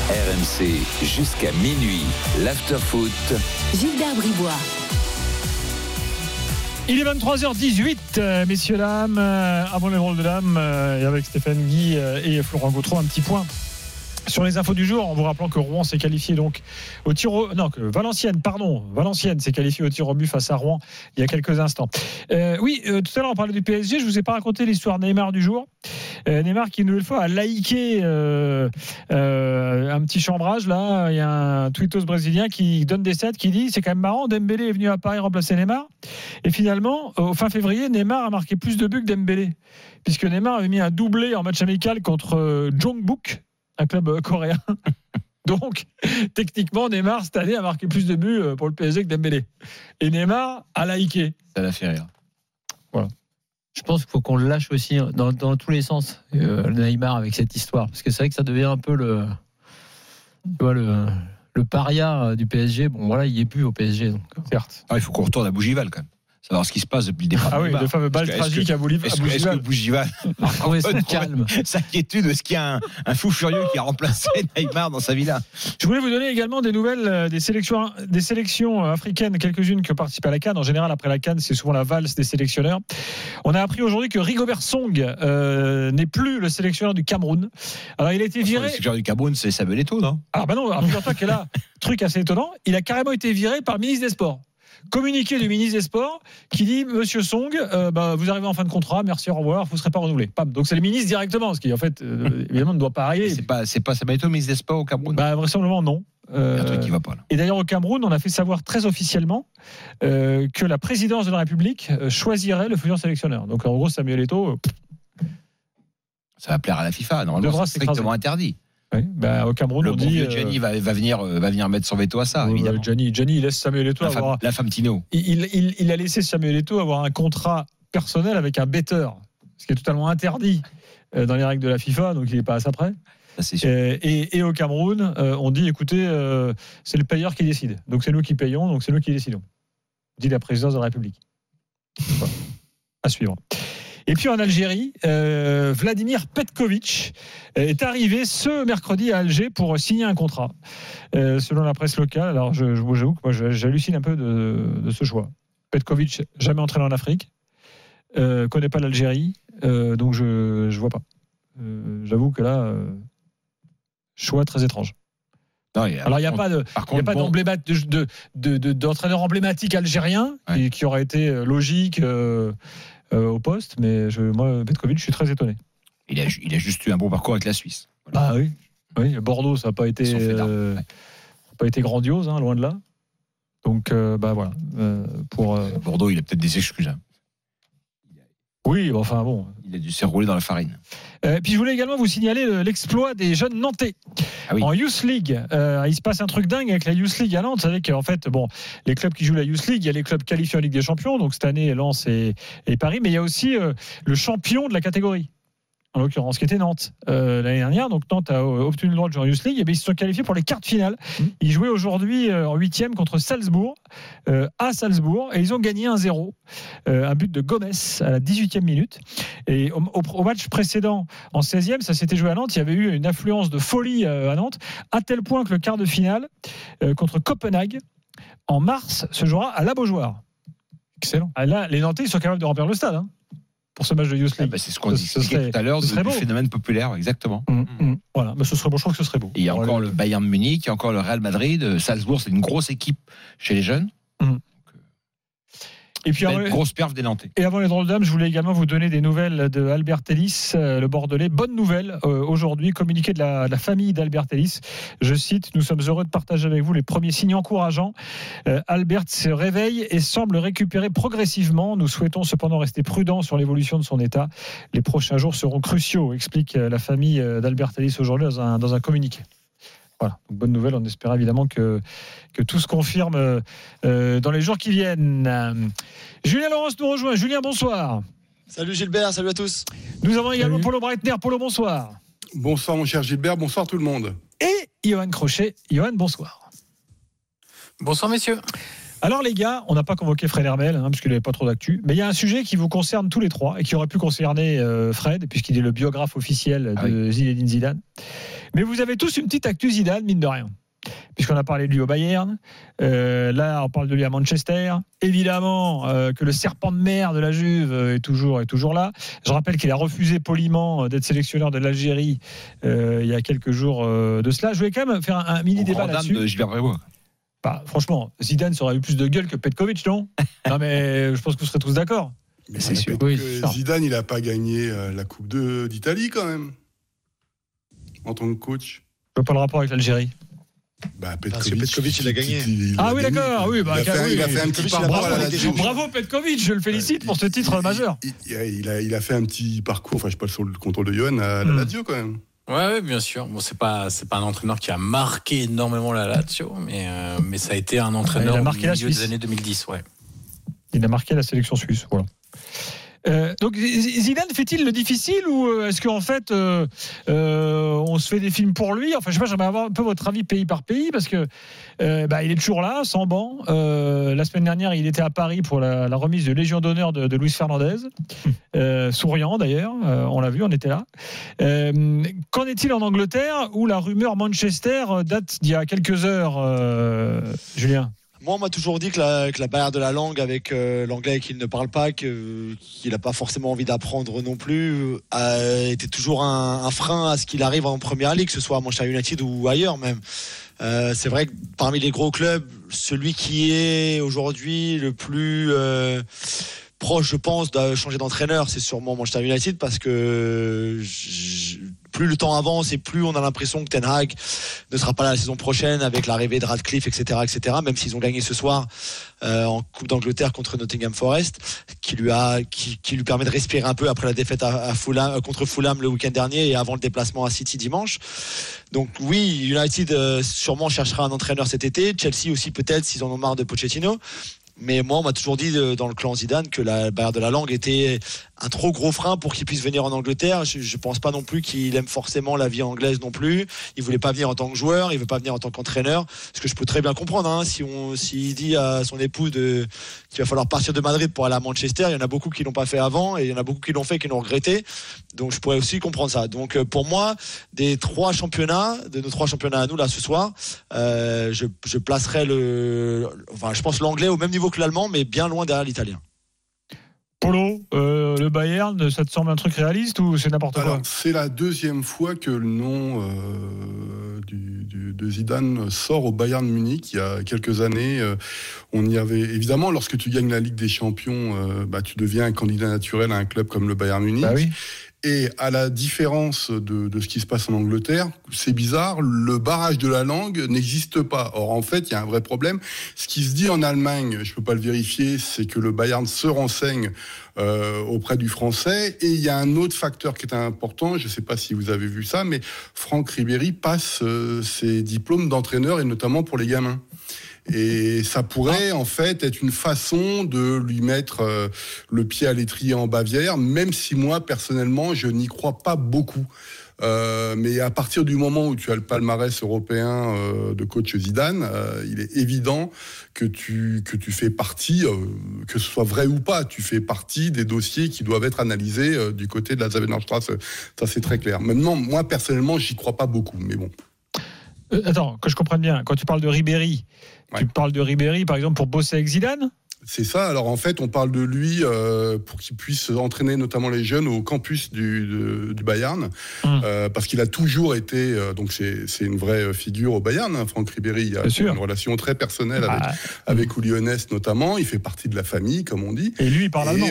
RMC jusqu'à minuit. L'afterfoot. Gilbert Bribois. Il est 23h18, euh, messieurs, dames. Euh, avant les drôles de l'âme, euh, et avec Stéphane Guy euh, et Florent Gautreau, un petit point. Sur les infos du jour, en vous rappelant que Rouen s'est qualifié donc au tir. Non, que Valenciennes, pardon, Valenciennes s'est qualifié au tir au but face à Rouen il y a quelques instants. Euh, oui, euh, tout à l'heure on parlait du PSG, je vous ai pas raconté l'histoire Neymar du jour. Euh, Neymar qui une nouvelle fois a euh, un petit chambrage là, il y a un tweetos brésilien qui donne des sets qui dit c'est quand même marrant, Dembélé est venu à Paris remplacer Neymar et finalement au fin février Neymar a marqué plus de buts que Dembélé puisque Neymar avait mis un doublé en match amical contre Jongbuk un club coréen. *laughs* Donc, techniquement, Neymar, cette année, a marqué plus de buts euh, pour le PSG que Dembélé. Et Neymar a liké. Ça l'a fait rire. Voilà. Je pense qu'il faut qu'on le lâche aussi dans, dans tous les sens, euh, Neymar, avec cette histoire. Parce que c'est vrai que ça devient un peu le, tu vois, le, le paria euh, du PSG. Bon, voilà, il n'y est plus au PSG. Donc. Certes. Ah, il faut qu'on retourne à Bougival quand même. Savoir ce qui se passe depuis le départ. Ah oui, le fameux bal tragique que- à Bouliv- à Est-ce que, Bougival. *laughs* *laughs* Donne calme. Sa inquiétude, est-ce qu'il y a un, un fou furieux qui a remplacé *laughs* Neymar dans sa villa? Je voulais vous donner également des nouvelles euh, des sélections, des sélections euh, africaines, quelques-unes qui ont participé à la Cannes. En général, après la Cannes, c'est souvent la valse des sélectionneurs. On a appris aujourd'hui que Rigobert Song euh, n'est plus le sélectionneur du Cameroun. Alors, il a été Le viré. sélectionneur du Cameroun, c'est Samuel Eto'o, non? Ah bah non, alors figure-toi que là, truc assez étonnant, il a carrément été viré par le ministre des Sports. Communiqué du ministre des Sports qui dit Monsieur Song, euh, bah, vous arrivez en fin de contrat, merci, au revoir, vous ne serez pas renouvelé. Pam. Donc c'est le ministre directement, ce qui en fait euh, *laughs* évidemment ne doit pas arriver. C'est pas, c'est pas ministre des Sports au Cameroun Bah, vraisemblablement non. Euh, Il y a un truc qui va pas là. Et d'ailleurs au Cameroun, on a fait savoir très officiellement euh, que la présidence de la République choisirait le futur sélectionneur. Donc en gros, Samuel Eto'o, euh, Ça va plaire à la FIFA. Normalement, c'est strictement interdit. Oui, bah, au Cameroun, Le on bon dit. euh, Gianni va, va venir, euh, va venir mettre son veto à ça, évidemment. Gianni, Gianni, il laisse Samuel Eto'o La femme, avoir. la femme Tino. il, il- il a laissé Samuel Eto'o avoir un contrat personnel avec un betteur, ce qui est totalement interdit euh, dans les règles de la FIFA, donc il n'est pas à ça près. Et, et au Cameroun, euh, on dit écoutez, euh, c'est le payeur qui décide. Donc c'est nous qui payons, donc c'est nous qui décidons. Dit la présidence de la République. Voilà. À suivre. Et puis en Algérie, euh, Vladimir Petkovic est arrivé ce mercredi à Alger pour signer un contrat, euh, selon la presse locale. Alors je, je, j'avoue que moi j'hallucine un peu de, de ce choix. Petkovic, jamais entraîné en Afrique, euh, connaît pas l'Algérie, euh, donc je je vois pas. Euh, J'avoue que là, euh, choix très étrange. Non, il y a- Alors il n'y a pas de, Par il y a contre, pas bon, d'emblémat- de, de, de- de- d'entraîneur emblématique algérien qui, qui aurait été euh, logique euh, euh, au poste, mais je, moi Petkovic, je suis très étonné. il, a, ju- il a juste eu un bon parcours avec la Suisse. Ah oui, oui, Bordeaux, ça n'a pas été, d'armes, euh, pas été grandiose, hein, loin de là. Donc euh, bah voilà, euh, pour euh, Bordeaux, il a peut-être des excuses. hein. Oui, enfin bon. Il a dû se rouler dans la farine. Euh, puis je voulais également vous signaler le- l'exploit des jeunes Nantais Ah oui. en Youth League. Euh, il se passe un truc dingue avec la Youth League à Nantes. Vous savez qu'en fait, bon, les clubs qui jouent la Youth League, il y a les clubs qualifiés en Ligue des Champions, donc cette année Lens et, et Paris, mais il y a aussi euh, le champion de la catégorie. En l'occurrence, qui était Nantes euh, l'année dernière. Donc Nantes a obtenu le droit de jouer en Youth League. Et bien, ils se sont qualifiés pour les quarts de finale. Ils jouaient aujourd'hui euh, en huitième contre Salzbourg, euh, à Salzbourg, et ils ont gagné 1-0. Euh, un but de Gomez à la 18e minute. Et au, au- au match précédent, en 16e, ça s'était joué à Nantes. Il y avait eu une affluence de folie à Nantes, à tel point que le quart de finale contre Copenhague, en mars, se jouera à la Beaujoire. Excellent. Ah, là, les Nantais, ils sont capables de remplir le stade hein, pour ce match de Youth Ah bah, c'est ce qu'on disait serait- tout à l'heure du beau. phénomène populaire, exactement. Hum, hum. Voilà, mais ce serait beau, je trouve que ce serait beau. Et il y a encore le Bayern de Munich, il y a encore le Real Madrid. euh, Salzbourg, c'est une grosse équipe chez les jeunes. Et puis, avant- grosse perf des Nantais. Et avant les drôles d'âme, je voulais également vous donner des nouvelles de Albert Ellis, euh, le Bordelais. Bonne nouvelle euh, aujourd'hui, communiqué de la, de la famille d'Albert Ellis. Je cite Nous sommes heureux de partager avec vous les premiers signes encourageants. Euh, Albert se réveille et semble récupérer progressivement. Nous souhaitons cependant rester prudents sur l'évolution de son état. Les prochains jours seront cruciaux, explique la famille d'Albert Ellis aujourd'hui dans un, dans un communiqué. Voilà, donc bonne nouvelle. On espère évidemment que, que tout se confirme euh, euh, dans les jours qui viennent. Julien Laurence nous rejoint. Julien, bonsoir. Salut Gilbert, salut à tous. Nous avons également Polo Breitner. Polo, bonsoir. Bonsoir mon cher Gilbert, bonsoir tout le monde. Et Johan Crochet. Johan, bonsoir. Bonsoir messieurs. Alors les gars, on n'a pas convoqué Fred Hermel, hein, puisqu'il n'avait pas trop d'actu, mais il y a un sujet qui vous concerne tous les trois et qui aurait pu concerner euh, Fred, puisqu'il est le biographe officiel de Zinedine Zidane. Mais vous avez tous une petite actu Zidane, mine de rien. Puisqu'on a parlé de lui au Bayern, Euh, là on parle de lui à Manchester. Évidemment euh, que le serpent de mer de la Juve est toujours, est toujours là. Je rappelle qu'il a refusé poliment euh, d'être sélectionneur de l'Algérie euh, il y a quelques jours euh, de cela. Je voulais quand même faire un, un mini débat là-dessus. Bah, franchement, Zidane ça aurait eu plus de gueule que Petkovic, non? *laughs* Non, mais je pense que vous serez tous d'accord. Mais c'est sûr que. Zidane, il n'a pas gagné la Coupe d'Italie quand même, en tant que coach. Je vois pas le rapport avec l'Algérie. Bah, Parce que Petkovic, il a gagné. Ah oui, d'accord, oui, bah, il, a fait, oui. il a fait un petit Petkovic, parcours à la Lazio. Bravo Petkovic, je le félicite pour ce titre majeur. Il, il a, il a fait un petit parcours, enfin je sais pas sur le contrôle de Johan, à la Hmm. Lazio quand même. Ouais, ouais, bien sûr. Bon, c'est pas, c'est pas un entraîneur qui a marqué énormément la Lazio, mais, euh, mais ça a été un entraîneur Il a au marqué la milieu des Suisse. années 2010, ouais. Il a marqué la sélection suisse. Voilà. Euh, donc Zidane fait-il le difficile ou euh, est-ce qu'en fait euh, euh, on se fait des films pour lui? Enfin je sais pas, j'aimerais avoir un peu votre avis pays par pays parce que bah, il est toujours là, sans banc. La semaine dernière il était à Paris pour la, la remise de Légion d'honneur de, de Luis Fernandez, *laughs* souriant d'ailleurs, on l'a vu, on était là. Qu'en est-il en Angleterre où la rumeur Manchester date d'il y a quelques heures, Julien? Moi, on m'a toujours dit que la, barrière de la langue avec euh, l'anglais qu'il ne parle pas, qu'il n'a pas forcément envie d'apprendre non plus, euh, était toujours un, frein à ce qu'il arrive en première ligue, que ce soit à Manchester United ou ailleurs même. Euh, c'est vrai que parmi les gros clubs, celui qui est aujourd'hui le plus euh, proche, je pense, de changer d'entraîneur, c'est sûrement Manchester United parce que plus le temps avance et plus on a l'impression que Ten Hag ne sera pas là la saison prochaine avec l'arrivée de Radcliffe, etc., etc. Même s'ils ont gagné ce soir euh, en Coupe d'Angleterre contre Nottingham Forest, qui lui permet de respirer un peu après la défaite à, Fulham, euh, contre Fulham le week-end dernier et avant le déplacement à City dimanche. Donc oui, United euh, sûrement cherchera un entraîneur cet été. Chelsea aussi peut-être s'ils en ont marre de Pochettino. Mais moi, on m'a toujours dit dans le clan Zidane que la barrière de la langue était un trop gros frein pour qu'il puisse venir en Angleterre. Je, je pense pas non plus qu'il aime forcément la vie anglaise non plus. Il voulait pas venir en tant que joueur, il veut pas venir en tant qu'entraîneur. Ce que je peux très bien comprendre. Hein, si on, s'il dit à son épouse de qu'il va falloir partir de Madrid pour aller à Manchester, il y en a beaucoup qui l'ont pas fait avant et il y en a beaucoup qui l'ont fait qui l'ont regretté. Donc je pourrais aussi comprendre ça. Donc euh, pour moi, des trois championnats, de nos trois championnats à nous là ce soir, euh, je, je placerai le, enfin je pense l'anglais au même niveau que l'allemand, mais bien loin derrière l'italien. Polo, euh, le Bayern, ça te semble un truc réaliste ou c'est n'importe quoi Alors, c'est la deuxième fois que le nom euh, du- du- de Zidane sort au Bayern Munich. Il y a quelques années, euh, on y avait évidemment, lorsque tu gagnes la Ligue des Champions, euh, bah, tu deviens un candidat naturel à un club comme le Bayern Munich. Et à la différence de, de ce qui se passe en Angleterre, c'est bizarre, le barrage de la langue n'existe pas. Or, en fait, il y a un vrai problème. Ce qui se dit en Allemagne, je peux pas le vérifier, c'est que le Bayern se renseigne euh, auprès du français. Et il y a un autre facteur qui est important, je ne sais pas si vous avez vu ça, mais Franck Ribéry passe euh, ses diplômes d'entraîneur, et notamment pour les gamins. Et ça pourrait en fait être une façon de lui mettre euh, le pied à l'étrier en Bavière, même si moi personnellement je n'y crois pas beaucoup. Euh, mais à partir du moment où tu as le palmarès européen euh, de coach Zidane, euh, il est évident que tu, que tu fais partie, que ce soit vrai ou pas, tu fais partie des dossiers qui doivent être analysés du côté de la Zavenerstrasse. Ça, c'est très clair. Maintenant, moi, personnellement, j'y crois pas beaucoup, mais bon. Euh, attends, que je comprenne bien, quand tu parles de Ribéry, tu parles de Ribéry par exemple pour bosser avec Zidane C'est ça. Alors en fait, on parle de lui euh, pour qu'il puisse entraîner notamment les jeunes au campus du, de- du Bayern, euh, parce qu'il a toujours été. euh, donc c'est c'est une vraie figure au Bayern. hein, Franck Ribéry, il a une relation très personnelle avec Ah. avec notamment. Il fait partie de la famille, comme on dit. Et lui, il parle allemand.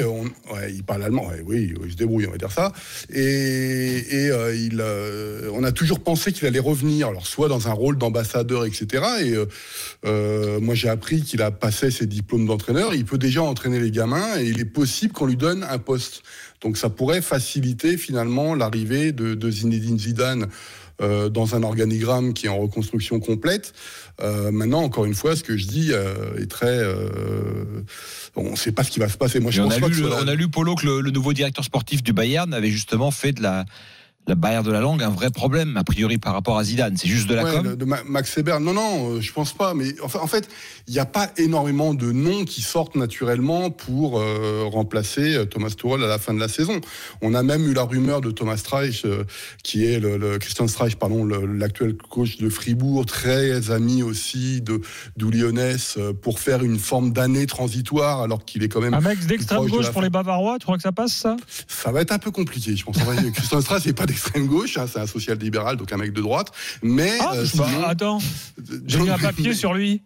on- ouais, il parle allemand. ouais, oui, il se débrouille, on va dire ça. Et, et, il, on a toujours pensé qu'il allait revenir, alors soit dans un rôle d'ambassadeur, etc. Et moi, j'ai appris qu'il a passé ses diplômes d'entraîneur. Il peut déjà entraîner les gamins et il est possible qu'on lui donne un poste. Donc, ça pourrait faciliter finalement l'arrivée de, de Zinedine Zidane. euh, dans un organigramme qui est en reconstruction complète. Euh, maintenant, encore une fois, ce que je dis euh, est très. on ne sait pas ce qui va se passer. Moi, je Et on, a pas lu, que on a Polo, que le, le nouveau directeur sportif du Bayern avait justement fait de la, la barrière de la langue un vrai problème, a priori, par rapport à Zidane. C'est juste de la Ouais, com. de, de Ma- Max Weber. Non, non, euh, je pense pas. Mais en fait, il n'y a pas énormément de noms qui sortent naturellement pour euh, remplacer euh, Thomas Tuchel à la fin de la saison. On a même eu la rumeur de Thomas Streich, euh, qui est le, le- Christian Streich, pardon, l'actuel coach de Fribourg, très ami aussi de euh, pour faire une forme d'année transitoire, alors qu'il est quand même Un mec d'extrême de gauche pour fin. les Bavarois, tu crois que ça passe ça? Ça va être un peu compliqué, je pense. Christian Strauss n'est pas d'extrême gauche, hein, c'est un social-libéral, donc un mec de droite. Mais Ah, euh, sinon- Attends, *laughs* j'ai mis un papier sur lui.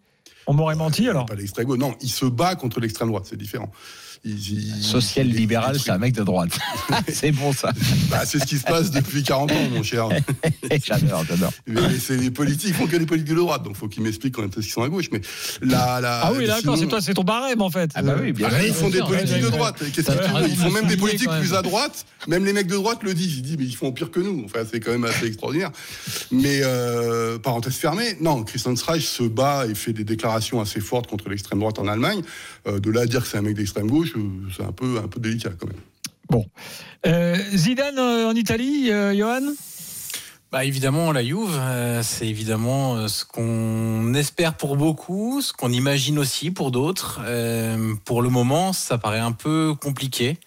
On m'aurait menti alors. Pas l'extrême gauche. Non, il se bat contre l'extrême droite, c'est différent. Il- il- Social il- libéral, c'est un mec de droite. *laughs* *laughs* c'est bon ça. Bah, c'est ce qui se passe depuis 40 ans, mon cher. *laughs* j'adore, j'adore. Mais c'est les politiques, ils font que des politiques de droite, donc faut qu'ils m'expliquent quand est-ce qu'ils sont à gauche. Mais la, la, Ah oui, d'accord, sinon- c'est toi, c'est ton barème en fait. Ah bah oui, bien Ah, ils font des politiques ouais, de droite. ouais. Qu'est-ce que T'as tu veux raison Ils font même des politiques même. plus à droite. Même les mecs de droite le disent. Ils disent, mais ils font pire que nous. Enfin, c'est quand même assez extraordinaire. Mais euh, parenthèse fermée, non, Christian Streich se bat et fait des déclarations assez fortes contre l'extrême droite en Allemagne. Euh, de là à dire que c'est un mec d'extrême gauche, euh, c'est un peu, un peu délicat quand même. Euh, Zidane euh, en Italie, euh, Johan? Bah évidemment, la Juve, euh, c'est évidemment euh, ce qu'on espère pour beaucoup, ce qu'on imagine aussi pour d'autres. Euh, pour le moment, ça paraît un peu compliqué.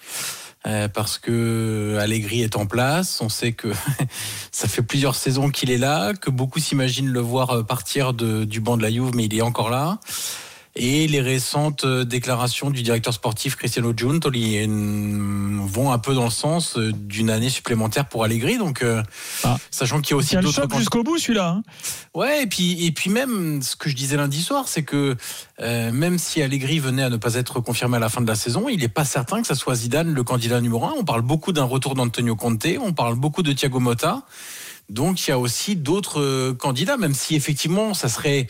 euh, parce que Allegri est en place, on sait que *laughs* ça fait plusieurs saisons qu'il est là, que beaucoup s'imaginent le voir partir de- du banc de la Juve, mais il est encore là. Et les récentes euh, déclarations du directeur sportif Cristiano Giuntoli vont un peu dans le sens euh, d'une année supplémentaire pour Allegri. Donc, euh, sachant qu'il y a aussi d'autres choc jusqu'au bout celui-là. hein. Ouais, et puis, et puis même, ce que je disais lundi soir, c'est que euh, même si Allegri venait à ne pas être confirmé à la fin de la saison, il n'est pas certain que ça soit Zidane le candidat numéro un. On parle beaucoup d'un retour d'Antonio Conte, on parle beaucoup de Thiago Motta. Donc il y a aussi d'autres candidats, même si effectivement ça serait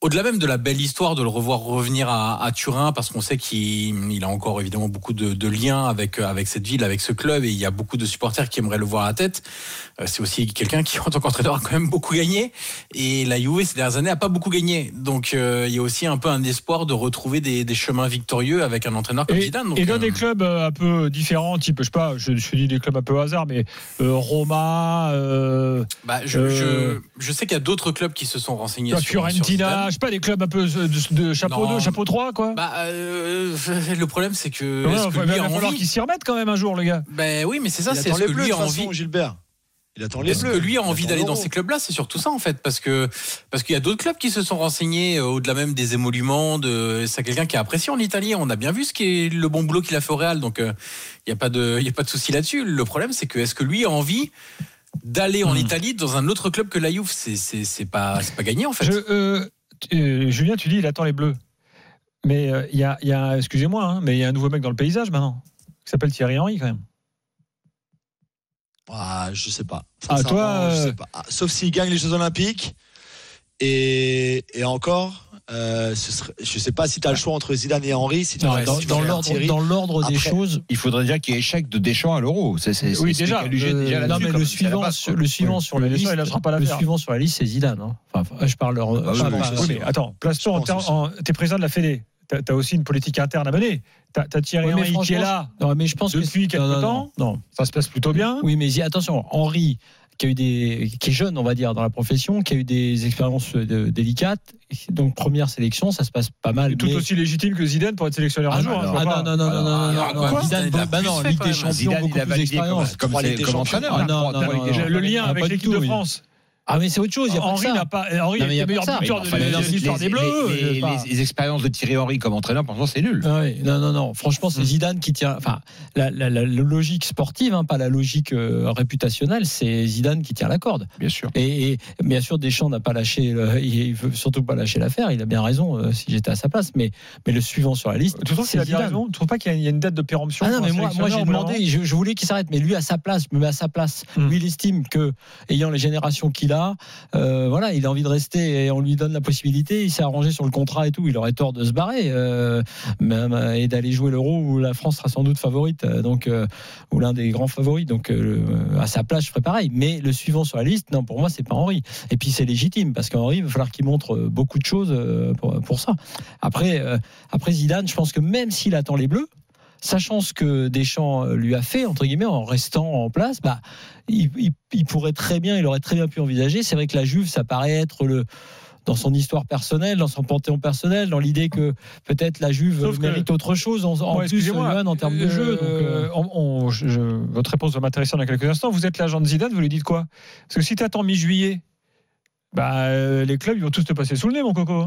au-delà même de la belle histoire de le revoir revenir à, Turin, parce qu'on sait qu'il il a encore évidemment beaucoup de, de liens avec, avec cette ville, avec ce club, et il y a beaucoup de supporters qui aimeraient le voir à la tête. Euh, C'est aussi quelqu'un qui, *laughs* en tant qu'entraîneur, a quand même beaucoup gagné. Et la Juve, ces dernières années, a pas beaucoup gagné. Donc euh, il y a aussi un peu un espoir de retrouver des, des chemins victorieux avec un entraîneur comme Et, Zidane. Donc, et dans euh, des clubs un peu différents, type, je sais pas, je, je dis des clubs un peu au hasard, mais euh, Roma, euh, bah, je, euh, je, je sais qu'il y a d'autres clubs qui se sont renseignés la sur, Fiorentina, je sais pas, des clubs un peu de, de chapeau Non. 2, chapeau 3, quoi. Bah, euh, *laughs* le problème, c'est que. Ouais, enfin, que il lui va a falloir qu'il s'y remette quand même un jour, le gars. Ben oui, mais c'est ça, Il c'est ce que lui de a envie. Gilbert. Il attend les Est-ce bleus. que lui a envie d'aller dans ces clubs-là C'est surtout ça en fait, parce que parce qu'il y a d'autres clubs qui se sont renseignés euh, au-delà même des émoluments. De, c'est quelqu'un qui a apprécié en Italie. On a bien vu ce qui est le bon boulot qu'il a fait au Real, donc euh, il y a pas de il y a pas de souci là-dessus. Le problème, c'est que est-ce que lui a envie d'aller Hmm. en Italie dans un autre club que la Juve? C'est c'est c'est pas c'est pas gagné en fait. Je, euh, euh, Julien, tu dis, il attend les bleus. Mais euh, il y a, il y a- excusez-moi, hein, mais il y a un nouveau mec dans le paysage maintenant, qui s'appelle Thierry Henry quand même. Ah, je sais pas. Ah, toi, je euh, sais pas. Ah, Sauf s'il gagne les Jeux Olympiques. Et, et encore, euh, ce serait- je sais pas si tu as le choix entre Zidane et Henry. Si tu Non, dans, si dans l'ordre, Thierry. dans l'ordre des Après- choses. Il faudrait déjà qu'il y ait échec de Deschamps à l'euro. C'est, c'est, Oui, c'est déjà, spéculé euh, déjà non, mais le suivant, base, sur, quoi. le suivant Oui. sur la liste, ça, il lâchera pas le l'affaire. suivant sur la liste, c'est Zidane. hein. Enfin, je parle bah pas- pas- Oui, mais attends, place-toi en- T'es président de la Fédé. T'as as aussi une politique interne à mener. T'as as Thierry Henry qui est là Non, mais je pense que depuis c'est- quelques non, temps. Non, non. Ça se passe plutôt bien. Oui, mais attention, Henri, qui a eu des, qui est jeune, on va dire, dans la profession, qui a eu des expériences euh, délicates. Donc première sélection, ça se passe pas mal. Tout mais- aussi légitime que Zidane pour être sélectionneur un Ah, jour. non, hein, ah, non, pas. non, non, non, non, non, non, non, Zidane, Zidane, il a bah plus non, Ligue des. Champions, Zidane, beaucoup plus d'expérience. comme, comme, comme entraîneur. Ah, non. Le lien avec l'équipe de. France. Ah, mais c'est autre chose. il y a pas que Henri n'a pas. Henri est a le meilleur buteur de l'histoire des Bleus. les- sais les- expériences de Thierry Henry comme entraîneur, pour c'est nul. Ah non, non, non. Franchement, Hmm. c'est Zidane qui tient. Enfin, la, la- la- la logique sportive, hein, pas la logique euh, réputationnelle, c'est Zidane qui tient la corde. Bien sûr. Et, et bien sûr, Deschamps n'a pas lâché. le- *laughs* il veut surtout pas lâcher l'affaire. Il a bien raison. euh, si j'étais à sa place, mais mais le suivant sur la liste, Tu trouves c'est qu'il a bien raison? Tu trouves pas qu'il y a- il y a une dette de péremption Ah non, mais moi, j'ai demandé, je, je voulais qu'il s'arrête, mais lui à sa place, me à sa place. Hmm. Lui, il estime que, ayant les générations qu'il a, euh, voilà, il a envie de rester et on lui donne la possibilité. Il s'est arrangé sur le contrat et tout. Il aurait tort de se barrer euh, même, euh, et d'aller jouer l'Euro où la France sera sans doute favorite, donc ou l'un des grands favoris. Donc à sa place, je ferais pareil. Mais le suivant sur la liste, non, pour moi, c'est pas Henri. Et puis c'est légitime parce qu'Henri, il va falloir qu'il montre beaucoup de choses pour, pour ça. Après, après Zidane, je pense que même s'il attend les Bleus sachant ce que Deschamps euh, lui a fait, entre guillemets, en restant en place, bah, il, il- il pourrait très bien, il aurait très bien pu envisager. C'est vrai que la Juve, ça paraît être le dans son histoire personnelle, dans son panthéon personnel, dans l'idée que peut-être la Juve Sauf que- mérite autre chose en, en Bon, plus, Johan, en termes de euh, jeu. donc, euh, on- on- je- je- votre réponse va m'intéresser dans quelques instants. Vous êtes l'agent de Zidane, vous lui dites quoi? Parce que si tu attends mi-juillet, bah, les clubs ils vont tous te passer sous le nez, mon coco.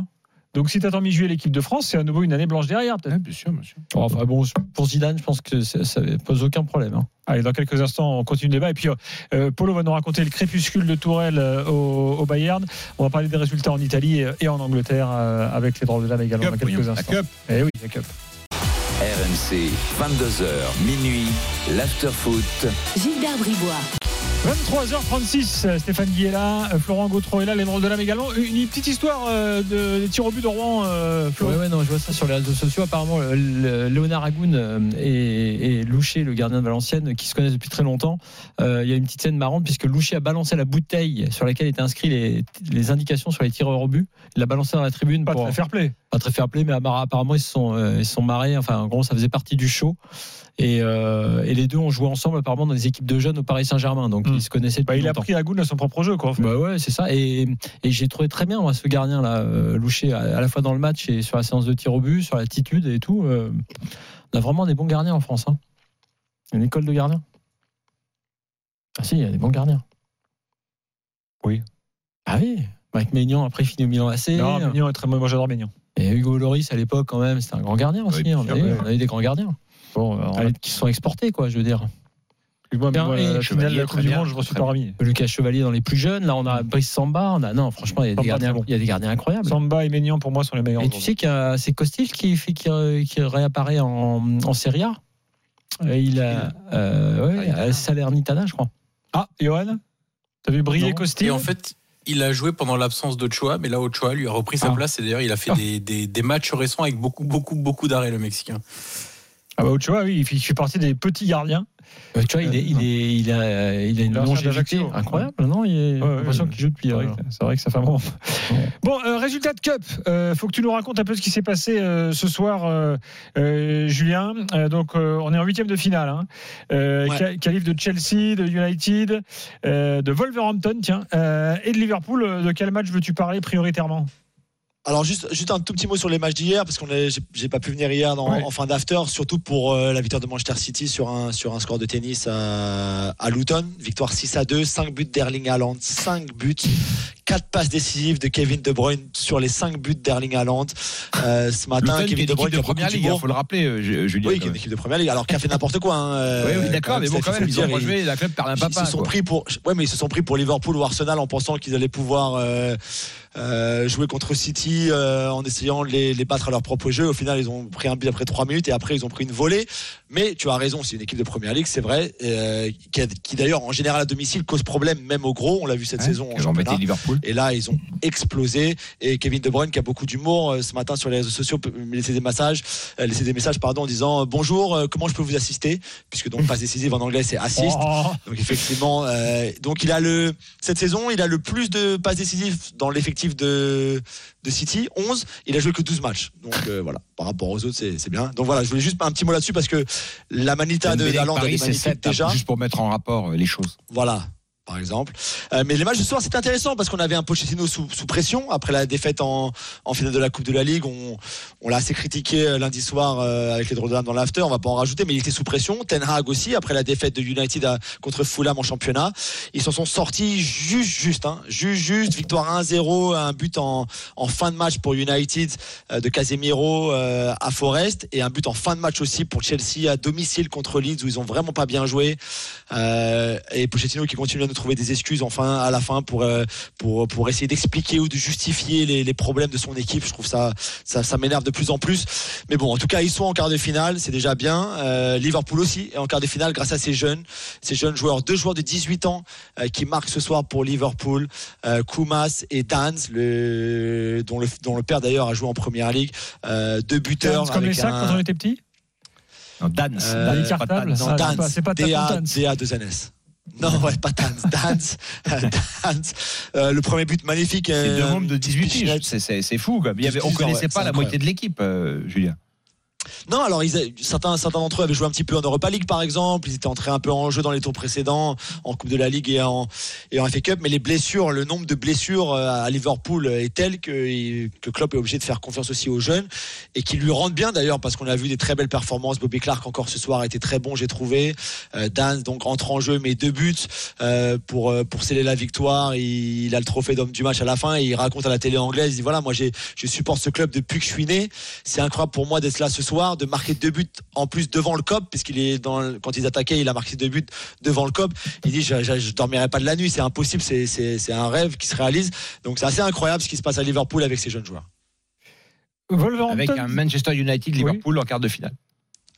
Donc si tu attends mi-juillet l'équipe de France, c'est à nouveau une année blanche derrière, peut-être. bien sûr, bien sûr. Enfin bon, pour Zidane, je pense que ça, ça pose aucun problème. hein. Allez, dans quelques instants, on continue le débat. Et puis, euh, Polo va nous raconter le crépuscule de Tourelle euh, au, au Bayern. On va parler des résultats en Italie et, et en Angleterre euh, avec les drôles de dames également Cup, dans quelques oui, la instants. Cup. Eh oui, la Cup. RMC, 22h, minuit, l'afterfoot. Gilbert Bribois. 23h36, euh, Stéphane Guy est là, euh, Florent Gautreau est là, les drôles de dames également. Une, une petite histoire euh, de, des tirs au but de Rouen, euh, Flo. Ouais, ouais, non, je vois ça sur les réseaux sociaux. Apparemment, le- le- Léonard Agoun euh, et, et Loucher, le gardien de Valenciennes, qui se connaissent depuis très longtemps. Euh, il y a une petite scène marrante puisque Loucher a balancé la bouteille sur laquelle étaient inscrits les, les indications sur les tireurs au but. Il l'a balancé dans la tribune. Pas pour, très fair play. Pas très fair play, mais apparemment, ils se sont, euh, ils se sont marrés. Enfin, en gros, ça faisait partie du show. Et, euh, et les deux ont joué ensemble apparemment dans des équipes de jeunes au Paris Saint-Germain. Donc ils se connaissaient depuis Bah, il a longtemps. pris Agoun à son propre jeu, quoi. en fait. Bah ouais, c'est ça. Et, et j'ai trouvé très bien moi, ce gardien là, euh, Louché, à, à la fois dans le match et sur la séance de tir au but, sur l'attitude et tout. euh, on a vraiment des bons gardiens en France. Hein. Une école de gardiens. Ah si, il y a des bons gardiens. Oui. Ah oui. Mike Maignan après finit au Milan AC. Non, Maignan est très moi j'adore Maignan. Et Hugo Loris à l'époque quand même, c'était un grand gardien aussi. on, a eu, on a eu des grands gardiens. Bon, euh, on a- qui sont exportés quoi, je veux dire. Moi, Bien, moi, et la finale de Chevalier, la Coupe très du bien, Monde, je reçois très pas Rami. Lucas Chevalier dans les plus jeunes. Là, on a Brice Samba. On a non, franchement, il y a des Samba, gardiens, très bon. il y a des gardiens incroyables. Samba et Maignan, pour moi, sont les meilleurs. Et tu sais qu'il y a c'est Costil qui fait qui, qui réapparaît en, en Serie A. Euh, Il a euh, ouais, à Salernitana, je crois. Ah, Johan? T'as vu briller. Costil Et en fait, il a joué pendant l'absence d'Ochoa, mais là, Ochoa lui a repris sa Ah. place. Et d'ailleurs, il a fait Ah. des, des- des matchs récents avec beaucoup, beaucoup, beaucoup d'arrêts, le Mexicain. Ah bah Ochoa, oui, il fait, il fait partie des petits gardiens. Euh, tu vois, il, est, il, est, il, a, il a une longévité incroyable. Non, il est, Ouais, l'impression ouais. qu'il joue depuis. C'est vrai, euh, que- c'est vrai que ça fait un moment. Bon, euh, résultat de Cup. Euh, faut que tu nous racontes un peu ce qui s'est passé euh, ce soir, euh, euh, Julien. Euh, donc, euh, on est en huitième de finale. Hein. Euh, Ouais. ca- Qualif de Chelsea, de United, euh, de Wolverhampton, tiens, euh, et de Liverpool. De quel match veux-tu parler prioritairement? Alors juste, juste un tout petit mot sur les matchs d'hier parce qu'on j'ai- pas pu venir hier dans- Ouais. en fin d'after, surtout pour euh, la victoire de Manchester City sur un sur un score de tennis à, à Luton, victoire 6 à 2, 5 buts d'Erling Haaland, 5 buts, 4 passes décisives de Kevin De Bruyne sur les 5 buts d'Erling Haaland. Euh, ce matin, Luton, Kevin De Bruyne de première ligue, il d'humour. faut le rappeler, euh, Ju- Julien. Oui, qui est une même. équipe de première ligue, alors qui a fait n'importe quoi. hein, euh, *laughs* Oui, oui, d'accord, mais bon, quand même, il ils ont rejoué ils- la club par un ils papa. se sont quoi. pris pour ouais mais ils se sont pris pour Liverpool ou Arsenal en pensant qu'ils allaient pouvoir euh, euh, jouer contre City euh, en essayant de les, les battre à leur propre jeu au final ils ont pris un but après 3 minutes et après ils ont pris une volée mais tu as raison c'est une équipe de première ligue c'est vrai euh, qui, d'ailleurs en général à domicile cause problème même au gros on l'a vu cette Ouais, saison en championnat. Liverpool. et là ils ont explosé et Kevin De Bruyne qui a beaucoup d'humour ce matin sur les réseaux sociaux laisser des messages des messages pardon en disant bonjour comment je peux vous assister? Puisque donc passe décisive en anglais c'est *laughs* assist Oh. donc effectivement, donc il a le cette saison, il a le plus de passes décisives dans l'effectif de de City, 11. Il a joué que 12 matchs. Donc euh, voilà, par rapport aux autres, c'est bien. Donc voilà, je voulais juste un petit mot là-dessus parce que la manita de Haaland est c'est magnifique 7, déjà. juste pour mettre en rapport euh, les choses. Voilà. Par exemple. Euh, mais les matchs de ce soir, c'était intéressant parce qu'on avait un Pochettino sous, pression après la défaite en, finale de la Coupe de la Ligue. On, l'a assez critiqué euh, lundi soir euh, avec les drôles de dans l'after. On va pas en rajouter, mais il était sous pression. Ten Hag aussi après la défaite de United contre Fulham en championnat. Ils s'en sont sortis juste, juste, hein, juste, juste. Victoire 1-0, un but en, fin de match pour United de Casemiro à Forest et un but en fin de match aussi pour Chelsea à domicile contre Leeds où ils ont vraiment pas bien joué. Et Pochettino qui continue à nous trouver des excuses enfin à la fin pour euh, pour pour essayer d'expliquer ou de justifier les, problèmes de son équipe. Je trouve ça ça, m'énerve de plus en plus. Mais bon, en tout cas, ils sont en quart de finale, c'est déjà bien. Euh, Liverpool aussi est en quart de finale grâce à ces jeunes, ces jeunes joueurs, deux joueurs de 18 ans euh, qui marquent ce soir pour Liverpool, euh, Koumas et Dans, dont, le, dont le père d'ailleurs a joué en première ligue, deux buteurs. Dans, comme les sacs quand on était petit. Dans, Dans, Dans, ah, DA2NS. Non, ouais, pas euh, Danz. *laughs* Euh, le premier but magnifique. C'est euh, de 18 Pichinette. piges. C'est- fou. quoi. Il y avait, on 18 ans, connaissait pas la moitié de l'équipe, euh, Julien. Non, alors certains, certains d'entre eux avaient joué un petit peu en Europa League par exemple. Ils étaient entrés un peu en jeu dans les tours précédents, en Coupe de la Ligue et en, et FA Cup. Mais les blessures, le nombre de blessures euh, à Liverpool est tel que, que Klopp est obligé de faire confiance aussi aux jeunes et qui lui rendent bien d'ailleurs parce qu'on a vu des très belles performances. Bobby Clark encore ce soir été très bon, j'ai trouvé. Euh, Dan donc entre en jeu, met deux buts euh, pour euh, pour sceller la victoire. Il, a le trophée d'homme du match à la fin et il raconte à la télé anglaise. Il dit voilà, moi je supporte ce club depuis que je suis né. C'est incroyable pour moi d'être là ce soir, de marquer deux buts en plus devant le COP, puisqu'il est dans le- quand ils attaquaient, il a marqué deux buts devant le COP. Il dit je, je, je dormirai pas de la nuit, c'est impossible, c'est c'est c'est un rêve qui se réalise. Donc c'est assez incroyable ce qui se passe à Liverpool avec ces jeunes joueurs. Avec un Manchester United Liverpool en quart de finale.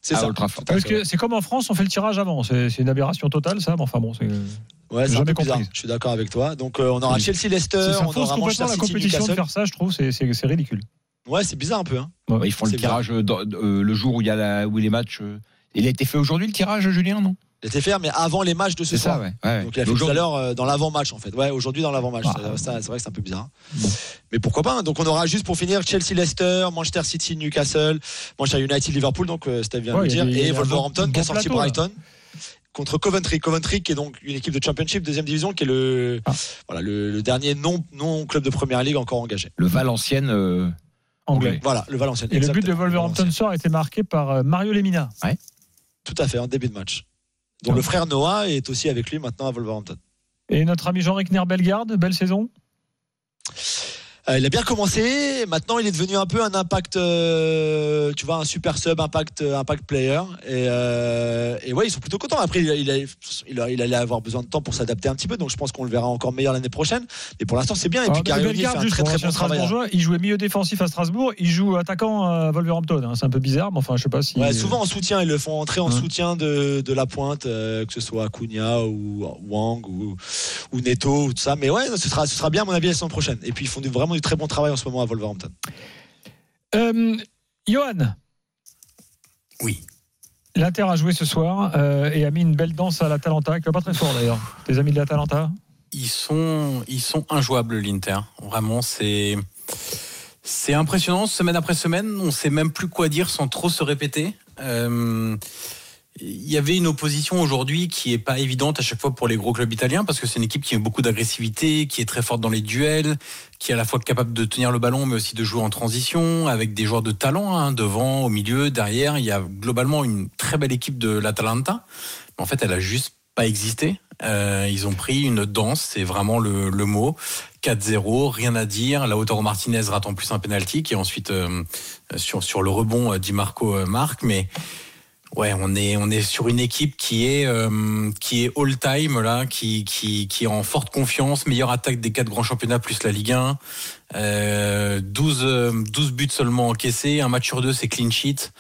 C'est ça. Parce que c'est comme en France, on fait le tirage avant. C'est c'est une aberration totale, ça. Mais enfin bon, c'est. Ouais, c'est un peu bizarre. Je suis d'accord avec toi. Donc euh, on aura Oui. Chelsea Leicester, on aura Manchester complètement la City compétition de faire ça, je trouve. C'est c'est- c'est ridicule. Ouais, c'est bizarre un peu hein. Ouais, ils font le tirage euh, dans- euh, le jour où il y a la, où les matchs. euh, Il a été fait aujourd'hui le tirage, Julien, non? Il était fait, mais avant les matchs de ce C'est ça, soir. ouais. ouais. Donc il a fait tout à l'heure euh, dans l'avant-match en fait. Ouais, aujourd'hui dans l'avant-match. Ça, ça, c'est vrai que c'est un peu bizarre. Mais pourquoi pas hein. Donc on aura juste pour finir Chelsea Leicester, Manchester City Newcastle, Manchester United Liverpool donc euh, Steve vient Ouais, de le il y a dire des- il y et a Wolverhampton qui a bon sorti plateau, là. Brighton contre Coventry. Coventry qui est donc une équipe de Championship deuxième division qui est le Ah. voilà le, le dernier non non club de première ligue encore engagé. Le Valenciennes euh, Anglais. Voilà, le Valenciennes. Et le but de Wolverhampton soir a été marqué par euh, Mario Lemina. Tout à fait en début de match. Dont le frère Noah est aussi avec lui maintenant à Wolverhampton. Et notre ami Jean-Ric Bellegarde, belle saison? Euh, il a bien commencé. Maintenant, il est devenu un peu un impact, euh, tu vois, un super sub, impact, euh, impact player. Et, euh, et ouais, ils sont plutôt contents. Après, il, a- il, a- il, a- il allait avoir besoin de temps pour s'adapter un petit peu. Donc, je pense qu'on le verra encore meilleur l'année prochaine. Mais pour l'instant, c'est bien. Et Ah, puis, Bellegarde, fait un très très bon travail. Strasbourgeois, il jouait milieu défensif à Strasbourg, il joue attaquant à Wolverhampton. hein. C'est un peu bizarre, mais enfin, je sais pas si. Ouais, souvent en soutien, ils le font entrer en Ouais. soutien de, de la pointe, que ce soit Cunha ou Wang ou, ou Neto ou tout ça. Mais ouais, ce sera, ce sera bien à mon avis la saison prochaine. Et puis ils font du- vraiment du très bon travail en ce moment à Wolverhampton. Euh, Johan. Oui. L'Inter a joué ce soir euh, et a mis une belle danse à l'Atalanta, qui va pas très fort d'ailleurs. Tes amis de l'Atalanta Ils sont, ils sont injouables, l'Inter. Vraiment, c'est. C'est impressionnant, semaine après semaine, on sait même plus quoi dire sans trop se répéter. Euh, il y avait une opposition aujourd'hui qui est pas évidente à chaque fois pour les gros clubs italiens parce que c'est une équipe qui a beaucoup d'agressivité, qui est très forte dans les duels, qui est à la fois capable de tenir le ballon mais aussi de jouer en transition avec des joueurs de talent hein, devant, au milieu, derrière. Il y a globalement une très belle équipe de l'Atalanta, en fait elle a juste pas existé. Euh, ils ont pris une danse, c'est vraiment le, mot. 4-0, rien à dire. Lautaro Martinez rate en plus un penalty qui est ensuite euh, sur, le rebond euh, Di Marco euh, marque, Ouais, on est on est sur une équipe qui est euh, qui est all time là, qui qui qui est en forte confiance, meilleure attaque des quatre grands championnats plus la Ligue 1. Euh, 12 euh, 12 buts seulement encaissés, un match sur deux c'est clean sheet.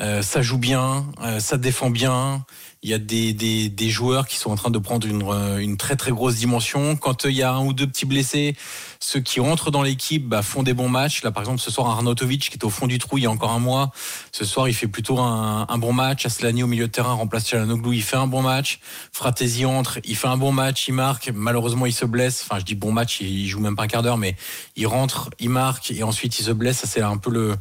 Euh, ça joue bien, ça défend bien. Il y a des, des, des joueurs qui sont en train de prendre une, euh, une très très grosse dimension. Quand euh, il y a un ou deux petits blessés, ceux qui rentrent dans l'équipe bah, font des bons matchs. Là, par exemple, ce soir, Arnautovic qui est au fond du trou il y a encore un mois. Ce soir, il fait plutôt un, un bon match. Aslani au milieu de terrain remplace Chalanoglu, il fait un bon match. Fratesi entre, il fait un bon match, il marque. Malheureusement, il se blesse. Enfin, je dis bon match, il joue même pas un quart d'heure, mais il rentre, il marque et ensuite il se blesse. Ça, c'est un peu le,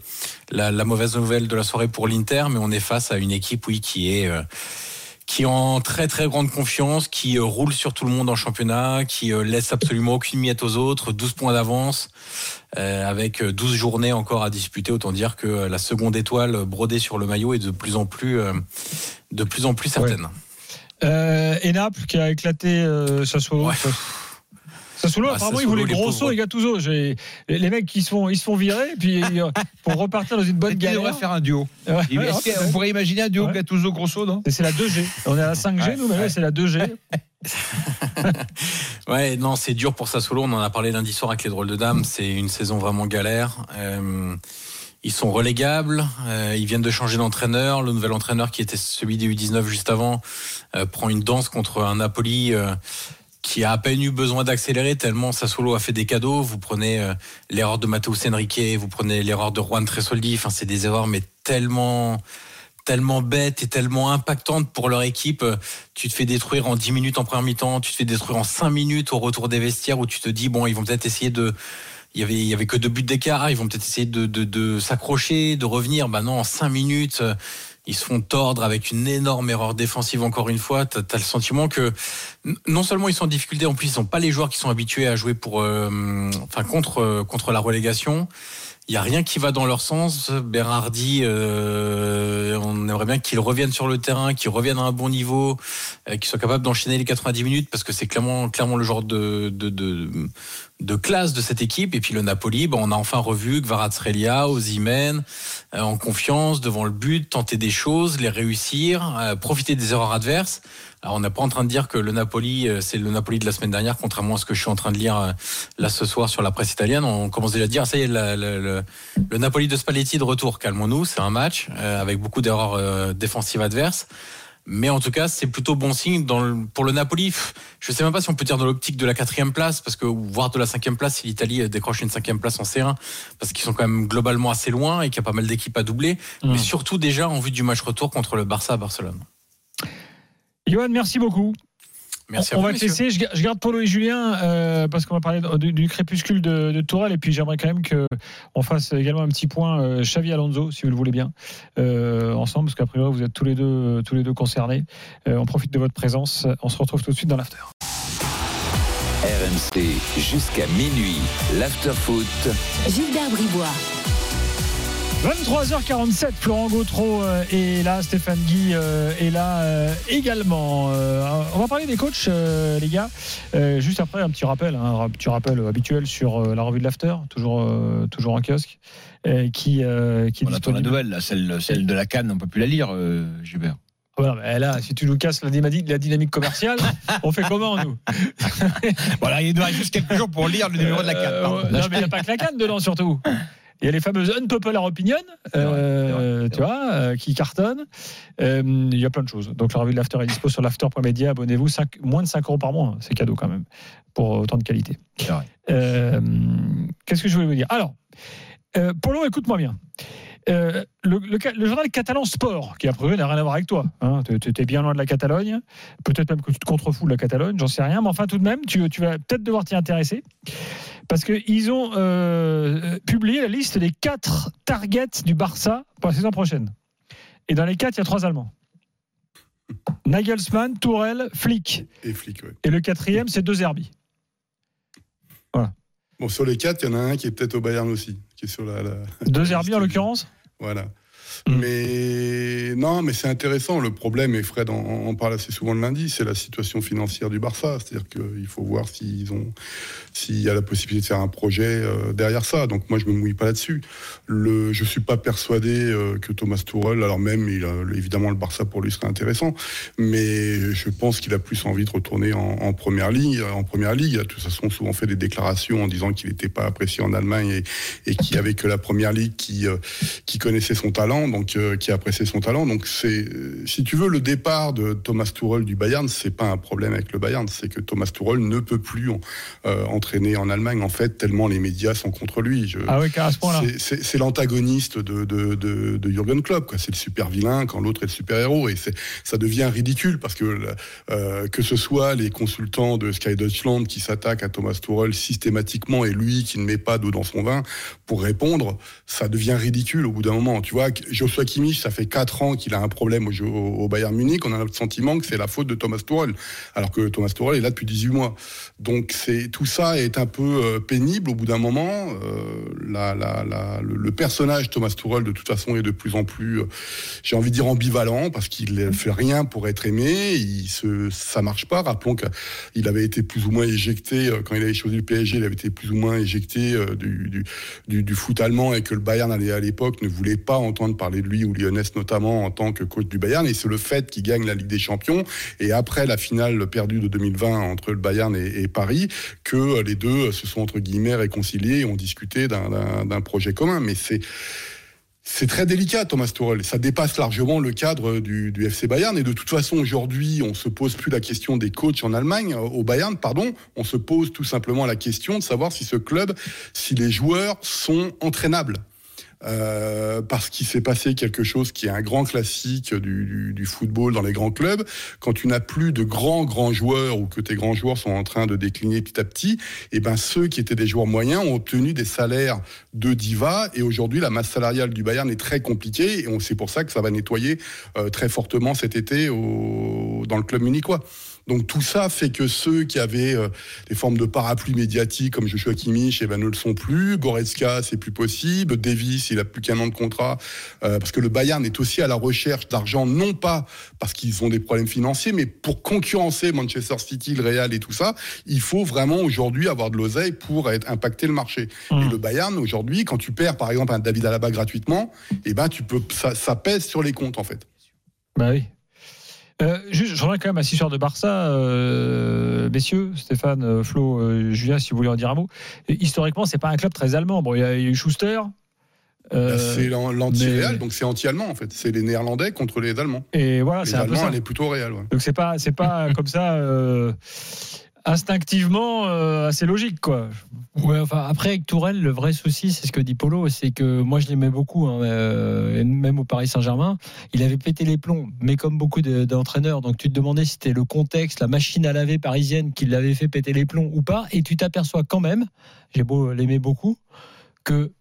la, la mauvaise nouvelle de la soirée pour l'Inter, mais on est face à une équipe, oui, qui est euh, qui est en très très grande confiance, qui euh, roule sur tout le monde en championnat, qui euh, laisse absolument aucune miette aux autres, 12 points d'avance, euh, avec euh, 12 journées encore à disputer. Autant dire que la seconde étoile brodée sur le maillot est de plus en plus, de plus en plus certaine. Euh, et Naples qui a éclaté euh, Sassuolo. Sassuolo, Ah, apparemment, ils Sassuolo, voulaient les Grosso et Gattuso. Les mecs qui se font, ils se font virer, puis euh, *laughs* pour repartir dans une bonne Il galère. devrait faire un duo. Ouais, Il-. Vous pourriez imaginer un duo Ouais. Gattuso-Grosso, non C'est la 2G. On est à la 5G, nous, mais c'est la 2G. *laughs* Ouais, non, c'est dur pour Sassuolo. On en a parlé lundi soir avec les drôles de dames. C'est une saison vraiment galère. Euh, ils sont relégables. Euh, ils viennent de changer d'entraîneur. Le nouvel entraîneur, qui était celui des U19 juste avant, euh, prend une danse contre un Napoli. Qui a à peine eu besoin d'accélérer tellement Sassuolo a fait des cadeaux. Vous prenez euh, l'erreur de Matheus Henrique, vous prenez l'erreur de Juan Tresoldi. Enfin, c'est des erreurs, mais tellement tellement bêtes et tellement impactantes pour leur équipe. Tu te fais détruire en 10 minutes en première mi-temps, tu te fais détruire en 5 minutes au retour des vestiaires où tu te dis, bon, ils vont peut-être essayer de... il y avait, il y avait que deux buts d'écart. Ils vont peut-être essayer de, s'accrocher, de revenir. Bah non, en cinq minutes, ils se font tordre avec une énorme erreur défensive encore une fois. T'as as le sentiment que non seulement ils sont en difficulté, en plus ils sont pas les joueurs qui sont habitués à jouer pour, euh, enfin contre euh, contre la relégation. Il y a rien qui va dans leur sens. Berardi, euh, on aimerait bien qu'il revienne sur le terrain, qu'il revienne à un bon niveau, euh, qu'il soit capable d'enchaîner les 90 minutes parce que c'est clairement le genre de classe de cette équipe. Et puis le Napoli, ben, on a enfin revu Kvaratskhelia, Osimhen, en confiance devant le but, tenter des choses, les réussir, profiter des erreurs adverses. Alors, on n'est pas en train de dire que le Napoli, euh, c'est le Napoli de la semaine dernière, contrairement à ce que je suis en train de lire euh, là ce soir sur la presse italienne. On commence déjà à dire, ça y est, la- la- le, le Napoli de Spalletti de retour. Calmons-nous, c'est un match euh, avec beaucoup d'erreurs euh, défensives adverses. Mais en tout cas, c'est plutôt bon signe dans le- pour le Napoli. Je sais même pas si on peut dire dans l'optique de la quatrième place, parce que voire de la cinquième place si l'Italie décroche une cinquième place en C1, parce qu'ils sont quand même globalement assez loin et qu'il y a pas mal d'équipes à doubler. Mais surtout déjà en vue du match retour contre le Barça à Barcelone. Johan, merci beaucoup. Merci on à on vous, va te laisser. Je, ga- je garde Polo et Julien euh, parce qu'on va parler de- du, du crépuscule de, de Tourelle et puis j'aimerais quand même que on fasse également un petit point euh, Xavi Alonso, si vous le voulez bien, euh, ensemble parce qu'a priori vous êtes tous les deux tous les deux concernés. Euh, on profite de votre présence. On se retrouve tout de suite dans l'after. RMC jusqu'à minuit. L'afterfoot. Gilbert Bribois. 23h47, Florent Gautreau euh, est là, Stéphane Guy euh, est là euh, également. On va parler des coachs, les gars. Juste après, un petit rappel, hein, un petit rappel habituel sur la revue de l'After, toujours, toujours en kiosque, qui, qui On attend la nouvelle, là, celle, celle de la Cannes, on peut plus la lire, Gilbert. Voilà, mais là, si tu nous casses la, dynamique commerciale, *laughs* on fait comment, nous? Voilà, il reste juste quelques jours pour lire le numéro de la Cannes. Ouais, non, mais il n'y a pas que la canne dedans, surtout. Il y a les fameuses unpopular opinion, euh, tu vois, euh, qui cartonnent. Euh, il y a plein de choses. Donc la revue de l'After est dispo sur l'after.media. Abonnez-vous, moins de 5 euros par mois. hein. C'est cadeau quand même, pour autant de qualité. Euh, Qu'est-ce que je voulais vous dire? Alors, Polo, écoute-moi bien. Euh, le, le ca- le journal catalan Sport, qui a priori n'a rien à voir avec toi, hein, tu étais bien loin de la Catalogne, peut-être même que tu te contrefous de la Catalogne, j'en sais rien, mais enfin tout de même, tu, tu vas peut-être devoir t'y intéresser, parce qu'ils ont euh, publié la liste des quatre targets du Barça pour la saison prochaine. Et dans les quatre, il y a trois Allemands. Nagelsmann, Tourelle, Flick. Et Flick, ouais. Et le quatrième, c'est deux Herbie. Bon, sur les quatre, il y en a un qui est peut-être au Bayern aussi, qui est sur la. la- Deux Herbie en l'occurrence Voilà. Mais non, mais c'est intéressant. Le problème, et Fred en, parle assez souvent le lundi, c'est la situation financière du Barça. C'est-à-dire qu'il faut voir s'ils ont, s'il y a la possibilité de faire un projet euh, derrière ça. Donc moi, je me mouille pas là-dessus. Le, je suis pas persuadé euh, que Thomas Tuchel, alors même, évidemment, le Barça pour lui serait intéressant, mais je pense qu'il a plus envie de retourner en, première ligue. En première ligue, il a de toute façon souvent fait des déclarations en disant qu'il n'était pas apprécié en Allemagne et, qu'il y avait que la première ligue qui, euh, qui connaissait son talent, euh, qui appréciait son talent. Donc c'est, euh, si tu veux, le départ de Thomas Tuchel du Bayern, c'est pas un problème avec le Bayern, c'est que Thomas Tuchel ne peut plus euh, entraîner en Allemagne en fait tellement les médias sont contre lui. Je- Ah oui, à ce point-là. c'est- l'antagoniste de, de, de, de Jürgen Klopp. quoi. C'est le super vilain quand l'autre est le super héros. Et c'est- ça devient ridicule parce que euh, que ce soit les consultants de Sky Deutschland qui s'attaquent à Thomas Tuchel systématiquement et lui qui ne met pas d'eau dans son vin pour répondre, ça devient ridicule au bout d'un moment. Tu vois, Joshua Kimmich, ça fait quatre ans qu'il a un problème au, Bayern Munich. On a le sentiment que c'est la faute de Thomas Tuchel, alors que Thomas Tuchel est là depuis 18 mois. Donc c'est tout ça est un peu euh, pénible au bout d'un moment. Euh, le, personnage Thomas Tuchel de toute façon est de plus en plus, euh, j'ai envie de dire ambivalent parce qu'il ne fait rien pour être aimé. Il se, ça marche pas. Rappelons qu'il avait été plus ou moins éjecté quand il avait choisi le PSG. Il avait été plus ou moins éjecté du, du, foot allemand et que le Bayern à l'époque ne voulait pas entendre parler de lui ou Lyonnais notamment en tant que coach du Bayern. Et c'est le fait qu'il gagne la Ligue des Champions et après la finale perdue de 2020 entre le Bayern et, Paris que les deux se sont entre guillemets réconciliés et ont discuté d'un- projet commun. Mais c'est c'est très délicat, Thomas Tuchel. Ça dépasse largement le cadre du, FC Bayern. Et de toute façon, aujourd'hui, on se pose plus la question des coachs en Allemagne, euh, au Bayern, pardon. On se pose tout simplement la question de savoir si ce club, si les joueurs sont entraînables. Euh, parce qu'il s'est passé quelque chose qui est un grand classique du, du- du football dans les grands clubs. Quand tu n'as plus de grands grands joueurs ou que tes grands joueurs sont en train de décliner petit à petit, et ben ceux qui étaient des joueurs moyens ont obtenu des salaires de diva. Et aujourd'hui, la masse salariale du Bayern est très compliquée. Et c'est pour ça que ça va nettoyer euh, très fortement cet été au, dans le club munichois. Donc tout ça fait que ceux qui avaient euh, des formes de parapluie médiatique comme Joshua Kimmich, eh ben, ne le sont plus. Goretzka, c'est plus possible. Davis, il a plus qu'un an de contrat euh, parce que le Bayern est aussi à la recherche d'argent, non pas parce qu'ils ont des problèmes financiers, mais pour concurrencer Manchester City, le Real et tout ça, il faut vraiment aujourd'hui avoir de l'oseille pour être, impacter le marché. Et le Bayern aujourd'hui, quand tu perds par exemple un David Alaba gratuitement, eh ben tu peux, ça, ça pèse sur les comptes en fait. Bah oui. Euh, juste, je reviens quand même à cette histoire de Barça, euh, messieurs, Stéphane, euh, Flo, euh, Julien, si vous voulez en dire un mot. Et historiquement, c'est pas un club très allemand. Bon, il y a il y a eu Schuster. euh, c'est l'an- l'anti-Real, mais- donc c'est anti-allemand en fait. C'est les Néerlandais contre les Allemands. Et voilà, c'est un peu ça. elle est plutôt ouais. Donc c'est pas, c'est pas *laughs* comme ça instinctivement euh, assez logique, quoi. Ouais, enfin, après, avec Tourelle, le vrai souci, c'est ce que dit Polo, c'est que moi, je l'aimais beaucoup, hein, euh, même au Paris Saint-Germain. Il avait pété les plombs, mais comme beaucoup de- d'entraîneurs. Donc, tu te demandais si c'était le contexte, la machine à laver parisienne qui l'avait fait péter les plombs ou pas. Et tu t'aperçois quand même, j'ai beau l'aimer beaucoup, que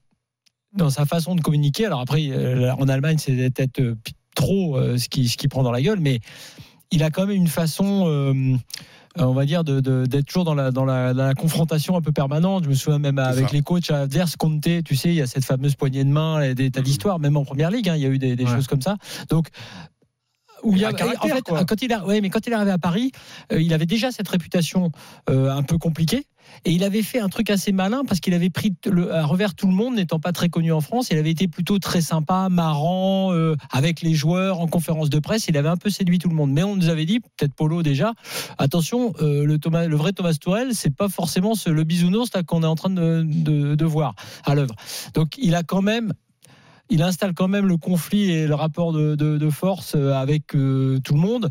dans sa façon de communiquer, alors après, euh, en Allemagne, c'est peut-être euh, trop ce qu'il ce qu'il prend dans la gueule, mais il a quand même une façon, on va dire, de- de- d'être toujours dans la, dans, la, dans la confrontation un peu permanente. Je me souviens même avec ça. les coachs adverses, Conte, tu sais, il y a cette fameuse poignée de main, et des- t'as l'histoire, même en première ligue, hein, il y a eu des, des Ouais. choses comme ça. Donc, où il y a, Un caractère, en fait, quoi. quand il a, ouais, mais quand il est arrivé à Paris, euh, il avait déjà cette réputation euh, un peu compliquée. Et il avait fait un truc assez malin parce qu'il avait pris à revers tout le monde, n'étant pas très connu en France. Il avait été plutôt très sympa, marrant, euh, avec les joueurs en conférence de presse. Il avait un peu séduit tout le monde. Mais on nous avait dit, peut-être Polo déjà, attention, euh, le, vrai Thomas Tourel, c'est pas forcément le bisounours qu'on est en train de, voir à l'œuvre. Donc il a quand même il installe quand même le conflit et le rapport de, force euh, avec tout le monde.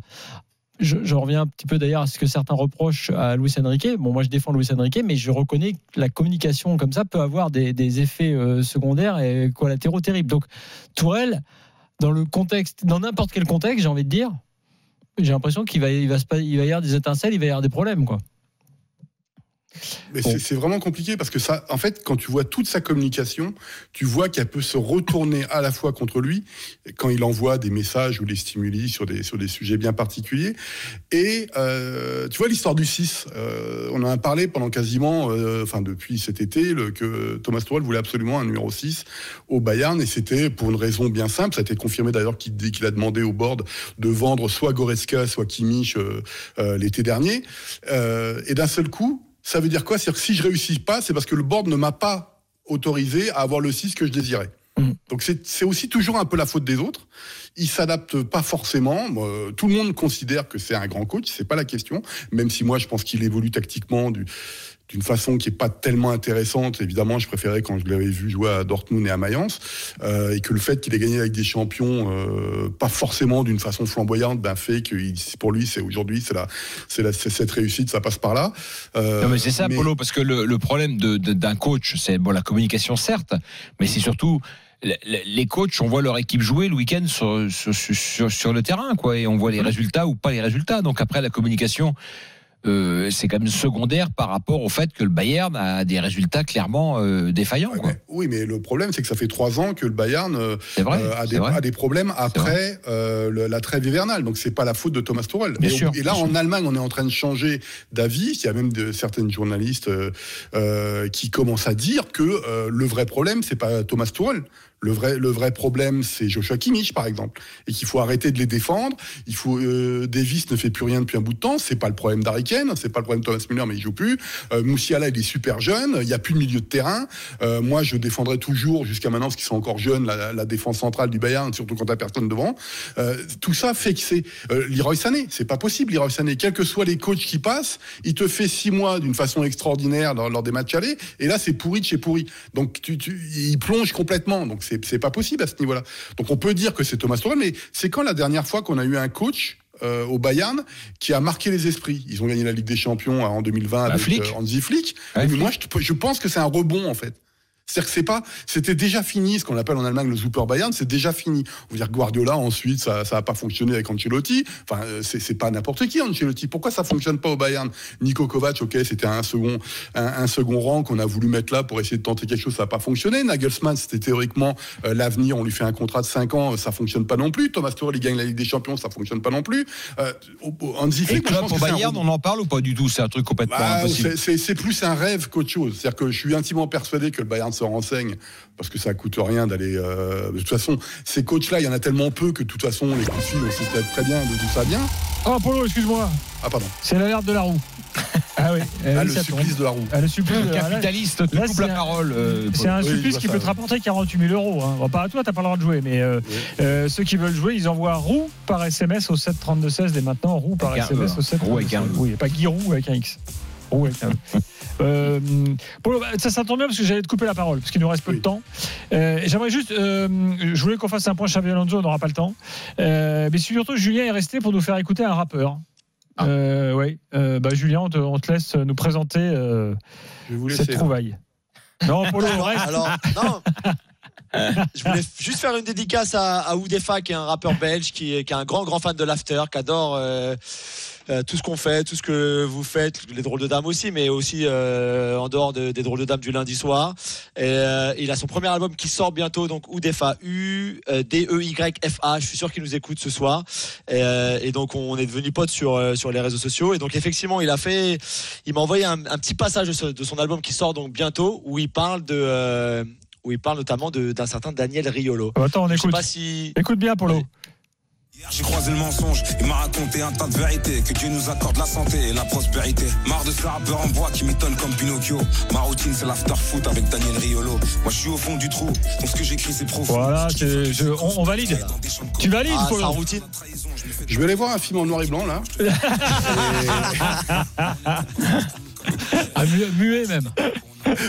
Je, reviens un petit peu d'ailleurs à ce que certains reprochent à Luis Enrique. Bon, moi je défends Luis Enrique, mais je reconnais que la communication comme ça peut avoir des, effets euh, secondaires et collatéraux terribles. Donc Tourelle, dans le contexte, dans n'importe quel contexte, j'ai envie de dire, j'ai l'impression qu'il va, il va y avoir des étincelles, il va y avoir des problèmes, quoi. Mais c'est- c'est vraiment compliqué parce que ça, en fait, quand tu vois toute sa communication, tu vois qu'elle peut se retourner à la fois contre lui quand il envoie des messages ou des stimuli sur des, sur des sujets bien particuliers. Et euh, tu vois l'histoire du 6, euh, on en a parlé pendant quasiment, euh, enfin depuis cet été, le, que Thomas Tuchel voulait absolument un numéro 6 au Bayern et c'était pour une raison bien simple. Ça a été confirmé d'ailleurs qu'il qu'il a demandé au board de vendre soit Goretzka, soit Kimmich l'été dernier. Et d'un seul coup, ça veut dire quoi? C'est-à-dire que si je réussis pas, c'est parce que le board ne m'a pas autorisé à avoir le 6 que je désirais. Donc c'est aussi toujours un peu la faute des autres. Il s'adapte pas forcément. Tout le monde considère que c'est un grand coach, c'est pas la question. Même si moi je pense qu'il évolue tactiquement du- d'une façon qui est pas tellement intéressante. Évidemment, je préférais quand je l'avais vu jouer à Dortmund et à Mayence, euh, et que le fait qu'il ait gagné avec des champions, euh, pas forcément d'une façon flamboyante, ben fait que il- pour lui c'est aujourd'hui c'est la c'est la cette réussite, ça passe par là. Euh, Non, mais c'est ça, mais- Polo, parce que le, le problème de- de- d'un coach, c'est bon, la communication, certes, mais c'est surtout le- le- les coachs, on voit leur équipe jouer le week-end sur, sur, sur- sur le terrain, quoi, et on voit les résultats ou pas les résultats. Donc après, la communication. Euh, c'est quand même secondaire par rapport au fait que le Bayern a des résultats clairement euh, défaillants. quoi. Oui, mais le problème, c'est que ça fait trois ans que le Bayern euh, vrai, a, des, vrai. a des problèmes après le- la trêve hivernale. Donc, c'est pas la faute de Thomas Tuchel. Bien et, sûr, et là, bien en sûr. Allemagne, on est en train de changer d'avis. Il y a même de, certaines journalistes qui commencent à dire que le vrai problème, c'est pas Thomas Tuchel. Le vrai, problème, c'est Joshua Kimmich, par exemple, et qu'il faut arrêter de les défendre. Il faut euh, Davis ne fait plus rien depuis un bout de temps. C'est pas le problème d'Harry c'est pas le problème de Thomas Müller, mais il joue plus. Euh, Moussiala, il est super jeune. Il y a plus de milieu de terrain. Euh, moi, je défendrai toujours jusqu'à maintenant, parce qu'ils sont encore jeunes, la, défense centrale du Bayern, surtout quand t'as personne devant. Tout ça fait que c'est Leroy Sané. C'est pas possible, Leroy Sané. Quels que soient les coachs qui passent, il te fait six mois d'une façon extraordinaire lors, des matchs allés, et là, c'est pourri de chez pourri. Donc, il plonge complètement. Donc, c'est c'est pas possible à ce niveau-là. Donc, on peut dire que c'est Thomas Tuchel, mais c'est quand la dernière fois qu'on a eu un coach euh, au Bayern qui a marqué les esprits? Ils ont gagné la Ligue des Champions en 2020 avec Flick. euh, Hansi Flick. Ouais, mais moi, je, je pense que c'est un rebond en fait. C'est-à-dire que c'est pas, c'était déjà fini, ce qu'on appelle en Allemagne le Super Bayern, c'est déjà fini. On veut dire Guardiola, ensuite, ça, ça a pas fonctionné avec Ancelotti. Enfin, euh, c'est, c'est pas n'importe qui, Ancelotti. Pourquoi ça fonctionne pas au Bayern? Nico Kovac, ok, c'était un second, un, un second rang qu'on a voulu mettre là pour essayer de tenter quelque chose, ça a pas fonctionné. Nagelsmann, c'était théoriquement euh, l'avenir, on lui fait un contrat de 5 ans, ça fonctionne pas non plus. Thomas Tuchel, il gagne la Ligue des Champions, ça fonctionne pas non plus. Euh, Et Flick, je pense que un Bayern, on en parle ou pas du tout? C'est un truc complètement Bah, impossible. c'est plus un rêve qu'autre chose. C'est-à-dire que je suis intimement persuadé que le Bayern se renseigne parce que ça coûte rien d'aller. euh, de toute façon, ces coachs-là, il y en a tellement peu que de toute façon, les fil, on sait peut-être très bien d'où ça vient. Oh, Polo, excuse-moi. Ah, pardon. C'est l'alerte de la roue. *laughs* Ah oui. Ah, oui, le supplice tombe. de la roue. Ah, le supplice Le de- là- capitaliste te là, coupe la un- parole. euh, C'est un Paul. supplice qui peut ça, te rapporter 48 000 euros. Hein. Bon, pas à toi, t'as pas le droit de jouer, mais euh, euh, ceux qui veulent jouer, ils envoient roue par SMS au 7 32 16 dès maintenant. Roue par Avec SMS E, au 7 roue avec un E. Oui, pas Guy Roux avec un X. Roux avec un E. Euh, Polo, bah, ça, ça tombe bien parce que j'allais te couper la parole parce qu'il nous reste peu de temps. Euh, J'aimerais juste, euh, je voulais qu'on fasse un point Xavi Alonso, on n'aura pas le temps. Euh, mais surtout, Julien est resté pour nous faire écouter un rappeur. Ah. Oui, bah, Julien, on te, on te laisse nous présenter Je cette trouvaille. Non, Polo, reste. Alors, non. *laughs* Je voulais juste faire une dédicace à, à Oudefa, qui est un rappeur belge, qui est, qui est un grand, grand fan de l'after, qui adore euh, tout ce qu'on fait, tout ce que vous faites, les drôles de dames aussi, mais aussi euh, en dehors de- des drôles de dames du lundi soir. Et, euh, il a son premier album qui sort bientôt, donc Oudefa, U-D-E-Y-F-A. Je suis sûr qu'il nous écoute ce soir. Et, et donc, on est devenu potes sur, sur les réseaux sociaux. Et donc, effectivement, il a fait, il m'a envoyé un, un petit passage de, ce- de son album qui sort donc bientôt, où il parle de, où il parle notamment d'un certain Daniel Riolo. Attends, on Je sais écoute. pas si. Écoute bien, Polo. J'ai croisé le mensonge, il m'a raconté un tas de vérités Que Dieu nous accorde la santé et la prospérité Marre de ce rappeur en bois qui m'étonne comme Pinocchio Ma routine c'est l'after foot avec Daniel Riolo Moi je suis au fond du trou, donc ce que j'écris c'est profond Voilà, je- on, on valide. Tu valides, Ah, Polo sa routine. Je vais aller voir un film en noir et blanc là. *laughs* *laughs* *laughs* Ah, mu- muet même.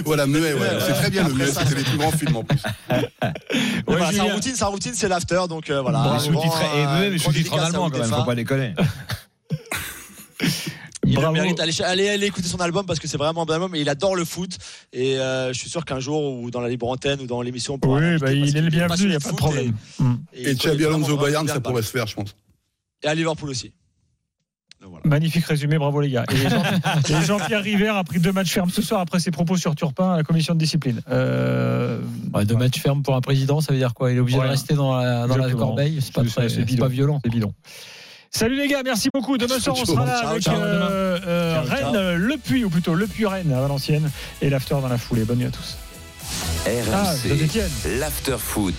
voilà, muet, ouais. Ouais, C'est très bien le muet, c'était c'est- les plus grands films en plus. Voilà, sa routine, sa routine, c'est l'after, donc euh, voilà. Bon, grand, et euh, même grand sous-titre en allemand quand même, faut pas déconner. *laughs* Il le Bravo. mérite. Allez, allez, allez écouter son album parce que c'est vraiment un bon album et il adore le foot. Et euh, je suis sûr qu'un jour, ou dans la libre antenne ou dans l'émission, Oui, bah, il est le bienvenu, il n'y a pas de problème. Et, et Et il Xabi Alonso Bayern, ça pourrait se faire, je pense. Et à Liverpool aussi. Magnifique résumé, bravo les gars. Et Jean- et Jean-Pierre River a pris deux matchs fermes ce soir après ses propos sur Turpin à la commission de discipline. Euh, Ouais, deux matchs fermes pour un président, ça veut dire quoi? Il est obligé Voilà. de rester dans la, dans la Exactement. corbeille? C'est pas, très- pas violent. C'est bidon. Salut les gars, merci beaucoup. Demain soir, on sera là ciao, avec ciao. euh, euh, Ciao. Rennes, Le Puy, ou plutôt Le Puy Rennes à Valenciennes, et l'after dans la foulée. Bonne nuit à tous. Ah, RMC, Saint-Étienne. l'after foot.